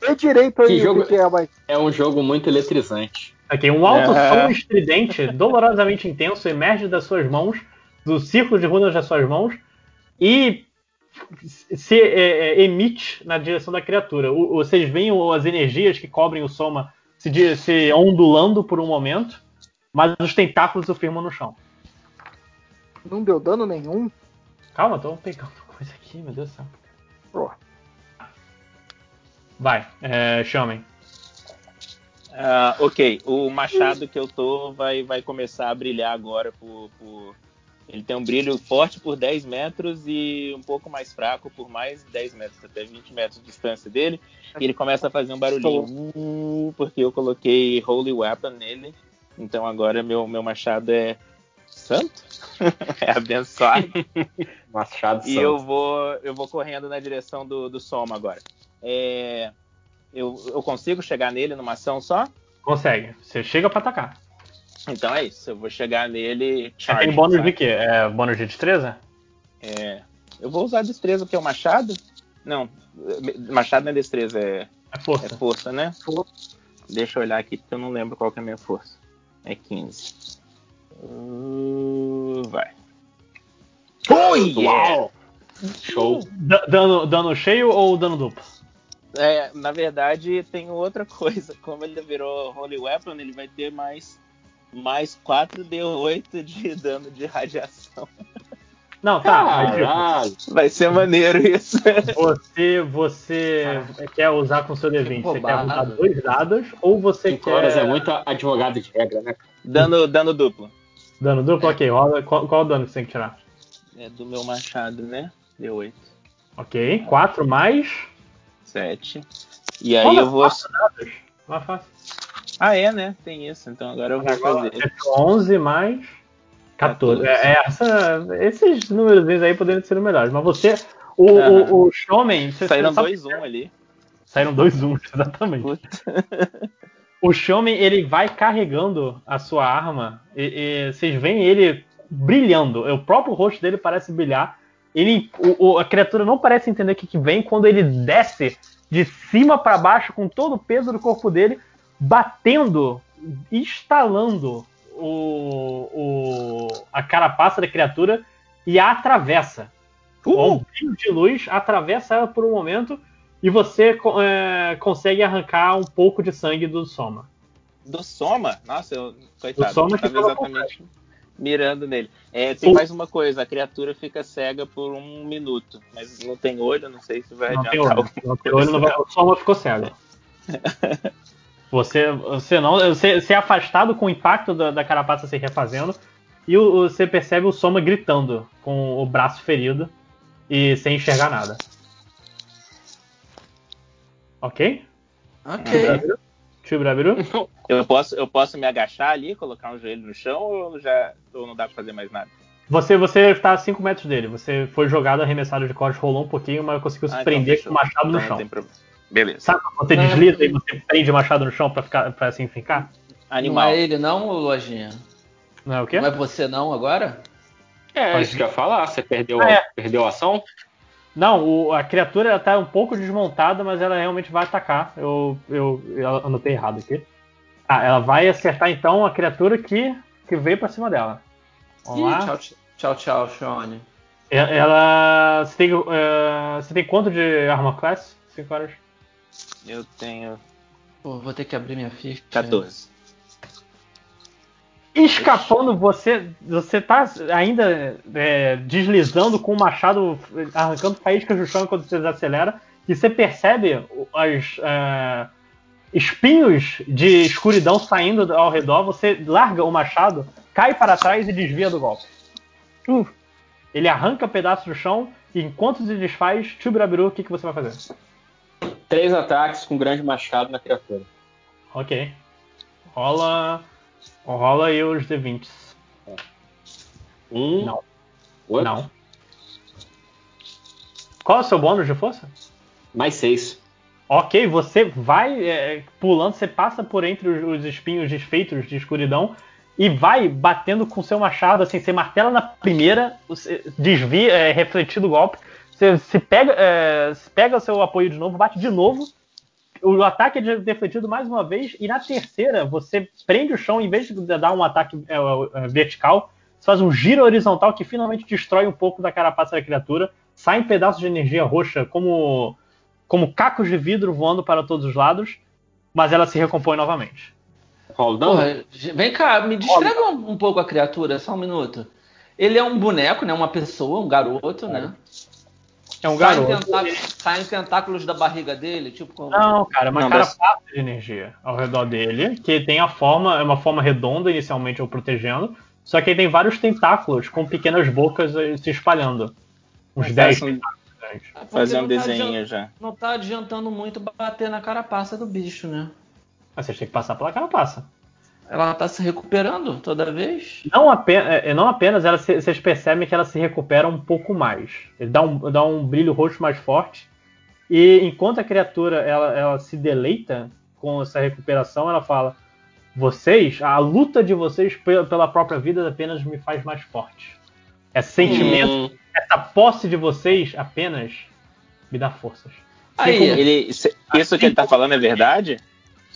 Vê direito aí jogo- que, é, mas. É um jogo muito eletrizante. Ok, um alto É. som estridente, dolorosamente intenso, emerge das suas mãos, do círculo de runas das suas mãos, e se é, é, emite na direção da criatura. O- vocês veem as energias que cobrem o Soma se, se ondulando por um momento, mas os tentáculos o firmam no chão. Não deu dano nenhum. Calma, tô pegando [LAUGHS] coisa aqui, meu Deus do céu. Pô. Vai, é, chamem. Ah, ok, o machado que eu tô vai, vai começar a brilhar agora por, por- Ele tem um brilho forte por 10 metros e um pouco mais fraco por mais 10 metros, até 20 metros de distância dele. E ele começa a fazer um barulhinho, uh, porque eu coloquei Holy Weapon nele. Então agora meu, meu machado é santo, [LAUGHS] é abençoado. [LAUGHS] Machado e santo. eu vou eu vou correndo na direção do, do Soma agora. É, eu, eu consigo chegar nele numa ação só? Consegue. Você chega pra atacar. Então é isso. Eu vou chegar nele. Charge, tem bônus sabe? de quê? É bônus de destreza? É, eu vou usar destreza, porque é o machado. Não, machado não é destreza, é, é força. É força, né? Deixa eu olhar aqui, porque eu não lembro qual que é a minha força. É 15. Uh, vai. Oh, yeah! Show. Da- Dano, dano cheio ou dano duplo? É, na verdade, tem outra [LAUGHS] coisa. Como ele virou Holy Weapon, ele vai ter mais, mais 4d8 de dano de radiação. Não, tá. mas, tipo, Vai ser maneiro isso. [LAUGHS] Você, você quer usar com seu D20? Você quer usar dois dados ou você Cinco quer. horas é muito advogado de regra, né? Dano, dano duplo. Dano duplo? Ok, qual, qual o dano que você tem que tirar? É do meu machado, né? D8. Ok, 4 mais. 7. E aí eu vou. dados. Mais fácil. Ah, é, né? Tem isso. Então agora eu vou Agora, fazer. 11 mais 14. É, é, essa, esses números aí poderiam ser melhores. Mas você. O, Aham. o, o Showman. Saíram você sabe- 2-1 ali. Saíram dois um, [LAUGHS] exatamente. [LAUGHS] o Showman, ele vai carregando a sua arma e, e vocês veem ele brilhando. O próprio rosto dele parece brilhar. Ele, o- o- a criatura não parece entender o que, que vem quando ele desce de cima para baixo com todo o peso do corpo dele, batendo, instalando o, o- a carapaça da criatura e a atravessa. Um brilho de luz atravessa ela por um momento e você é, consegue arrancar um pouco de sangue do Soma. Do Soma? Nossa, eu. Coitado, Do Soma eu que tava exatamente mirando nele. É, tem mais uma coisa, a criatura fica cega por um minuto, mas não tem olho, não sei se vai Não tem adiantar. olho. Não tem olho, não vai- o Soma ficou cego. [LAUGHS] Você, você não, você, você é afastado com o impacto da, da carapaça se refazendo e o- você percebe o Soma gritando com o braço ferido e sem enxergar nada. Ok? Ok. Tio Brabiru? [LAUGHS] Eu posso, eu posso me agachar ali, colocar um joelho no chão ou já ou não dá pra fazer mais nada? Você, você está a 5 metros dele. Você foi jogado, arremessado de costas, rolou um pouquinho, mas conseguiu se Ah, então prender fechou. com o machado no Então não chão. problema. Beleza. Sabe quando você desliza e você prende o machado no chão pra, ficar, pra assim ficar? Não é ele não, Lojinha? Não é o quê? Não é você não agora? É, isso que eu ia falar. Você perdeu, Ah, é. perdeu a ação? Não, o- a criatura ela tá um pouco desmontada, mas ela realmente vai atacar. Eu, eu, eu anotei errado aqui. Ah, ela vai acertar então a criatura que, que veio pra cima dela. Vamos Ih, lá. tchau, tchau, tchau, Shone. E- Ela. Você tem, eh, você tem quanto de armor class? 5 horas. Eu tenho Pô, vou ter que abrir minha ficha. 14. Escapando, você você tá ainda é, deslizando com o machado, arrancando faíscas do chão enquanto você desacelera, e você percebe os espinhos de escuridão saindo ao redor, você larga o machado, cai para trás e desvia do golpe. Uh. Ele arranca pedaços do chão, e enquanto se desfaz, Tubirabiru, o que, que você vai fazer? Três ataques com grande machado na criatura. Ok. Rola. Rola aí os D20. Um. Não. Outro? Não. Qual é o seu bônus de força? Mais seis. Ok, você vai é, pulando, você passa por entre os, os espinhos desfeitos de escuridão e vai batendo com seu machado, assim, você martela na primeira, desvia, é, refletido o golpe, você, você pega, é, você pega o seu apoio de novo, bate de novo, o ataque é defletido mais uma vez, e na terceira você prende o chão, em vez de dar um ataque é, é, vertical, você faz um giro horizontal que finalmente destrói um pouco da carapaça da criatura, saem pedaços de energia roxa como, como cacos de vidro voando para todos os lados, mas ela se recompõe novamente. Porra, vem cá, me descreve um, um pouco a criatura, só um minuto. Ele é um boneco, né? Uma pessoa, um garoto, né? É um Saem garoto. tentá- Saem tentáculos da barriga dele, tipo como... Não, cara, é uma Não, carapaça de energia ao redor dele, que tem a forma, é uma forma redonda inicialmente o protegendo, só que ele tem vários tentáculos com pequenas bocas eh, se espalhando. Uns Mas 10 faz um- tentáculos. Fazer um tá desenho já. Não tá adiantando muito bater na carapaça do bicho, né? Mas vocês têm que passar pela carapaça. Ela tá se recuperando toda vez? Não, apenas, não apenas ela se- vocês percebem que ela se recupera um pouco mais. Ele dá um, dá um brilho roxo mais forte. E enquanto a criatura ela, ela se deleita com essa recuperação, ela fala: Vocês, a luta de vocês pe- pela própria vida apenas me faz mais forte. Esse sentimento, Hum. essa posse de vocês apenas me dá forças. Assim Aí, como- ele, isso que ele tá falando é verdade?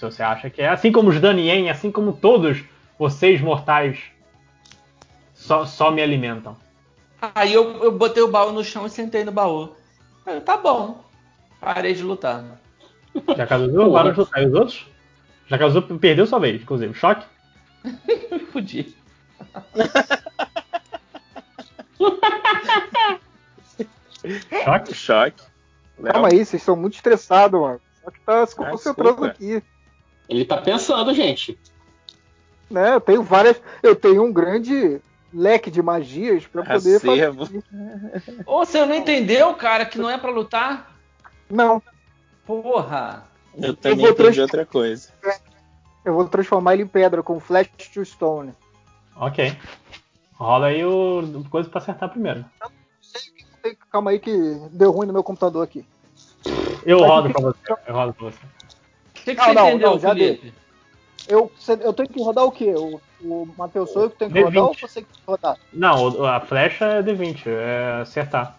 Se você acha que é. Assim como os Danien, assim como todos vocês mortais só, só me alimentam. Aí eu, eu botei o baú no chão e sentei no baú. Aí, tá bom. Parei de lutar. Jacazuzu, parou de lutar. E os outros? Jacazuzu perdeu sua vez, inclusive. Choque? [LAUGHS] Fudi. Choque? Choque. Calma aí, vocês estão muito estressados, mano. Só que tá se concentrando desculpa. aqui. Ele tá pensando, gente. Né? Eu tenho várias. Eu tenho um grande leque de magias pra poder Acervo. fazer. Ô, você não entendeu, cara, que não é pra lutar? Não. Porra. Eu também vou entendi trans- outra coisa. Eu vou transformar ele em pedra com Flash to Stone. Ok. Rola aí o coisa pra acertar primeiro. Calma aí que deu ruim no meu computador aqui. Eu rodo pra você. Eu rodo pra você. Que, que Não, você não, entendeu, não, já Felipe? Eu, cê- eu tenho que rodar o quê? O, o Matheus sou eu que tenho que D20. rodar ou você que tem que rodar? Não, a flecha é D20, é acertar.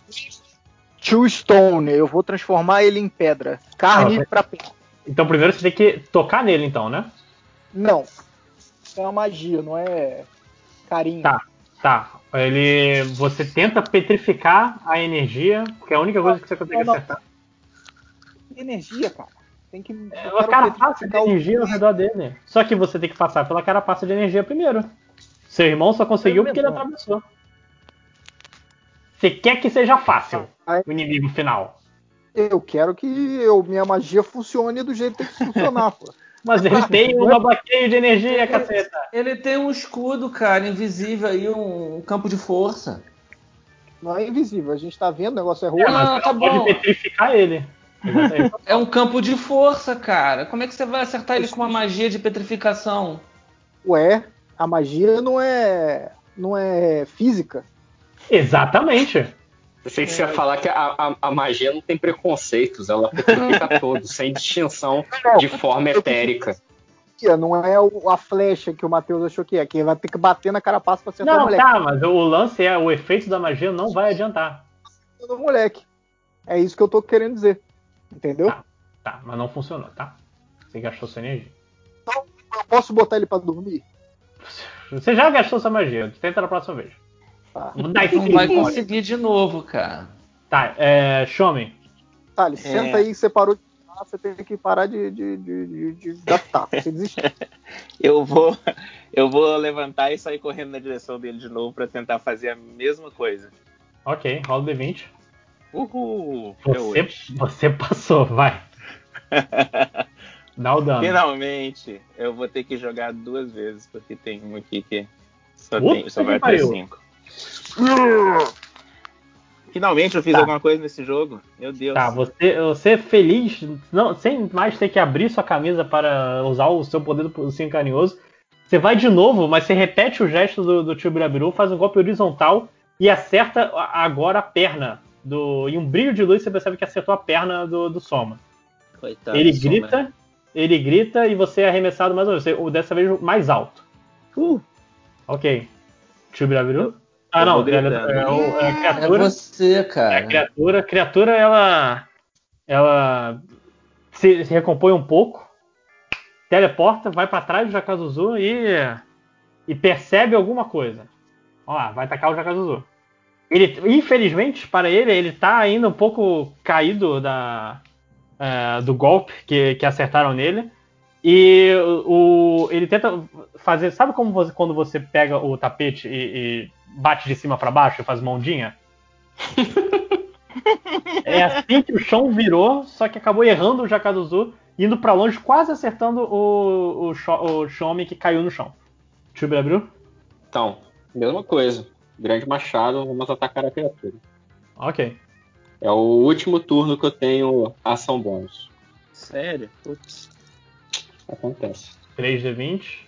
To Stone, eu vou transformar ele em pedra. Carne Ah, pra pedra. Então primeiro você tem que tocar nele, então, né? Não. É uma magia, não é carinho. Tá, tá. Ele. Você tenta petrificar a energia, que é a única coisa que você consegue Não, não. acertar. Energia, cara. Tem que. É uma carapaça de energia ao redor dele. Só que você tem que passar pela carapaça de energia primeiro. Seu irmão só conseguiu porque ele atravessou. Você quer que seja fácil o inimigo final. Eu quero que eu, minha magia funcione do jeito que tem que funcionar, pô. [LAUGHS] Mas ele tem um [LAUGHS] bloqueio de energia, caceta. Ele tem um escudo, cara, invisível aí, um, um campo de força. Não é invisível, a gente tá vendo, o negócio é É, ruim. mas Ah, você tá não pode bom. petrificar ele. É um campo de força, cara. Como é que você vai acertar ele com uma magia de petrificação? Ué, a magia não é. não é física. Exatamente. Pensei que você ia falar que a, a- a magia não tem preconceitos, ela petrifica [LAUGHS] todos, sem distinção de forma etérica. Não é o- a flecha que o Matheus achou que é, que vai ter que bater na carapaça pra acertar o Não, moleque. tá, mas o lance é o efeito da magia não vai adiantar. Do moleque. É isso que eu tô querendo dizer. Entendeu? Tá, mas não funcionou, tá? Você gastou sua energia. Eu posso botar ele pra dormir? Você já gastou sua magia, tenta na próxima vez. Tá. Não [LAUGHS] vai conseguir de novo, cara. Tá, é. Shomi. Thales, É. senta aí, você parou de falar, você tem que parar de, de, de, de, de gastar. Você desistiu. [LAUGHS] Eu vou, eu vou levantar e sair correndo na direção dele de novo pra tentar fazer a mesma coisa. Ok, rola o D20. Uhul! deu Você, você passou, vai. Dá o dano. Finalmente, eu vou ter que jogar duas vezes, porque tem um aqui que só, tem, só vai ter cinco. Finalmente eu fiz Tá. alguma coisa nesse jogo. Meu Deus. Tá, você, você feliz, não, sem mais ter que abrir sua camisa para usar o seu poder do ursinho carinhoso. Você vai de novo, mas você repete o gesto do, do tio Birabiru, faz um golpe horizontal e acerta agora a perna. Do, em um brilho de luz você percebe que acertou a perna do, do Soma. Coitado ele do Soma. grita, ele grita e você é arremessado mais uma vez, você- dessa vez mais alto. Uh. Ok. Tio Birabiru? Ah, eu não, é, é, o- é a É criatura. você, É a cara. criatura, a criatura ela ela se, se recompõe um pouco, teleporta, vai pra trás do Jakazuzu e e percebe alguma coisa. Ó lá, vai atacar o Jakazuzu. Ele, infelizmente para ele, ele tá ainda um pouco caído da é, do golpe que, que acertaram nele. E o, ele tenta fazer. Sabe como você, quando você pega o tapete e, e bate de cima pra baixo e faz uma ondinha? [LAUGHS] É assim que o chão virou, só que acabou errando o Jakaduzu, indo pra longe, quase acertando o, o, o Shomi que caiu no chão. Tio abriu? Então, mesma coisa. Grande machado, vamos atacar a criatura. Ok. É o último turno que eu tenho ação bônus. Sério? Putz. Acontece. 3D20.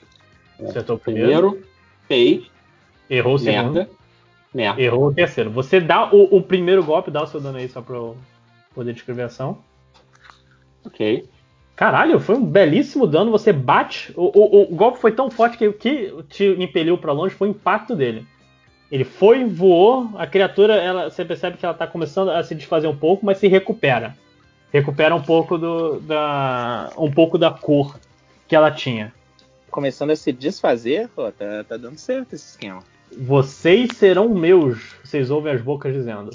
Acertou o primeiro. Primeiro, fei. Errou o segundo. Merda. Merda. Errou o terceiro. Você dá o, o primeiro golpe, dá o seu dano aí só pra eu poder descrever a ação. Ok. Caralho, foi um belíssimo dano. Você bate. O, o, o golpe foi tão forte que o que te impeliu pra longe foi o impacto dele. Ele foi, voou. A criatura, ela, você percebe que ela tá começando a se desfazer um pouco, mas se recupera. Recupera um pouco do, da, um pouco da cor que ela tinha. Começando a se desfazer, pô, tá, tá dando certo esse esquema. Vocês serão meus. Vocês ouvem as bocas dizendo.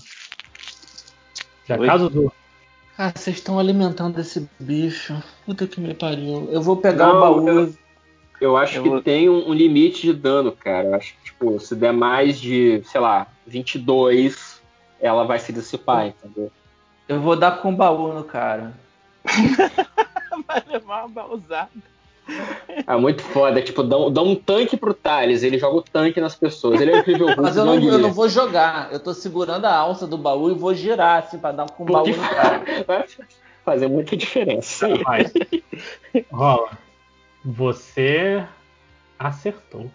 Já Oi? caso do. Ah, vocês estão alimentando esse bicho. Puta que me pariu. Eu vou pegar Não, o baú. eu- Eu acho Eu que vou- tem um, um limite de dano, cara. Eu acho que, tipo, se der mais de, sei lá, 22, ela vai se dissipar, entendeu? Eu vou dar com o baú no cara. [LAUGHS] Vai levar uma bausada. É muito foda. Tipo, dá, um- dá um tanque pro Thales, ele joga o tanque nas pessoas. Ele é incrível [LAUGHS] Mas eu não, eu não é. vou jogar. Eu tô segurando a alça do baú e vou girar assim pra dar com o baú no cara. [LAUGHS] vai fazer muita diferença. Rola. Você acertou.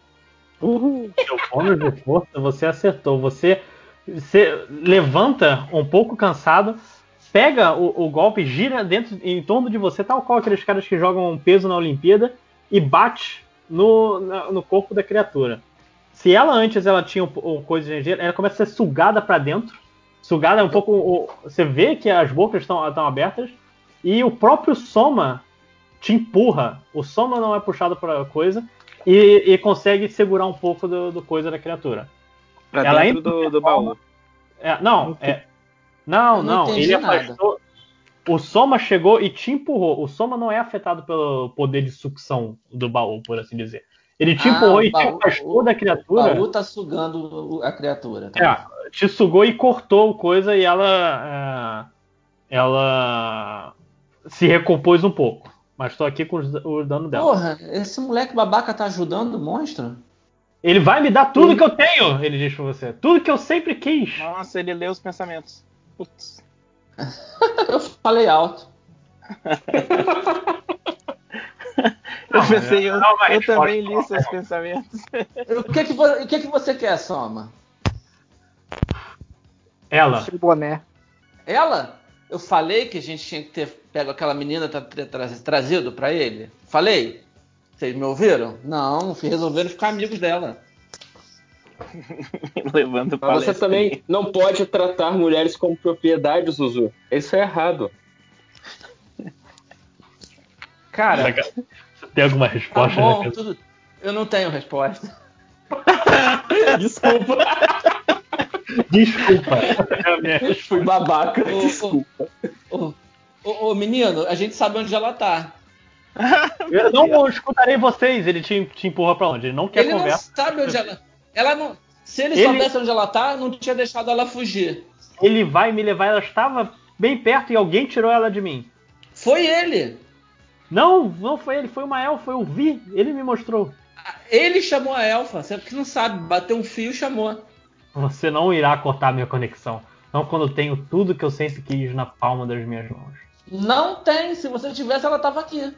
Seu bônus de força, você acertou. Você, você levanta um pouco cansado, pega o, o golpe, gira dentro, em torno de você, tal qual aqueles caras que jogam peso na Olimpíada, e bate no, na- no corpo da criatura. Se ela antes ela tinha um, um coisa de energia, ela começa a ser sugada para dentro. Sugada um pouco. o- Você vê que as bocas estão estão abertas. E o próprio Soma te empurra. O Soma não é puxado para coisa. E, e consegue segurar um pouco do, do coisa da criatura. Pra Ela dentro entra do, do baú. É, não, é. Não, Eu não não. Ele nada. afastou. O Soma chegou e te empurrou. O Soma não é afetado pelo poder de sucção do baú, por assim dizer. Ele te Ah, empurrou o e te baú- afastou da O criatura. baú tá sugando o- a criatura. tá? É, te sugou e cortou coisa e ela. é, ela se recompôs um pouco. Mas tô aqui com o dano dela. Porra, esse moleque babaca tá ajudando o monstro? Ele vai me dar tudo que eu tenho, ele diz pra você. Tudo que eu sempre quis. Nossa, ele leu os pensamentos. Putz. [LAUGHS] Eu falei alto. [LAUGHS] Eu pensei, eu, eu também li seus pensamentos. O que que, vo- o que que você quer, Soma? Ela. Esse boné. Ela? Eu falei que a gente tinha que ter pego aquela menina tra tra tra- trazido pra ele? Falei? Vocês me ouviram? Não, resolveram ficar amigos dela. [LAUGHS] Levando Mas você também não pode tratar mulheres como propriedade, Zuzu. Isso é errado. Cara, Você tem alguma tá resposta? bom, né? tudo. Eu não tenho resposta. [LAUGHS] Desculpa. Desculpa. É Fui babaca. Desculpa. Ô, ô, ô, menino, a gente sabe onde ela tá. Eu não escutarei vocês. Ele te, te empurra pra onde? Ele não quer ele conversa. não sabe onde ela. Ela não. Se ele, Ele- soubesse onde ela tá, não tinha deixado ela fugir. Ele vai me levar. Ela estava bem perto e alguém tirou ela de mim. Foi ele. Não, não foi ele. Foi uma elfa. Eu vi. Ele me mostrou. Ele chamou a elfa. Você que não sabe, bateu um fio e chamou. Você não irá cortar minha conexão. Não quando eu tenho tudo que eu sempre quis na palma das minhas mãos. Não tem. Se você tivesse, ela tava aqui.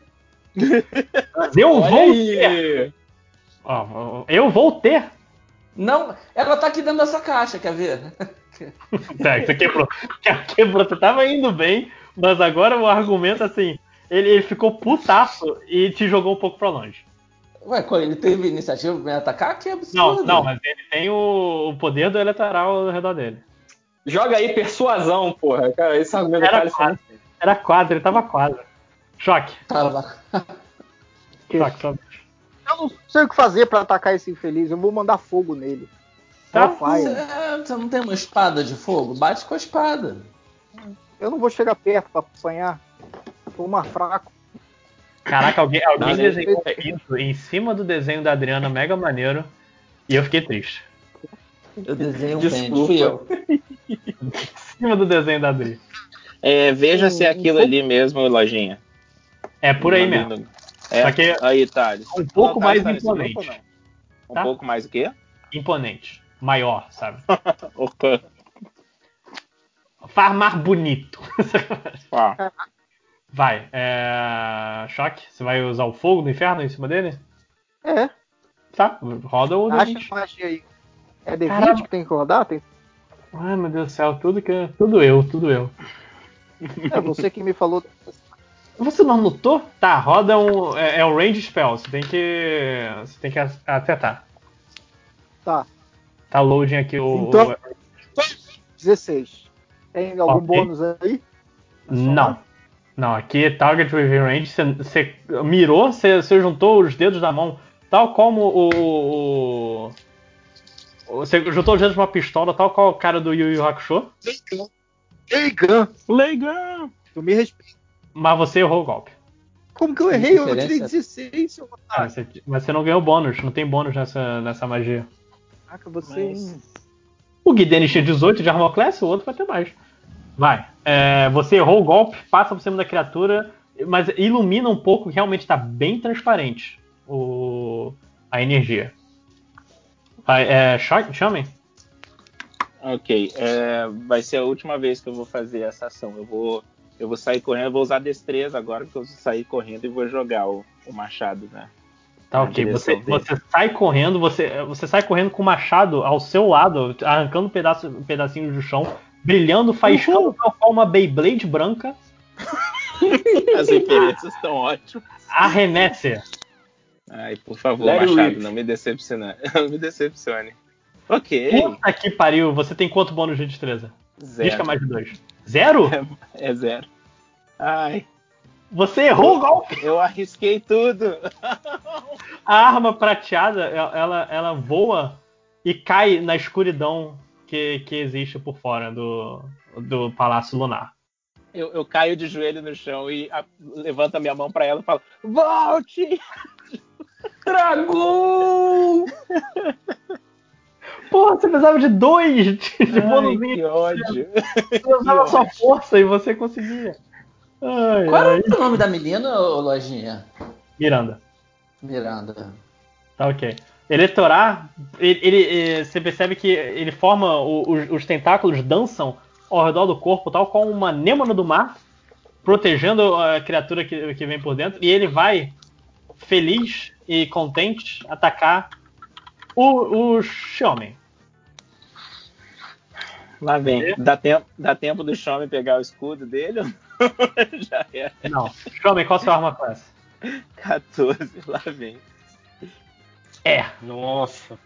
[LAUGHS] Eu Olha vou aí. ter. Eu vou ter. Não, ela tá aqui dentro dessa caixa, quer ver? Tá, você quebrou. quebrou. Você tava indo bem, mas agora o argumento assim. Ele, ele ficou putaço e te jogou um pouco pra longe. Ué, qual- ele teve iniciativa pra me atacar? Que Não, absurdo. não, mas ele tem o, o poder do eleitoral ao redor dele. Joga aí persuasão, porra. Cara, esse argumento do Era Thales foi quase. Era quase, ele tava quase. Choque. Tava. Choque, só. Eu não sei o que fazer pra atacar esse infeliz. Eu vou mandar fogo nele. Tá. Hellfire. É, Você não tem uma espada de fogo? Bate com a espada. Eu não vou chegar perto pra apanhar. Tô mais fraco. Caraca, alguém, alguém Não, desenhou isso em cima do desenho da Adriana, mega maneiro. E eu fiquei triste. Eu desenhei um Desculpa. pente, fui eu. [LAUGHS] Em cima do desenho da Adri. É, veja se é aquilo ali mesmo, lojinha. É por aí mesmo. É, Só que aí, Thales. um pouco mais tá imponente. grupo? Um Tá? pouco mais o quê? Imponente. Maior, sabe? [LAUGHS] Opa. Farmar bonito. Ó, Vai. É... Choque. Você vai usar o fogo do inferno em cima dele? É. Tá, roda o Acha D20. a magia aí. É D20 Caramba. que tem que rodar? Tem... Ai, meu Deus do céu, tudo que. Tudo eu, tudo eu. [LAUGHS] É você que me falou. Você não anotou? Tá, roda um. É, é o range spell, você tem que. Você tem que acertar. Tá. Tá loading aqui o. Então- o- 16. Tem algum Ok. bônus aí? Não. Não, aqui é target within range. Você, mirou, você, juntou os dedos da mão, tal como o. Você juntou os dedos de uma pistola, tal qual o cara do Yu Yu Hakusho. Leigan. Leigan. Tu me respeita. Mas você errou o golpe. Como que eu errei? Eu tirei 16, seu Ah, você- mas você não ganhou bônus, não tem bônus nessa, nessa magia. Caraca, você. O Guidene tinha 18 de armor class, o outro vai ter mais. Vai. É, você errou o golpe, passa por cima da criatura, mas ilumina um pouco, realmente está bem transparente o, a energia. Vai, é, cha- chamem. Ok, é, vai ser a última vez que eu vou fazer essa ação. Eu vou, eu vou sair correndo, eu vou usar destreza agora, porque eu vou sair correndo e vou jogar o, o machado, né? Tá ok. Você, você sai correndo, você, você sai correndo com o machado ao seu lado, arrancando pedaço, pedacinhos do chão, brilhando, faiscando tal qual uma Beyblade branca. [LAUGHS] As referências estão ótimas. Arremesse. Ai, por favor, it Machado, rip. não me decepcione. [LAUGHS] Não me decepcione. Ok. Puta que pariu, você tem quanto bônus de destreza? Zero. Disca mais de dois. Zero? [LAUGHS] É zero. Ai. Você errou o golpe. Eu arrisquei tudo. A arma prateada, ela, ela voa e cai na escuridão que, que existe por fora do, do Palácio Lunar. Eu, eu caio de joelho no chão e a- levanto a minha mão pra ela e falo: Volte! [LAUGHS] Dragão! Porra, você precisava de dois de, de Ai, bônus. que ódio. Você usava a sua força e você conseguia. Ai, Qual ai. era o nome da menina, ô Lojinha? Miranda. Miranda. Tá ok. Eleitorar, ele, ele- eh, você percebe que ele forma, os, os tentáculos dançam ao redor do corpo, tal como uma anêmona do mar, protegendo a criatura que, que vem por dentro, e ele vai, feliz e contente, atacar o, o Xiaomi. Lá vem. Dá tempo, dá tempo do Xiaomi pegar o escudo dele? [LAUGHS] Já era. Não. Xiaomi, qual a sua arma class? 14, lá vem. É. Nossa.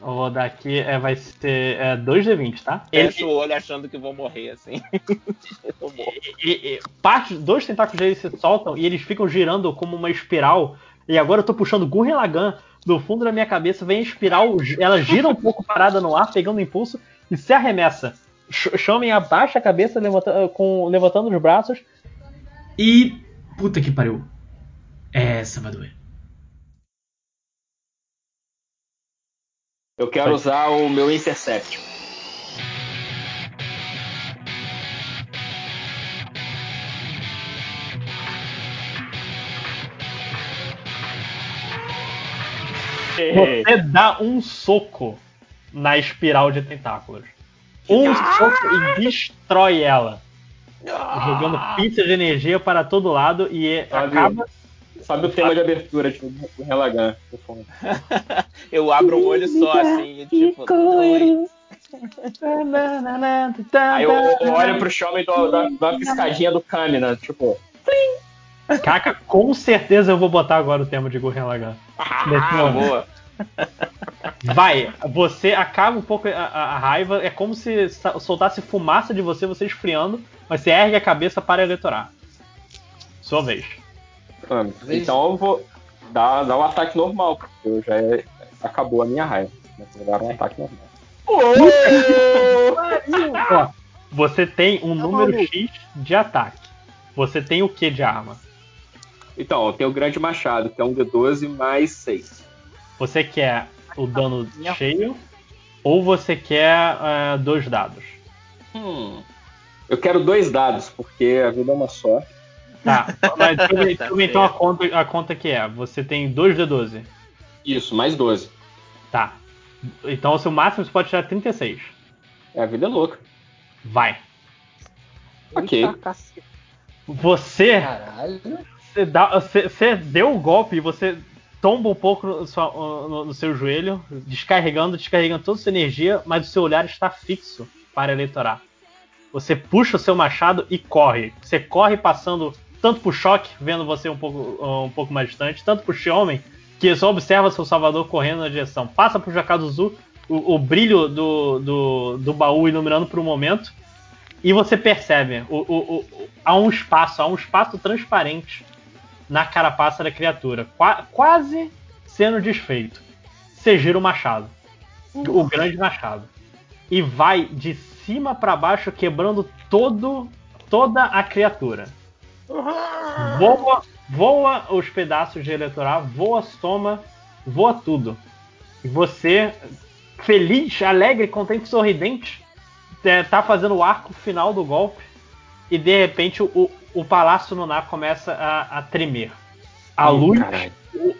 Eu vou dar aqui, é, vai ser é, 2d20, tá? Fecho o olho achando que vou morrer assim. [LAUGHS] Eu morro. e, e, parte, dois tentáculos deles se soltam e eles ficam girando como uma espiral. E agora eu tô puxando Gurren Lagann do fundo da minha cabeça, vem a espiral, ela gira um pouco parada no ar, pegando impulso e se arremessa. Shaman abaixa a cabeça, levanta, com, levantando os braços. E. Puta que pariu. Essa vai doer. Eu quero usar o meu Intercept. Você dá um soco na espiral de tentáculos. Um soco e destrói ela. Jogando pizza de energia para todo lado e acaba. Sabe o tema de abertura de Gurren Lagann? por favor. Eu abro um olho só assim, e tipo. Aí eu, eu olho pro Xiaomi e dou, dou, dou uma piscadinha do Kamina, tipo. Caca, com certeza eu vou botar agora o tema de Gurren Lagann. Ah, boa. Vai, você acaba um pouco a, a- a raiva, é como se soltasse fumaça de você, você esfriando, mas você ergue a cabeça para eleitorar. Sua vez. Ah, então eu vou dar, dar um ataque normal, porque eu já é- acabou a minha raiva. Mas eu vou dar um ataque normal. Ó, você tem um número X de ataque. Você tem o que de arma? Então, eu tenho o grande machado, que é um D12 mais 6. Você quer o dano cheio ou você quer eh, dois dados? Hum. Eu quero dois dados, porque a vida é uma só. Tá, [LAUGHS] mas deixa deixa então a certo. conta, a conta que é. Você tem 2 D12. Isso, mais 12. Tá. Então o seu máximo você pode tirar 36. É, a vida é louca. Vai. Ok. Você. Caralho. Você, dá, você, você deu o golpe e você tomba um pouco no, sua- no- no seu joelho, descarregando, descarregando toda a sua energia, mas o seu olhar está fixo para eleitorar. Você puxa o seu machado e corre. Você corre passando tanto por choque, vendo você um pouco, um pouco mais distante, tanto por Xiaomi, que só observa seu salvador correndo na direção. Passa por Jakazuzu, o, o brilho do, do, do baú iluminando por um momento, e você percebe, o, o, o- há um espaço, há um espaço transparente na carapaça da criatura, qua- quase sendo desfeito. Você gira o machado, o grande machado, e vai de cima para baixo, quebrando todo, toda a criatura. Voa, voa os pedaços de eleitoral, voa a soma, voa tudo. E você, feliz, alegre, contente, sorridente, é, tá fazendo o arco final do golpe e de repente o, o palácio lunar começa a, a tremer. A luz,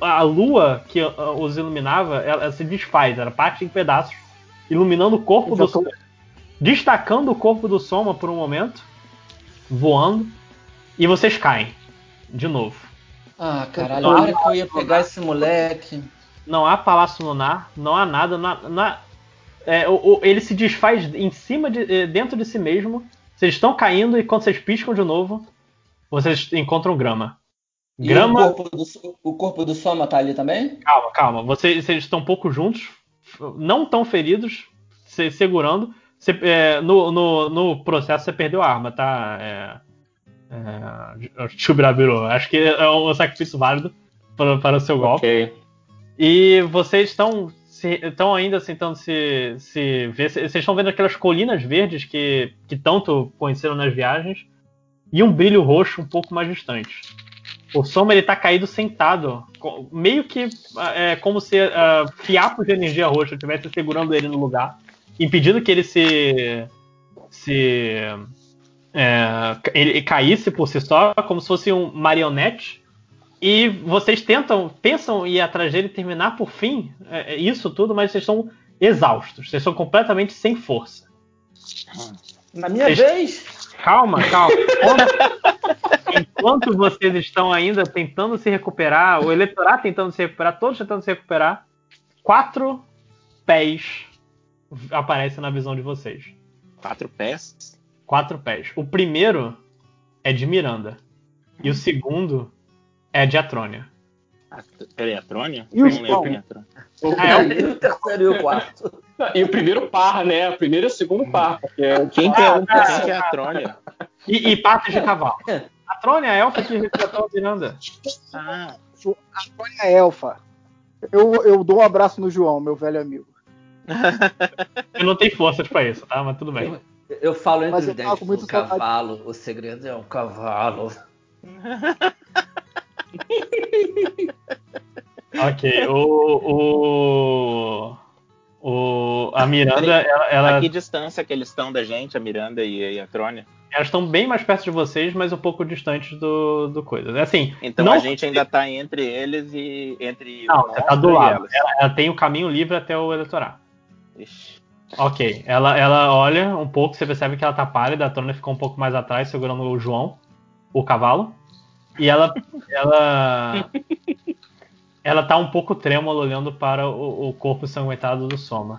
a lua que os iluminava, ela, ela se desfaz, ela parte em pedaços, iluminando o corpo do Soma, destacando o corpo do Soma por um momento, voando, e vocês caem de novo. Ah, caralho, a hora que eu ia pegar esse moleque. Não há palácio lunar, não há nada. Não há- não há- é, o- o- ele se desfaz em cima de, eh, dentro de si mesmo. Vocês estão caindo e quando vocês piscam de novo, vocês encontram grama. E Grama. o corpo, do, o corpo do Soma tá ali também? Calma, calma. Vocês, vocês estão um pouco juntos, não tão feridos, se segurando. Você, é, no, no, no processo você perdeu a arma, tá? É, é, Chubirabiro. Acho que é um sacrifício válido para, para o seu golpe. E vocês estão estão ainda tentando se, se ver. Vocês estão vendo aquelas colinas verdes que, que tanto conheceram nas viagens e um brilho roxo um pouco mais distante. O Soma ele tá caído sentado, meio que é, como se ah, fiapos de energia roxa estivessem segurando ele no lugar, impedindo que ele se se é, ele caísse por si só, como se fosse um marionete. E vocês tentam, pensam em ir atrás dele e terminar por fim é, é isso tudo, mas vocês estão exaustos, vocês estão completamente sem força. Na minha Vocês- vez? Calma, calma. Enquanto, enquanto vocês estão ainda tentando se recuperar, o eleitorado tentando se recuperar, todos tentando se recuperar, quatro pés aparecem na visão de vocês. Quatro pés? Quatro pés. O primeiro é de Miranda. E o segundo é de Atrônia. Peraí, a Trônia? E o Eu não lembro João? quem é. Ah, é o- [LAUGHS] o terceiro e o quarto. E o primeiro par, né? O primeiro e o segundo par. Porque Quem que é, Ah, tá. quem que é a Trônia? E, e patas de cavalo. Atrônia é a elfa que resgatou a Miranda. Ah, Olha a elfa. Eu, eu dou um abraço no João, meu velho amigo. Eu não tenho forças pra isso, tá? Mas tudo bem. Eu falo entre Mas os eu tava dentes, com muito o cavalo, o segredo é o cavalo. [LAUGHS] Ok, o. o, o a Miranda, ela, ela- A que distância que eles estão da gente, a Miranda e, e a Trônia? elas estão bem mais perto de vocês, mas um pouco distantes do, do coisa. Assim, Então não, a gente ainda tá entre eles e entre Não, o você tá do lado. Ela, ela tem o caminho livre até o eleitorado. Ixi. Ok, ela, ela olha um pouco, você percebe que ela tá pálida, a Trônia ficou um pouco mais atrás, segurando o João, o cavalo. E ela. Ela. [LAUGHS] ela tá um pouco trêmula olhando para o, o corpo sanguentado do Soma.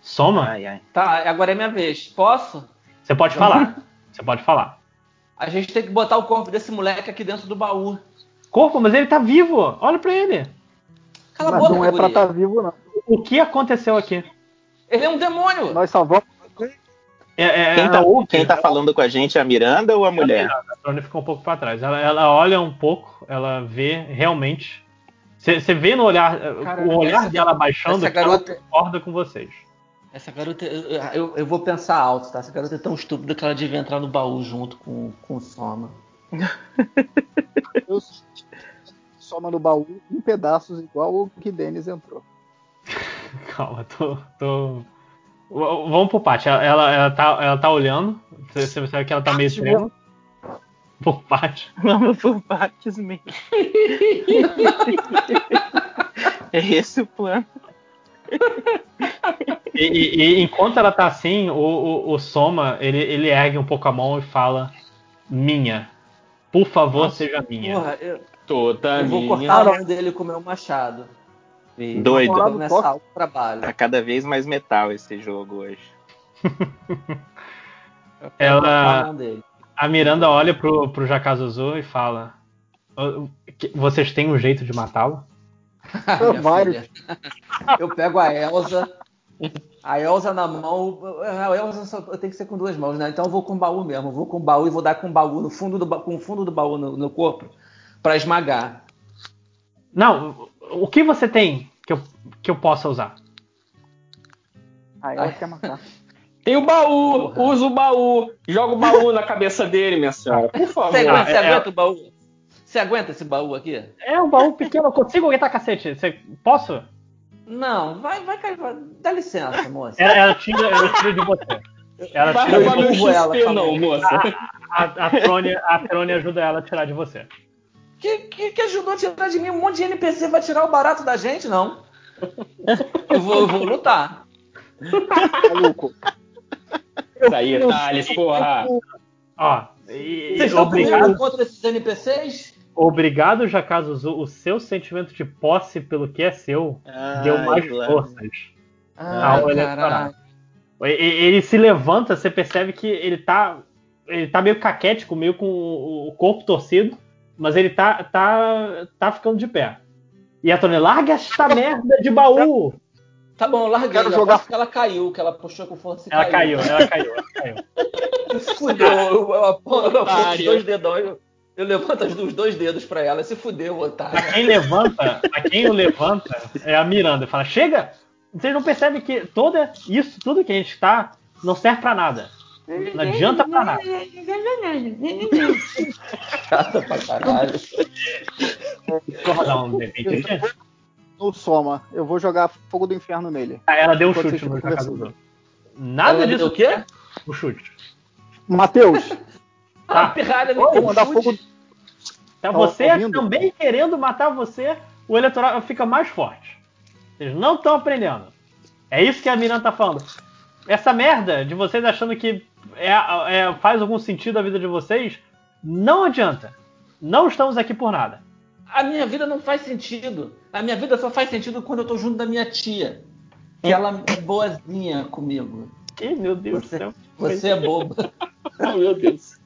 Soma? Ai, ai. Tá, agora é minha vez. Posso? Você pode falar. Você pode falar. A gente tem que botar o corpo desse moleque aqui dentro do baú. Corpo, mas ele tá vivo! Olha pra ele! Cala a Mas boca, não é pra guria. estar vivo, não. O que aconteceu aqui? Ele é um demônio! Nós salvamos. É, é, Quem tá, a- quem tá falando com a gente é a Miranda ou a mulher? A Trônia ficou um pouco pra trás. Ela, ela olha um pouco, ela vê realmente. Você vê no olhar, Cara, o olhar essa- dela baixando, essa que ela garota- concorda com vocês. Essa garota, eu, eu- eu vou pensar alto, tá? Essa garota é tão estúpida que ela devia entrar no baú junto com, com o Soma. Eu soma no baú em pedaços, igual o que Denis entrou. [LAUGHS] Calma, tô. tô... Vamos pro Paty. Ela, ela, ela tá, ela tá olhando. Você percebe que ela tá meio trema. [LAUGHS] Por Paty. Vamos por partes mesmo. [LAUGHS] é esse o plano. E, e- e enquanto ela tá assim, o, o, o Soma ele, ele ergue um pouco a mão e fala: Minha. Por favor, seja minha. Porra, eu, Toda Eu vou minha. cortar a mão dele com o meu machado. E Doido. o trabalho. Tá cada vez mais metal esse jogo hoje. [LAUGHS] Ela. A Miranda olha pro, pro Jakazuzu e fala: "O- que- Vocês têm um jeito de matá-lo? [LAUGHS] [LAUGHS] Eu pego a Elsa, a Elsa na mão. A Elsa só, eu tenho que ser com duas mãos, né? Então eu vou com o baú mesmo. Eu vou com o baú e vou dar com o baú no fundo do, com o fundo do baú no, no corpo pra esmagar. Não, o que você tem que eu, que eu possa usar? Aí ela quer matar. Tem o baú, usa o baú, joga o baú na cabeça dele, minha senhora. Por favor. Você aguenta, Ah, você é- aguenta o baú? Você aguenta esse baú aqui? É um baú pequeno, eu consigo aguentar cacete. Você, posso? Não, vai, vai, cair. vai. Dá licença, moça. Ela, ela tira, ela tira de você. Ela Vai tira XP, tá não, moça. a, a, Trone, a Trone ajuda ela a tirar de você. Que, que, que ajudou a tirar de mim? Um monte de NPC vai tirar o barato da gente, não. Eu vou, eu vou lutar. Maluco. Isso aí, Thales, porra. Ó, e, Vocês estão obrigado, contra esses NPCs? obrigado, Jakazuzu. O seu sentimento de posse pelo que é seu deu mais claro. forças. Ah, e- Ele se levanta, você percebe que ele tá. Ele tá meio caquético, meio com o corpo torcido, mas ele tá, tá, tá ficando de pé. E a Tony, larga essa merda de baú! Tá bom, larguei. Quero jogar- que ela caiu, que ela puxou com força e Ela caiu, ela caiu, ela caiu. Se fudeu. Eu, eu aponto os dois dedões. Eu, eu levanto os dois dedos pra ela. Se fudeu, otário. A quem levanta, a quem o levanta é a Miranda. Fala, chega! Vocês não percebem que toda isso, tudo que a gente tá, não serve pra nada. Não adianta pra nada. Chata pra caralho. Deixa eu rodar um D20 aqui. No Soma. Eu vou jogar fogo do inferno nele. Ah, ela deu um Enquanto chute no. Jakazuzu. Nada Ela disso. o quê? O chute. Matheus, [LAUGHS] A Ah, pirralha me vou deu mandar chute. fogo. Tá Tá você ouvindo? também querendo matar você, o eleitoral fica mais forte. Vocês não estão aprendendo. É isso que a Miranda tá falando. Essa merda de vocês achando que é- é- faz algum sentido a vida de vocês, não adianta. Não estamos aqui por nada. A minha vida não faz sentido. A minha vida só faz sentido quando eu tô junto da minha tia. Que ela é boazinha comigo. Ih, meu Deus do Você, céu. você é boba. [LAUGHS] Oh, meu Deus.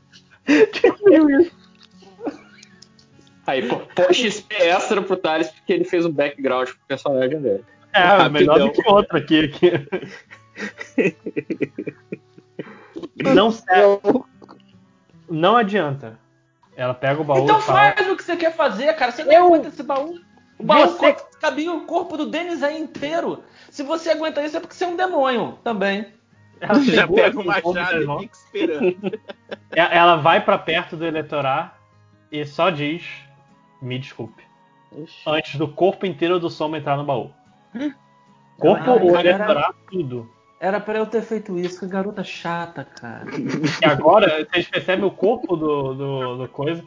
Aí, pô, pô, XP extra pro Thales porque ele fez um background pro personagem dele. É, Rapidão. melhor do que outro aqui. aqui. Não serve. Não adianta. Ela pega o baú Então e fala. faz o que você quer fazer, cara. Você não aguenta esse baú. O baú Você- cabia o corpo do Denis aí inteiro. Se você aguenta isso é porque você é um demônio também. Ela Já pega o machado e fica esperando. E- Ela vai pra perto do eleitorar e só diz: Me desculpe. Antes do corpo inteiro do Soma entrar no baú. Corpo, Ah, o eleitorar, tudo. Era pra eu ter feito isso, que garota chata, cara. E agora, vocês percebem o corpo do, do, do coisa.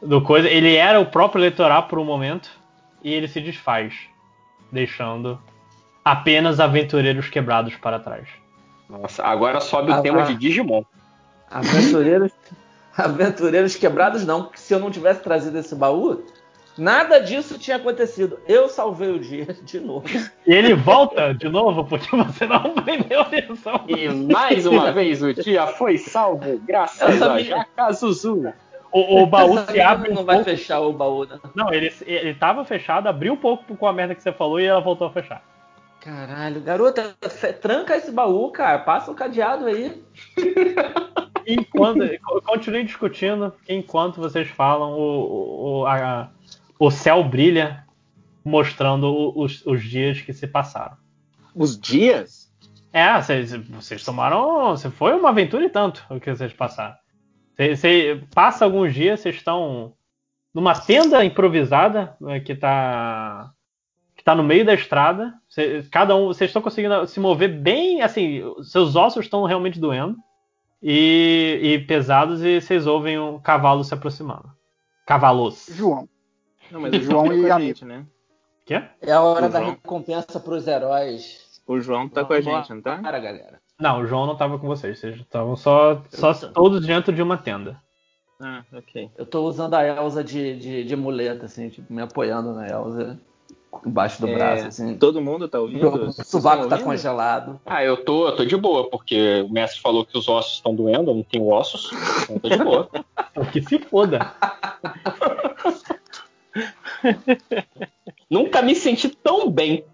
Do coisa. Ele era o próprio eleitorar por um momento. E ele se desfaz. Deixando apenas aventureiros quebrados para trás. Nossa, agora sobe o Ah, tema ah. de Digimon. Aventureiros. [LAUGHS] Aventureiros quebrados não, porque se eu não tivesse trazido esse baú, nada disso tinha acontecido. Eu salvei o dia [LAUGHS] de novo. E ele volta de novo porque você não aprendeu a lição. E mais uma vez o dia foi salvo, graças Essa a Jakazuzu. O, o baú Essa se abre não um vai pouco. fechar o baú, né? Não, ele, ele tava fechado, abriu um pouco com a merda que você falou e ela voltou a fechar. Caralho, garota, tranca esse baú, cara. Passa o cadeado aí. Enquanto, continue discutindo, enquanto vocês falam, o, o, a- o céu brilha, mostrando os, os dias que se passaram. Os dias? É, vocês, vocês tomaram. Você foi uma aventura e tanto o que vocês passaram. Você, você passa alguns dias, vocês estão numa tenda improvisada né, que tá que tá no meio da estrada. Você- cada um, vocês estão conseguindo se mover bem, assim, seus ossos estão realmente doendo e, e pesados e vocês ouvem um cavalo se aproximando. Cavalos. João. Não, mas O João e a gente, né? Quê? É a hora O da João. recompensa pros heróis. O João tá com a gente, não tá? Para, galera. Não, o João não estava com vocês. Vocês estavam só, só todos dentro de uma tenda. Ah, ok. Eu tô usando a Elsa de, de, de muleta, assim, tipo, me apoiando na Elsa embaixo do É, braço, assim. Todo mundo tá ouvindo? O sovaco estão tá congelado. Ah, eu tô, eu tô de boa, porque o mestre falou que os ossos estão doendo, eu não tenho ossos, então eu tô de boa. [LAUGHS] Que se foda. [LAUGHS] [LAUGHS] Nunca me senti tão bem.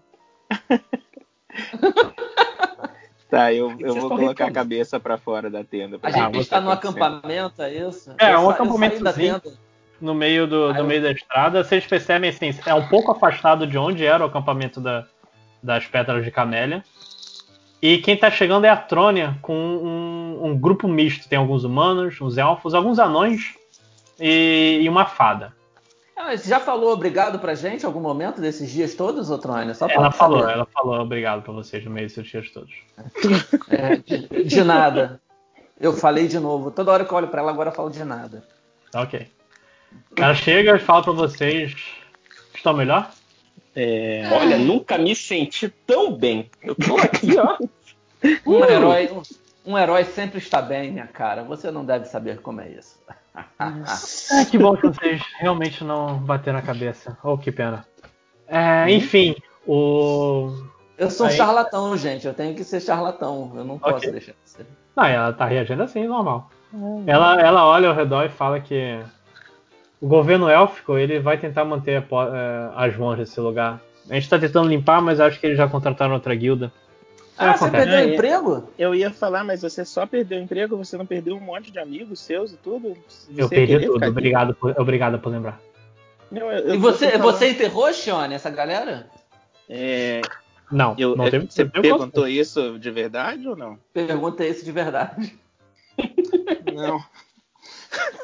[LAUGHS] Tá, eu, eu vou colocar a cabeça pra fora da tenda. A gente está tá no acampamento, é isso? É, Eu um eu tenda. No meio, do, no meio da estrada, vocês percebem assim, é um pouco afastado de onde era o acampamento da- das Pétalas de Camélia. E quem tá chegando é a Trônia com um, um grupo misto. Tem alguns humanos, uns elfos, alguns anões e, e uma fada. Ah, mas já falou obrigado pra gente em algum momento desses dias todos, ô Trônia? Só Ela falou, saber. ela falou obrigado pra vocês no meio desses dias todos. É, de, de nada. Eu falei de novo. Toda hora que eu olho pra ela, agora eu falo de nada. Tá ok. Ela chega e fala pra vocês: estão melhor? É... Olha, nunca me senti tão bem. Eu tô [LAUGHS] aqui, ó. Um Uh. herói, um, um herói sempre está bem, minha cara. Você não deve saber como é isso. Ah, que bom que vocês realmente não bateram a cabeça. Oh, que pena. É, enfim, o. Eu sou um Aí- charlatão, gente. Eu tenho que ser charlatão. Eu não posso deixar de ser. Não, ela tá reagindo assim, normal. Ela, ela olha ao redor e fala que o governo élfico ele vai tentar manter a eh, as mãos desse lugar. A gente tá tentando limpar, mas acho que eles já contrataram outra guilda. Ah, você acontece. perdeu o emprego? Eu ia falar, mas você só perdeu o emprego, você não perdeu um monte de amigos seus e tudo? Você Eu perdi tudo, obrigado por, obrigado por lembrar. Não, eu- eu E você, falando- você enterrou, Shione, essa galera? É, Não, eu- não é, teve você perguntou isso de verdade ou não? Pergunta isso de verdade. Não. [LAUGHS]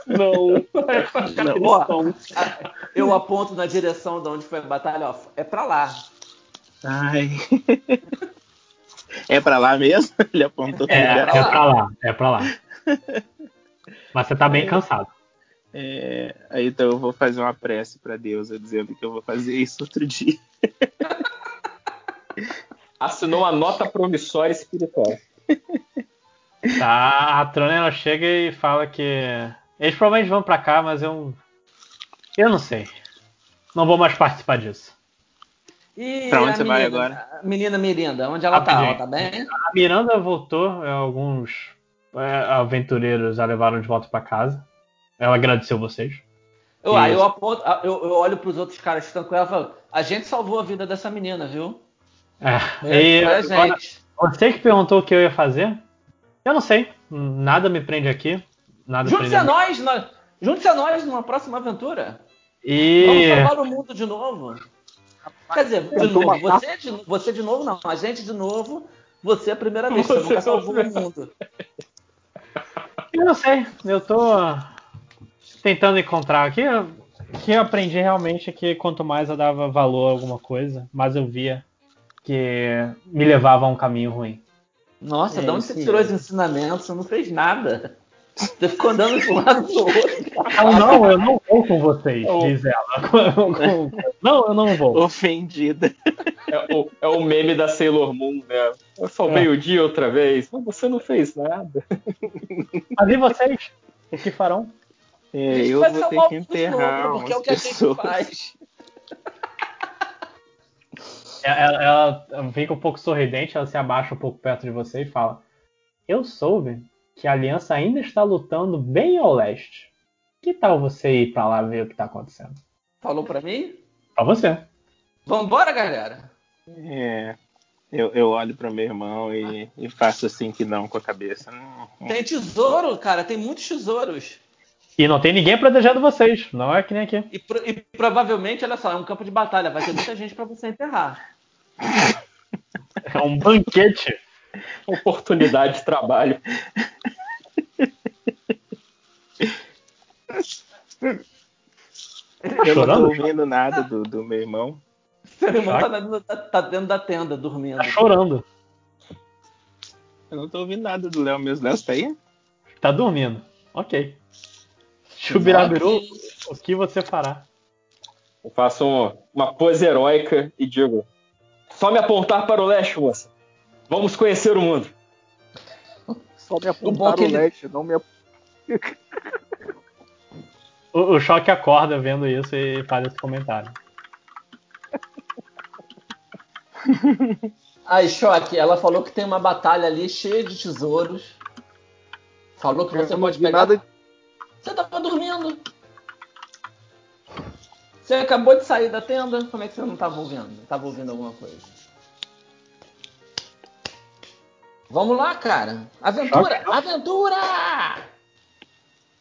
Não. Não, ó, a- eu aponto na direção de onde foi a batalha, ó, é pra lá. Ai. [LAUGHS] É pra lá mesmo? [LAUGHS] Ele apontou É, pra é pra lá, é pra lá. Mas você tá bem cansado. É, aí então eu vou fazer uma prece pra Deus, dizendo que eu vou fazer isso outro dia. [LAUGHS] Assinou uma nota promissória espiritual. Tá, a Trônia ela chega e fala que eles provavelmente vão pra cá, mas eu eu não sei. Não vou mais participar disso. E Pra onde a você vai menina, agora? a menina Mirinda, onde ela tá? Ela tá bem? A Miranda voltou, é, alguns é, aventureiros a levaram de volta pra casa. Ela agradeceu vocês. Eu, eu aponto, eu, eu olho pros outros caras que estão com ela e falo, a gente salvou a vida dessa menina, viu? É, É, e agora, gente. você que perguntou o que eu ia fazer, eu não sei. Nada me prende aqui. Nada Junte-se a nós, nós junte-se a nós numa próxima aventura. E Vamos salvar o mundo de novo. Quer dizer, de novo, você de, você de novo não, a gente de novo, você é a primeira vez, você, Você nunca salvou o mundo. Eu não sei, eu tô tentando encontrar aqui. O que eu aprendi realmente é que quanto mais eu dava valor a alguma coisa, mais eu via que me levava a um caminho ruim. Nossa, É de onde você tirou os ensinamentos? Você não fez nada. Você ficou andando de um lado pro outro. Não, não, eu não vou com vocês, Oh. diz ela. [LAUGHS] Não, eu não vou. Ofendida. É o, é o meme da Sailor Moon, né? Eu salvei o dia outra vez. Mas você não fez nada. Mas e vocês? O que farão? É, eu vou ter que enterrar novo, porque é o que a gente pessoas. faz. Ela, ela fica um pouco sorridente, ela se abaixa um pouco perto de você e fala: Eu soube que a aliança ainda está lutando bem ao leste. Que tal você ir pra lá ver o que tá acontecendo? Falou pra mim? Pra você. Vambora, galera. É, eu, eu olho pro meu irmão e, e faço assim que não com a cabeça. Tem tesouro, cara, tem muitos tesouros. E não tem ninguém protegendo vocês, não é que nem aqui. E, pro- e provavelmente, olha só, é um campo de batalha, vai ter muita gente pra você enterrar. É um banquete. Oportunidade de trabalho. eu não tô ouvindo nada do, do meu irmão. Seu irmão tá, dentro- tá- tá dentro da tenda, dormindo. Tá chorando. Eu não tô ouvindo nada do Léo mesmo. Léo, você tá aí? Tá dormindo. Ok. Chubirabiru, o que você fará? Eu faço um- uma pose heróica e digo: Só me apontar para o leste, moça. Vamos conhecer o mundo. Só me bom apontar que o ele- leste, não me O, o choque acorda vendo isso e faz esse comentário. [LAUGHS] Aí, Choque, ela falou que tem uma batalha ali cheia de tesouros. Falou que você pode pegar. nada- Você tava dormindo. Você acabou de sair da tenda? Como é que você não tava ouvindo? Tava ouvindo alguma coisa? Vamos lá, cara. Aventura! Aventura!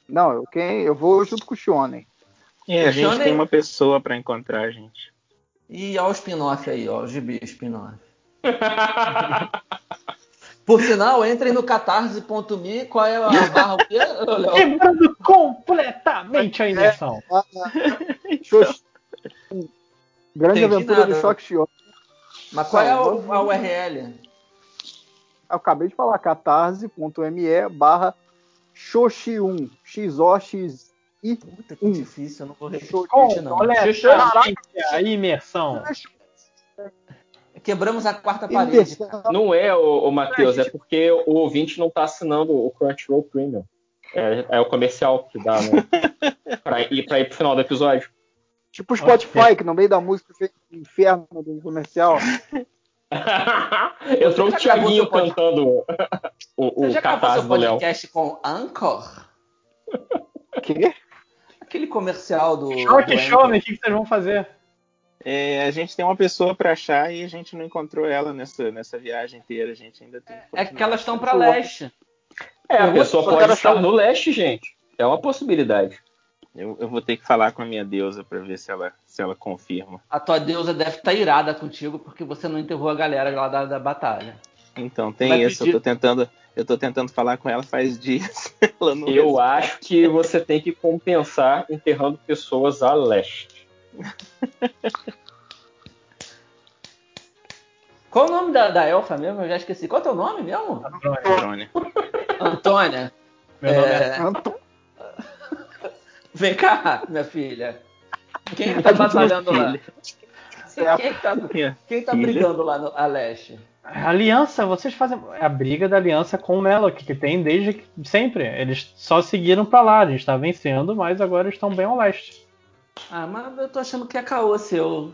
Não, eu, quem, eu vou junto com o Shonen. É, a gente Funciona tem uma pessoa pra encontrar, gente. E ó o spin-off aí, ó, o gibi spin-off. [LAUGHS] Por sinal, entrem no catarse.me, qual é a [LAUGHS] barra o quê? Quebrando completamente a imersão. Xox- Grande Entendi aventura nada. do Shock Shonen. Mas qual é a, a URL? Eu acabei de falar, catarse.me barra Xoxi1, X-O-X-I. Puta que difícil, eu não vou repetir não. Completamente a imersão. Quebramos a quarta parede. Não é, o, o Matheus, é porque o ouvinte não tá assinando o Crunchyroll Premium. É, é o comercial que dá, né? [LAUGHS] pra, ir, pra ir pro final do episódio. Tipo o Spotify, que no meio da música fez um inferno do comercial. [LAUGHS] [LAUGHS] Entrou o já acabou Thiaguinho cantando o, Você o já acabou seu podcast com Anchor? Quê? Aquele comercial do. Do show, Anchor. o que que vocês vão fazer? É, a gente tem uma pessoa pra achar e a gente não encontrou ela nessa, nessa viagem inteira. A gente ainda tem. É que elas estão pra leste. É, a Pergunta pessoa pode estar no leste, gente. É uma possibilidade. Eu, eu vou ter que falar com a minha deusa pra ver se ela, se ela confirma. A tua deusa deve estar irada contigo porque você não enterrou a galera lá da, da batalha. Então, tem Vai isso. pedir- Eu tô tentando. Eu tô tentando falar com ela faz dias. [LAUGHS] Ela não Eu responde. acho que você tem que compensar enterrando pessoas a leste. [LAUGHS] Qual o nome da, da elfa mesmo? Eu já esqueci. Qual é o teu nome mesmo? Antônia. Antônia. Meu nome É, Vem cá, minha filha. Quem tá batalhando lá? Quem tá, quem tá brigando lá no, a leste? A aliança, vocês fazem a briga da aliança com o Melok, que tem desde que- sempre. Eles só seguiram pra lá, a gente tá vencendo, mas agora estão bem ao leste. Ah, mas eu tô achando que é caô seu.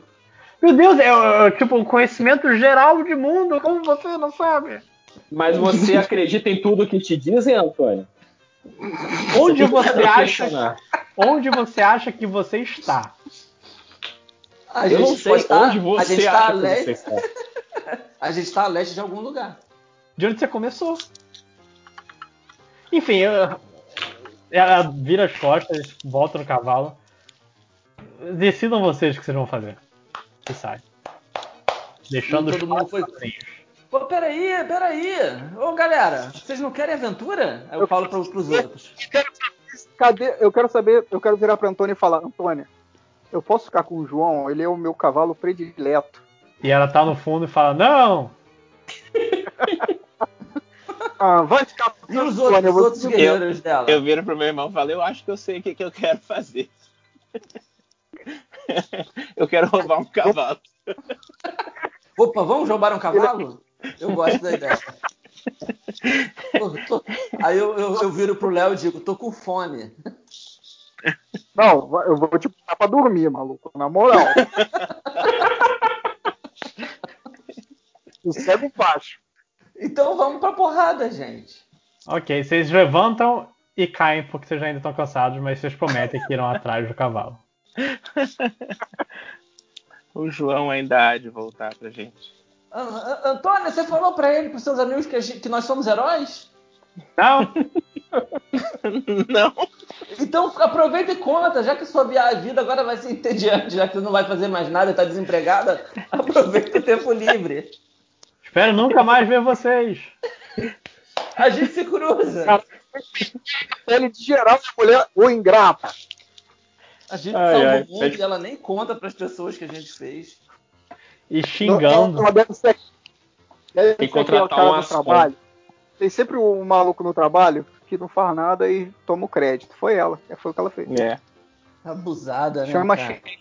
Meu Deus, é, é, tipo um conhecimento geral de mundo, como você não sabe? Mas você acredita em tudo que te dizem, Antônio? Onde Você acha, questionar. Onde você acha que você está? A Eu não gente sei estar- onde a você gente tá acha a que leste- você está. [LAUGHS] A gente tá a leste de algum lugar. De onde você começou? Enfim, eu- ela vira as costas, volta no cavalo. Decidam vocês o que vocês vão fazer. E sai. Deixando E os todo mundo foi-. Pô, peraí, peraí. Ô, galera, vocês não querem aventura? Aí eu falo pros, pros outros. Cadê? Eu quero saber, eu quero virar pra Antônia e falar, Antônia, eu posso ficar com o João? Ele é o meu cavalo predileto. E ela tá no fundo e fala: Não! [LAUGHS] Ah, vai ficar com E os Antônia, outros, os você- outros guerreiros dela? Eu viro pro meu irmão e falo, eu acho que eu sei o que, que eu quero fazer. [LAUGHS] eu quero roubar um cavalo. Opa, vamos roubar um cavalo? Eu gosto da ideia. [LAUGHS] [LAUGHS] Tô- Aí eu, eu, eu viro pro Léo e digo, tô com fome. Não, eu vou te botar pra dormir, maluco, na moral. [LAUGHS] Sossego baixo. Então vamos pra porrada, gente. Ok, vocês levantam e caem porque vocês ainda estão cansados, mas vocês prometem que irão atrás do cavalo. [LAUGHS] O João ainda há de voltar pra gente. An- An- Antônia, você falou pra ele, pros seus amigos, que, a gente- que nós somos heróis? Não! [LAUGHS] Não. Então aproveita e conta, já que sua vida agora vai ser entediante, já que você não vai fazer mais nada e tá desempregada, [LAUGHS] aproveita o tempo livre. Espero nunca mais ver vocês. A gente se cruza. Ele de geral é mulher ou ingrata. A gente Ai, salva ai, o mundo e ela nem conta pras pessoas que a gente fez. E xingando. Ela deve ser, deve Tem ser que aquele contratar cara um trabalho. Tem sempre um maluco no trabalho que não faz nada e toma o crédito. Foi ela, foi o que ela fez. É. Abusada, né? Chama cara? chefe.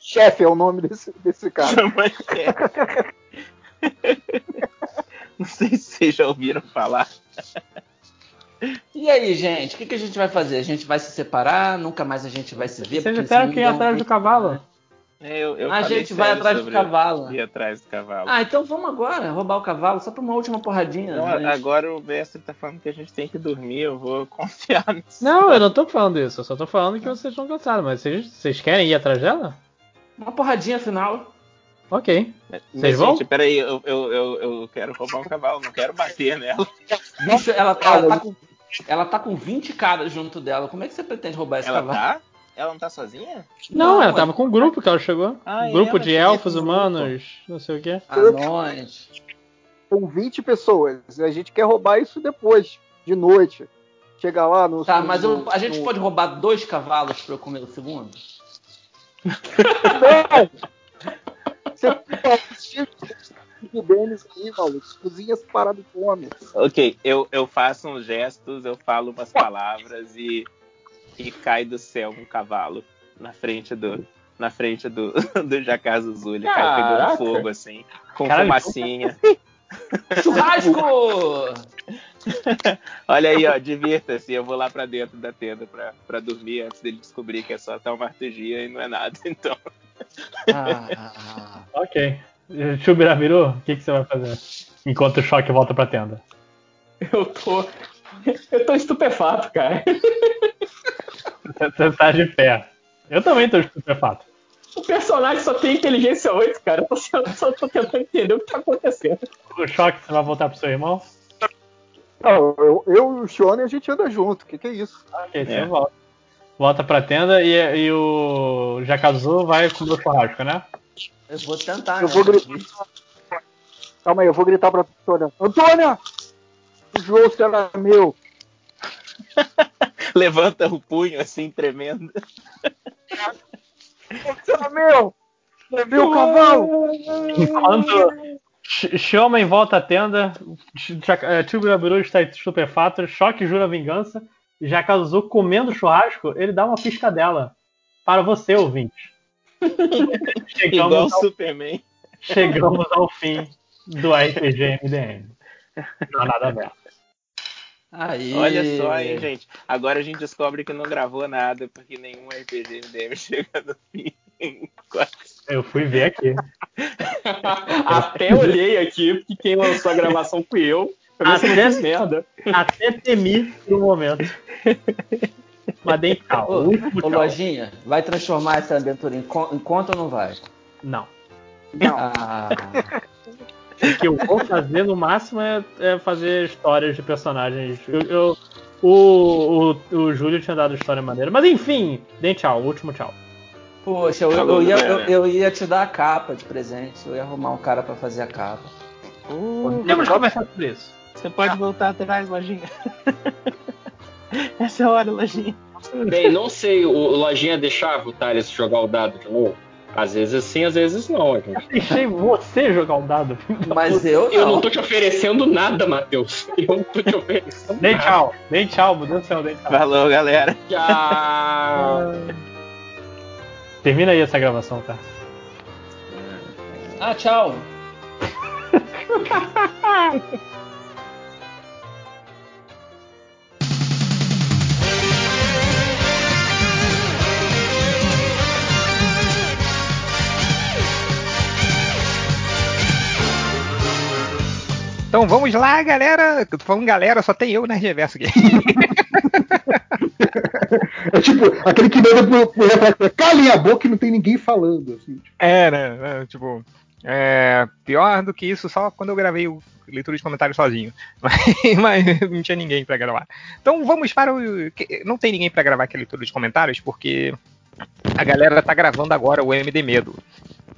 Chefe é o nome desse, desse cara. Chama chefe. [LAUGHS] Não sei se vocês já ouviram falar. E aí, gente, o que, que a gente vai fazer? A gente vai se separar? Nunca mais a gente vai se ver? Vocês disseram esse que ia é atrás do cavalo. Eu, eu A falei gente vai atrás do cavalo. Ir atrás do cavalo. Ah, então vamos agora roubar o cavalo, só pra uma última porradinha. Não, né? agora o mestre tá falando que a gente tem que dormir, eu vou [LAUGHS] confiar nisso. Não, eu não tô falando isso. Eu só tô falando que vocês estão cansados. Mas vocês, vocês querem ir atrás dela? Uma porradinha final. Ok. Mas, Vocês vão? gente, peraí, eu, eu, eu, eu quero roubar um cavalo, não quero bater nela. Bicho, ela, ela, tá com, ela tá com 20 caras junto dela. Como é que você pretende roubar esse Ela cavalo? tá? Ela não tá sozinha? Não, Não, ela é- tava com um grupo que ela chegou. Ah, um grupo ela de elfos, grupo. humanos, não sei o quê. Anões. São 20 pessoas. A gente quer roubar isso depois, de noite. Chega lá no. Tá, mas eu- a gente no- pode roubar dois cavalos pra eu comer o segundo? Não! [LAUGHS] Você o Denis aí, maluco. Cozinha separado e come. Ok, eu, eu faço uns gestos, eu falo umas palavras e, e cai do céu um cavalo na frente do. Na frente do, [LAUGHS] do Jacaz Azul. Ele cai Caraca. pegando fogo, assim, com Caralho, fumacinha. Churrasco! [LAUGHS] Olha aí, ó, divirta-se. Eu vou lá pra dentro da tenda pra, pra dormir antes dele descobrir que é só taumaturgia e não é nada. [LAUGHS] Então, Ah, Ok. Chubirabiru, o que, que você vai fazer? Enquanto o choque volta pra tenda. Eu tô. Eu tô estupefato, cara. Você tá de pé. Eu também tô estupefato. O personagem só tem inteligência 8, cara. Eu só, só tô tentando entender o que tá acontecendo. O choque, você vai voltar pro seu irmão? Não, eu, eu e o Shone a gente anda junto. O que, que é isso? Ok, você É. volta. Volta pra tenda e, e o Jacazu vai comer o churrasco, né? eu vou tentar, Eu né? vou gritar. Calma aí, eu vou gritar pra Antônia. Antônia! O João será meu. [LAUGHS] [LAUGHS] levanta o punho assim, tremendo. Meu! Levei o cavalo! Enquanto Sh- Showman volta à tenda, Chubirabiru está estupefato, choque jura vingança, e Jacazu comendo churrasco, ele dá uma piscadela. Para você, ouvinte. [LAUGHS] Igual Chegamos o ao, Superman. chegamos ao fim do RPG MDM. Não há nada aberto. Aí. Olha só, hein, gente. Agora a gente descobre que não gravou nada, porque nenhum RPG MDM chega no fim. Eu fui ver aqui. [LAUGHS] Até olhei aqui, porque quem lançou a gravação fui eu. Pra ver se eu não Até- merda. Até temi por um momento. Mas dei tchau. Ô, ô. Lojinha, vai transformar essa aventura em, con- em conta ou não vai? Não. Ah, O que eu vou fazer no máximo é, é fazer histórias de personagens. Eu, eu- o, o, o Júlio tinha dado história maneira. Mas enfim, dê tchau, último tchau. poxa, eu, eu ia, eu, eu ia te dar a capa de presente. Eu ia arrumar um cara pra fazer a capa. Temos que conversar sobre isso. Você pode voltar atrás, Lojinha. [LAUGHS] Essa é a hora, Lojinha. Bem, não sei, o o Lojinha deixava o Thales jogar o dado de novo? Às vezes sim, às vezes não, gente. Deixei você jogar um dado. Mas eu não. Eu não tô te oferecendo nada, Matheus. Eu não tô te oferecendo Dei nada. tchau, dei tchau, meu Deus do céu, dei tchau. Falou, galera. Tchau. Termina aí essa gravação, tá? Ah, tchau. [LAUGHS] Então vamos lá, galera. Eu tô falando galera, só tem eu na reverso aqui. [LAUGHS] É tipo, aquele que manda pro, pro repórter, calem a boca e não tem ninguém falando. Assim. É, né? é, tipo, é, pior do que isso, só quando eu gravei o leitura de comentários sozinho. [LAUGHS] Mas, mas não tinha ninguém pra gravar. Então vamos para o. Não tem ninguém pra gravar aquela leitura de comentários, porque a galera tá gravando agora o MD Medo.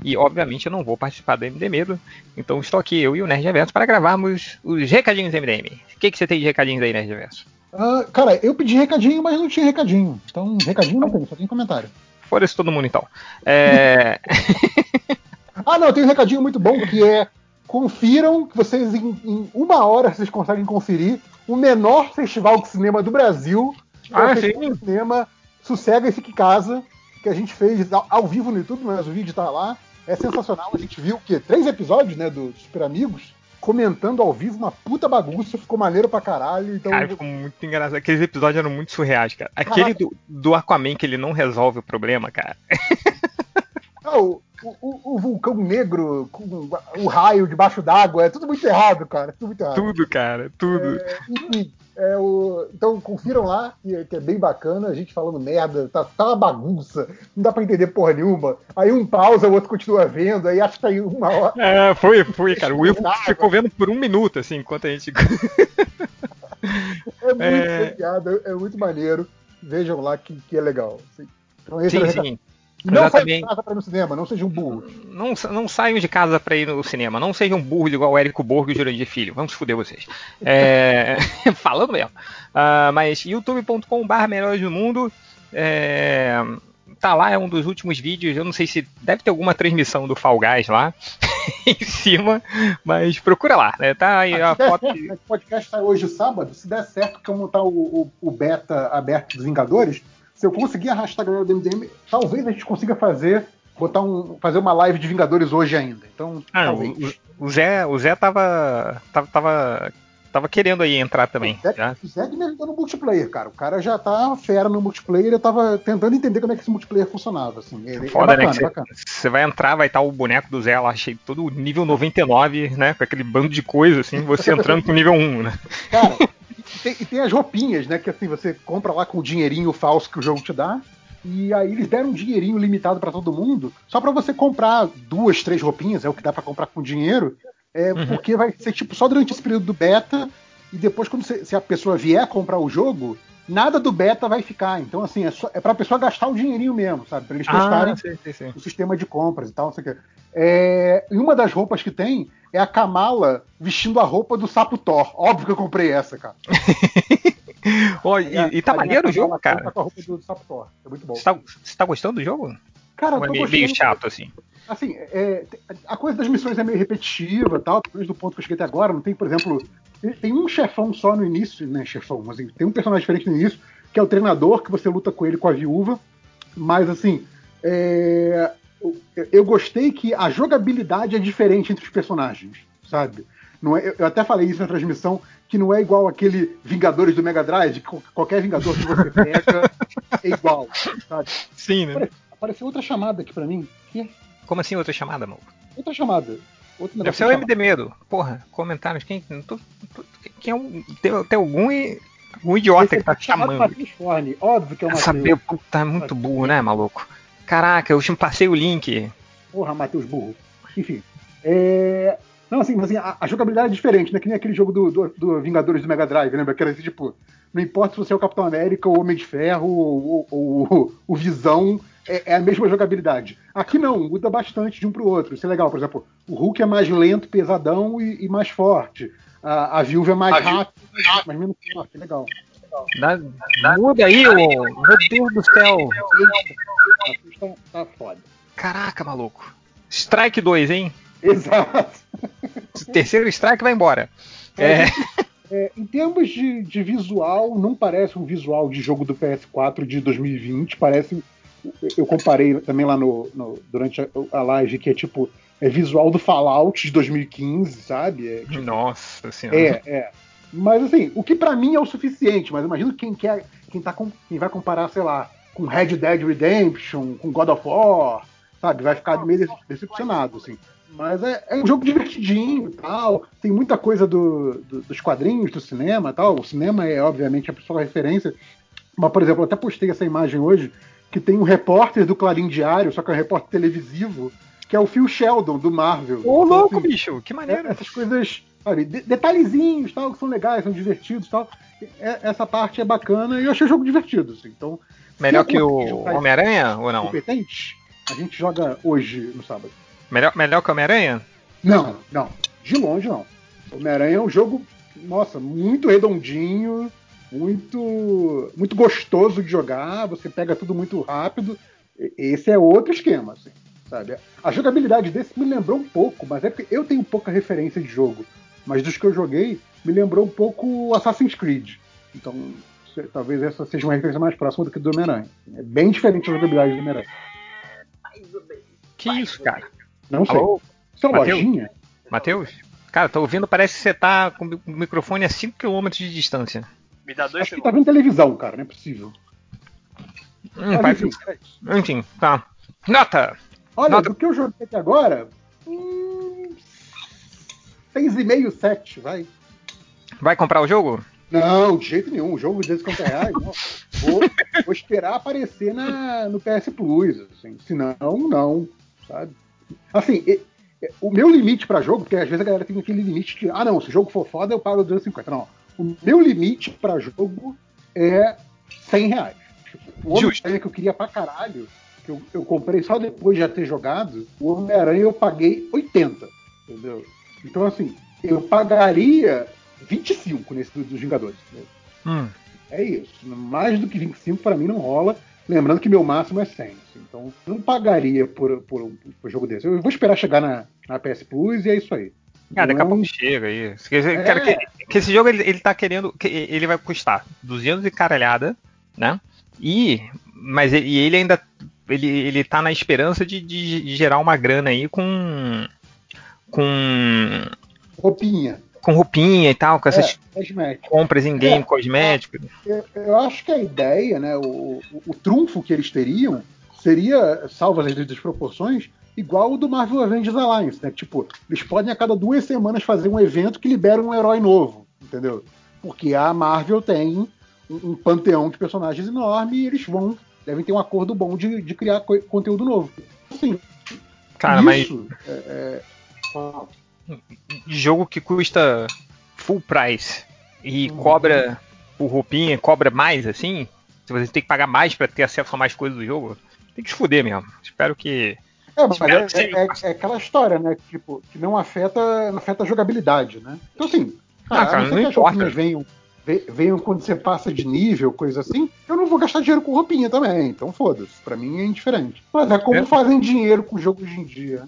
E obviamente eu não vou participar do MD Medo. Então estou aqui, eu e o Nerd Reverso, para gravarmos os recadinhos MDM. O que, que você tem de recadinhos aí, Nerd Reverso? Ah, cara, eu pedi recadinho, mas não tinha recadinho. Então, recadinho não tem, só tem comentário. Fora-se todo mundo então. É. [LAUGHS] Ah, não, tem um recadinho muito bom que é confiram que vocês em, em uma hora vocês conseguem conferir o menor festival de cinema do Brasil. que é o Ah, Festival de Cinema Sossega e Fique Casa, que a gente fez ao, ao vivo no YouTube, mas o vídeo tá lá. É sensacional. A gente viu o quê? Três episódios, né, do Super Amigos. comentando ao vivo uma puta bagunça, ficou maneiro pra caralho. Então, Cara, ficou muito engraçado. Aqueles episódios eram muito surreais, cara. Aquele do, do Aquaman que ele não resolve o problema, cara. [LAUGHS] Ah, o, o, o vulcão negro com o raio debaixo d'água, é tudo muito errado, cara. Tudo muito errado. Tudo, cara, tudo. É, enfim, é o, então confiram lá, que, é- que é bem bacana, a gente falando merda, tá, tá uma bagunça, não dá pra entender porra nenhuma. Aí um pausa, o outro continua vendo, aí acho que tá aí uma hora. É, foi, foi, cara. O Will ficou vendo por um minuto, assim, enquanto a gente. É muito É. piada, é muito maneiro. Vejam lá que, que é legal. Então, esse Sim, é sim. Não sai de Exatamente. casa pra ir no cinema, não sejam burros. Não, não saiam de casa pra ir no cinema. Não sejam burros igual o Érico Borgo e o Jurandir Filho. Vamos foder vocês. É, [LAUGHS] falando mesmo. Ah, mas youtube.com.br melhores do mundo. É, tá lá, é um dos últimos vídeos. Eu não sei se deve ter alguma transmissão do Fall Guys lá [LAUGHS] em cima, mas procura lá, né? Tá aí a Se der foto. esse podcast sai hoje sábado. Se der certo, como tá o, o, o beta aberto dos Vingadores, se eu conseguir arrastar a galera do MDM, talvez a gente consiga fazer, botar um, fazer uma live de Vingadores hoje ainda. Então, Ah, talvez. o, o Zé, o Zé tava, tava, tava, tava querendo aí entrar também. já. O Zé que me ajudou no multiplayer, cara. O cara já tá fera no multiplayer, eu tava tentando entender como é que esse multiplayer funcionava. Assim. Ele, Foda, é né? bacana, que você-. Você vai entrar, vai estar o boneco do Zé lá, achei todo nível 99, né? Com aquele bando de coisa, assim, você [LAUGHS] entrando pro nível 1, né? Cara, e tem, e tem as roupinhas, né? Que assim, você compra lá com o dinheirinho falso que o jogo te dá. E aí eles deram um dinheirinho limitado pra todo mundo, só pra você comprar duas, três roupinhas, é o que dá pra comprar com dinheiro, é, Uhum. porque vai ser tipo só durante esse período do beta, e depois, quando você- se a pessoa vier comprar o jogo, nada do beta vai ficar. Então, assim, é, só, é pra pessoa gastar o dinheirinho mesmo, sabe? Pra eles testarem Ah, sim, sim, sim. o sistema de compras e tal, não sei o quê. É, e uma das roupas que tem é a Kamala vestindo a roupa do sapo Thor. Óbvio que eu comprei essa, cara. [LAUGHS] Ó, e, e tá maneiro o jogo, cara? Tá com a roupa do sapo Thor. É muito bom. Você tá, você tá gostando do jogo? Cara, eu é tô meio, gostando. meio chato, assim. Assim, é, a coisa das missões é meio repetitiva tal, pelo menos do ponto que eu cheguei até agora. Não tem, por exemplo, tem- um chefão só no início, né? Chefão, mas assim, tem um personagem diferente no início, que é o treinador, que você luta com ele com a viúva. Mas assim, é, eu- gostei que a jogabilidade é diferente entre os personagens, sabe? Não é, eu- até falei isso na transmissão, que não é igual aquele Vingadores do Mega Drive, que qualquer Vingador que você pega é igual, sabe? Sim, né? Apare- Apareceu outra chamada aqui pra mim. Que? Como assim outra chamada, maluco? Outra chamada. Outro Deve ser o de MD Medo. Porra, comentários. Quem, não tô- tô- quem é um. Tem, tem algum, algum idiota que tá chamando. Matheus Forne. Óbvio que é Matheus. saber, puta, é muito burro, né, maluco? Caraca, eu te passei o link. Porra, Matheus Burro. Enfim. É... Não, assim, mas assim, a, a jogabilidade é diferente, né? Que nem aquele jogo do, do- do Vingadores do Mega Drive, lembra? Que era assim, tipo, não importa se você é o Capitão América, ou o Homem de Ferro, ou, ou- ou o Visão, é, é a mesma jogabilidade. Aqui não, muda bastante de um pro outro. Isso é legal, por exemplo, o Hulk é mais lento, pesadão e, e mais forte. A, a Viúva é mais rápida, mas menos forte. Legal. Dá- muda aí, ô. Meu Deus do céu. Tá, tá foda. Caraca, maluco. Strike 2, hein? Exato. Terceiro strike vai embora. É. É, em termos de, de visual, não parece um visual de jogo do PS4 de 2020. Parece. Eu comparei também lá no, no- durante a, a live que é tipo. É visual do Fallout de 2015, sabe? É, tipo, Nossa senhora. é, é. Mas assim, o que pra mim é o suficiente, mas imagino quem quer. Quem, tá com, quem vai comparar, sei lá, com Red Dead Redemption, com God of War, sabe? Vai ficar meio dece- decepcionado, assim. Mas é, é um jogo divertidinho e tal. Tem muita coisa do, do- dos quadrinhos, do cinema e tal. O cinema é, obviamente, a principal referência. Mas, por exemplo, eu até postei essa imagem hoje, que tem um repórter do Clarim Diário, só que é um repórter televisivo, que é o Phil Sheldon, do Marvel. Ô, Então, louco, assim, bicho, que maneiro. é- Essas coisas, sabe, de- detalhezinhos tal, que são legais, são divertidos tal. É- essa parte é bacana e eu achei o jogo divertido. assim. Então, Melhor que o Homem-Aranha ou não? competente, a gente joga hoje no sábado. Melhor, melhor que o Homem-Aranha? Não, não. De longe não. Homem-Aranha é um jogo, nossa, muito redondinho, muito muito gostoso de jogar, você pega tudo muito rápido. Esse é outro esquema, assim, sabe? A jogabilidade desse me lembrou um pouco, mas é porque eu tenho pouca referência de jogo. Mas dos que eu joguei, me lembrou um pouco Assassin's Creed. Então, talvez essa seja uma referência mais próxima do que do Homem-Aranha. É bem diferente a jogabilidade do Homem-Aranha. Que isso, cara? Não sei. Alô? Isso é uma Mateus? lojinha? Matheus? Cara, tô ouvindo, parece que você tá com o microfone a 5km de distância. Me dá dois Acho que tá vendo televisão, cara, não é possível. Hum, Mas, enfim, é. Enfim, tá. Nota! Olha, Nota- do que eu joguei até agora. Hum, 6,5, 7, vai. Vai comprar o jogo? Não, de jeito nenhum. O jogo de 250 reais, não. Vou, vou esperar aparecer na, no PS Plus. Assim. Se não, não. Sabe? Assim, e- e- o meu limite pra jogo, porque às vezes a galera tem aquele limite de, ah, não, se o jogo for foda, eu pago 250. Não. O meu limite pra jogo é 100 reais. Tipo, o Homem-Aranha que eu queria pra caralho, que eu, eu comprei só depois de já ter jogado, o Homem-Aranha eu paguei 80. Entendeu? Então, assim, eu pagaria 25 nesse do- dos Vingadores. Hum. É isso. Mais do que 25 pra mim não rola. Lembrando que meu máximo é 100. assim. Então, eu não pagaria por, por, um- por um jogo desse. Eu vou esperar chegar na, na PS Plus e é isso aí. Ah, daqui a pouco chega aí. É. cara, que, que esse jogo ele, ele tá querendo. que ele vai custar 200 e caralhada, né? E. Mas ele, e ele ainda. Ele, ele tá na esperança de, de- de gerar uma grana aí com. Com. Roupinha. Com roupinha e tal, com essas É, cosmético. compras em game É. cosméticos. Eu, eu acho que a ideia, né, o, o, o trunfo que eles teriam seria, salvo as devidas proporções, igual o do Marvel Avengers Alliance, né? Tipo, eles podem a cada duas semanas fazer um evento que libera um herói novo, entendeu? Porque a Marvel tem um, um panteão de personagens enorme e eles vão, devem ter um acordo bom de, de criar co- conteúdo novo. Assim, Cara, mas isso, é, é, jogo que custa full price e cobra por roupinha, cobra mais assim, se você tem que pagar mais pra ter acesso a mais coisas do jogo, tem que se fuder mesmo. Espero que. É, mas é, seja- é- é aquela história, né? que, Tipo, que não afeta, não afeta a jogabilidade, né? Então, assim, Ah, cara, a não ser não que as importa. roupinhas venham, ve- venham quando você passa de nível, coisa assim, eu não vou gastar dinheiro com roupinha também. Então, foda-se. Pra mim é indiferente. Mas é como É. fazem dinheiro com o jogo hoje em dia.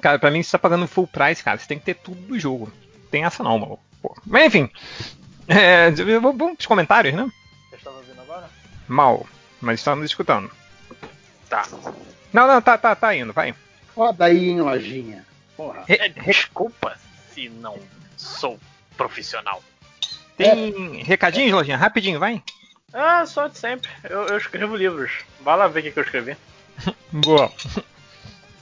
Cara, pra mim, você tá pagando full price, cara. Você tem que ter tudo do jogo. Tem essa não, mano. Pô. Mas enfim. [LAUGHS] É, vamos pros comentários, né? Você estava ouvindo agora? Mal. Mas estamos escutando. Tá. Não, não, tá, tá, tá indo, vai. Foda aí, hein, lojinha. Porra. É, desculpa se não sou profissional. Tem recadinhos, Lojinha? Rapidinho, vai. Ah, só de sempre. Eu, eu escrevo livros. Vai lá ver o que, que eu escrevi. [LAUGHS] Boa.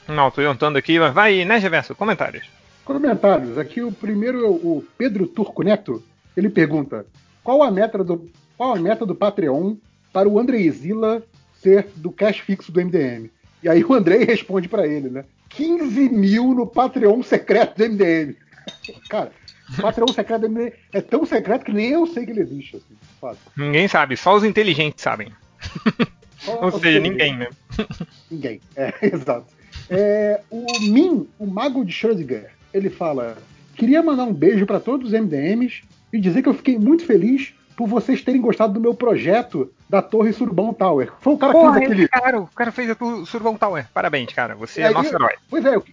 Não, tô juntando aqui, mas vai, né, Reverso? Comentários. Comentários. Aqui o primeiro é o Pedro Turco Neto. Ele pergunta: qual a meta do, qual a meta do Patreon para o Andrei Zila ser do cash fixo do MDM? E aí o Andrei responde pra ele, né? 15 mil no Patreon secreto do MDM. [LAUGHS] Cara, o Patreon secreto do MDM é tão secreto que nem eu sei que ele existe. Assim. Ninguém sabe, só os inteligentes sabem. [LAUGHS] Só Ou seja, ninguém, né? [LAUGHS] Ninguém, é, exato. É, o Min, o mago de Schrödinger, ele fala: Queria mandar um beijo para todos os MDMs e dizer que eu fiquei muito feliz por vocês terem gostado do meu projeto da Torre Surubão Tower. Foi o cara que Porra, fez aquele. cara, o cara fez o Survão Tower. Parabéns, cara. Você é aí- nosso herói. Pois é, eu,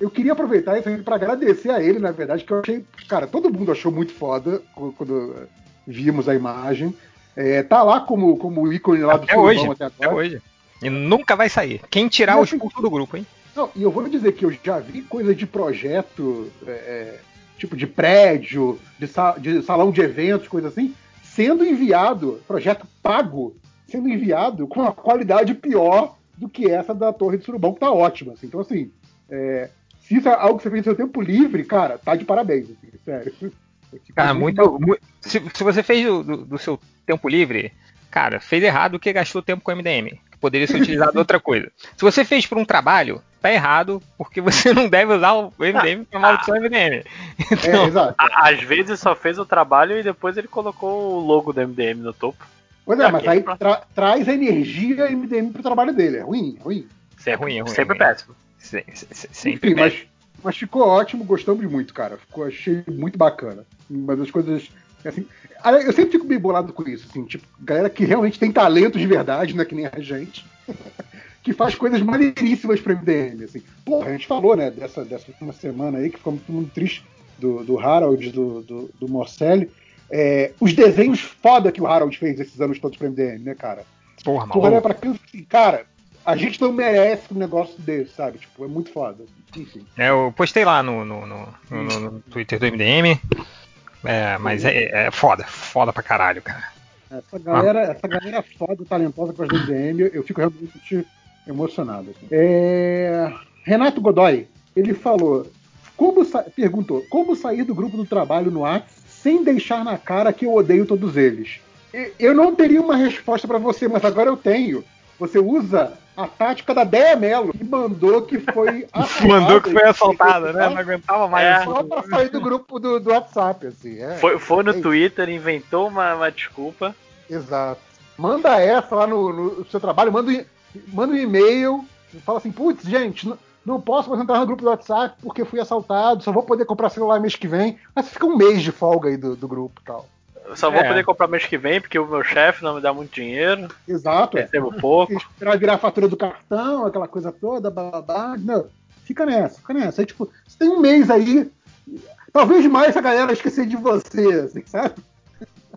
eu queria aproveitar isso para agradecer a ele, na verdade, que eu achei. Cara, todo mundo achou muito foda quando, vimos a imagem. É, tá lá como, como ícone lá do Até Surubão hoje. até Até agora. hoje. E nunca vai sair. Quem tirar E o assim- expulso do grupo, hein? Não, e eu vou dizer que eu já vi coisa de projeto, é, é, tipo de prédio, de, de salão de eventos, coisa assim, sendo enviado, projeto pago, sendo enviado com uma qualidade pior do que essa da Torre de Surubão, que tá ótima. assim. Então, assim, é, se isso é algo que você fez no seu tempo livre, cara, tá de parabéns, assim, sério. Cara, muito. mu- se, se você fez do, do- do seu tempo livre, cara, fez errado porque gastou tempo com MDM. Poderia ser utilizado em outra coisa. Se você fez por um trabalho, tá errado, porque você não deve usar o MDM pra maldição MDM. Então, [LAUGHS] A- Às vezes só fez o trabalho e depois ele colocou o logo do MDM no topo. Pois é, mas aí tra- traz a energia MDM pro trabalho dele. É ruim, é ruim. é ruim, é ruim. Sempre é ruim. péssimo. Se- se- se- sempre Enfim, mas, péssimo. mas ficou ótimo, gostamos muito, cara. Ficou, achei muito bacana. Uma das coisas. Assim, eu sempre fico meio bolado com isso, assim, tipo, galera que realmente tem talento de verdade, não é que nem a gente, [LAUGHS] que faz coisas maneiríssimas pro MDM, assim. Pô, a gente falou, né, dessa, dessa última semana aí, que ficou mundo triste do, do Harold, do, do, do Morcelli. É, os desenhos foda que o Harold fez esses anos todos pro MDM, né, cara? Porra, olha pra fala assim, cara, A gente não merece um negócio desse, sabe? Tipo, é muito foda. Enfim. É, eu postei lá no, no, no, no- no Twitter do MDM. É, mas é, é foda, foda pra caralho, cara. Essa galera, essa galera foda, talentosa com as do MDM, eu fico realmente emocionado. assim. É, Renato Godoy, ele falou, como sa- perguntou, como sair do grupo do trabalho no WhatsApp sem deixar na cara que eu odeio todos eles? Eu não teria uma resposta pra você, mas agora eu tenho. Você usa a tática da Dea Mello, que mandou que foi [LAUGHS] Mandou que foi assaltada, assaltada, né? Não aguentava mais. É. Só pra sair do grupo do, do WhatsApp, assim. é. Foi, foi no É. Twitter, inventou uma, uma desculpa. Exato. Manda essa lá no, no seu trabalho, manda, um- manda um e-mail, fala assim, putz, gente, não, não posso mais entrar no grupo do WhatsApp porque fui assaltado, só vou poder comprar celular mês que vem. Você fica um mês de folga aí do, do grupo e tal. Eu só vou É. poder comprar mês que vem, porque o meu chefe não me dá muito dinheiro. Exato. Recebo pouco. Esperar virar a fatura do cartão, aquela coisa toda, blá. Não, fica nessa, fica nessa. Aí, tipo, você tem um mês aí, talvez mais a galera esquecer de você, assim, sabe?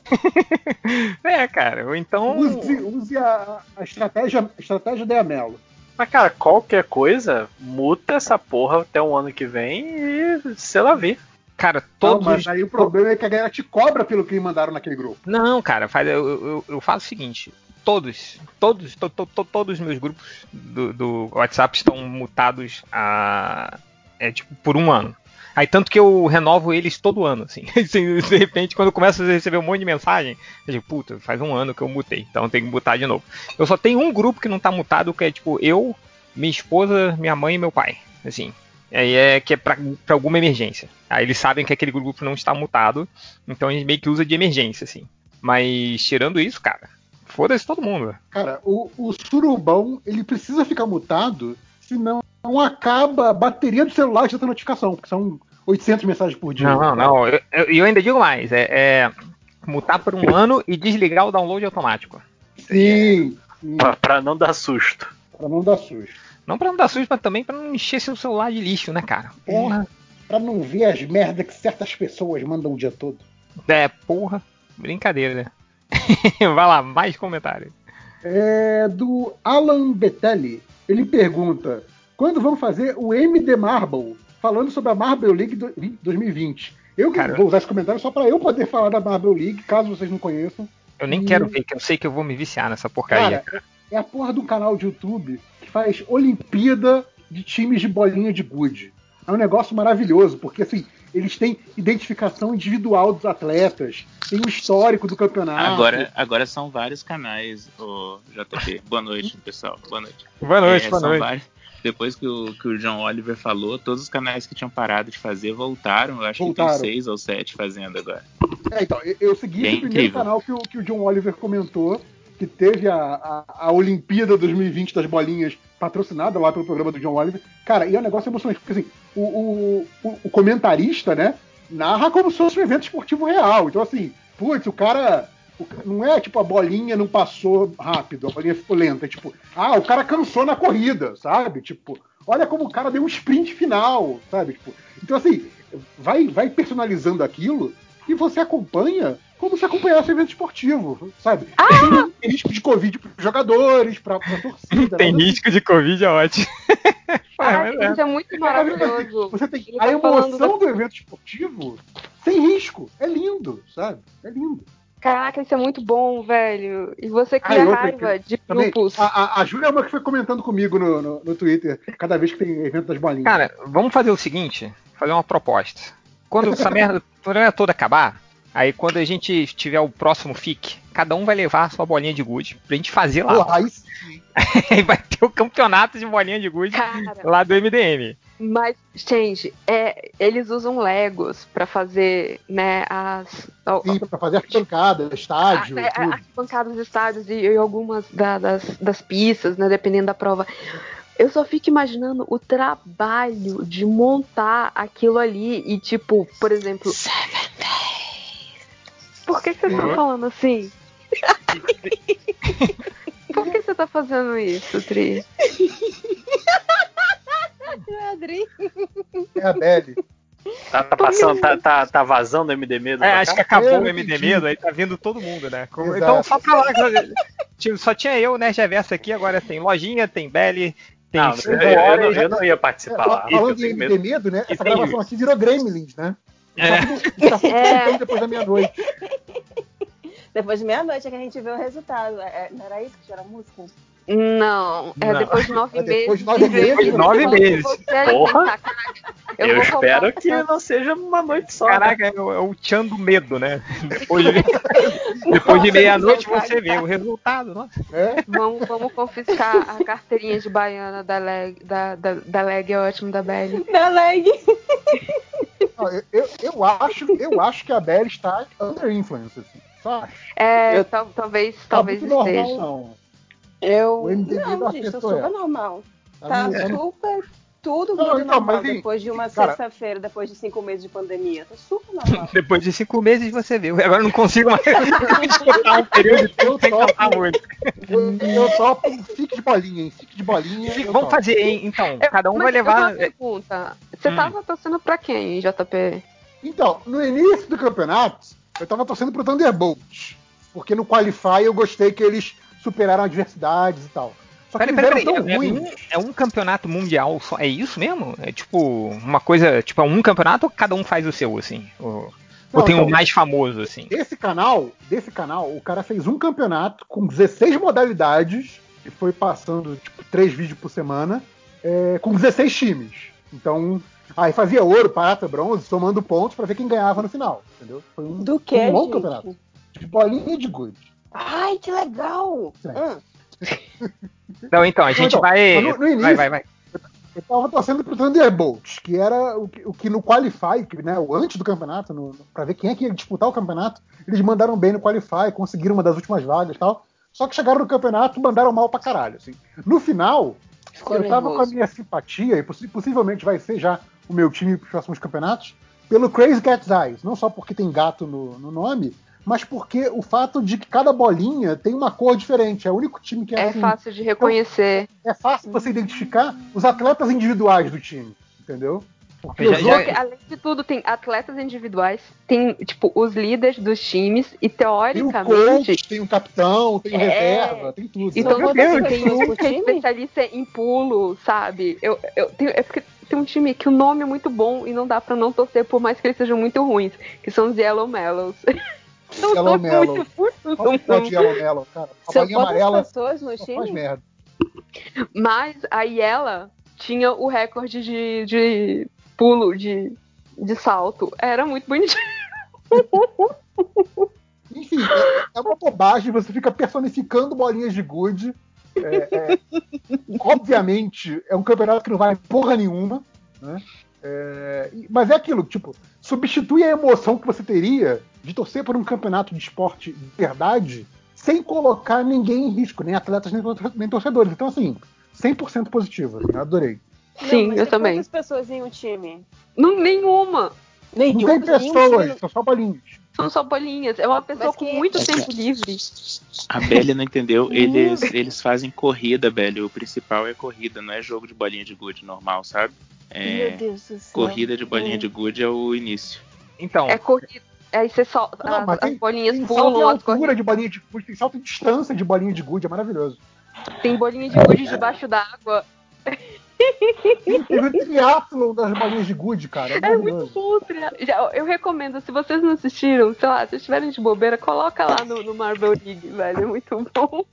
[LAUGHS] É, cara, ou então. Use, use a, a estratégia, a estratégia da Amelo. Mas, cara, qualquer coisa, muta essa porra até o ano que vem e sei lá ver. Cara, Não, todos. mas aí o problema é que a galera te cobra pelo que mandaram naquele grupo. Não, cara, faz, eu, eu, eu faço o seguinte: todos, todos, to, to, to- todos os meus grupos do, do WhatsApp estão mutados a. É tipo, por um ano. Aí tanto que eu renovo eles todo ano, assim. [LAUGHS] Assim, De repente, quando eu começo a receber um monte de mensagem, eu digo, puta, faz um ano que eu mutei, então tenho que mutar de novo. Eu só tenho um grupo que não tá mutado, que é tipo eu, minha esposa, minha mãe e meu pai. Assim. Aí é que é pra, pra alguma emergência. Aí eles sabem que aquele grupo não está mutado, então a gente meio que usa de emergência, assim. Mas tirando isso, cara, foda-se todo mundo. Cara, o, o surubão, ele precisa ficar mutado, senão não acaba a bateria do celular de tanta notificação, porque são 800 mensagens por dia. Não, não, não. Eu, eu- eu ainda digo mais. É, é mutar por um ano e desligar o download automático. Sim. Pra, pra não dar susto. Pra não dar susto. Não pra não dar susto, mas também pra não encher seu celular de lixo, né, cara? Porra. Pra não ver as merdas que certas pessoas mandam o dia todo. É, porra. Brincadeira, né? [LAUGHS] Vai lá, mais comentário. É do Alan Betelli. Ele pergunta: quando vão fazer o MD Marble? Falando sobre a Marble League do- 2020. Eu Cara, vou usar esse comentário só pra eu poder falar da Marble League, caso vocês não conheçam. Eu nem E- quero ver, que eu sei que eu vou me viciar nessa porcaria. Cara, é a porra de um canal de YouTube faz Olimpíada de times de bolinha de gude. É um negócio maravilhoso, porque assim, eles têm identificação individual dos atletas, tem o histórico do campeonato. Agora, agora são vários canais, o JP. Boa noite, pessoal. Boa noite. Boa noite, É, boa noite. vários- depois que o, que o John Oliver falou, todos os canais que tinham parado de fazer voltaram. Eu acho que Voltaram. tem seis ou sete fazendo agora. É, então, eu- eu segui Bem esse primeiro incrível. canal que o, que o John Oliver comentou, que teve a, a, a Olimpíada 2020 das bolinhas patrocinada lá pelo programa do John Oliver. Cara, e é um negócio emocionante, porque assim, o, o, o- comentarista, né, narra como se fosse um evento esportivo real. Então, assim, putz, o cara. o não é tipo a bolinha não passou rápido, a bolinha ficou lenta. É tipo, ah, o cara cansou na corrida, sabe? Tipo, olha como o cara deu um sprint final, sabe? Tipo, então, assim, vai, vai personalizando aquilo e você acompanha como se acompanhasse evento esportivo, sabe? Tem risco de Covid para jogadores, para torcida. Tem nada risco de Covid, é ótimo. Ah, Isso é muito maravilhoso. Você tem a tá falando emoção do evento esportivo sem risco. É lindo, sabe? É lindo. Caraca, isso é muito bom, velho. E você Ah, cria e outra raiva que- de também, grupos. A, a, a Júlia é uma que foi comentando comigo no, no, no Twitter, cada vez que tem evento das bolinhas. Cara, vamos fazer o seguinte: fazer uma proposta. Quando essa [LAUGHS] merda toda acabar, aí quando a gente tiver o próximo FIC, cada um vai levar a sua bolinha de gude pra gente fazer lá. Porra, aí [LAUGHS] Aí vai ter o campeonato de bolinha de gude lá do MDM. Mas, gente, é, eles usam Legos pra fazer, né, as. Sim, pra fazer arquibancada, estádio, a- a- tudo. arquibancadas dos estádios e, e algumas da- das, das pistas, né, dependendo da prova. Eu só fico imaginando o trabalho de montar aquilo ali e, tipo, por exemplo. Por que, que você tá Uhum. falando assim? [LAUGHS] Por que você tá fazendo isso, Tri? Adri. É a Belly. Tá, tá passando, tá, tá, tá vazando o MD Medo. É, acho que acabou Eu o MD aí tá vindo todo mundo, né? Como- então, só pra lá. Tinha- Só tinha eu, né, Reverso aqui, agora tem Lojinha, tem Belly, tem Não, Silvio eu- eu não- eu não ia participar lá. É, Falando Eu tenho em medo. MD Medo, né? Essa gravação aqui virou Gremlins, né? É. Tá tudo, tá É. depois da meia-noite. Depois de meia-noite é que a gente vê o resultado. É- não era isso que era a música? Não, é Não. depois de nove É meses. depois de nove de meses. Nove meses. Porra. Eu, vou espero que não seja uma noite só. né? Caraca, é o, é o Tchan do medo, né? Depois de, [LAUGHS] depois de meia-noite você vê o resultado, nossa. É? Vamos, vamos confiscar a carteirinha de baiana da leg, da, da, da leg é ótimo da Belly. Da leg. Não, eu, eu, eu acho, eu acho que a Belly está under influence, assim. Só acho. É, Eu- tal- talvez, Tá talvez muito normal, esteja. não. Eu. O MDB não, gente, pessoa é. super normal. Tá no- super. Tudo Não, muito então, normal mas, assim, depois de uma cara- sexta-feira, depois de cinco meses de pandemia. Tá super normal. [LAUGHS] Depois de cinco meses você vê. Agora eu não consigo mais [LAUGHS] escutar um período de tempo sem cantar muito. Eu, eu topo fique de bolinha, hein? Fique de bolinha. eu Vamos topo. fazer, hein? Então, Eu- cada um mas vai eu levar. uma pergunta. Você Hum. tava torcendo pra quem, JP? Então, no início do campeonato, eu tava torcendo pro Thunderbolts. Porque no Qualify eu gostei que eles superaram adversidades e tal. Só que Peraí, eles peraí, eram peraí. tão É, ruins. um, é um campeonato mundial só? É isso mesmo? É tipo uma coisa. Tipo, é um campeonato ou cada um faz o seu, assim? Ou, ou Não, tem então- o mais famoso, assim? Esse canal, desse canal, o cara fez um campeonato com 16 modalidades e foi passando tipo, três vídeos por semana é, com 16 times. Então, aí fazia ouro, prata, bronze, somando pontos pra ver quem ganhava no final, entendeu? Foi um, Do que, um longo gente? campeonato. De bolinha de good. Ai, que legal! Hum. [LAUGHS] Não, então, a gente Então, vai. no- no início- vai, vai, vai. Eu tava torcendo pro Thunderbolts, que era o que, o que no Qualify, né, o antes do campeonato, no, pra ver quem é que ia disputar o campeonato, eles mandaram bem no Qualify, conseguiram uma das últimas vagas e tal. Só que chegaram no campeonato e mandaram mal pra caralho. Assim. No final, Ficou eu tava com a minha simpatia, e possi- possivelmente vai ser já o meu time pros próximos campeonatos, pelo Crazy Cat's Eyes. Não só porque tem gato no, no nome, mas porque o fato de que cada bolinha tem uma cor diferente. É o único time que é, É assim. fácil de reconhecer. É fácil você identificar os atletas individuais do time, entendeu? Porque Já- já- outros- Além de tudo, tem atletas individuais, tem, tipo, os líderes dos times, e tem o teoricamente. coach, tem o capitão, tem É. reserva, tem tudo. Então, tipo, Deus, tem tem um que é time? especialista em pulo, sabe? Eu, eu tenho, é porque tem um time que o nome é muito bom e não dá pra não torcer, por mais que eles sejam muito ruins, que são os Yellow Mellows. [LAUGHS] Não Yellow sou Mellow. muito Qual de não. Yellow Mellow, cara? A São bolinha amarela pessoas no faz merda. Mas a Yella tinha o recorde de, de pulo, de, de salto. Era muito bonitinho. [LAUGHS] Enfim, é, é uma bobagem, você fica personificando bolinhas de gude. É, é, obviamente, é um campeonato que não vale porra nenhuma, né? É, mas é aquilo, tipo, substitui a emoção que você teria de torcer por um campeonato de esporte de verdade sem colocar ninguém em risco, nem atletas, nem, tor- nem torcedores. Então, assim, 100% positivo, assim, eu adorei. Sim, mas eu tem também. Quantas pessoas em um time? Não, nenhuma. Não tem pessoas, são só bolinhas. São só bolinhas. É uma pessoa Mas com muito É que- tempo livre. A Belly não entendeu. [LAUGHS] Eles, eles fazem corrida, Belly. O principal é corrida, não é jogo de bolinha de gude normal, sabe? É, Meu Deus do céu. corrida de bolinha de gude é o início. Então, É corrida. Aí você. Não, as, mas as tem- bolinhas Tem pulam, as altura de bolinha de gude, tem salto em distância de bolinha de gude, é maravilhoso. Tem bolinha de gude debaixo d'água. [LAUGHS] Teve o triatlon das bolinhas de gude, cara. É É muito bom. o tria- Já, eu recomendo, se vocês não assistiram, sei lá, se vocês estiverem de bobeira, coloca lá no, no Marvel League, velho. É muito bom.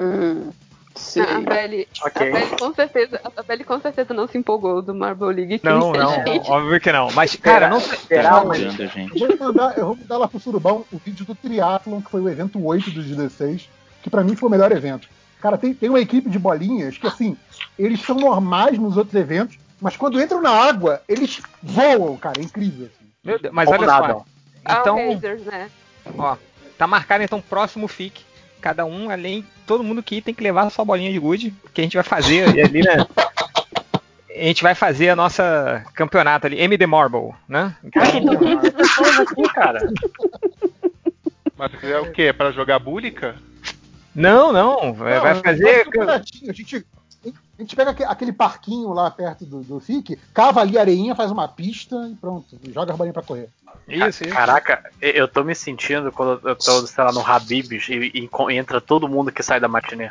Hum, sim. A Belly, Ok. a Belly com certeza, a Belly com certeza não se empolgou do Marvel League. não, não, gente- [LAUGHS] óbvio que não. Mas, cara, não sei. Será, mas- gente. Eu vou mandar, eu vou mandar lá pro Surubão o vídeo do triatlon, que foi o evento 8 dos 16, que pra mim foi o melhor evento. Cara, tem, tem uma equipe de bolinhas que, assim, eles são normais nos outros eventos, mas quando entram na água, eles voam, cara. É incrível. Assim. Meu Deus, mas olha nada. só. Ah, Então, Razors, né? ó, tá marcado então próximo FIC. Cada um, além, todo mundo que ir tem que levar a sua bolinha de gude, que a gente vai fazer ali, né? A gente vai fazer a nossa campeonato ali, MD Marble, né? Então, [LAUGHS] aqui, cara. Mas é o quê? Pra jogar búlica? Não, não, vai vai Não, fazer. campeonatinho, A gente, A gente pega aque- aquele parquinho lá perto do, do FIC, cava ali a areinha, faz uma pista e pronto. Joga a bolinha pra correr. Isso, isso. Caraca, eu- tô me sentindo quando eu tô, sei lá, no Habibs e, e enco- entra todo mundo que sai da matinê.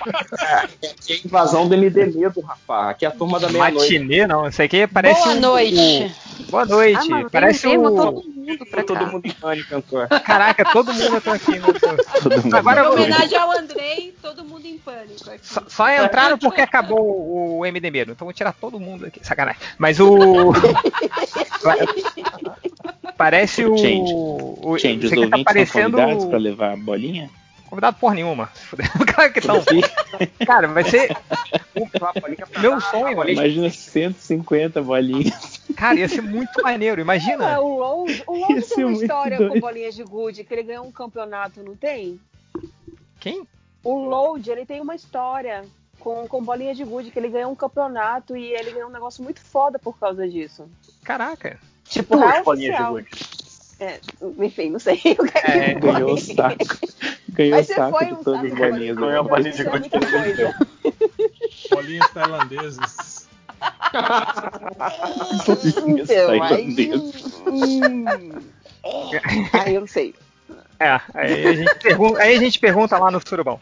Aqui é a invasão do MD Medo, rapaz. Aqui é a turma da meia-noite. Matinê, não. Isso aqui parece Boa um- noite. o- Boa noite. Ah, mano, parece tema todo mundo pra Todo cá. mundo em pânico, cantor. Caraca, todo mundo tá aqui. Né? mundo. Agora Em eu vou... homenagem ao Andrei, todo mundo em pânico aqui. Só, só [LAUGHS] entraram porque acabou o MD Medo. Então vou tirar todo mundo aqui. Sacanagem. Mas o. [LAUGHS] Parece o. Change. o Change, os tá parecendo. são convidados pra levar a bolinha? Convidado porra nenhuma. Claro [LAUGHS] que estão. Cara, vai ser. Meu sonho. Imagina 150 bolinhas. Cara, ia ser muito maneiro. Imagina. Ah, o Load, o tem uma história doido. com bolinhas de gude, que ele ganhou um campeonato, não tem? Quem? O Load, ele tem uma história com, com bolinhas de gude, que ele ganhou um campeonato e ele ganhou um negócio muito foda por causa disso. Caraca. Tipo, Duas bolinhas de gude. É, enfim, não sei. [LAUGHS] É, Ganhou o saco. Ganhou Mas o você saco foi de um todas as bolinhas. Ganhou a bolinha de gude. Bolinhas tailandesas. Bolinhas [LAUGHS] Então, aí, tailandesas. [LAUGHS] hum, aí eu não sei. É, aí a gente pergunta, aí a gente pergunta lá no Surubão.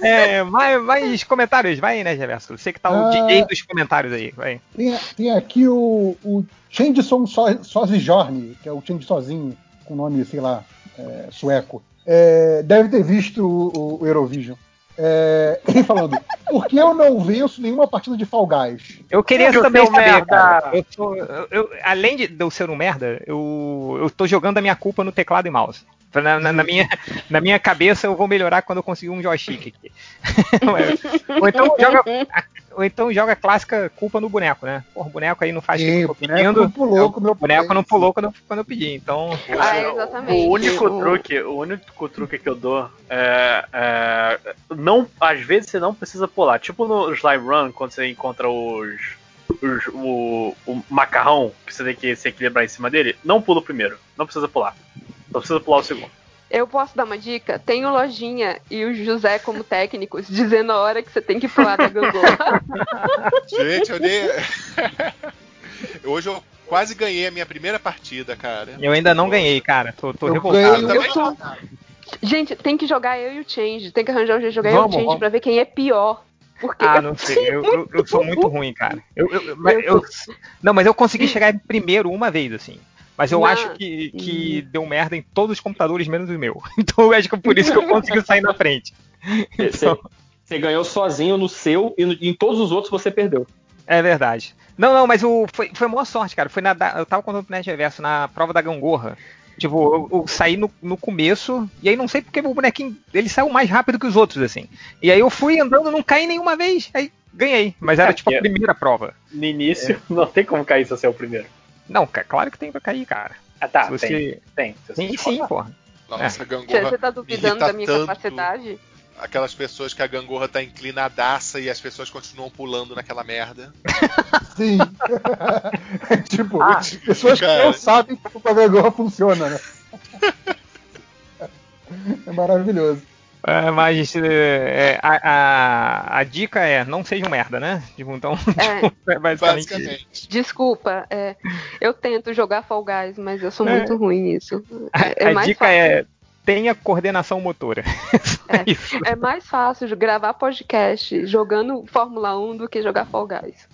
É, [LAUGHS] mais, mais comentários, vai, né, Geverso? Você que tá o Ah. DJ dos comentários aí, vai. Tem, tem aqui o, o Changeson So- Sozijorni, que é o Change sozinho, com nome, sei lá, é, sueco. É, deve ter visto o, o Eurovision. É, ele [LAUGHS] falando, por que eu não venço nenhuma partida de Fall Guys? Eu queria o também saber, merda- cara. Eu tô- eu- eu- além de eu ser um merda, eu, eu tô jogando a minha culpa no teclado e mouse. Na, na- na minha, na minha cabeça eu vou melhorar quando eu conseguir um joystick aqui. [LAUGHS] ou, então joga, ou então joga a clássica culpa no boneco, né? Porra, o boneco aí não faz o que eu tô pedindo. não pulou quando eu O boneco não pulou quando eu, quando eu pedi. Então. Ah, exatamente. O único truque, o único truque que eu dou é, é, não, às vezes você não precisa pular. Tipo no Slime Run, quando você encontra os, os- o, o macarrão que você tem que se equilibrar em cima dele, não pula primeiro, não precisa pular. Só precisa pular o segundo. Eu posso dar uma dica? Tem o Lojinha e o José como técnicos [LAUGHS] dizendo a hora que você tem que pular da gangorra. [LAUGHS] Gente, eu dei. [LAUGHS] Hoje eu quase ganhei a minha primeira partida, cara. Eu ainda não ganhei, cara. Tô, tô Eu revoltado. ganhei- Eu tô... Gente, tem que jogar eu e o Change. Tem que arranjar um jeito de jogar eu e Vamos, o Change vamos. pra ver quem é pior. Porque Ah, eu- não sei. Eu, eu- eu sou muito ruim, cara. Eu, eu- eu- não, mas eu consegui chegar em primeiro uma vez, assim. Mas eu Não. acho que, que deu merda em todos os computadores, menos o meu. [LAUGHS] Então eu acho que é por isso que eu consegui [LAUGHS] sair na frente. Você, você ganhou sozinho no seu e no- em todos os outros você perdeu. É verdade. Não, não, mas o, foi, foi a maior sorte, cara. Foi na, eu tava contando pro Net Reverso na prova da gangorra. Tipo, eu, eu saí no, no começo, e aí não sei porque o bonequinho, ele saiu mais rápido que os outros, assim. E aí eu fui andando, não caí nenhuma vez, aí ganhei. Mas era É, tipo a porque- primeira prova. No início, não tem como cair se você é o primeiro. Não, claro que tem pra cair, cara. Ah, tá, Se você- tem. Tem. Se você Sim, sim, porra. Nossa, a Você gangorra. você tá duvidando da minha tanto. capacidade? Aquelas pessoas que a gangorra tá inclinadaça e as pessoas continuam pulando naquela merda. [LAUGHS] Sim. É [LAUGHS] tipo, Ah, pessoas que cara. não sabem como a gangorra funciona, né? [LAUGHS] É maravilhoso. É, mas é, a, a, a dica é não seja um merda, né? Tipo, então, É. [LAUGHS] tipo, é basicamente isso. Desculpa, é, eu tento jogar Fall Guys, mas eu sou É. muito ruim nisso. A, É, é dica fácil. é tenha coordenação motora. [LAUGHS] Isso. É mais fácil de gravar podcast jogando Fórmula 1 do que jogar Fall Guys.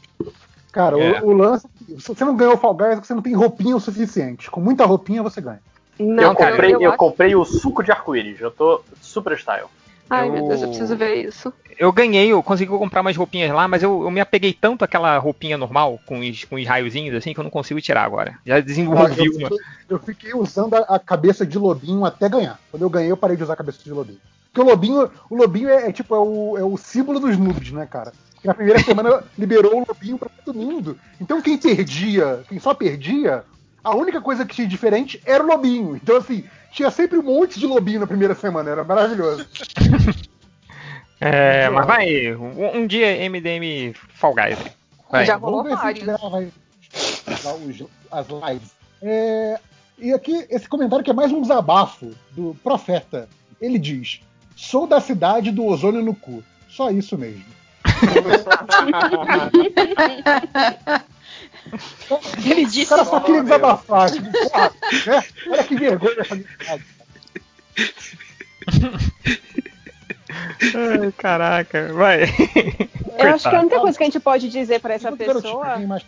Cara, É. o, o lance. Se você não ganhou Fall Guys, é porque você não tem roupinha o suficiente. Com muita roupinha você ganha. Não, eu comprei, eu, eu acho- comprei o suco de arco-íris. Eu tô super style. Ai, Eu- meu Deus, eu preciso ver isso. Eu ganhei, eu consegui comprar mais roupinhas lá, mas eu, eu me apeguei tanto àquela roupinha normal, com os, com os raiozinhos assim, que eu não consigo tirar agora. Já desenvolvi eu, uma. fiquei, eu fiquei usando a, a cabeça de lobinho até ganhar. Quando eu ganhei, eu parei de usar a cabeça de lobinho. Porque o lobinho, o lobinho é, é tipo é o, é o símbolo dos noobs, né, cara? Na primeira semana [LAUGHS] liberou o lobinho pra todo mundo. Então quem perdia, quem só perdia, a única coisa que tinha diferente era o lobinho. Então assim, tinha sempre um monte de lobinho na primeira semana, era maravilhoso. [LAUGHS] É, mas vai, um, um dia MDM Fall Guys. Vai. Já rolou Vamos ver se grava as lives. É, e aqui, esse comentário que é mais um desabafo do profeta. Ele diz: Sou da cidade do ozônio no cu. Só isso mesmo. [LAUGHS] [LAUGHS] Ele O disse cara só queria desabafar. tipo, porra, né? Olha que vergonha essa amizade. [LAUGHS] Ai, caraca, vai. Eu acho que a única coisa que a gente pode dizer pra essa pessoa mais-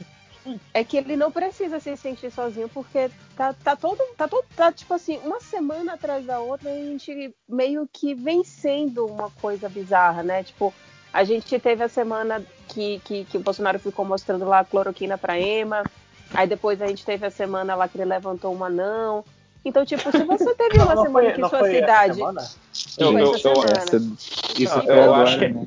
é que ele não precisa se sentir sozinho, porque tá, tá todo. Tá todo. Tá tipo assim, uma semana atrás da outra, a gente meio que vencendo uma coisa bizarra, né? Tipo, a gente teve a semana que, que, que o Bolsonaro ficou mostrando lá a cloroquina pra Ema. Aí depois a gente teve a semana lá que ele levantou um anão. Então, tipo, se você teve uma Não semana foi- que não sua cidade. Eu- Isso Não, acho que- né?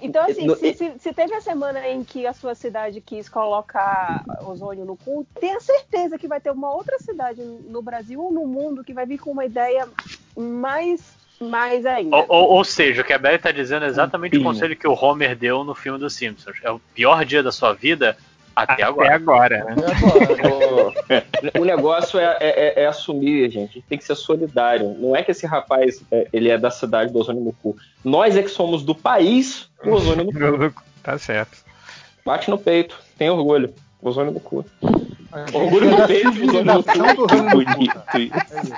Então, assim, No- se, se- se teve a semana em que a sua cidade quis colocar ozônio no cu, tenha certeza que vai ter uma outra cidade no Brasil ou no mundo que vai vir com uma ideia mais, mais ainda. Ou, ou- ou seja, o que a Beth tá dizendo é exatamente o conselho que o Homer deu no filme dos Simpsons. É o pior dia da sua vida até, agora. Até agora, né? O negócio é, é- é assumir, gente. A gente tem que ser solidário. Não é que esse rapaz é, ele é da cidade do ozônio no cu. Nós é que somos do país do ozônio no [LAUGHS] cu. Tá certo. Bate no peito, tem orgulho. Ozônio no cu. Orgulho [LAUGHS] no peito, ozônio no cu. Não do Rano Bonito É isso.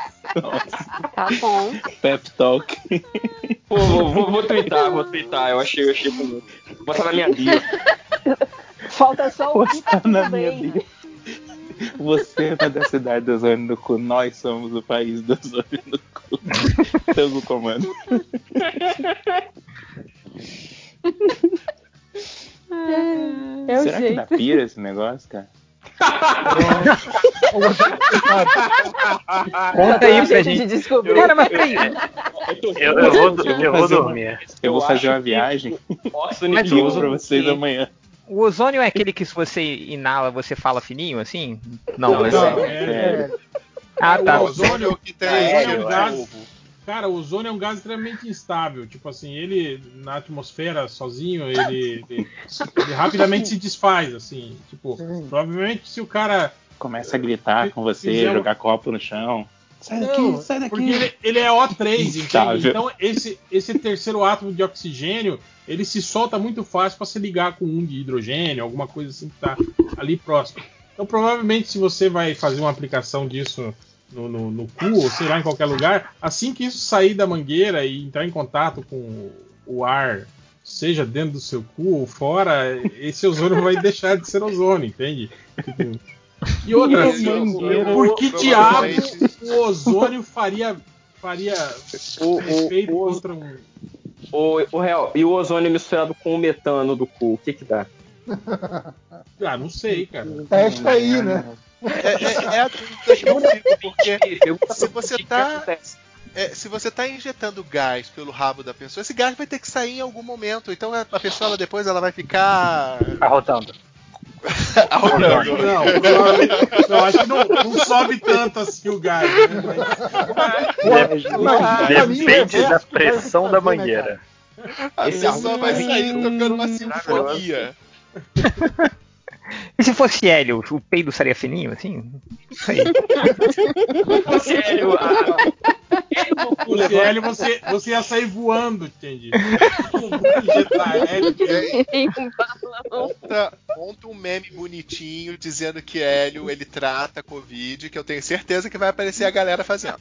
Tá bom. Pep Talk. Pô, vou, vou, vou twittar, vou twittar. Eu achei, eu achei bonito. Vou botar na minha bio. Falta só o Postar na tudo minha bem. bio. Você é da cidade do ozônio no cu, nós somos o país do ozônio no cu. Estamos no comando. [LAUGHS] É o Será que jeito. dá pira esse negócio, cara? [LAUGHS] Conta aí pra Gente gente. de descobrir. Cara, mas peraí. Eu, eu vou, eu vou fazer uma- dormir. Eu vou Eu fazer uma que- viagem Nossa, e Mas digo o- [LAUGHS] pra vocês que- amanhã. O ozônio é aquele que se você inala, você fala fininho, assim? Não, Não, é Não, sério. é- Ah, tá. O ozônio que tem ozônio é Cara, o ozônio é um gás extremamente instável. Tipo assim, ele na atmosfera sozinho, ele, ele- ele rapidamente se desfaz, assim. Tipo, provavelmente se o cara. Começa a gritar com você, uma- jogar copo no chão. Sai daqui, Não, sai daqui. Porque ele, ele é O3, entende? Instável. Então esse, esse terceiro átomo de oxigênio, ele se solta muito fácil para se ligar com um de hidrogênio, alguma coisa assim que tá ali próximo. Então provavelmente se você vai fazer uma aplicação disso no, no, no cu, ou sei lá, em qualquer lugar, assim que isso sair da mangueira e entrar em contato com o ar, seja dentro do seu cu ou fora, esse ozônio vai deixar de ser ozônio, entende? Tipo, e outra, assim, por que diabo o ozônio faria, faria O, efeito o, o, contra um. o, o real, e o ozônio misturado com o metano do cu, o que que dá? Ah, não sei, cara. Testa aí, né? É, é- é a dúvida que eu fico, porque se você tá. é, se você tá injetando gás pelo rabo da pessoa, esse gás vai ter que sair em algum momento. Então a pessoa ela, depois ela vai ficar. Arrotando. arrotando. Não, não, acho que não, não sobe tanto assim o gás. Né? Mas- Depende da pressão da mangueira. A pessoa vai sair tocando uma sinfonia. E se fosse hélio, o peido seria fininho, assim? Não sei. Sério, O hélio você, você ia sair voando, hélio. Em um balão. Monta, monta um meme bonitinho dizendo que Hélio ele trata Covid, que eu tenho certeza que vai aparecer a galera fazendo.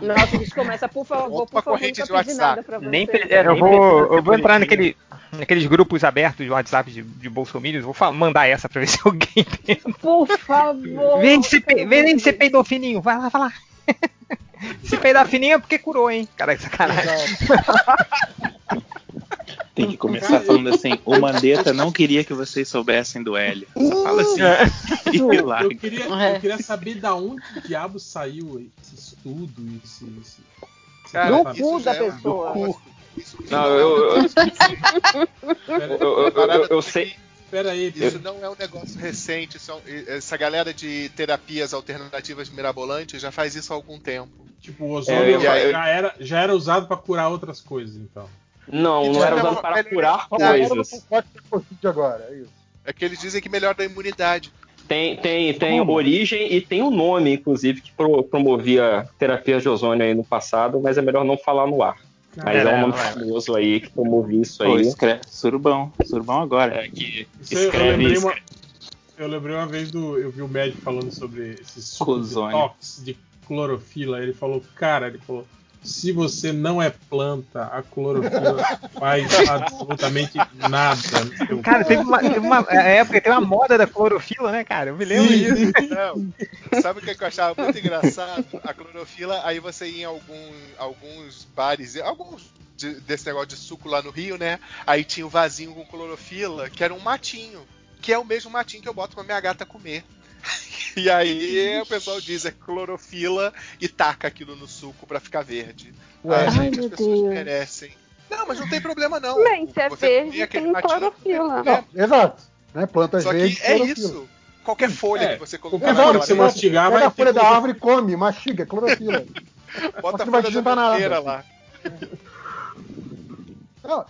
Nossa, a gente começa, por favor, por favor, corrente de WhatsApp. nada pra você. Nem é, eu vou, eu vou entrar naquele, naqueles grupos abertos de WhatsApp de, de bolsominions, vou fa- mandar essa pra ver se alguém tem. Por favor. Vem se, pe- vem se peidou fininho, vai lá, vai lá. [LAUGHS] Se peidar fininho é porque curou, hein? Cara, que sacanagem. Tem que começar falando assim: o Mandetta não queria que vocês soubessem do Hélio. Só fala assim. e Eu, larga. queria, eu queria saber da onde diabo saiu esse estudo, esse. esse esse Cara, tratamento. isso já é pessoa. negócio- isso- Não, eu, eu, eu, eu, eu, sei. Pera aí, Isso não é um negócio recente, são, essa galera de terapias alternativas mirabolantes já faz isso há algum tempo. Tipo, o ozônio É, eu- já, era, já era usado pra curar outras coisas, então. Não, não era usado para curar coisas. Agora, é isso. É que eles dizem que melhora a imunidade. Tem, tem, tem origem e tem um nome, inclusive, que pro- promovia terapias de ozônio aí no passado, mas é melhor não falar no ar. Mas é, É, um nome famoso aí que tomou isso Pô, aí. escreve, surubão. Surubão agora. É, que Isso eu, eu lembrei uma, eu lembrei uma vez do. Eu vi o médico falando sobre esse suco Cozônia. detox de clorofila. Ele falou, cara, ele falou. Se você não é planta, a clorofila [LAUGHS] faz absolutamente nada no seu Cara, teve uma, teve uma é, época, tem uma moda da clorofila, né, cara? Eu me lembro Sim, disso. [LAUGHS] Não, sabe o que eu achava muito engraçado? A clorofila, aí você ia em algum, alguns bares, alguns de- desse negócio de suco lá no Rio, né? Aí tinha o vasinho com clorofila, que era um matinho, que é o mesmo matinho que eu boto pra minha gata comer. [LAUGHS] E aí o pessoal diz é clorofila e taca aquilo no suco pra ficar verde. Ué. Ai, gente, as pessoas Deus. merecem. Não, mas não tem problema não. Bem, se é Você verde, tem clorofila. não, Exato. Né? Plantas Só que verdes. é clorofila. isso. Qualquer folha É, que você colocar Exato, naquela você mastigar, Pega a folha da árvore e come, mastiga, é clorofila. Bota a vai folha da mangueira lá. Não,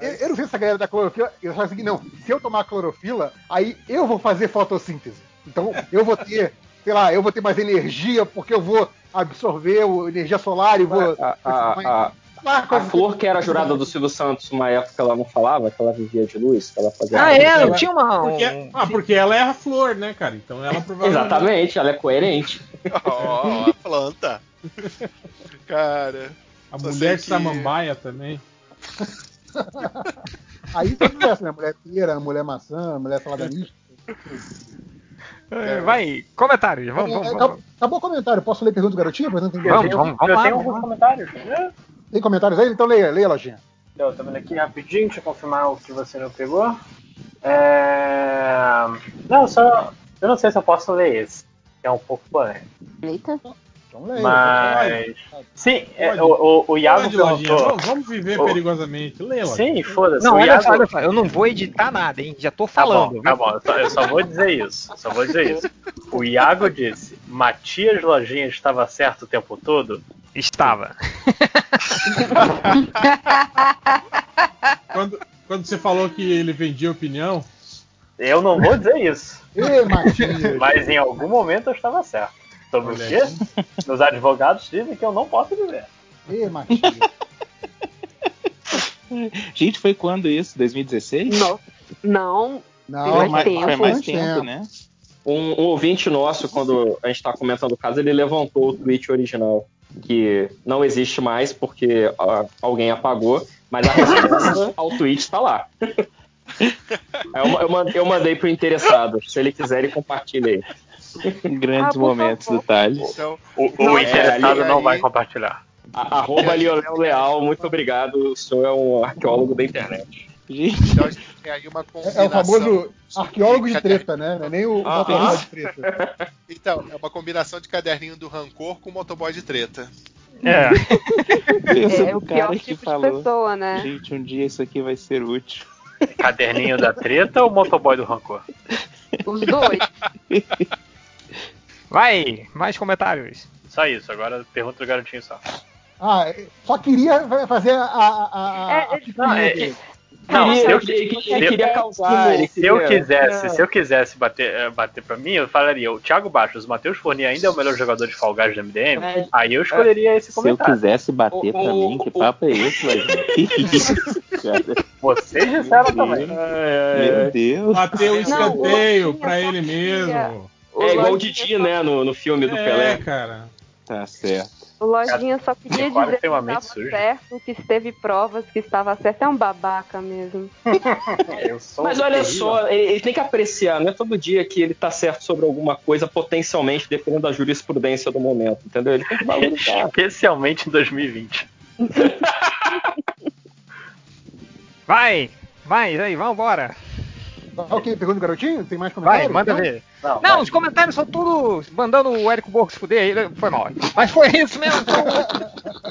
eu, eu não sei se a galera da clorofila. Eu acho assim, não. Se eu tomar clorofila, aí eu vou fazer fotossíntese. Então eu vou ter, sei lá, eu vou ter mais energia porque eu vou absorver o- energia solar e vou. A, a- a- a flor que era jurada do Silvio Santos, uma época ela não falava, que ela vivia de luz, que ela fazia. Ah, é? Ela- Eu tinha uma. Porque, um- ah, porque ela é a flor, né, cara? Então ela [LAUGHS] provavelmente. Exatamente, ela é coerente. Ó, a planta. [LAUGHS] Cara. A mulher que- samambaia também. Aí tem diverso, né? Mulher pera, mulher maçã, mulher salada mista. É, Vai, comentários. Vamos, vamos, Acabou, vamos. acabou o comentário. Posso ler perguntas do garotinho? Vamos, vamos, vamos eu lá, tenho vamos alguns lá. comentários. né? Tem comentários aí? Então leia, leia, lojinha. Então, eu tô vendo aqui rapidinho, deixa eu confirmar o que você não pegou. É... Não, só. Eu não sei se eu posso ler esse. Que é um pouco polêmico. Eita. Então leia. Mas. Sim, é, o, o, o Iago Pode, lojinha. perguntou. Vamos, vamos viver Ô. perigosamente. Leia, lojinha. Sim, foda-se. Não, o olha Iago... só, olha só, eu não vou editar nada, hein? Já tô Tá falando. bom, tá bom. Eu só, eu só vou dizer isso. Só vou dizer isso. O Iago disse: Matias Lojinha estava certo o tempo todo? Estava. [LAUGHS] Quando, quando você falou que ele vendia opinião, Eu não vou dizer isso. Matias. Mas em algum momento eu estava certo. Sobre Olha o quê? Meus advogados dizem que eu não posso dizer. Ê, Matias. [LAUGHS] Gente, foi quando isso? 2016? Não. Não. Não, Faz mais, tempo. foi mais tempo, tempo. né? Um, um ouvinte nosso, quando a gente tá comentando o caso, ele levantou o tweet original, que não existe mais porque alguém apagou, mas a resposta [LAUGHS] ao tweet está lá. Eu, eu man- eu mandei pro interessado. Se ele quiser, ele compartilha aí. Grandes Ah, momentos favor. do Thales. Então, O, o Não, interessado é, não vai compartilhar. A- Arroba Lionel Leal, muito obrigado. O senhor é um arqueólogo da internet. Gente, então a gente tem aí uma É, combinação. é o famoso arqueólogo de treta, né? Não é nem o Ah, motorista ah. de treta. [LAUGHS] Então, é uma combinação de caderninho do rancor com motoboy de treta. É. [LAUGHS] pensa É no o pior cara que tipo de falou. pessoa, né? Gente, um dia isso aqui vai ser útil. Caderninho da treta ou motoboy do rancor? Os dois. [LAUGHS] Vai, mais comentários. Só isso, agora pergunta do garotinho só. Ah, só queria fazer a. a, a, É, a é- Não, é-. Não, se eu, se eu- queria causar. ele se eu queria- quisesse, se eu quisesse bater, eh, bater pra mim, eu falaria, o Thiago Baixos, o Matheus Fournier ainda é o melhor jogador de Fall Guys do MDM, É, aí eu escolheria esse Se eu comentário. quisesse bater O- pra o- mim, que o- papo é esse? Que? [LAUGHS] Vocês disseram Meu também. Deus. Meu Deus. bateu o escanteio pra ele mesmo. O É igual o Lojinha Didi, só- né, no, no filme do É, Pelé. cara. Tá certo. O Lojinha só queria dizer que estava certo, que teve provas que estava certo. É um babaca mesmo. [LAUGHS] Mas olha terrível. só, ele, ele tem que apreciar, não é todo dia que ele tá certo sobre alguma coisa, potencialmente, dependendo da jurisprudência do momento, entendeu? Ele tem que valorizar. [LAUGHS] Especialmente em 2020. [LAUGHS] Vai, vai, aí, vambora. Ok, pergunta do garotinho? Tem mais Vai, comentários? manda Não? ver. Não, Não, os comentários são tudo mandando o Érico Borgo se fuder aí. né? Foi mal. Mas foi isso mesmo.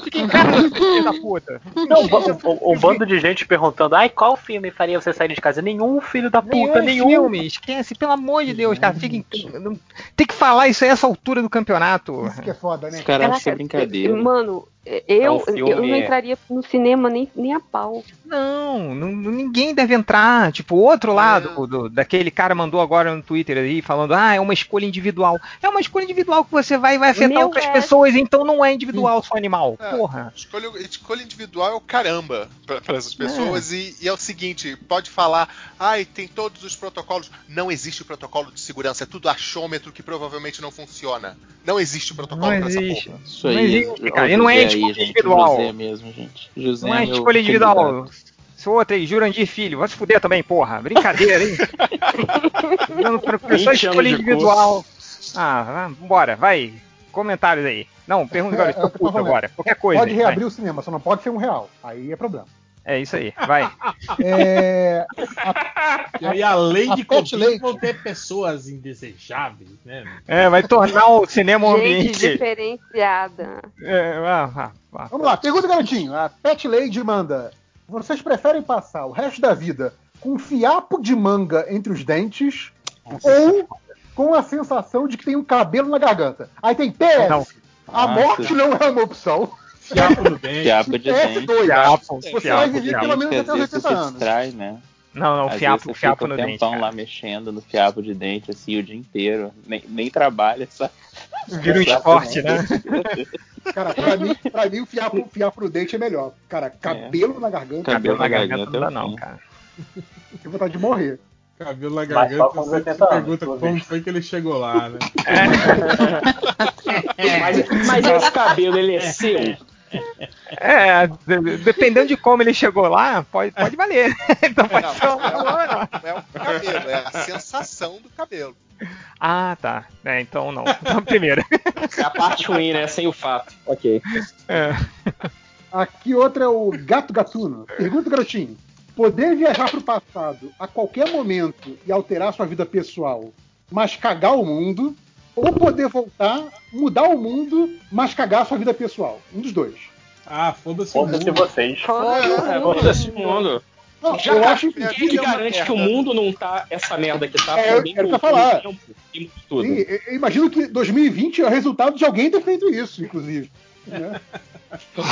Fica em casa, filho da puta. Não, um, um bando de gente perguntando, ai, qual filme faria você sair de casa? Nenhum filho da puta, Nenhum, nenhum. filme, esquece, pelo amor de Deus, cara. Fica em... Tem que falar isso a essa altura do campeonato. Isso que é foda, né? Os caras acham brincadeira. Mano, Eu, É um filme- eu não entraria no cinema nem, nem a pau. Não, não- ninguém deve entrar. Tipo, o outro lado do, daquele cara mandou agora no Twitter aí falando: ah, é uma escolha individual. É uma escolha individual que você vai, vai afetar Meu outras é. pessoas, então não é individual, seu animal. É, Porra. Escolha, escolha individual é o caramba para essas pessoas. E, e é o seguinte: pode falar, ai, tem todos os protocolos. Não existe protocolo de segurança, é tudo achômetro que provavelmente não funciona. Não existe protocolo Não pra essa existe. porra. Isso Não aí, existe, cara. E não é escolha individual. Mesmo, gente. José Não é escolha individual. convidado. Sou outra aí, Jurandir Filho. Vai se fuder também, porra. Brincadeira, hein? Dando pra pessoa 20 anos escolha individual. Ah, vambora, vai. Comentários aí. Não, pergunta agora, É, estou puto agora. Qualquer coisa. Pode aí, reabrir vai. o cinema, só não pode ser um real. Aí é problema. É isso aí, vai. [LAUGHS] É, E aí, além a de vão ter pessoas indesejáveis, né? É, vai tornar o cinema um ambiente. diferenciada. É, ah, ah, ah. Vamos lá, pergunta, garotinho. A Pet Lady manda: Vocês preferem passar o resto da vida com um fiapo de manga entre os dentes ou com a sensação de que tem um cabelo na garganta? Aí tem PS. Não. A Nossa. morte não é uma opção. Fiapo no dente. Fiapo de PS2. dente. Fiapo, Você fiapo, vai viver fiapo. pelo menos até os vezes 80 você anos. distrai, né? Não, não, Às fiapo, fiapo no um dente. cara. lá mexendo no fiapo de dente, assim, o dia inteiro. Nem, nem trabalha, só. Vira um esporte, né? Cara, pra mim, pra mim o fiapo, fiapo no dente é melhor. Cara, cabelo na garganta. Cabelo na garganta não dá é não, cara. Tenho vontade de morrer. Cabelo na garganta, você 80 se anos, pergunta pelo como foi que ele chegou lá, né? [LAUGHS] Mas, mas esse cabelo, ele é seu. É, de- dependendo de como ele chegou lá, pode, pode valer. [LAUGHS] Então pode Não, ser um- não é, o, não é o cabelo, é a sensação do cabelo. Ah, tá. É, então não. Então, primeiro. É a parte ruim, né? Sem o fato. Ok. É. Aqui outra é o Gato Gatuno. Pergunta, garotinho. Poder viajar pro passado a qualquer momento e alterar sua vida pessoal, mas cagar o mundo, ou poder voltar, mudar o mundo, mas cagar a sua vida pessoal? Um dos dois. Ah, foda-se o Foda-se mundo. vocês. É, foda-se o mundo. Não, Já eu tá- acho quem que garante que o mundo não tá essa merda que tá? É, eu quero com- falar. tempo e com tudo. Sim, eu- imagino que 2020 é o resultado de alguém ter feito isso, inclusive. né?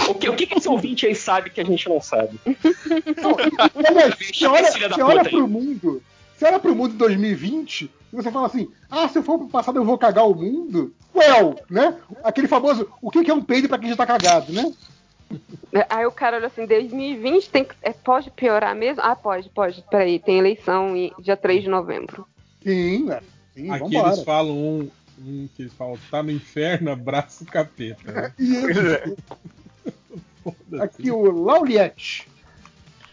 O que, o que que esse ouvinte aí sabe que a gente não sabe? Você olha, você olha aí. pro mundo, você olha pro mundo de 2020 e você fala assim: ah, se eu for pro passado eu vou cagar o mundo? Well, né? Aquele famoso, o que é um peido pra quem já tá cagado, né? [LAUGHS] Aí o cara olha assim, 2020 tem que, é, pode piorar mesmo? Ah, pode, pode. Peraí, tem eleição em dia 3 de novembro. Sim, né? Sim, Aqui vambora. eles falam um, um que eles falam, tá no inferno, abraça o capeta. [LAUGHS] né? Aqui o Lauliette.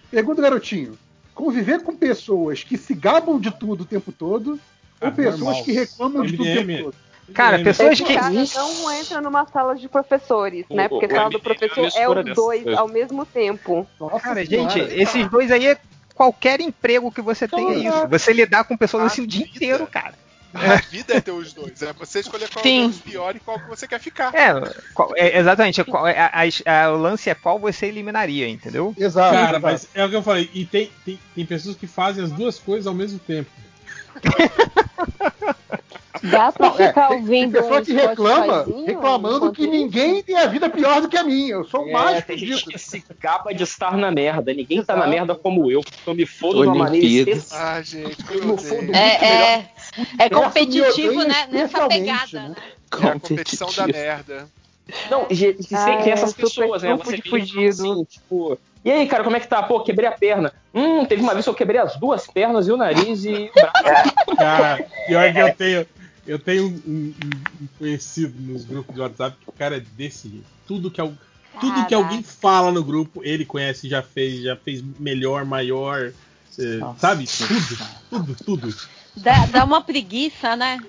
Pergunta, garotinho. Conviver com pessoas que se gabam de tudo o tempo todo ou pessoas que reclamam de tudo MDM. tempo todo? Cara, pessoas que. cara não entra numa sala de professores, né? Porque sala do é professor é os dois ao mesmo tempo. Nossa Cara, gente, esses dois aí é qualquer emprego que você tem, é isso. Você lidar com pessoas assim o dia inteiro, cara. A vida é ter os dois. É você escolher qual Sim. é o pior e qual que você quer ficar. É, qual- é, exatamente. qual- é, a- a- a- o lance é qual você eliminaria, entendeu? Exato. Cara, exato. mas é o que eu falei. E tem, tem, tem pessoas que fazem as duas coisas ao mesmo tempo. [LAUGHS] Dá pra Não, é, ficar tem, tem ouvindo pessoa um que reclama, reclamando que isso? ninguém tem a vida pior do que a minha. Eu sou o mais É, tem gente que se gaba de estar na merda. Ninguém tá na Exato. merda como eu. Eu me fodo de uma maneira. Ah, gente, Eu do- É, é, é competitivo, me né? Nessa pegada. né? É a competição da merda. Não, e, e Ah, tem, tem é essas pessoas, né? Você de fudido. assim, tipo, e aí, cara, como é que tá? Pô, quebrei a perna. Hum, teve uma vez que eu quebrei as duas pernas e o nariz e o braço. Cara, [LAUGHS] pior que eu tenho. Eu tenho um, um- um conhecido nos grupos de WhatsApp que o cara é desse jeito. Tudo que, tudo que alguém fala no grupo, ele conhece, já fez, já fez melhor, maior. eh, sabe? Tudo, tudo, tudo. Dá, dá uma preguiça, né?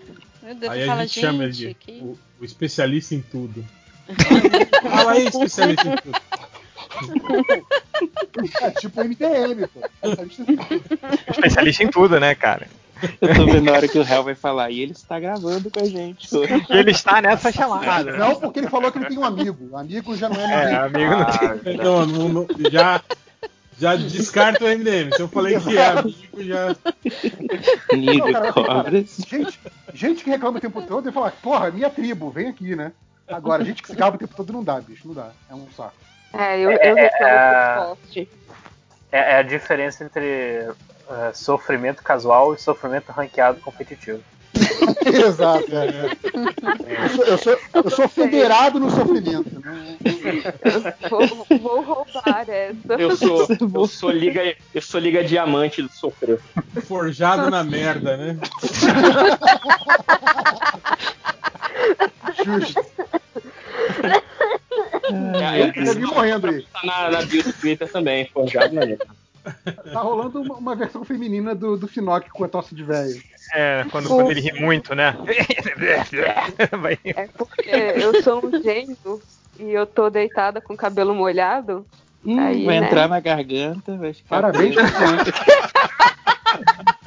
Meu Deus, Aí você a fala, gente chama ele gente, de que... o, o especialista em tudo. [LAUGHS] Fala aí, especialista em tudo. É tipo MTM, pô. Especialista em tudo, né, cara? Eu tô vendo a hora que o Hell vai falar. E ele está gravando com a gente. Ele está nessa chamada. Não, porque ele falou que ele tem um amigo. Amigo já não é É, amigo não Ah, tem. Não, não, não, já, já descarta o MDM. Se eu falei que é amigo, já. Nido Não, cara. Gente, gente que reclama o tempo todo e fala, porra, minha tribo, vem aqui, né? Agora, gente que se gaba o tempo todo não dá, bicho, não dá. É um saco. É, eu, eu É, reclamo por poste. É, é a diferença entre é, sofrimento casual e sofrimento ranqueado competitivo. [LAUGHS] Exato, é, é. Eu, sou, eu, sou, eu sou federado no sofrimento. Né? Vou, vou roubar essa. Eu sou, eu sou liga, eu sou liga diamante do sofrer. Forjado na merda, né? [LAUGHS] Justo. [LAUGHS] É, Tem alguém morrendo aí. Tá na, na bio do Twitter também, forjado na minha. Tá rolando uma, uma versão feminina do, do Finoc com a tosse de velho. É, quando, quando ele ri muito, né? [LAUGHS] É porque eu sou um gênio e eu tô deitada com o cabelo molhado. aí, vai né? entrar na garganta, vai ficar. Parabéns, [LAUGHS]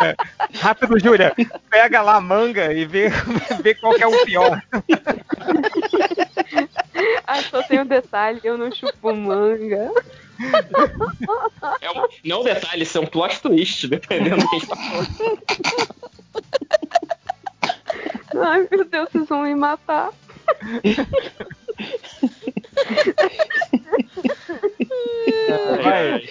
É, Rápido, Júlia. Pega lá a manga e vê, [LAUGHS] vê qual que é o pior. Ah, só tem um detalhe, eu não chupo manga. É um, não detalhe, isso é um plot twist, dependendo do que a gente tá falando. Ai, meu Deus, vocês vão me matar. Vai.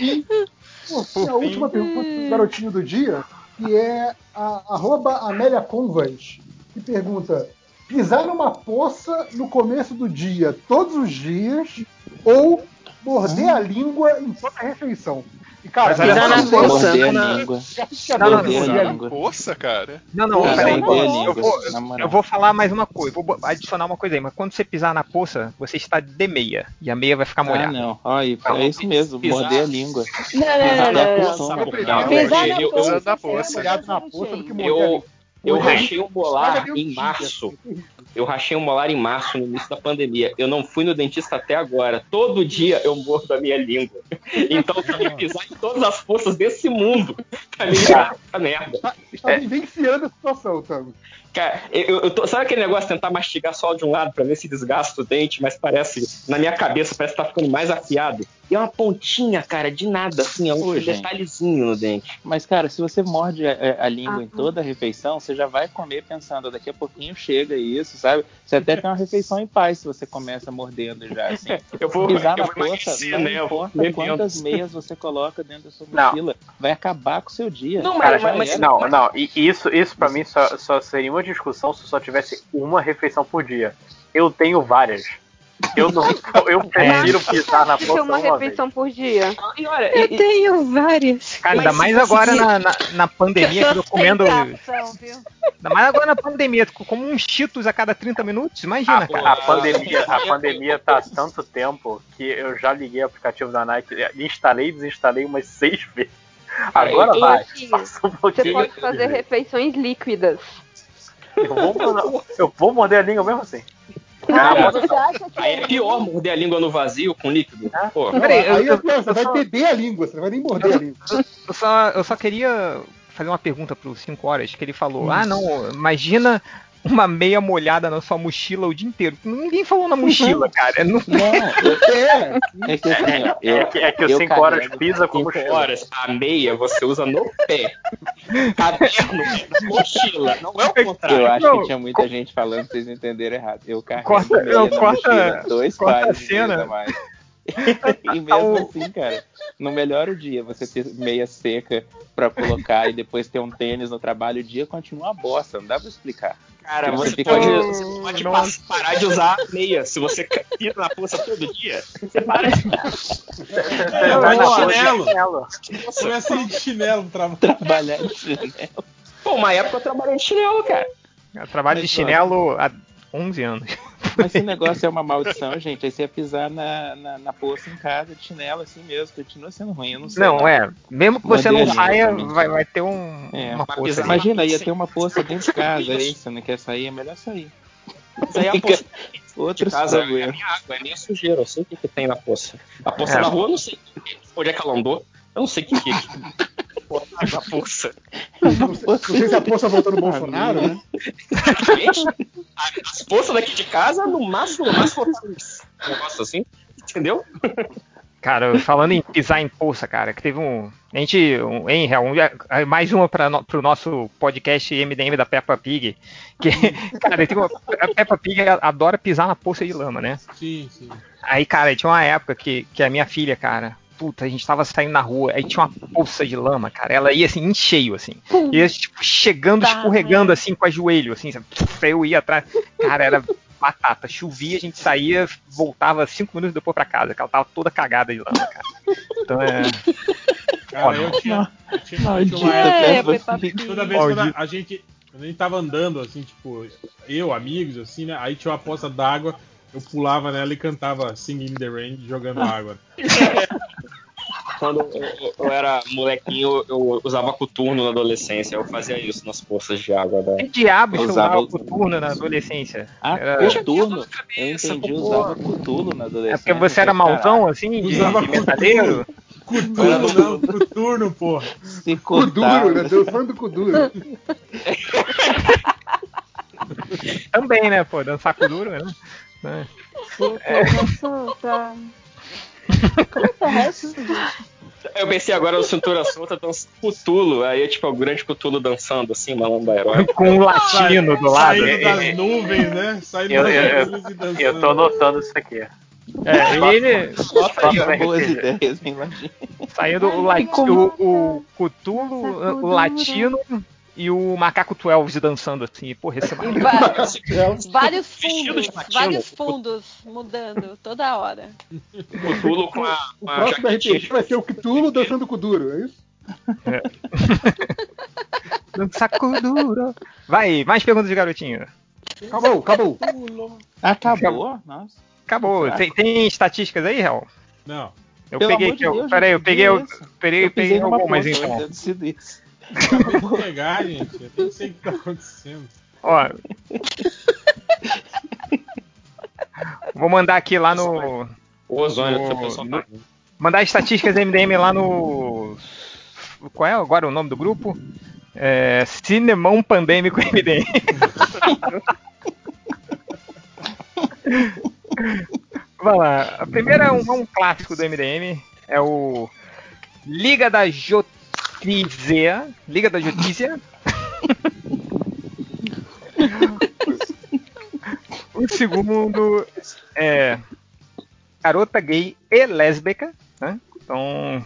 Pô, a última pergunta do garotinho do dia, que é a arroba Amélia Convas, que pergunta: pisar numa poça no começo do dia, todos os dias, ou morder a língua em toda a refeição? E, cara, Mas pisar na poça. Não, não, língua. língua. Poça, cara. Não, não, peraí. Eu vou, na moral. eu vou falar mais uma coisa, vou adicionar uma coisa aí, mas quando você pisar na poça, você está de meia. E a meia vai ficar Ah, molhada. não. Olha, é isso mesmo, pisar. morder a língua. Não, não, não, não, não, não. Toma, Pisar. Pisar Eu- na poça. na é poça. Molhado na poça do que morder a língua. Eu rachei um molar em março. Eu rachei um molar em março, no início da pandemia. Eu não fui no dentista até agora. Todo dia eu mordo a minha língua. Então eu tenho que pisar em todas as forças desse mundo pra me livrar dessa merda. Tá, está vivenciando a situação, Tamo. Cara, eu, eu tô, sabe aquele negócio de tentar mastigar só de um lado pra ver se desgasta o dente, mas parece, na minha cabeça, parece que tá ficando mais afiado. E é uma pontinha, cara, de nada, assim, é um Ô, gente. detalhezinho no dente. Mas, cara, se você morde a, a língua em toda a refeição, você já vai comer pensando, daqui a pouquinho chega isso, sabe? Você até tem uma refeição em paz se você começa mordendo já, assim. [LAUGHS] Eu vou, Pisar eu na vou poça, emagrecer, não né? Eu vou importa quantas [LAUGHS] meias você coloca dentro da sua Não. mochila, vai acabar com o seu dia. Não, Cara, Já mas- era. não, não. E isso, isso para mim só, só seria uma discussão se só tivesse uma refeição por dia. Eu tenho várias. Eu não, eu [LAUGHS] prefiro pisar na poça uma uma vez. refeição por dia. E olha, Eu e- tenho várias. Cara, ainda mais agora na, na, na pandemia que eu tô comendo. Tentação, viu? Ainda mais agora na pandemia, como uns cheetos a cada 30 minutos, imagina, A, cara. a pandemia, a pandemia tá há tanto tempo que eu já liguei o aplicativo da Nike, instalei e desinstalei umas seis vezes. Agora vai. um Você pode fazer refeições líquidas. Eu vou, eu vou morder a língua mesmo assim. Cara, você acha que aí é pior morder a língua no vazio com líquido. Pô, Não, Peraí, aí eu- é você vai beber a língua, você não vai nem morder a língua. Eu só, eu só queria fazer uma pergunta pro 5 horas, que ele falou, ah não, imagina uma meia molhada na sua mochila o dia inteiro. Ninguém falou na mochila, cara. Não, Não, eu- É, é que assim, eu, É que, é que o eu 5 horas pisa com mochila. horas, a meia você usa no pé. Caderno mochila, não é o contrário. Eu acho Não, que tinha muita gente falando vocês entenderam errado. Eu carrego Corta- meia não, na corta- mochila, dois corta pares a cena. mais. [LAUGHS] e mesmo assim, cara, não melhora o dia você ter meia seca pra colocar e depois ter um tênis no trabalho, o dia continua bosta, não dá pra explicar. Cara, Você você fica- pode, você pode pas- parar de usar meia. Se você pisa na poça todo dia, você para de Não, Vai é na de de chinelo. chinelo. Começa a ir de chinelo trabalho. Trabalhar de chinelo. Pô, uma época eu trabalhei de chinelo, cara. eu trabalho de Mas, chinelo há 11 anos. Mas esse negócio é uma maldição, gente. Aí você ia pisar na, na, na poça em casa de chinelo assim mesmo, continua sendo ruim, eu não sei. Não, é. Mesmo que você não saia, realmente. vai, vai ter um, É, uma poça. Imagina, ia ter uma poça dentro de casa, aí você não quer sair, é melhor sair. Mas aí a poça [LAUGHS] de Outros casa é problemas. minha água, é minha sujeira. Eu sei o que, que tem na poça. A poça É. da rua, eu não sei onde é que ela andou. Eu não sei o que que é. a poça. Não sei, não sei se a poça voltou no Bolsonaro, né? Gente, as poças daqui de casa, no máximo, no máximo, um negócio assim. Entendeu? Cara, falando em pisar em poça, cara, que teve um. A gente. Um, hein, Real, um, mais uma para no, pro nosso podcast MDM da Peppa Pig. Que, [LAUGHS] cara, tem uma, a Peppa Pig adora pisar na poça de lama, né? Sim, sim. Aí, cara, tinha uma época que, que a minha filha, cara, puta, a gente tava saindo na rua, aí tinha uma poça de lama, cara. Ela ia assim, em cheio, assim. Ia, tipo, chegando, Tá, escorregando, assim, com a joelho, assim, sabe? eu ia atrás. Cara, era batata. Chovia, a gente saía, voltava cinco minutos depois pra casa, que ela tava toda cagada de lama, cara. Então é. Cara, eu tinha, eu tinha, eu tinha uma época. Toda vez quando a, a gente. Quando a gente tava andando, assim, tipo, eu, amigos, assim, né? Aí tinha uma poça d'água, eu pulava nela e cantava Singing in the Rain, jogando água. [LAUGHS] Quando eu, eu- eu era molequinho, eu usava coturno na adolescência. Eu fazia isso nas poças de água da. Que diabo Eu eu usava coturno na adolescência? Ah, Era- coturno? Eu entendi, usava cutulo na adolescência. É porque você era malzão, assim, de, Usava de metaleiro? Coturno não, coturno, porra. Se Kuduro, né? Dançando Kuduro. Também, né, pô, dançar com duro, né? É. Como é que Eu pensei agora no cintura solta dançando Cutulo. Aí é tipo o grande Cutulo dançando assim, malandro herói. Com um latino do lado. Saindo das nuvens, né? Saindo Eu, das eu, nuvens e dançando. eu tô anotando isso aqui. É, ele. Próximo Boas RPG. ideias, hein, Ladinho? Saindo o, lati- o, o Cutulo, o latino e o macaco 12 dançando assim. Porra, esse é maneiro. Vários fundos, vários fundos mudando toda hora. Cutulo com a. Com O a próximo jaquetinha. RPG vai ser o Cthulhu dançando Kuduro, é isso? [LAUGHS] Dançar com duro. Vai, mais perguntas de garotinho. Acabou, acabou. Acabou? Nossa. Acabou. Tem, tem estatísticas aí, Real? Não. Eu Pelo peguei aqui. de eu- Peraí, eu peguei, eu, peguei, Eu pisei peguei numa algumas então. Acabei de [LAUGHS] pegar, gente. Eu nem sei o que tá acontecendo. Ó. Vou mandar aqui lá no. O ozônio, no- no- mandar estatísticas MDM lá no. Qual é agora o nome do grupo? É, Cinemão Pandêmico MDM. [LAUGHS] Vamos lá. A primeira é um, é um clássico do MDM. É o Liga da Jotícia. Liga da Jotícia. o segundo é Garota Gay e Lésbica. Né? Então.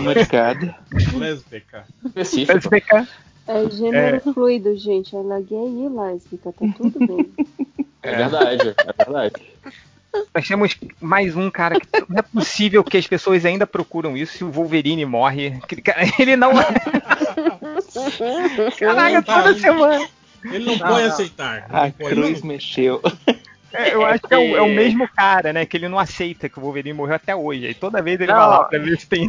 Uma de cada. Lésbica. Lésbica. É gênero fluido, gente. Ela é gay e lésbica, tá tudo bem. É verdade, é verdade. Nós temos mais um cara que não é possível que as pessoas ainda procuram isso se o Wolverine morre. [LAUGHS] Ele não. Caraca, toda semana. Ele não Não, pode não. aceitar. A Não pode- cruz mexeu. É, eu acho que é o, é o mesmo cara, né? Que ele não aceita que o Wolverine morreu até hoje. Aí toda vez ele Não. vai lá pra ver se tem.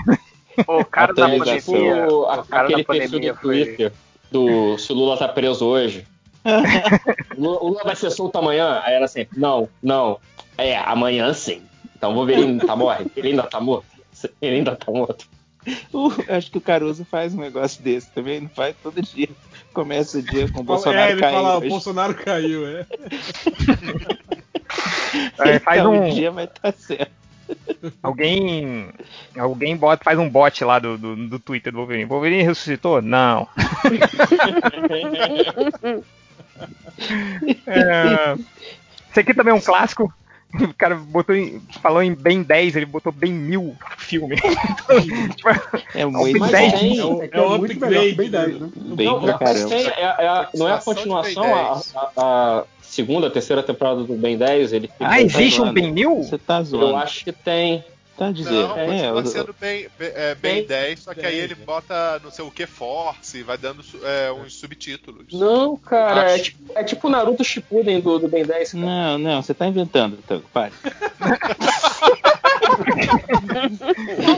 O [LAUGHS] cara da pandemia. O, O cara aquele da pandemia do foi. Twitter do se o Lula tá preso hoje. [LAUGHS] o Lula vai ser solto amanhã? Aí era assim, não, não. É, amanhã sim. Então o Wolverine tá morto. Ele ainda tá morto. Ele ainda tá morto. [LAUGHS] Uh, acho que o Caruso faz um negócio desse também, não faz todo dia. Começa o dia com o Bolsonaro é, ele caindo. fala, o hoje. Bolsonaro caiu, é. [LAUGHS] É, faz Então, um- o dia vai estar certo. Alguém. Alguém bota, faz um bot lá do, do, do Twitter do Wolverine. Wolverine ressuscitou? Não. [LAUGHS] É, Esse aqui também é um clássico. O cara botou em, falou em bem 10, ele botou bem mil filme. É muito bem. tem- É o, É, é melhor bem 10, né? Bem Não, pra caramba. tem- é- é a- não é a Continuação Ben a, 10. a- a segunda, terceira temporada do Ben 10, ele Ah, existe um bem mil? Você tá zoando. Eu acho que tem. Tá dizendo. Não, é, continua eu- sendo bem, bem, é, bem Bem 10, só que aí 10, ele né? bota não sei o que Force, vai dando é, uns subtítulos. Não, cara, é Acho. tipo, é tipo o Naruto Shippuden do, do Ben 10. cara. Não, não, você tá inventando, Tango, pare. [LAUGHS]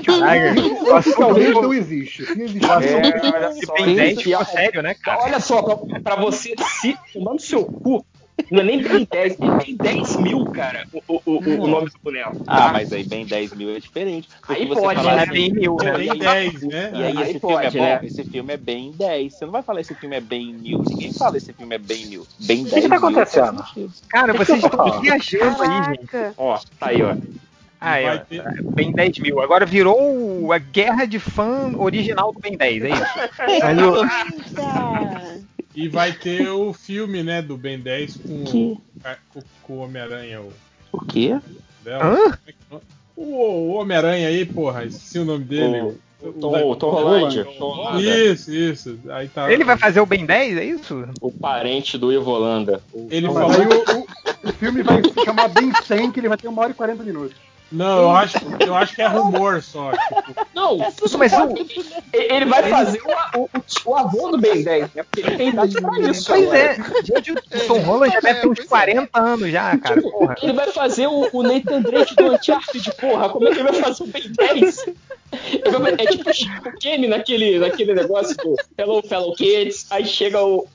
Caralho, Oficialmente não existe. Se existir, É, olha só, Ben 10 gente, ficou sério, né, cara? Olha só, pra, pra você se tomar no seu cu, não é nem Ben 10, é Ben 10 mil, cara, o, o, o, o nome do boneco. Ah, mas aí bem 10 mil é diferente. Aí você pode, fala né? assim, bem mil, né? Tem 10, né? E aí, Aí esse pode, filme é bom, né? esse filme é bem 10. Você não vai falar esse filme é bem mil. Ninguém fala esse filme é bem mil. Bem 10 que tá mil. acontecendo? faz sentido. Cara, vocês estão viajando aí, gente. Ó, tá aí, ó. Ah, é. ter- Ben 10 mil. Agora virou o- a guerra de fã original do Ben 10, é isso? O- E vai ter o filme, né, do Ben 10 com, o- com, com o Homem-Aranha. O, O quê? dela. Hã? É que- O, o Homem-Aranha aí, porra, esqueci o nome dele. O Tom- o Tom Holland. Tom Holland. Isso, isso. Aí tá. Ele vai fazer o Ben 10, é isso? O parente do Ivo Holanda. Ele falou. o, o- o filme vai se chamar Ben 100, que ele vai ter uma hora e 40 minutos. Não, eu acho, eu acho que é rumor só. Tipo, Não, mas o- ele vai fazer o, o, o avô do Ben 10, né? Porque ele tem idade pra isso. Pois agora. é. Gente, o Tom Holland já deve ter uns 40 anos já, cara. Porra. Ele vai fazer o, o Nathan Drake do Uncharted, porra. Como é que ele vai fazer o Ben 10? Ele vai- É tipo o Chico Kenny naquele, naquele negócio do Hello Fellow Kids. Aí chega o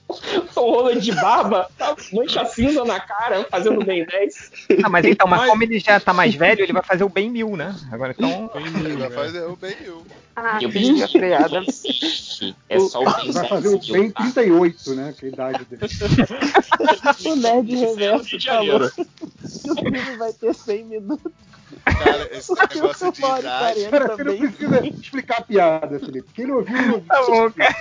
Tom Holland de barba, tá, mancha cinza na cara, fazendo o Ben 10. Ah, mas então, mas como ele já tá mais velho, ele vai fazer o Ben 1000, né? Agora então. Ele vai fazer o Ben Hill. Ah, Eu sim, a piada. É só o Ben Vai 10. fazer o Ben 38, né? Que é a idade dele. [LAUGHS] O Nerd Reverso Rio de falou que [LAUGHS] o filme vai ter 100 minutos. Cara, esse [LAUGHS] negócio de e idade. 40 Cara, você não precisa explicar a piada, Felipe. Quem não ouviu, não ouviu. Tá bom, cara.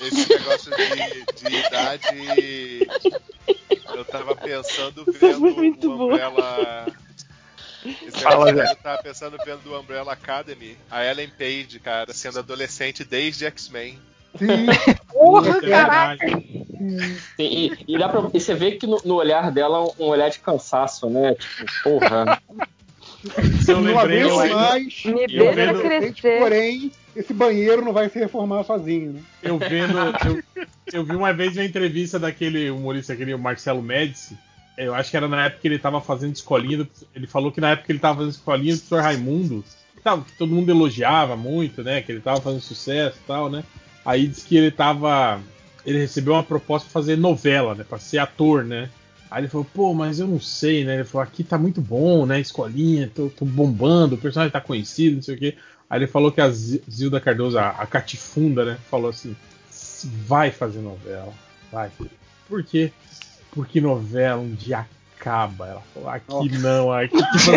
Esse negócio de, de idade. Eu tava pensando vendo muito o bom. Umbrella. Esse Fala, eu tava pensando vendo do Umbrella Academy, a Ellen Page, cara, sendo adolescente desde X-Men. Sim, [LAUGHS] Porra, é caraca. verdade. E, e- dá pra, e você vê que no, no olhar dela um olhar de cansaço, né? Tipo, porra. Isso eu não lembrei. Eu, ainda- mais. Me Eu deixa vendo- crescer. Porém, esse banheiro não vai se reformar sozinho, né? eu vendo. Eu, eu vi uma vez uma entrevista daquele humorista, aquele Marcelo Médici. Eu acho que era na época que ele tava fazendo escolinha. ele falou que na época que ele tava fazendo escolinha do professor Raimundo. que tava- que todo mundo elogiava muito, né? Que ele tava fazendo sucesso e tal, né? Aí disse que ele tava. Ele recebeu uma proposta pra fazer novela, né? Pra ser ator, né? Aí ele falou, pô, mas eu não sei, né? Ele falou, aqui tá muito bom, né? Escolinha, tô, tô bombando, o personagem tá conhecido, não sei o quê. Aí ele falou que a Zi- Zilda Cardoso, a, a Catifunda, né? Falou assim: vai fazer novela, vai. Por quê? Porque novela um dia acaba. Ela falou, aqui não, aqui. Tipo assim,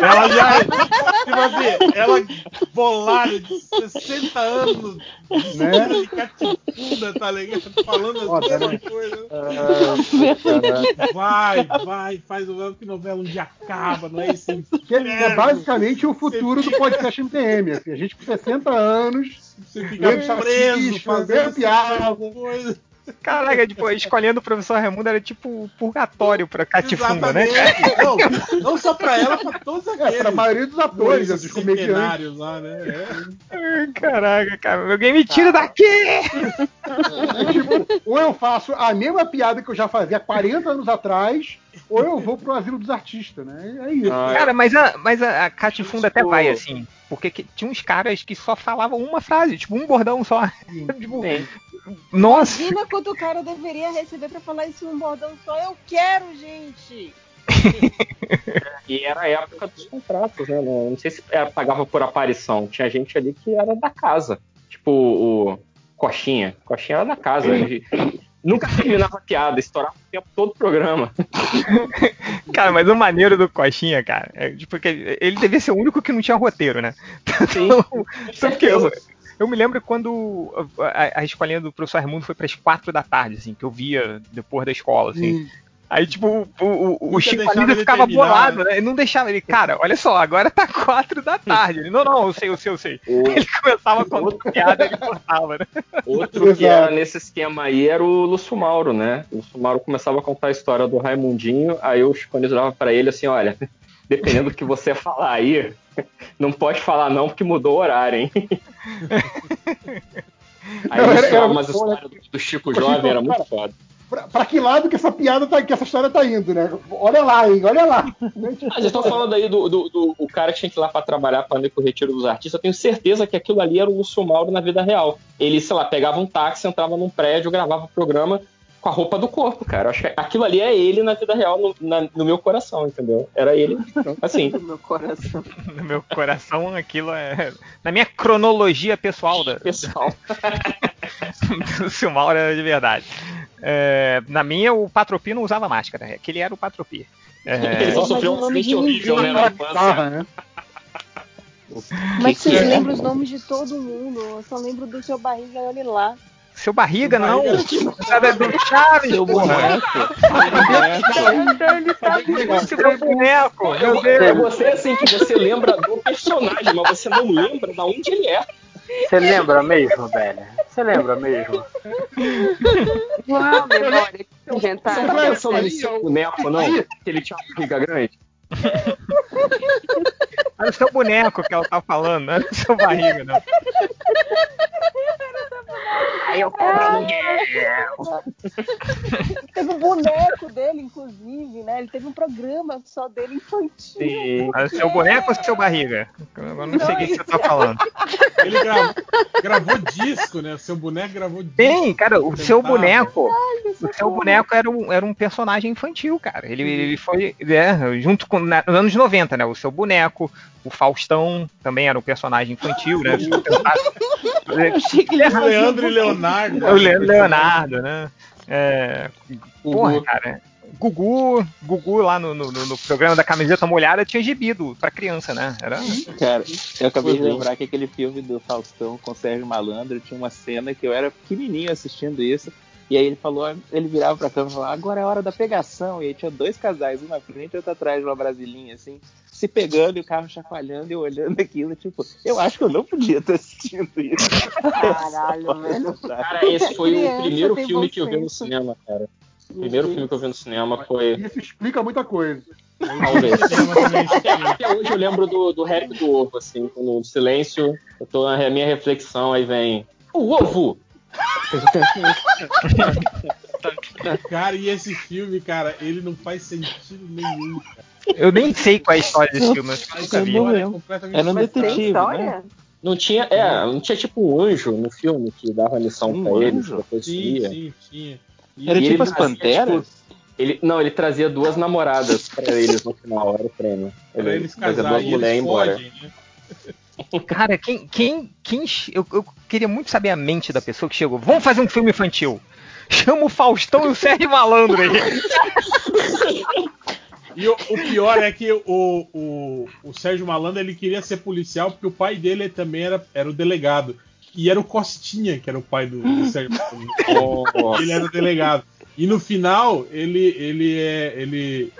ela já. Tipo assim, ela bolada de 60 anos de Né? de Catifunda, tá ligado? Falando a Foda, mesma né? coisa. Ah, Vai, vai, faz novela, que novela um dia acaba, não é isso? Que é basicamente o futuro do podcast MTM. Assim. A gente com 60 anos, Você fica vendo preso, fazendo piada. coisa. Caraca, tipo, escolhendo o professor Raimundo era tipo purgatório pra Catifunda, né? Exatamente. Não, não só pra ela, pra todos É, aqueles. pra maioria dos atores, dos comediantes. lá, né? É. Caraca, cara, alguém me tira daqui! É [LAUGHS] tipo, ou eu faço a mesma piada que eu já fazia 40 anos atrás, ou eu vou pro asilo dos artistas, né? É isso. Ah, Cara, mas a, mas a, a Catifunda até Tipo- vai, assim. Porque que- tinha uns caras que só falavam uma frase, tipo, um bordão só. [LAUGHS] tipo, nossa! Imagina quanto o cara deveria receber pra falar isso num bordão só. Eu quero, gente! [LAUGHS] E era a época dos contratos, né? Não, não sei se era- pagava por aparição. Tinha gente ali que era da casa. Tipo o Coxinha. Coxinha era da casa. Ele nunca [LAUGHS] terminava a piada, estourava o tempo todo o programa. [LAUGHS] Cara, mas o maneiro do Coxinha, cara, é tipo que ele devia ser o único que não tinha roteiro, né? [LAUGHS] Sim, Tanto que eu, eu me lembro quando a, a escolinha do professor Raimundo foi pras quatro da tarde, assim, que eu via depois da escola, assim. Aí, tipo, o, o, o Chico ele ficava terminar, bolado, né? né? Ele não deixava ele, cara, olha só, agora tá quatro da tarde. Ele, não, não, eu sei, eu sei, eu sei. O- [LAUGHS] Ele começava a contar piada e ele cortava, né? Outro que era nesse esquema aí era o Lúcio Mauro, né? O Lúcio Mauro começava a contar a história do Raimundinho, aí o Chico dava pra ele assim, olha, [LAUGHS] dependendo do que você falar aí, [LAUGHS] não pode falar não porque mudou o horário, hein? Aí Não, era- era umas muito bom, né? histórias do, do Chico Jovem, era muito foda. Pra, pra que lado que essa piada tá, que essa história tá indo, né? Olha lá, hein? Olha lá. [LAUGHS] Ah, vocês estão falando aí do, do, do- o cara que tinha que ir lá pra trabalhar para ir pro retiro dos artistas. Eu tenho certeza que aquilo ali era o Lúcio Mauro na vida real. Ele, sei lá, pegava um táxi, entrava num prédio, gravava o programa com a roupa do corpo, cara. Eu acho que aquilo ali é ele na vida real, no, na- no meu coração, entendeu? Era ele, [LAUGHS] assim. No meu coração. No meu coração, aquilo é. Na minha cronologia pessoal da. Pessoal. [LAUGHS] do Silmaura era de verdade. É, na minha, o Patropi não usava máscara. Aquele era o Patropi. É, [LAUGHS] Ele só sofreu um acidente horrível, né, na infância. né? Mas que vocês é? lembram os nomes de todo mundo. Eu só lembro do seu barriga e olhe lá. Seu barriga, não. barriga. Sabe, do Chaves, Seu porra. Seu boneco, meu É Deus. você assim que você lembra do personagem, mas você não lembra de onde ele é. Você lembra mesmo, velho? Você lembra mesmo? Uau, memória Você inventaram. tá pensando nesse seu boneco, não? Que ele tinha uma barriga grande? Era o seu boneco que ela tá falando, não era o seu barriga, não. Aí eu aluguel. Teve um boneco dele, inclusive, né? Ele teve um programa só dele infantil. Seu boneco ou o seu barriga? Agora não sei o que você tá falando. Ele gra- gravou disco, né? Seu boneco gravou disco. Tem, cara, o seu Cantava. boneco. O seu boneco era um, era um personagem infantil, cara. Ele, ele foi. é, junto com. Na- nos anos 90, né? O seu boneco, o Faustão também era um personagem infantil, né? [LAUGHS] O Leandro e Leonardo. O Leandro Leonardo, né? É, porra, cara. Gugu, Gugu lá no, no, no- programa da camiseta molhada tinha gibido pra criança, né? Era. Cara, eu acabei de lembrar que aquele filme do Faustão com o Sérgio Malandro tinha uma cena que eu era pequenininho assistindo isso. E aí ele falou, ele virava pra câmera e falava, agora é hora da pegação. E aí tinha dois casais, um na frente e outro atrás de uma brasilinha, assim, se pegando e o carro chacoalhando e eu olhando [LAUGHS] aquilo, tipo, eu acho que eu não podia estar assistindo isso. Caralho, velho. Cara, esse foi o Criança primeiro tem filme que eu vi no cinema, cara. O primeiro filme que eu vi no cinema foi. Isso explica muita coisa. Talvez. até, até hoje eu lembro do, do rap do ovo, assim, no silêncio, eu tô na minha reflexão, aí vem. O ovo! Cara, e esse filme, cara, ele não faz sentido nenhum, cara. Eu nem sei qual é a história desse filme, acho que eu nunca vi. Era um detetive, né? Não tinha, é, não tinha tipo um anjo no filme que dava lição pra eles, anjo? depois Sim, ia. sim, tinha. Era E tipo ele as trazia, Panteras? tipo, ele, não, ele trazia duas namoradas pra eles no final, era o prêmio. Pra eles trazia duas casarem e mulheres embora. fogem, né? Cara, quem. quem, quem eu, eu queria muito saber a mente da pessoa que chegou. Vamos fazer um filme infantil. Chama o Faustão e o Sérgio Malandro aí. E o, o pior é que o, o, o Sérgio Malandro ele queria ser policial porque o pai dele também era, era o delegado. E era o Costinha, que era o pai do, do Sérgio Malandro. Ele era o delegado. E no final, ele, ele, é, ele,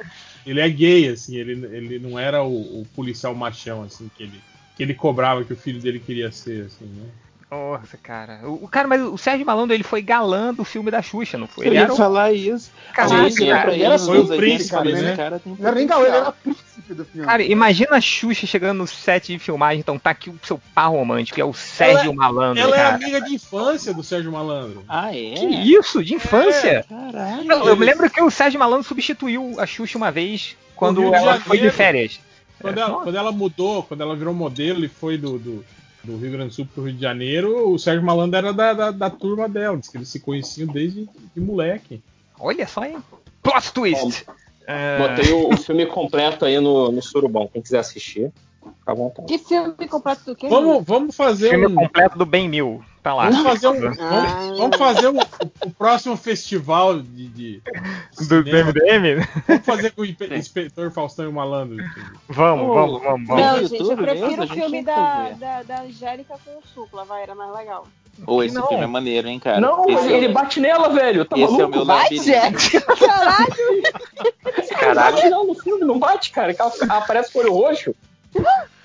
ele é gay, assim, ele, ele não era o, o policial machão, assim, que ele, que ele cobrava que o filho dele queria ser, assim, né? Nossa, cara. O, o cara, mas o Sérgio Malandro ele foi galã do filme da Xuxa, não foi? Eu Ele ia era o- falar isso. Caraca, Gente, cara. ele, Era foi o 80, príncipe, cara, né? cara tem Não era nem galera, potencial. era príncipe do filme. Cara, imagina a Xuxa chegando no set de filmagem, então tá aqui o seu par romântico, que é o Sérgio Ela- Malandro, Ela é cara. amiga de infância do Sérgio Malandro. Ah, é? Que isso? De infância? Caralho. Eu, eu me lembro que o Sérgio Malandro substituiu a Xuxa uma vez quando ela foi de férias. Quando ela, quando ela mudou, quando ela virou modelo e foi do, do, do Rio Grande do Sul pro Rio de Janeiro, o Sérgio Malandro era da, da, da turma dela, diz que eles se conheciam desde de moleque. Olha só, hein? Plot twist! É, Botei o, o filme completo aí no, no Surubom, quem quiser assistir, fica à vontade. Que filme completo do quê? Vamos, vamos fazer filme um. completo do Ben Mil. Tá lá. Vamos fazer um, Ah. vamos, vamos fazer um- o, o próximo festival de, de [LAUGHS] Do. MDM? Vamos fazer com o Inspe- inspetor Faustão e o Malandro. Vamos, Oh. vamos, vamos, vamos. Não, gente, eu prefiro o filme da, da, da Angélica com o Supla, vai, era mais legal. Ô, esse Não. filme é maneiro, hein, cara? Não, esse ele, é, bate nela, velho. Tá esse é o maluco? meu Vai. Jack. Caralho! [LAUGHS] Não bate não no filme, não bate, cara. Ela aparece com o olho roxo.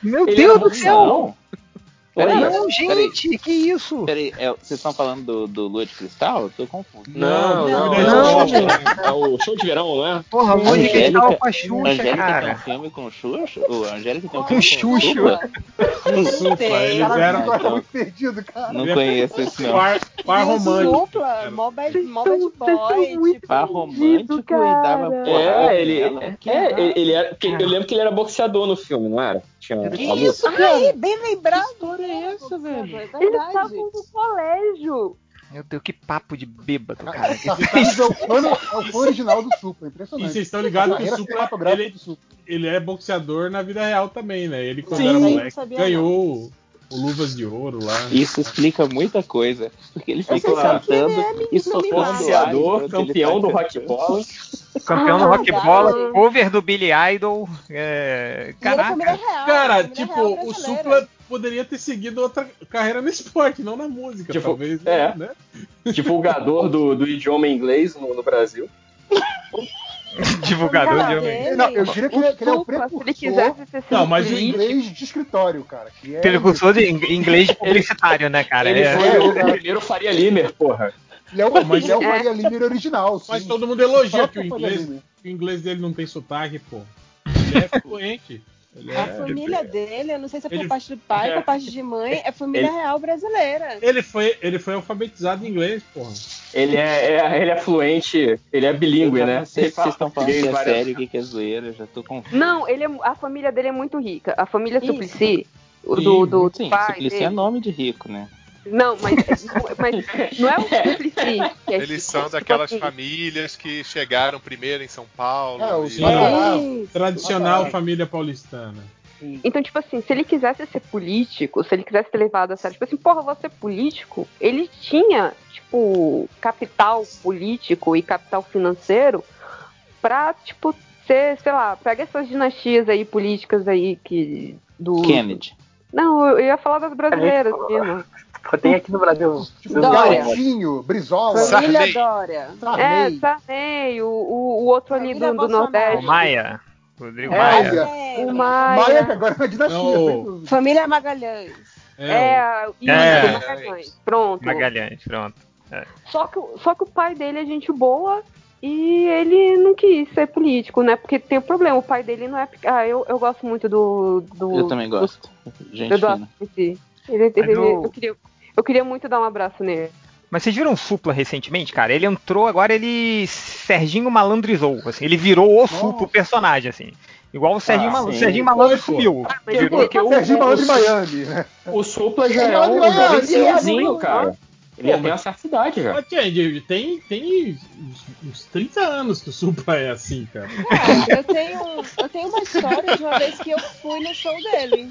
Meu Ele Deus do céu! Peraí, Não, peraí, gente, que isso? peraí, é, vocês estão falando do, do Lua de Cristal? Eu tô confuso. Não, não, Não, não. não. É o show de verão, não é? Porra, Lua de Cristal com a Xuxa, Angélica tem um cara. filme com Xuxa? Ô, Angélica tem um Com filme Xuxa. Com Supla, eles Cara, eram muito perdido, cara. Não conheço esse não. par, par o romântico. Supla, mó bad, mó bad boy, tipo... Par romântico e dava porrada É, ele, é, ele, era, eu lembro que ele era boxeador no filme, não era? Tinha. Isso, aí, bem lembrado. Que história é essa, velho? É Eles estavam no colégio. Meu Deus, que papo de bêbado, cara. Capitães é o [LAUGHS] fã, é o fã original do Supla, E impressionante. vocês estão ligados A que o Supla cinematográfica ele, do Supla. ele é boxeador na vida real também, né? Ele, quando Sim, era não moleque, ganhou o, o Luvas de Ouro lá. Isso explica muita coisa. Porque ele fica sei lá. cantando Ele e socando campeão tá do rock cantando. bola. [LAUGHS] Campeão do Ah, rock legal. bola, cover do Billy Idol. É... Caraca. Cara, tipo, o. Supla poderia ter seguido outra carreira no esporte, não na música, Tipo, talvez. é. Né? Divulgador do, do idioma inglês no, no Brasil. [LAUGHS] [LAUGHS] Divulgador Não, de dele- Não, eu diria que ele, é- que ele é o Supla, se ele precursor quisesse ser Não, mas inglês de escritório, cara. Que é Precursor de ing- inglês [LAUGHS] publicitário, né, cara? Ele É. foi É, o primeiro Faria Limer, porra. Ele é o, mas- ele é o É. Faria Limer original. Mas sim. todo mundo elogia que o inglês, que o inglês dele não tem sotaque, pô. Ele é fluente. Ele A é... família dele, eu não sei se é por Ele- parte do pai ou por parte de mãe, é família Ele- real brasileira. Ele foi, ele foi alfabetizado em inglês, porra. Ele é, é- ele é fluente, ele é bilíngue, né? não sei se vocês estão falando que é várias- sério, o que é zoeira, já tô confuso. Não, ele é, a família dele é muito rica. A família Isso. Suplicy, o do, do, Sim, pai Suplicy dele. é nome de rico, né? Não, mas, [LAUGHS] mas não é o Suplicy que é Eles rico, são tipo daquelas assim, famílias que chegaram primeiro em São Paulo. É, o e-. Tradicional família paulistana. Então, tipo assim, se ele quisesse ser político, se ele quisesse ter levado a sério, tipo assim, porra, você é político, ele tinha, tipo, capital político e capital financeiro pra, tipo, ser, sei lá, pega essas dinastias aí políticas aí que. Do. Kennedy. Não, eu ia falar das brasileiras mesmo. Pô, Tem aqui no Brasil. Dória. Garotinho, Brizola, Família Sarney. Dória. É, Sarney. Sarney, o, o, o outro ali do, do Bolsonaro. O Nordeste. Maia. Rodrigo É, Maia. Maia. O Maia. Maia, que agora é uma dinastia. Não. dúvida. Família Magalhães. É, É, É. Magalhães. Pronto. Magalhães, pronto. Só que, o- só que o pai dele é gente boa e ele não quis ser político, né? Porque tem o problema, o pai dele não é. Ah, eu, eu gosto muito do. do Eu também gosto. Do, Gente do Eduardo fina. Ele, ele- eu- eu, queria, eu queria muito dar um abraço nele. Mas vocês viram o Supla recentemente, cara? Ele entrou, agora ele Serginho malandrizou, assim, ele virou o Supla, o personagem, assim. Igual o Serginho, Ah, Malandro. Serginho Malandro. Mas Virou ele- que o- Serginho Malandro de Miami, né? O Supla já é um olha, senhorzinho, olha. cara. Ele tem uma certa idade já. Change, tem, tem uns, uns 30 anos que o Supla é assim, cara. Ah, eu tenho, eu tenho uma história de uma vez que eu fui no show dele.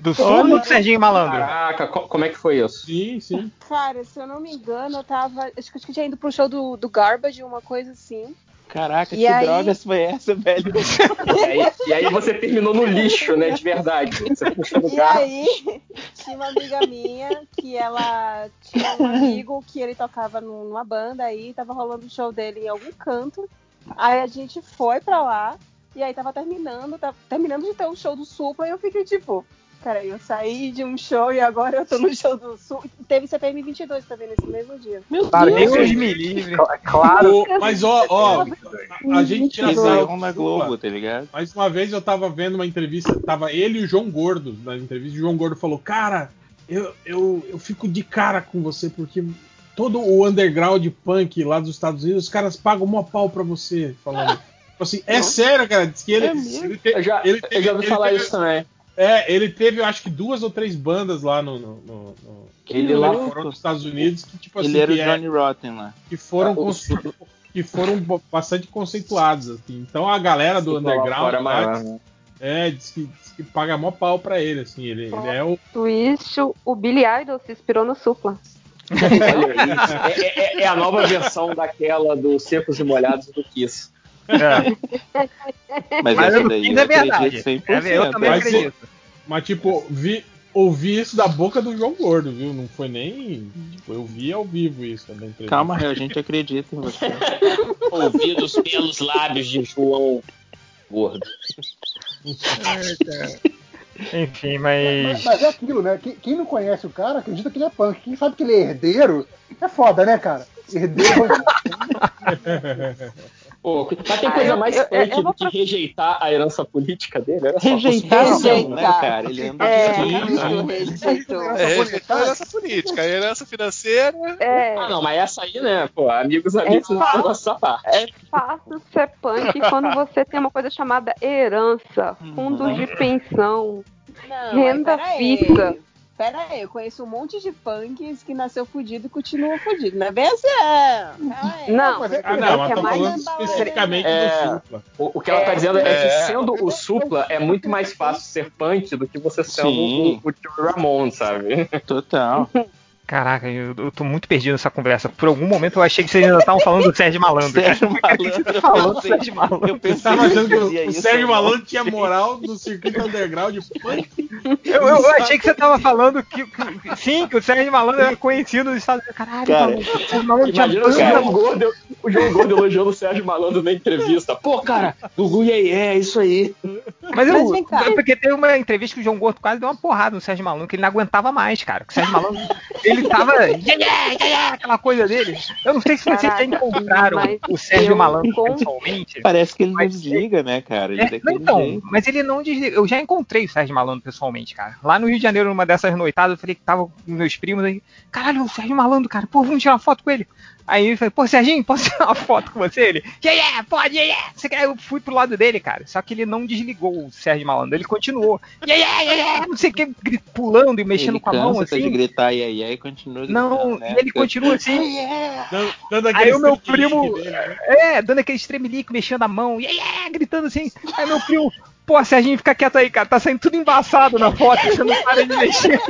Do Supla ou do Serginho Malandro? Caraca, co- como é que foi isso? Sim, sim. Cara, se eu não me engano, eu tava. Acho que eu tinha ido pro show do, do Garbage, uma coisa assim. Caraca, E que aí- drogas foi essa, velho? E aí, e aí você terminou no lixo, né? De verdade. Você puxou no E carro. aí, tinha uma amiga minha que ela tinha um amigo que ele tocava num- numa banda aí, tava rolando o show dele em algum canto. Aí a gente foi pra lá, e aí tava terminando, tava terminando de ter o show do Supla, e eu fiquei tipo, cara, eu saí de um show e agora eu tô no show do Supla. Teve CPM 22 também nesse mesmo dia. Meu Claro, Deus! Deus me livre. Claro. O- mas ó, ó, a gente tinha um na. Globo, tá ligado? Mais uma vez eu tava vendo uma entrevista, tava ele e o João Gordo na entrevista. O João Gordo falou: Cara, eu, eu, eu fico de cara com você, porque todo o underground punk lá dos Estados Unidos, os caras pagam mó pau pra você. Falando. [LAUGHS] Tipo assim, é sério, cara. Diz que ele, É ele, te- Eu já, ele eu já ouvi ele falar teve- isso também. É, ele teve, eu acho que duas ou três bandas lá no. no, no, no Ele lá- fora dos Estados Unidos que, tipo assim, Ele era o que, é- Johnny Rotten lá. que foram, Ah, que foram bastante conceituados. Assim. Então a galera do underground lá, maior, né? é, diz que, diz que paga mó pau pra ele, assim. Ele, ele é o. Twist, o Billy Idol se inspirou no Supla. Olha isso. É, é- é a nova versão daquela dos secos e molhados do Kiss. É. Mas, Mas essa daí eu é verdade. acredito 100%. É, eu também Mas, acredito. Mas, tipo, vi, ouvi isso da boca do João Gordo, viu? Não foi nem. Tipo, eu vi ao vivo isso também. Calma, a gente acredita em você. [LAUGHS] Ouvidos pelos lábios de João Gordo. [LAUGHS] Enfim, Mas, mas. mas é aquilo, né? Quem, quem não conhece o cara acredita que ele é punk. Quem sabe que ele é herdeiro é foda, né, cara? Herdeiro. [LAUGHS] Pô, mas tem Ah, coisa eu- mais eu- punk eu vou do que rejeitar a herança política dele? Era Rejeitar não, né, Rejeitar. cara? Ele anda É, Muito rejeitou. É, rejeitou a herança política, a herança financeira. É, Ah, não, mas essa aí, né? Pô, amigos, amigos, É não fácil. nossa parte. é fácil ser punk quando você tem uma coisa chamada herança, fundo de pensão, Não, Renda fixa. Pera aí, eu conheço um monte de punks que nasceu fudido e continua fudido. Não é bem assim, é. Não, mas é, Ah, não, mas é tá mais falando na especificamente É. do Supla. O, o que ela tá dizendo é, é. que sendo o Supla é muito mais fácil ser punk do que você sendo Sim. o, o Tio Ramon, sabe? Total. [LAUGHS] Caraca, eu, eu tô muito perdido nessa conversa. Por algum momento eu achei que vocês ainda estavam falando do Sérgio Malandro. Sérgio [LAUGHS] Malandro. Falando do eu Sérgio Malandro. Eu tava achando que o, o Sérgio. Malandro tinha moral no circuito underground punk? Eu, eu- eu achei que você tava falando que, que- sim, que o Sérgio Malandro era conhecido nos Estados Unidos. Caralho, Cara, maluco, o Sérgio Malandro tinha Imagina o banda. João Gordo, o João Gordo elogiando o Sérgio Malandro na entrevista. Pô, cara, Gugu e aí, é isso aí. Mas, eu, Mas vem cá. é porque teve uma entrevista que o João Gordo quase deu uma porrada no Sérgio Malandro, que ele não aguentava mais, cara. Que o Sérgio Malandro, [LAUGHS] ele tava. Yeah, yeah, yeah, yeah, aquela coisa dele. Eu não sei se vocês já encontraram mas o Sérgio Malandro com- pessoalmente. Parece que ele não Mas- desliga, né, cara? Ele É, então, jeito. mas ele não desliga. Eu já encontrei o Sérgio Malandro pessoalmente, cara. Lá no Rio de Janeiro, numa dessas noitadas, eu falei que tava com meus primos aí. Caralho, o Sérgio Malandro, cara. Pô, vamos tirar uma foto com ele. Aí eu falei, pô, Serginho, posso tirar uma foto com você? Ele, yeah, yeah, pode, yeah, yeah. Você quer? Eu fui pro lado dele, cara. Só que ele não desligou o Sérgio Malandro. Ele continuou, yeah, yeah, yeah, yeah, não sei o que, pulando e mexendo ele com a mão cansa de assim. gritar e aí, aí continua Não, gritando, né? e ele continua assim. Dando, dando Aí o meu primo, dele, né? é, dando aquele estremelique, mexendo a mão, yeah, yeah, gritando assim. Aí meu primo, pô, Serginho, fica quieto aí, cara, tá saindo tudo embaçado na foto, você não para de mexer.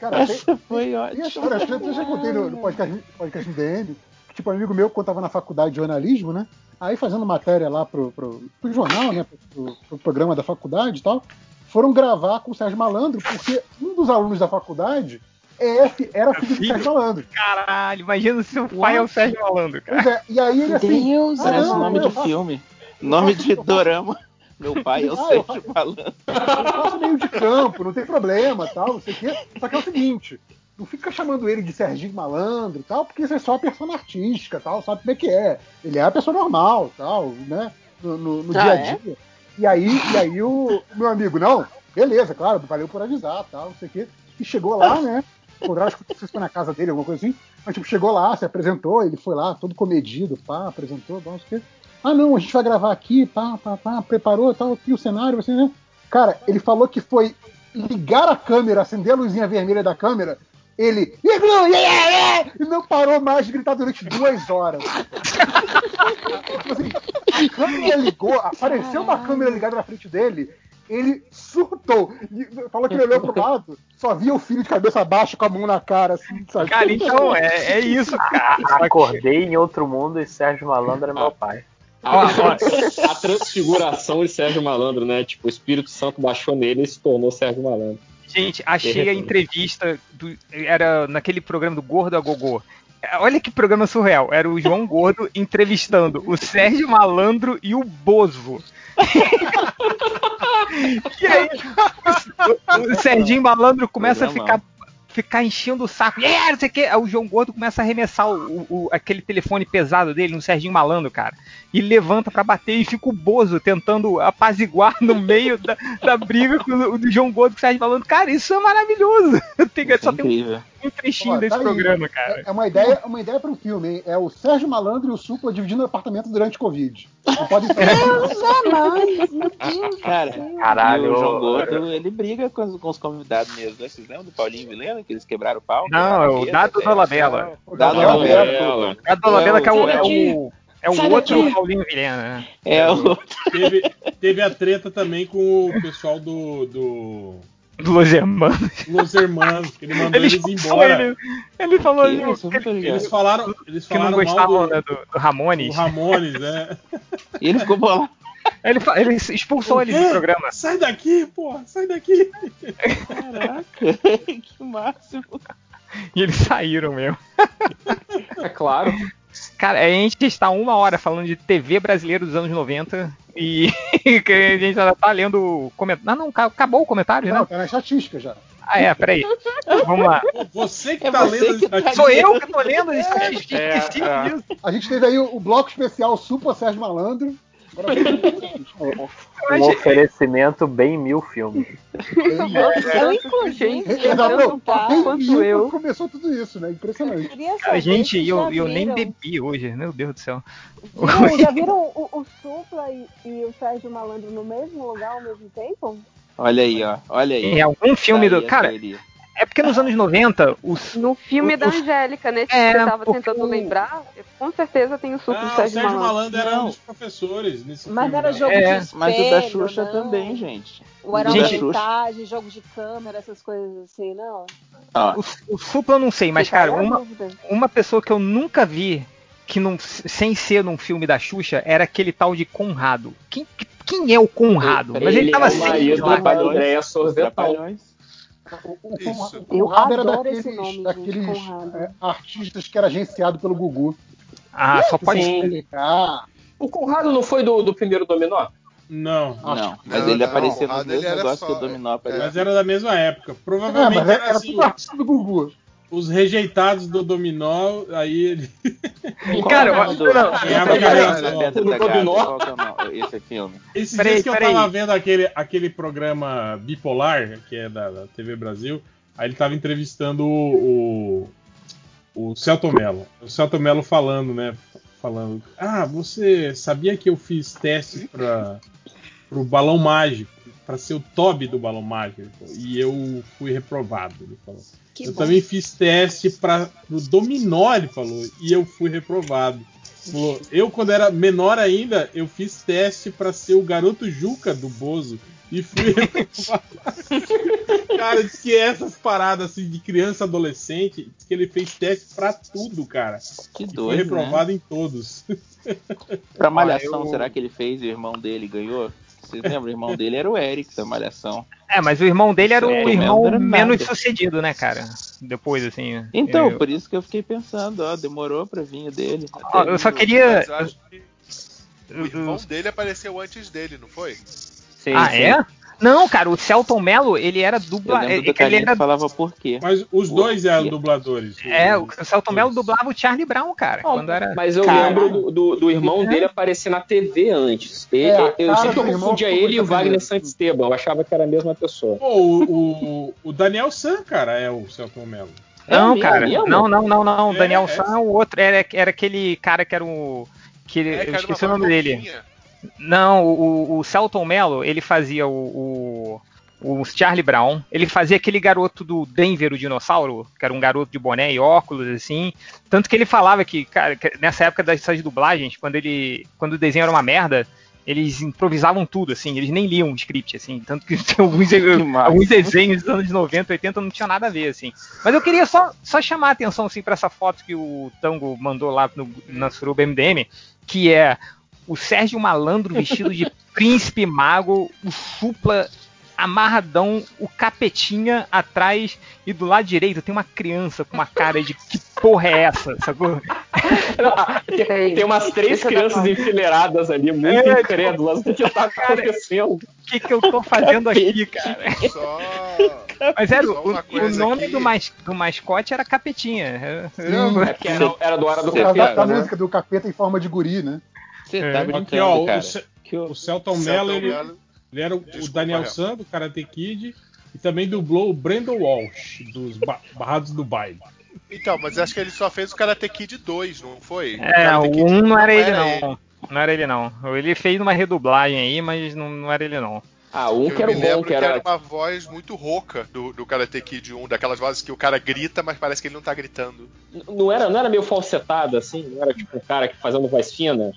Cara, Essa foi tem a ótima. história, acho que eu já contei no, no podcast, podcast MDM, que tipo, um amigo meu, quando tava na faculdade de jornalismo, né? Aí fazendo matéria lá pro, pro, pro jornal, né? Pro, pro programa da faculdade e tal, foram gravar com o Sérgio Malandro, porque um dos alunos da faculdade é, era filho do Sérgio Malandro. Caralho, imagina se o pai é o Sérgio Malandro, cara. Pois é, e aí ele assim. Deus, ah, parece não, nome eu de faço- filme. Nome de dorama. Meu pai é o Ah, eu Sérgio Malandro. Eu faço meio de campo, não tem problema, tal, não sei o quê. Só que é o seguinte, não fica chamando ele de Serginho Malandro e tal, porque isso é só a persona artística, tal, sabe como é que é. Ele é a pessoa normal, tal, né? No, no- no Ah, dia a é? dia. E aí, e aí o, meu amigo, não, beleza, claro, valeu por avisar, tal, não sei o quê. E chegou lá, né? Encontraram, acho que sei se foi na casa dele, alguma coisa assim. Mas tipo, chegou lá, se apresentou, ele foi lá, todo comedido, pá, apresentou, não sei o quê. Ah, não, a gente vai gravar aqui, pá, pá, pá, preparou, tal, aqui o cenário, assim, né? Cara, ele falou que foi ligar a câmera, acender a luzinha vermelha da câmera, ele e não parou mais de gritar durante duas horas. [LAUGHS] Tipo assim, a câmera ligou, apareceu uma câmera ligada na frente dele, ele surtou. E falou que ele olhou pro lado, só via o filho de cabeça baixa com a mão na cara, assim, sabe? Cara, então, é, é isso, cara. Acordei em outro mundo e Sérgio Malandro é meu pai. A, [LAUGHS] a transfiguração de Sérgio Malandro, né? Tipo, o Espírito Santo baixou nele e se tornou Sérgio Malandro. Gente, achei a entrevista, do, era naquele programa do Gordo a Gogô. Olha que programa surreal. Era o João Gordo [LAUGHS] entrevistando o Sérgio Malandro e o Bozo. [LAUGHS] e aí, o, o Serginho Malandro começa a ficar, ficar enchendo o saco. Yeah, não sei o quê. Aí o João Gordo começa a arremessar o, o- aquele telefone pesado dele no Serginho Malandro, cara. E levanta pra bater e fica o Bozo tentando apaziguar no meio da, da briga com o do João Gordo com o Sérgio Malandro. Cara, isso é maravilhoso. [LAUGHS] Tem, Isso é só tem um, incrível. Um trechinho Ó, desse tá aí. programa, cara. É uma ideia, uma ideia para um filme, hein? É o Sérgio Malandro e o Supla dividindo apartamento durante Covid. Não pode ser. Deus é meu Deus. Cara, Caralho, o João Gordo, ele briga com os, com os convidados mesmo, né? Vocês lembram do Paulinho Vilena, que eles quebraram o pau? Não, é o Dado Dolabella. Dado Dolabella. Dolabella. A Dolabella que é o, é o, é o Sai outro daqui. Paulinho Vilhena, né? É o... Teve, teve a treta também com o pessoal do Do Los Hermanos. Los Hermanos, que ele mandou Ele eles expulsou embora. ele. Ele falou que, isso? Eu não tô ligado. Eles falaram, eles que não falaram gostavam mal do, né, do, do Ramones. do Ramones, né? [LAUGHS] E ele ficou bolado. Ele, ele expulsou ele quê? do programa. Sai daqui, porra, sai daqui. Caraca, [LAUGHS] que máximo. E eles saíram mesmo. É claro. Cara, a gente está uma hora falando de TV brasileira dos anos 90 e [LAUGHS] a gente já tá lendo o comentário. Ah, não, ca- acabou o comentário, Não, né? tá na estatística já. Ah, é, peraí. Vamos lá. Você que É tá você lendo que tá- Sou eu que tô lendo as estatísticas. É, é. disso. A gente teve aí o, o bloco especial Supla Sérgio Malandro. [LAUGHS] Um oferecimento bem mil filmes. Eu, inclusive, Exato, eu não tá, quanto eu. começou tudo isso, né? Impressionante. Cara, saber gente, eu, eu nem bebi hoje, meu Deus do céu. Já [LAUGHS] viram o, o Supla e, e o Sérgio Malandro no mesmo lugar ao mesmo tempo? Olha aí, ó. Olha aí. Em algum filme do. Daí a Cara, teoria. É porque nos anos 90, os. No filme os- da Angélica, nesse É, que eu tava tentando lembrar, com certeza tem o suco Ah, do o Sérgio, Sérgio Malandro. Era um dos professores nesse Mas filme. era né? jogo É, de espelho, Mas o da Xuxa não? também, gente. Ou era O da Gente- Xuxa. montagem, jogo de câmera, essas coisas assim, não? Ó, O, o Supla eu não sei, mas, cara, uma, uma pessoa que eu nunca vi, que não, sem ser num filme da Xuxa, era aquele tal de Conrado. Quem, quem é o Conrado? Mas ele, Ele tava é o sempre marido lá. Andréia Sorvetão. O, o, Isso. o Conrado era daqueles, esse nome, gente, daqueles é, artistas que era agenciado pelo Gugu. Ah, só pode Sim. Ah, O Conrado não foi do, do primeiro Dominó? Não. Não, mas Não, ele não, mesmos ele era negócios só- que o Dominó aparecia. Mas era da mesma época. é, Provavelmente mas era era assim, tudo artista do Gugu. Os rejeitados do Dominó, aí ele. Cara, é o eu- do- não, Dominó? é o nome? Esse filme. Esses Peraí, dias que eu peraí. tava vendo aquele, aquele programa Bipolar, que é da, da TV Brasil, aí ele tava entrevistando o, o, o Celto Mello. O Celto Mello falando, né? Falando, ah, você sabia que eu fiz teste para pro balão mágico, para ser o Toby do balão mágico, e eu fui reprovado, ele falou. Que eu bom. também fiz teste para pro Dominó, ele falou, e eu fui reprovado. Falou, eu, quando era menor ainda, eu fiz teste pra ser o garoto Juca do Bozo. E fui [LAUGHS] reprovado. cara, diz que essas paradas assim de criança adolescente, diz que ele fez teste pra tudo, cara. Que E foi doido, reprovado em todos. Pra Malhação, eu- será que ele fez e o irmão dele ganhou? Vocês lembram? O irmão dele era o Eric da Malhação. É, mas o irmão dele era o irmão era menos sucedido, né, cara? Depois, assim. Então, eu, por isso que eu fiquei pensando, ó, demorou pra vir o dele. Ó, eu só queria. Mas eu acho que o irmão dele apareceu antes dele, não foi? Sim, Ah, sim. é? Não, cara, o Celton Mello, ele era Eu dubla. lembro é- é ele era falava por quê. Mas os dois eram quê? dubladores. É, o Celton Mello dublava o Charlie Brown, cara. quando era. Mas eu Caralho. lembro do, do, do irmão dele aparecer na TV antes. É, a eu cara sempre confundia ele e o Wagner. Santisteban. Eu achava que era a mesma pessoa. Pô, o, o, o Daniel San, cara, é o Celton Mello. Não, É cara. mesmo? Não, não, não, não. É, Daniel é. San, o outro. Era, era aquele cara que era o. Que, É, eu cara, esqueci o nome dele. boquinha. Não, o, o Celton Mello, ele fazia o, o, o Charlie Brown. Ele fazia aquele garoto do Denver, o dinossauro, que era um garoto de boné e óculos, assim. Tanto que ele falava que, cara, que nessa época dessas dublagens, quando ele. Quando o desenho era uma merda. Eles improvisavam tudo, assim, eles nem liam o script, assim. Tanto que [LAUGHS] alguns, alguns desenhos dos anos 90, 80 não tinha nada a ver, assim. Mas eu queria só, só chamar a atenção, assim, pra essa foto que o Tango mandou lá no, na Suruba MDM, que é o Sérgio Malandro vestido de [LAUGHS] príncipe mago, o Supla amarradão, o capetinha atrás e do lado direito tem uma criança com uma cara de que porra é essa, sacou? [LAUGHS] tem, tem umas três crianças enfileiradas ali, muito É, incrédulas do que tá acontecendo. O que, que eu tô fazendo aqui, cara? [LAUGHS] Só. Mas era o, o nome aqui. do, mas, do mascote era capetinha. É porque era, era do Hora do causa da, Capeta, da né? música do capeta em forma de guri, né? Você É. tá Aqui, brincando, ó, o, cara. Que o- o Celton Mello, ele, ele era o, o Desculpa, Daniel Rael. San, do Karate Kid, e também dublou o Brandon Walsh, dos Ba- Barrados do Baile. Então, mas acho que ele só fez o Karate Kid 2, não foi? É, o Kid 1 não era ele não. Não era ele não. Ele fez uma redublagem aí, mas não, não era ele não. Ah, um que era o bom, lembro que era. uma voz muito rouca do, do Karate Kid 1, daquelas vozes que o cara grita, mas parece que ele não tá gritando. Não era, não era meio falsetado assim? Não era tipo um cara que fazendo voz fina?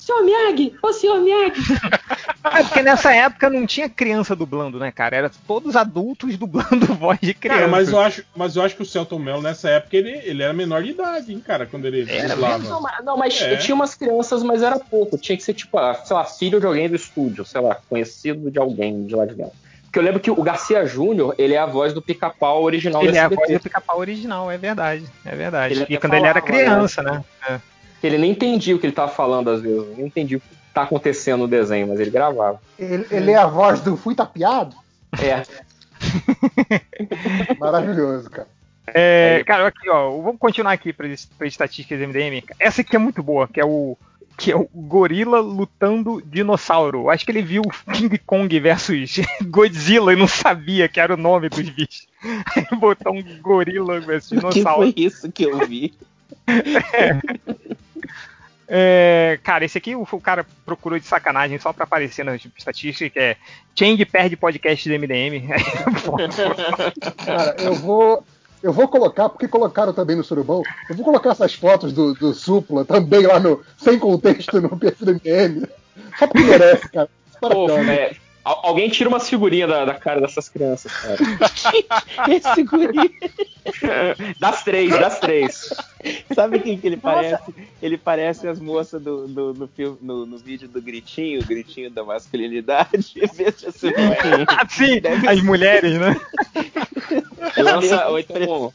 Senhor Miyagi! Ô, senhor Miyagi! [LAUGHS] É porque nessa época não tinha criança dublando, né, cara? Era todos adultos dublando [LAUGHS] voz de criança. Cara, mas eu acho, mas eu acho que o Celton Mello nessa época ele, ele era menor de idade, hein, cara, quando ele Era dublava. Não, mas, não, mas É. tinha umas crianças, mas era pouco. Tinha que ser, tipo, ah, sei lá, filho de alguém do estúdio, sei lá, conhecido de alguém de lá de dentro. Porque eu lembro que o Garcia Júnior, ele é a voz do pica-pau original Ele é a voz do pica-pau original, é verdade. É verdade. Ele e até quando ele era falava, criança, né? É. Ele nem entendia o que ele tava falando às vezes. Nem entendia o que tá acontecendo no desenho, mas ele gravava. Ele, ele é a voz do Fui Tapeado? É. [LAUGHS] Maravilhoso, cara. É, cara, aqui, ó, vamos continuar aqui para estatísticas do MDM. Essa aqui é muito boa, que é o que é o gorila lutando dinossauro. Acho que ele viu King Kong versus [LAUGHS] Godzilla e não sabia que era o nome dos bichos. [LAUGHS] Aí botou um gorila versus Que dinossauro. foi isso que eu vi? É, cara, esse aqui o, o cara procurou de sacanagem só pra aparecer na estatística, que é Chang perde podcast do MDM. [LAUGHS] Cara, eu vou. Eu vou colocar, porque colocaram também no Surubão, eu vou colocar essas fotos do, do Supla também lá no. sem contexto no perfil do MM. Só porque merece, cara. Pô, é, al- alguém tira umas figurinhas da, da cara dessas crianças, cara. [LAUGHS] Esse guri. [LAUGHS] Das três, das três. Sabe quem que ele parece? Ele parece as moças do, do- no, filme, no, no vídeo do Gritinho, o Gritinho da masculinidade. [LAUGHS] Veja se não é. Sim, Deve as ser. mulheres, né? Lança, ou então,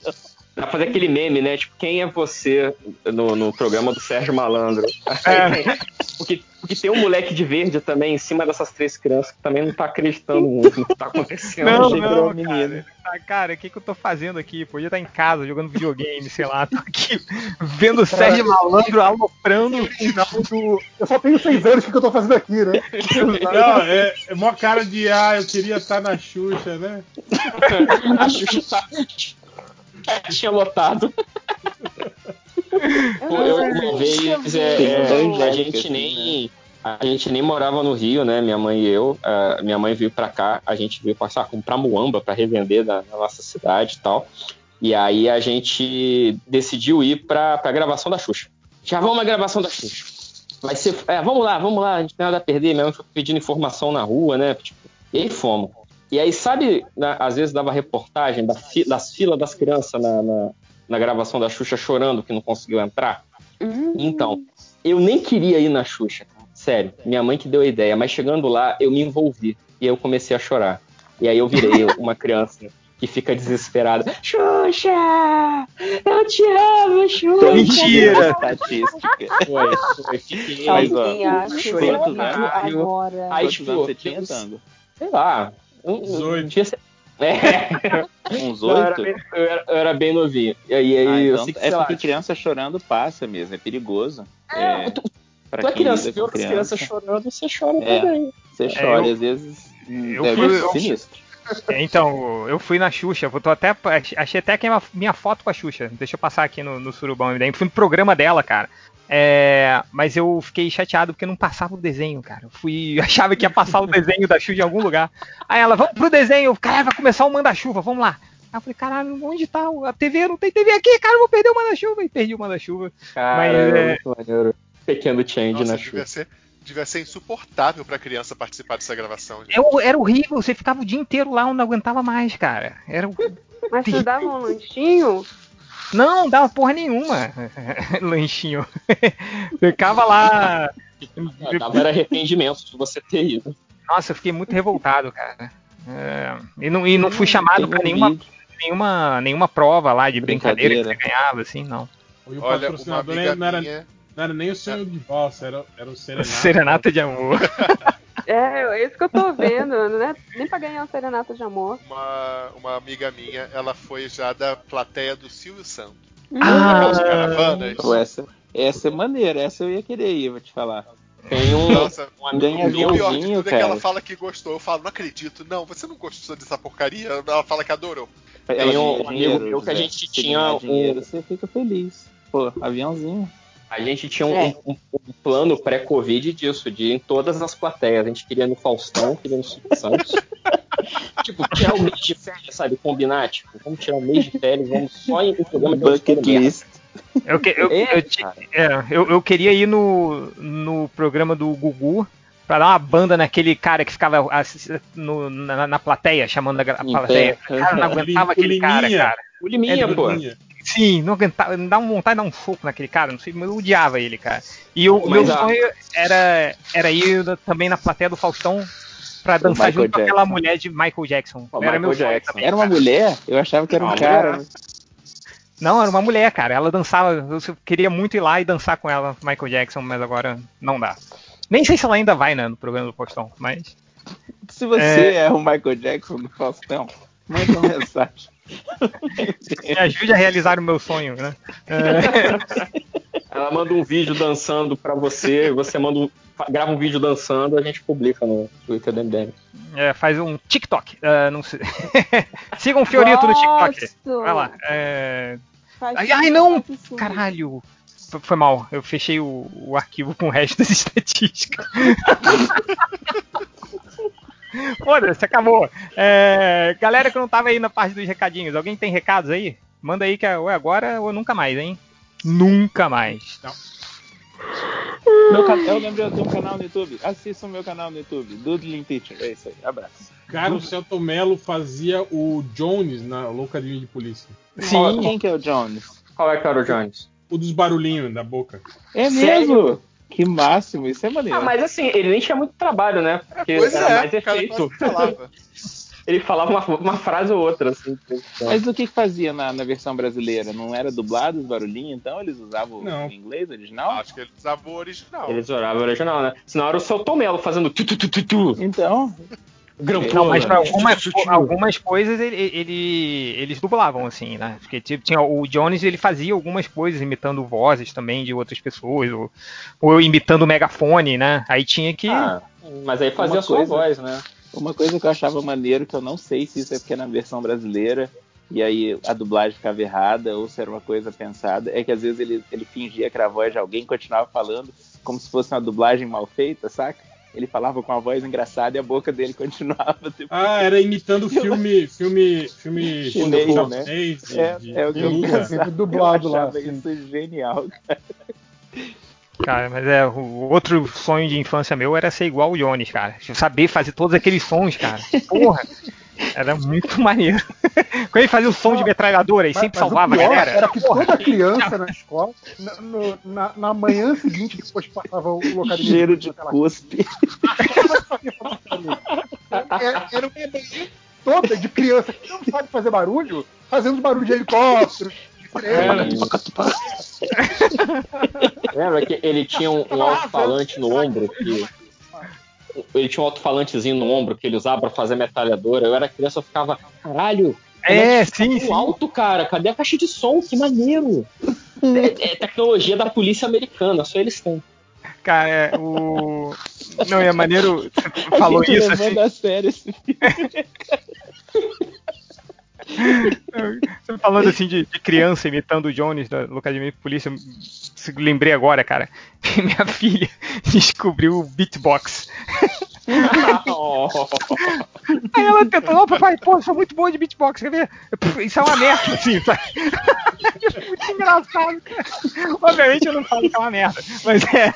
dá pra fazer aquele meme, né? Tipo, quem é você no, no programa do Sérgio Malandro? É. [LAUGHS] Porque, porque tem um moleque de verde também em cima dessas três crianças que também não tá acreditando muito no que tá acontecendo. Não, não, cara. Ah, Cara, o que, que eu tô fazendo aqui? Podia estar em casa jogando videogame, sei lá. Tô aqui vendo o Sérgio Malandro aloprando o final do. Eu só tenho seis anos, o que que eu tô fazendo aqui, né? [LAUGHS] Não, é, é mó cara de, ah, eu queria estar na Xuxa, né? [LAUGHS] A Xuxa tá- [LAUGHS] tinha lotado. Pô, [LAUGHS] eu, uma vez é, é, a gente assim, nem a gente nem morava no Rio, né? Minha mãe e eu. ah, minha mãe veio pra cá, a gente veio passar comprar muamba pra revender na, na nossa cidade e tal. E aí a gente decidiu ir pra, pra gravação da Xuxa. Já vamos à gravação da Xuxa. Vai ser. É, vamos lá, vamos lá, a gente não tem nada a perder. Foi pedindo informação na rua, né? Tipo, e aí fomos. E aí, sabe, na- às vezes dava reportagem da fi- das filas das crianças na, na, na gravação da Xuxa chorando que não conseguiu entrar? Então, eu nem queria ir na Xuxa. Sério, minha mãe que deu a ideia, mas chegando lá, eu me envolvi. E aí eu comecei a chorar. E aí eu virei [LAUGHS] uma criança que fica desesperada. Xuxa! Eu te amo, Xuxa! Mentira! Estatística. Foi, foi. Fiquei, Mas, ó, chorei agora. Aí, tipo? Sei lá. Devia ser- [LAUGHS] É. Uns eu oito? bem- Eu era, eu era bem novinho. E aí, aí Ah, eu então sei que, é lá, porque criança chorando passa mesmo, é perigoso. É, pra tu é quem criança, viu criança, crianças chorando, você chora É, também. você É, chora, eu- às vezes eu deve fui- ser eu- sinistro. É, Então, eu fui na Xuxa, eu tô até. Achei até que a minha foto com a Xuxa. Deixa eu passar aqui no, no Surubão MDM. Fui no programa dela, cara. É, mas eu fiquei chateado porque não passava o desenho, cara. Eu fui. [LAUGHS] Achava que ia passar o desenho da Xuxa em algum lugar. Aí ela, vamos pro desenho, cara, vai começar o manda-chuva, vamos lá. Aí eu falei, caralho, onde tá a TV? Não tem TV aqui, cara, eu vou perder o manda-chuva. E perdi o manda-chuva. Mas é, Pequeno change Nossa, na devia Xuxa. ser, devia ser insuportável pra criança participar dessa gravação. gente. eu- era horrível, você ficava o dia inteiro lá, eu não aguentava mais, cara. Era Mas tu dava um lanchinho? Não, não dava porra nenhuma. [LAUGHS] Lanchinho. [LAUGHS] Ficava lá. Dava era arrependimento de você ter ido. Nossa, eu fiquei muito revoltado, cara. É, e, não, e não fui chamado um nenhuma, nenhuma, nenhuma prova lá de brincadeira, Brincadeira. que você ganhava, assim, não. E o Olha, patrocinador uma amiga não era, minha- não era nem o sonho de valsa, era, era o [LAUGHS] Serenata. Serenata de amor. É, é isso que eu tô vendo, não é nem pra ganhar uma serenata de amor. Uma, uma amiga minha, ela foi já da plateia do Silvio Santos. Ah, Aquelas caravanas. Essa, essa é maneira, essa eu ia querer ir, vou te falar. Tem um, Nossa, um ganha o pior de aviãozinho, tudo é que ela cara. fala que gostou. Eu falo, não acredito. Não, você não gostou dessa porcaria? Ela fala que adorou. Tem um amigo dinheiro, meu que a José. gente tinha ganhar um- dinheiro, você fica feliz. Pô, aviãozinho. A gente tinha um, É. um- um plano pré-Covid disso, de ir em todas as plateias. A gente queria ir no Faustão, queria no Silvio Santos. [LAUGHS] tipo, tirar o mês de férias, sabe? Combinar, tipo, vamos tirar o mês de férias, vamos só em em programa de Bucket list. Eu, que- eu, É, eu, ti- é, eu, eu queria ir no, no programa do Gugu pra dar uma banda naquele cara que ficava no- na, na plateia, chamando a, plateia. pé. Cara, não aguentava O aquele cara, cara. O Liminha, É, pô. Liminha. Sim, não aguentava, me dá uma vontade de dar um soco naquele cara, não sei, mas eu odiava ele, cara. E o Mas meu a- sonho era, era ir também na plateia do Faustão pra dançar Michael junto com aquela Jackson. mulher de Michael Jackson. O era Michael meu sonho Jackson. também. Era uma mulher? Eu achava que era um cara. Não, era uma mulher, cara. Ela dançava. Eu queria muito ir lá e dançar com ela, Michael Jackson, mas agora não dá. Nem sei se ela ainda vai, né, no programa do Faustão, mas. Se você É. é, o Michael Jackson do Faustão, manda uma [LAUGHS] mensagem. Me ajude a realizar o meu sonho, né? É, Ela manda um vídeo dançando pra você, você manda um, grava um vídeo dançando, a gente publica no Twitter do MDM. é, faz um TikTok. é, não sei. [LAUGHS] Sigam o Fiorito no TikTok. Gosto. Vai lá. é, Ai, ai, não! Caralho! foi mal. Eu fechei o, o arquivo com o resto das estatísticas. [LAUGHS] Foda-se, acabou. É, galera que não tava aí na parte dos recadinhos, alguém tem recados aí? Manda aí que é ou é agora ou nunca mais, hein? Nunca mais. Meu can... Eu lembro, eu tenho um canal no YouTube. Assista o meu canal no YouTube, Doodling Teacher. É isso aí, abraço. Cara, o Celto Mello fazia o Jones na Loucadinha de Polícia. Sim. Quem que é o Jones? Qual é que era o Jones? O dos barulhinhos da boca. É mesmo? Que máximo, isso é maneiro. Ah, mas assim, ele nem tinha muito trabalho, né? Porque pois era é, mais efeito. falava. [LAUGHS] ele falava uma, uma frase ou outra, assim. Mas o que que fazia na, na versão brasileira? Não era dublado os barulhinhos, então? Eles usavam Não. o inglês original? Acho que eles usavam o original. Eles oravam o original, né? Senão era o seu Tomelo fazendo tu tu tu tu tu. Então. Não, mas pra algumas, algumas coisas ele, ele- eles dublavam, assim, né? Porque tipo, tinha o Jones, ele fazia algumas coisas imitando vozes também de outras pessoas, ou, ou imitando o megafone, né? Aí tinha que. Ah, mas aí fazia Uma a sua coisa- voz, né? Uma coisa que eu achava maneiro, que eu não sei se isso é porque é na versão brasileira e aí a dublagem ficava errada ou se era uma coisa pensada, é que às vezes ele, ele fingia que era a voz de alguém e continuava falando como se fosse uma dublagem mal feita, saca? Ele falava com a voz engraçada e a boca dele [LAUGHS] continuava. Tipo, Ah, era imitando filme. [LAUGHS] filme. filme chinês, né? japonês, É, de- é o que eu de- pensava. dublado eu lá, assim. isso genial, cara. Cara, mas é, o outro sonho de infância meu era ser igual o Jones, cara. Saber fazer todos aqueles sons, cara. Porra! [LAUGHS] Era muito [LAUGHS] maneiro. Quando ele fazia o som de metralhadora e Mas- sempre mas salvava a galera. Era que toda criança na escola, na, no- na- na manhã seguinte, depois passava o locadinho. Cheiro de cuspe. Era era uma manhã toda de criança que não sabe fazer barulho, fazendo barulho de helicóptero. de. Lembra que ele tinha um, um alto-falante no ombro que. Ele tinha um alto-falantezinho no ombro que ele usava pra fazer metralhadora. Eu era criança, eu ficava, caralho. É, que fica sim, sim. alto, cara. Cadê a caixa de som? Que maneiro. É, é tecnologia da polícia americana, só eles têm. Cara, é, o. Não, é maneiro. [LAUGHS] Você falou A gente isso assim. a sério esse filme. [LAUGHS] Você falando assim de, de criança imitando o Jones da Locademia de Polícia, lembrei agora, cara. [LAUGHS] Minha filha descobriu o beatbox. [LAUGHS] Aí ela tentou, não, papai, pô, sou muito boa de beatbox, quer ver? Isso é uma merda, assim, sabe? [LAUGHS] muito engraçado. Obviamente eu não falo que é uma merda, mas é.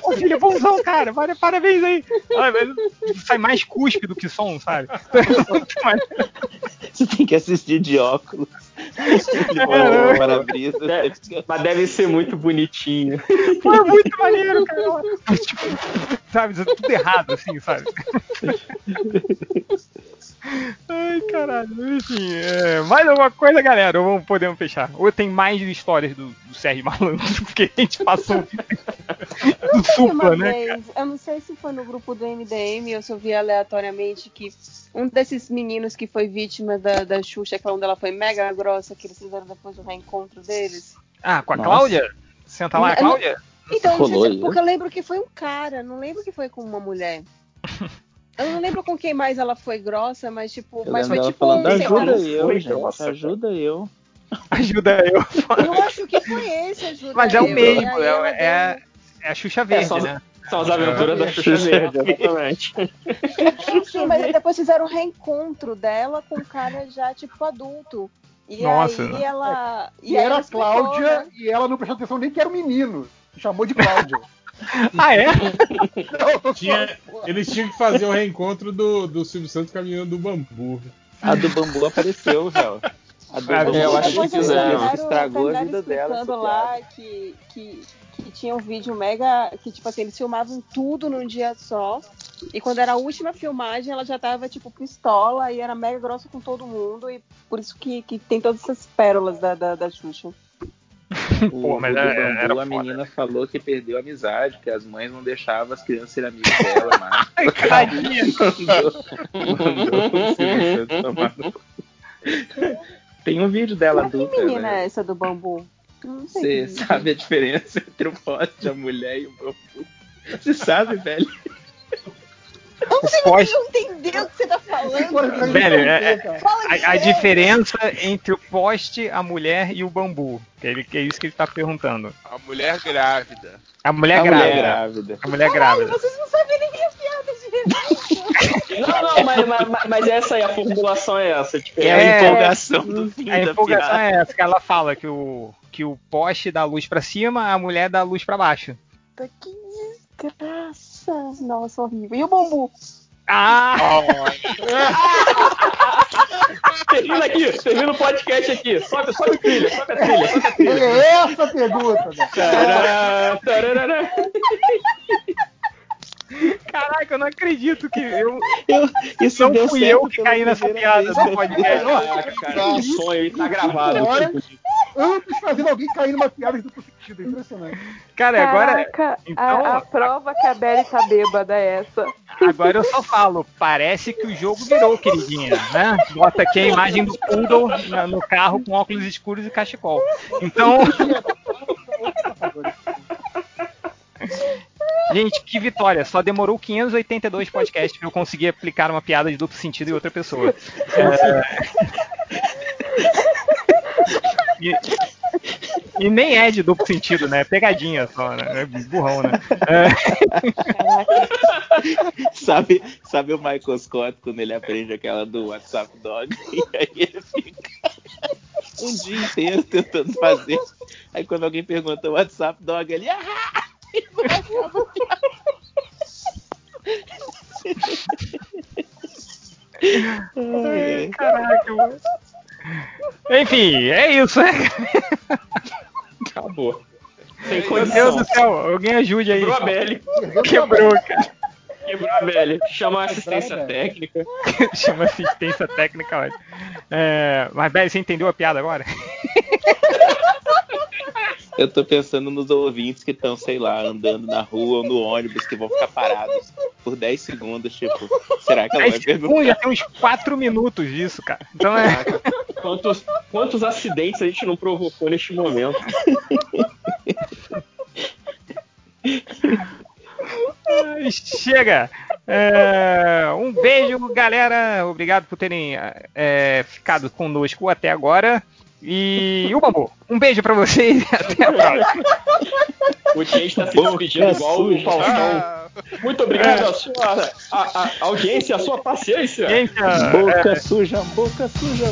Pô, filho, bonzão, cara, para- parabéns aí. Sai mais cuspe do que som, sabe? [LAUGHS] Você tem que assistir de óculos. É, Ele para-brisa. Deve- mas deve ser muito bonitinho. Foi muito maneiro, cara. Tipo, sabe, tudo errado, assim, sabe? [LAUGHS] Ai, caralho. Enfim, é, mais alguma coisa, galera? Ou vamos, podemos fechar? Ou tem mais histórias do, do Sérgio Malandro? [LAUGHS] Porque a gente passou [LAUGHS] do Uma supla, né, cara? vez, eu não sei se foi no grupo do MDM ou se eu vi aleatoriamente que um desses meninos que foi vítima da, da Xuxa, que é onde ela foi mega grossa, que eles fizeram depois do reencontro deles. Ah, com a Nossa. Cláudia? Senta lá, não- Cláudia? Então, não sei Rolou isso? porque eu lembro que foi um cara, não lembro que foi com uma mulher. [LAUGHS] Eu não lembro com quem mais ela foi grossa, mas tipo, Eu mas foi tipo falando, um, lá, ajuda eu, foi gente, grossa, ajuda eu. [LAUGHS] Ajuda eu. Eu acho que foi esse, ajuda Mas é o mesmo, E é, é, é a Xuxa Verde, só- né? São as aventuras da Xuxa Verde, exatamente. [LAUGHS] Sim, mas depois fizeram um reencontro dela com um cara já, tipo, adulto. E Nossa. aí ela. E, aí era a explicou, Cláudia né? e ela não prestou atenção nem que era o menino. Chamou de Cláudia. [LAUGHS] [LAUGHS] ah, é? Tinha- eles tinham que fazer o reencontro do, do Silvio Santos menina do bambu. A do bambu apareceu, Hel. A do Ah, bambu eu acho que fizeram. que estragou a vida dela. lá que, que, que tinha um vídeo mega. Que, tipo assim, eles filmavam tudo num dia só. E quando era a última filmagem, ela já tava, tipo, pistola e era mega grossa com todo mundo. E por isso que, que tem todas essas pérolas da, da, da Xuxa. [LAUGHS] O, Pô, mas o do é- bambu, era a menina falou que perdeu a amizade, que as mães não deixavam as crianças serem amigas dela [LAUGHS] mais. Ai, carinha. [LAUGHS] mandou, mandou. Tem um vídeo dela Mas que adulta, menina né? é essa do bambu? Não sei. Você que- sabe a diferença entre o poste, a mulher e o bambu? Você sabe, velho? Não sei Pós- entender o que você tá falando. Velho, é- é- Fala a, a diferença entre o poste, a mulher e o bambu. Que, ele, que é isso que ele tá perguntando. A mulher grávida. A mulher A grávida. mulher grávida. A mulher Caralho, grávida. vocês não sabem nem minhas piadas direito. Não, não, mas, mas, mas essa aí, a formulação é essa. Tipo, É, a empolgação do fim A empolgação piada. é essa, que ela fala que o, que o poste dá luz pra cima, a mulher dá luz pra baixo. Que desgraça. Nossa, horrível. E o bambu? Ah! [LAUGHS] Termina aqui, termina o podcast aqui. Sobe, sobe a trilha, sobe a trilha, sobe a trilha. É essa a pergunta, né? Tarará, tarará. Caraca, eu não acredito que eu. eu isso não deu fui certo eu que caí nessa piada no podcast. Caraca, cara, que sonho aí, tá gravado. Agora, Ambos fazendo alguém cair numa piada de duplo sentido. É impressionante. Cara, agora. Caraca, então- a, a prova que a Belly tá bêbada é essa. Agora eu só falo, parece que o jogo virou, queridinha, né? Bota aqui a imagem do Poodle no carro com óculos escuros e cachecol. Então. [LAUGHS] Gente, que vitória! Só demorou 582 podcasts pra eu conseguir aplicar uma piada de duplo sentido em outra pessoa. É... E, e nem é de duplo sentido, né? É pegadinha só, né? É burrão, né? É... sabe, sabe o Michael Scott quando ele aprende aquela do WhatsApp Dog? [LAUGHS] E aí ele fica um dia inteiro tentando fazer. Aí quando alguém pergunta WhatsApp Dog, ele. Ah! Ai, Caraca, mano. Enfim, é isso, né? Acabou. Sem Meu. Deus do céu, alguém ajude aí. Quebrou a Belly. Quebrou, cara. Quebrou a Belly. Chama assistência técnica. Chama assistência técnica, olha. É, mas, Belly, você entendeu a piada agora? [LAUGHS] Eu tô pensando nos ouvintes que estão, sei lá, andando na rua ou no ônibus, que vão ficar parados por 10 segundos, tipo, será que ela vai pô, perguntar? já tem uns 4 minutos disso, cara. Então é. Quantos, quantos acidentes a gente não provocou neste momento? [LAUGHS] Chega! É, um beijo, galera. Obrigado por terem é, ficado conosco até agora. E o Bambu, um beijo pra vocês e até a próxima. O Change tá se despedindo igual o Faustão. Muito obrigado a sua a, a- a audiência, a sua paciência. Gente, Boca é, suja, boca suja.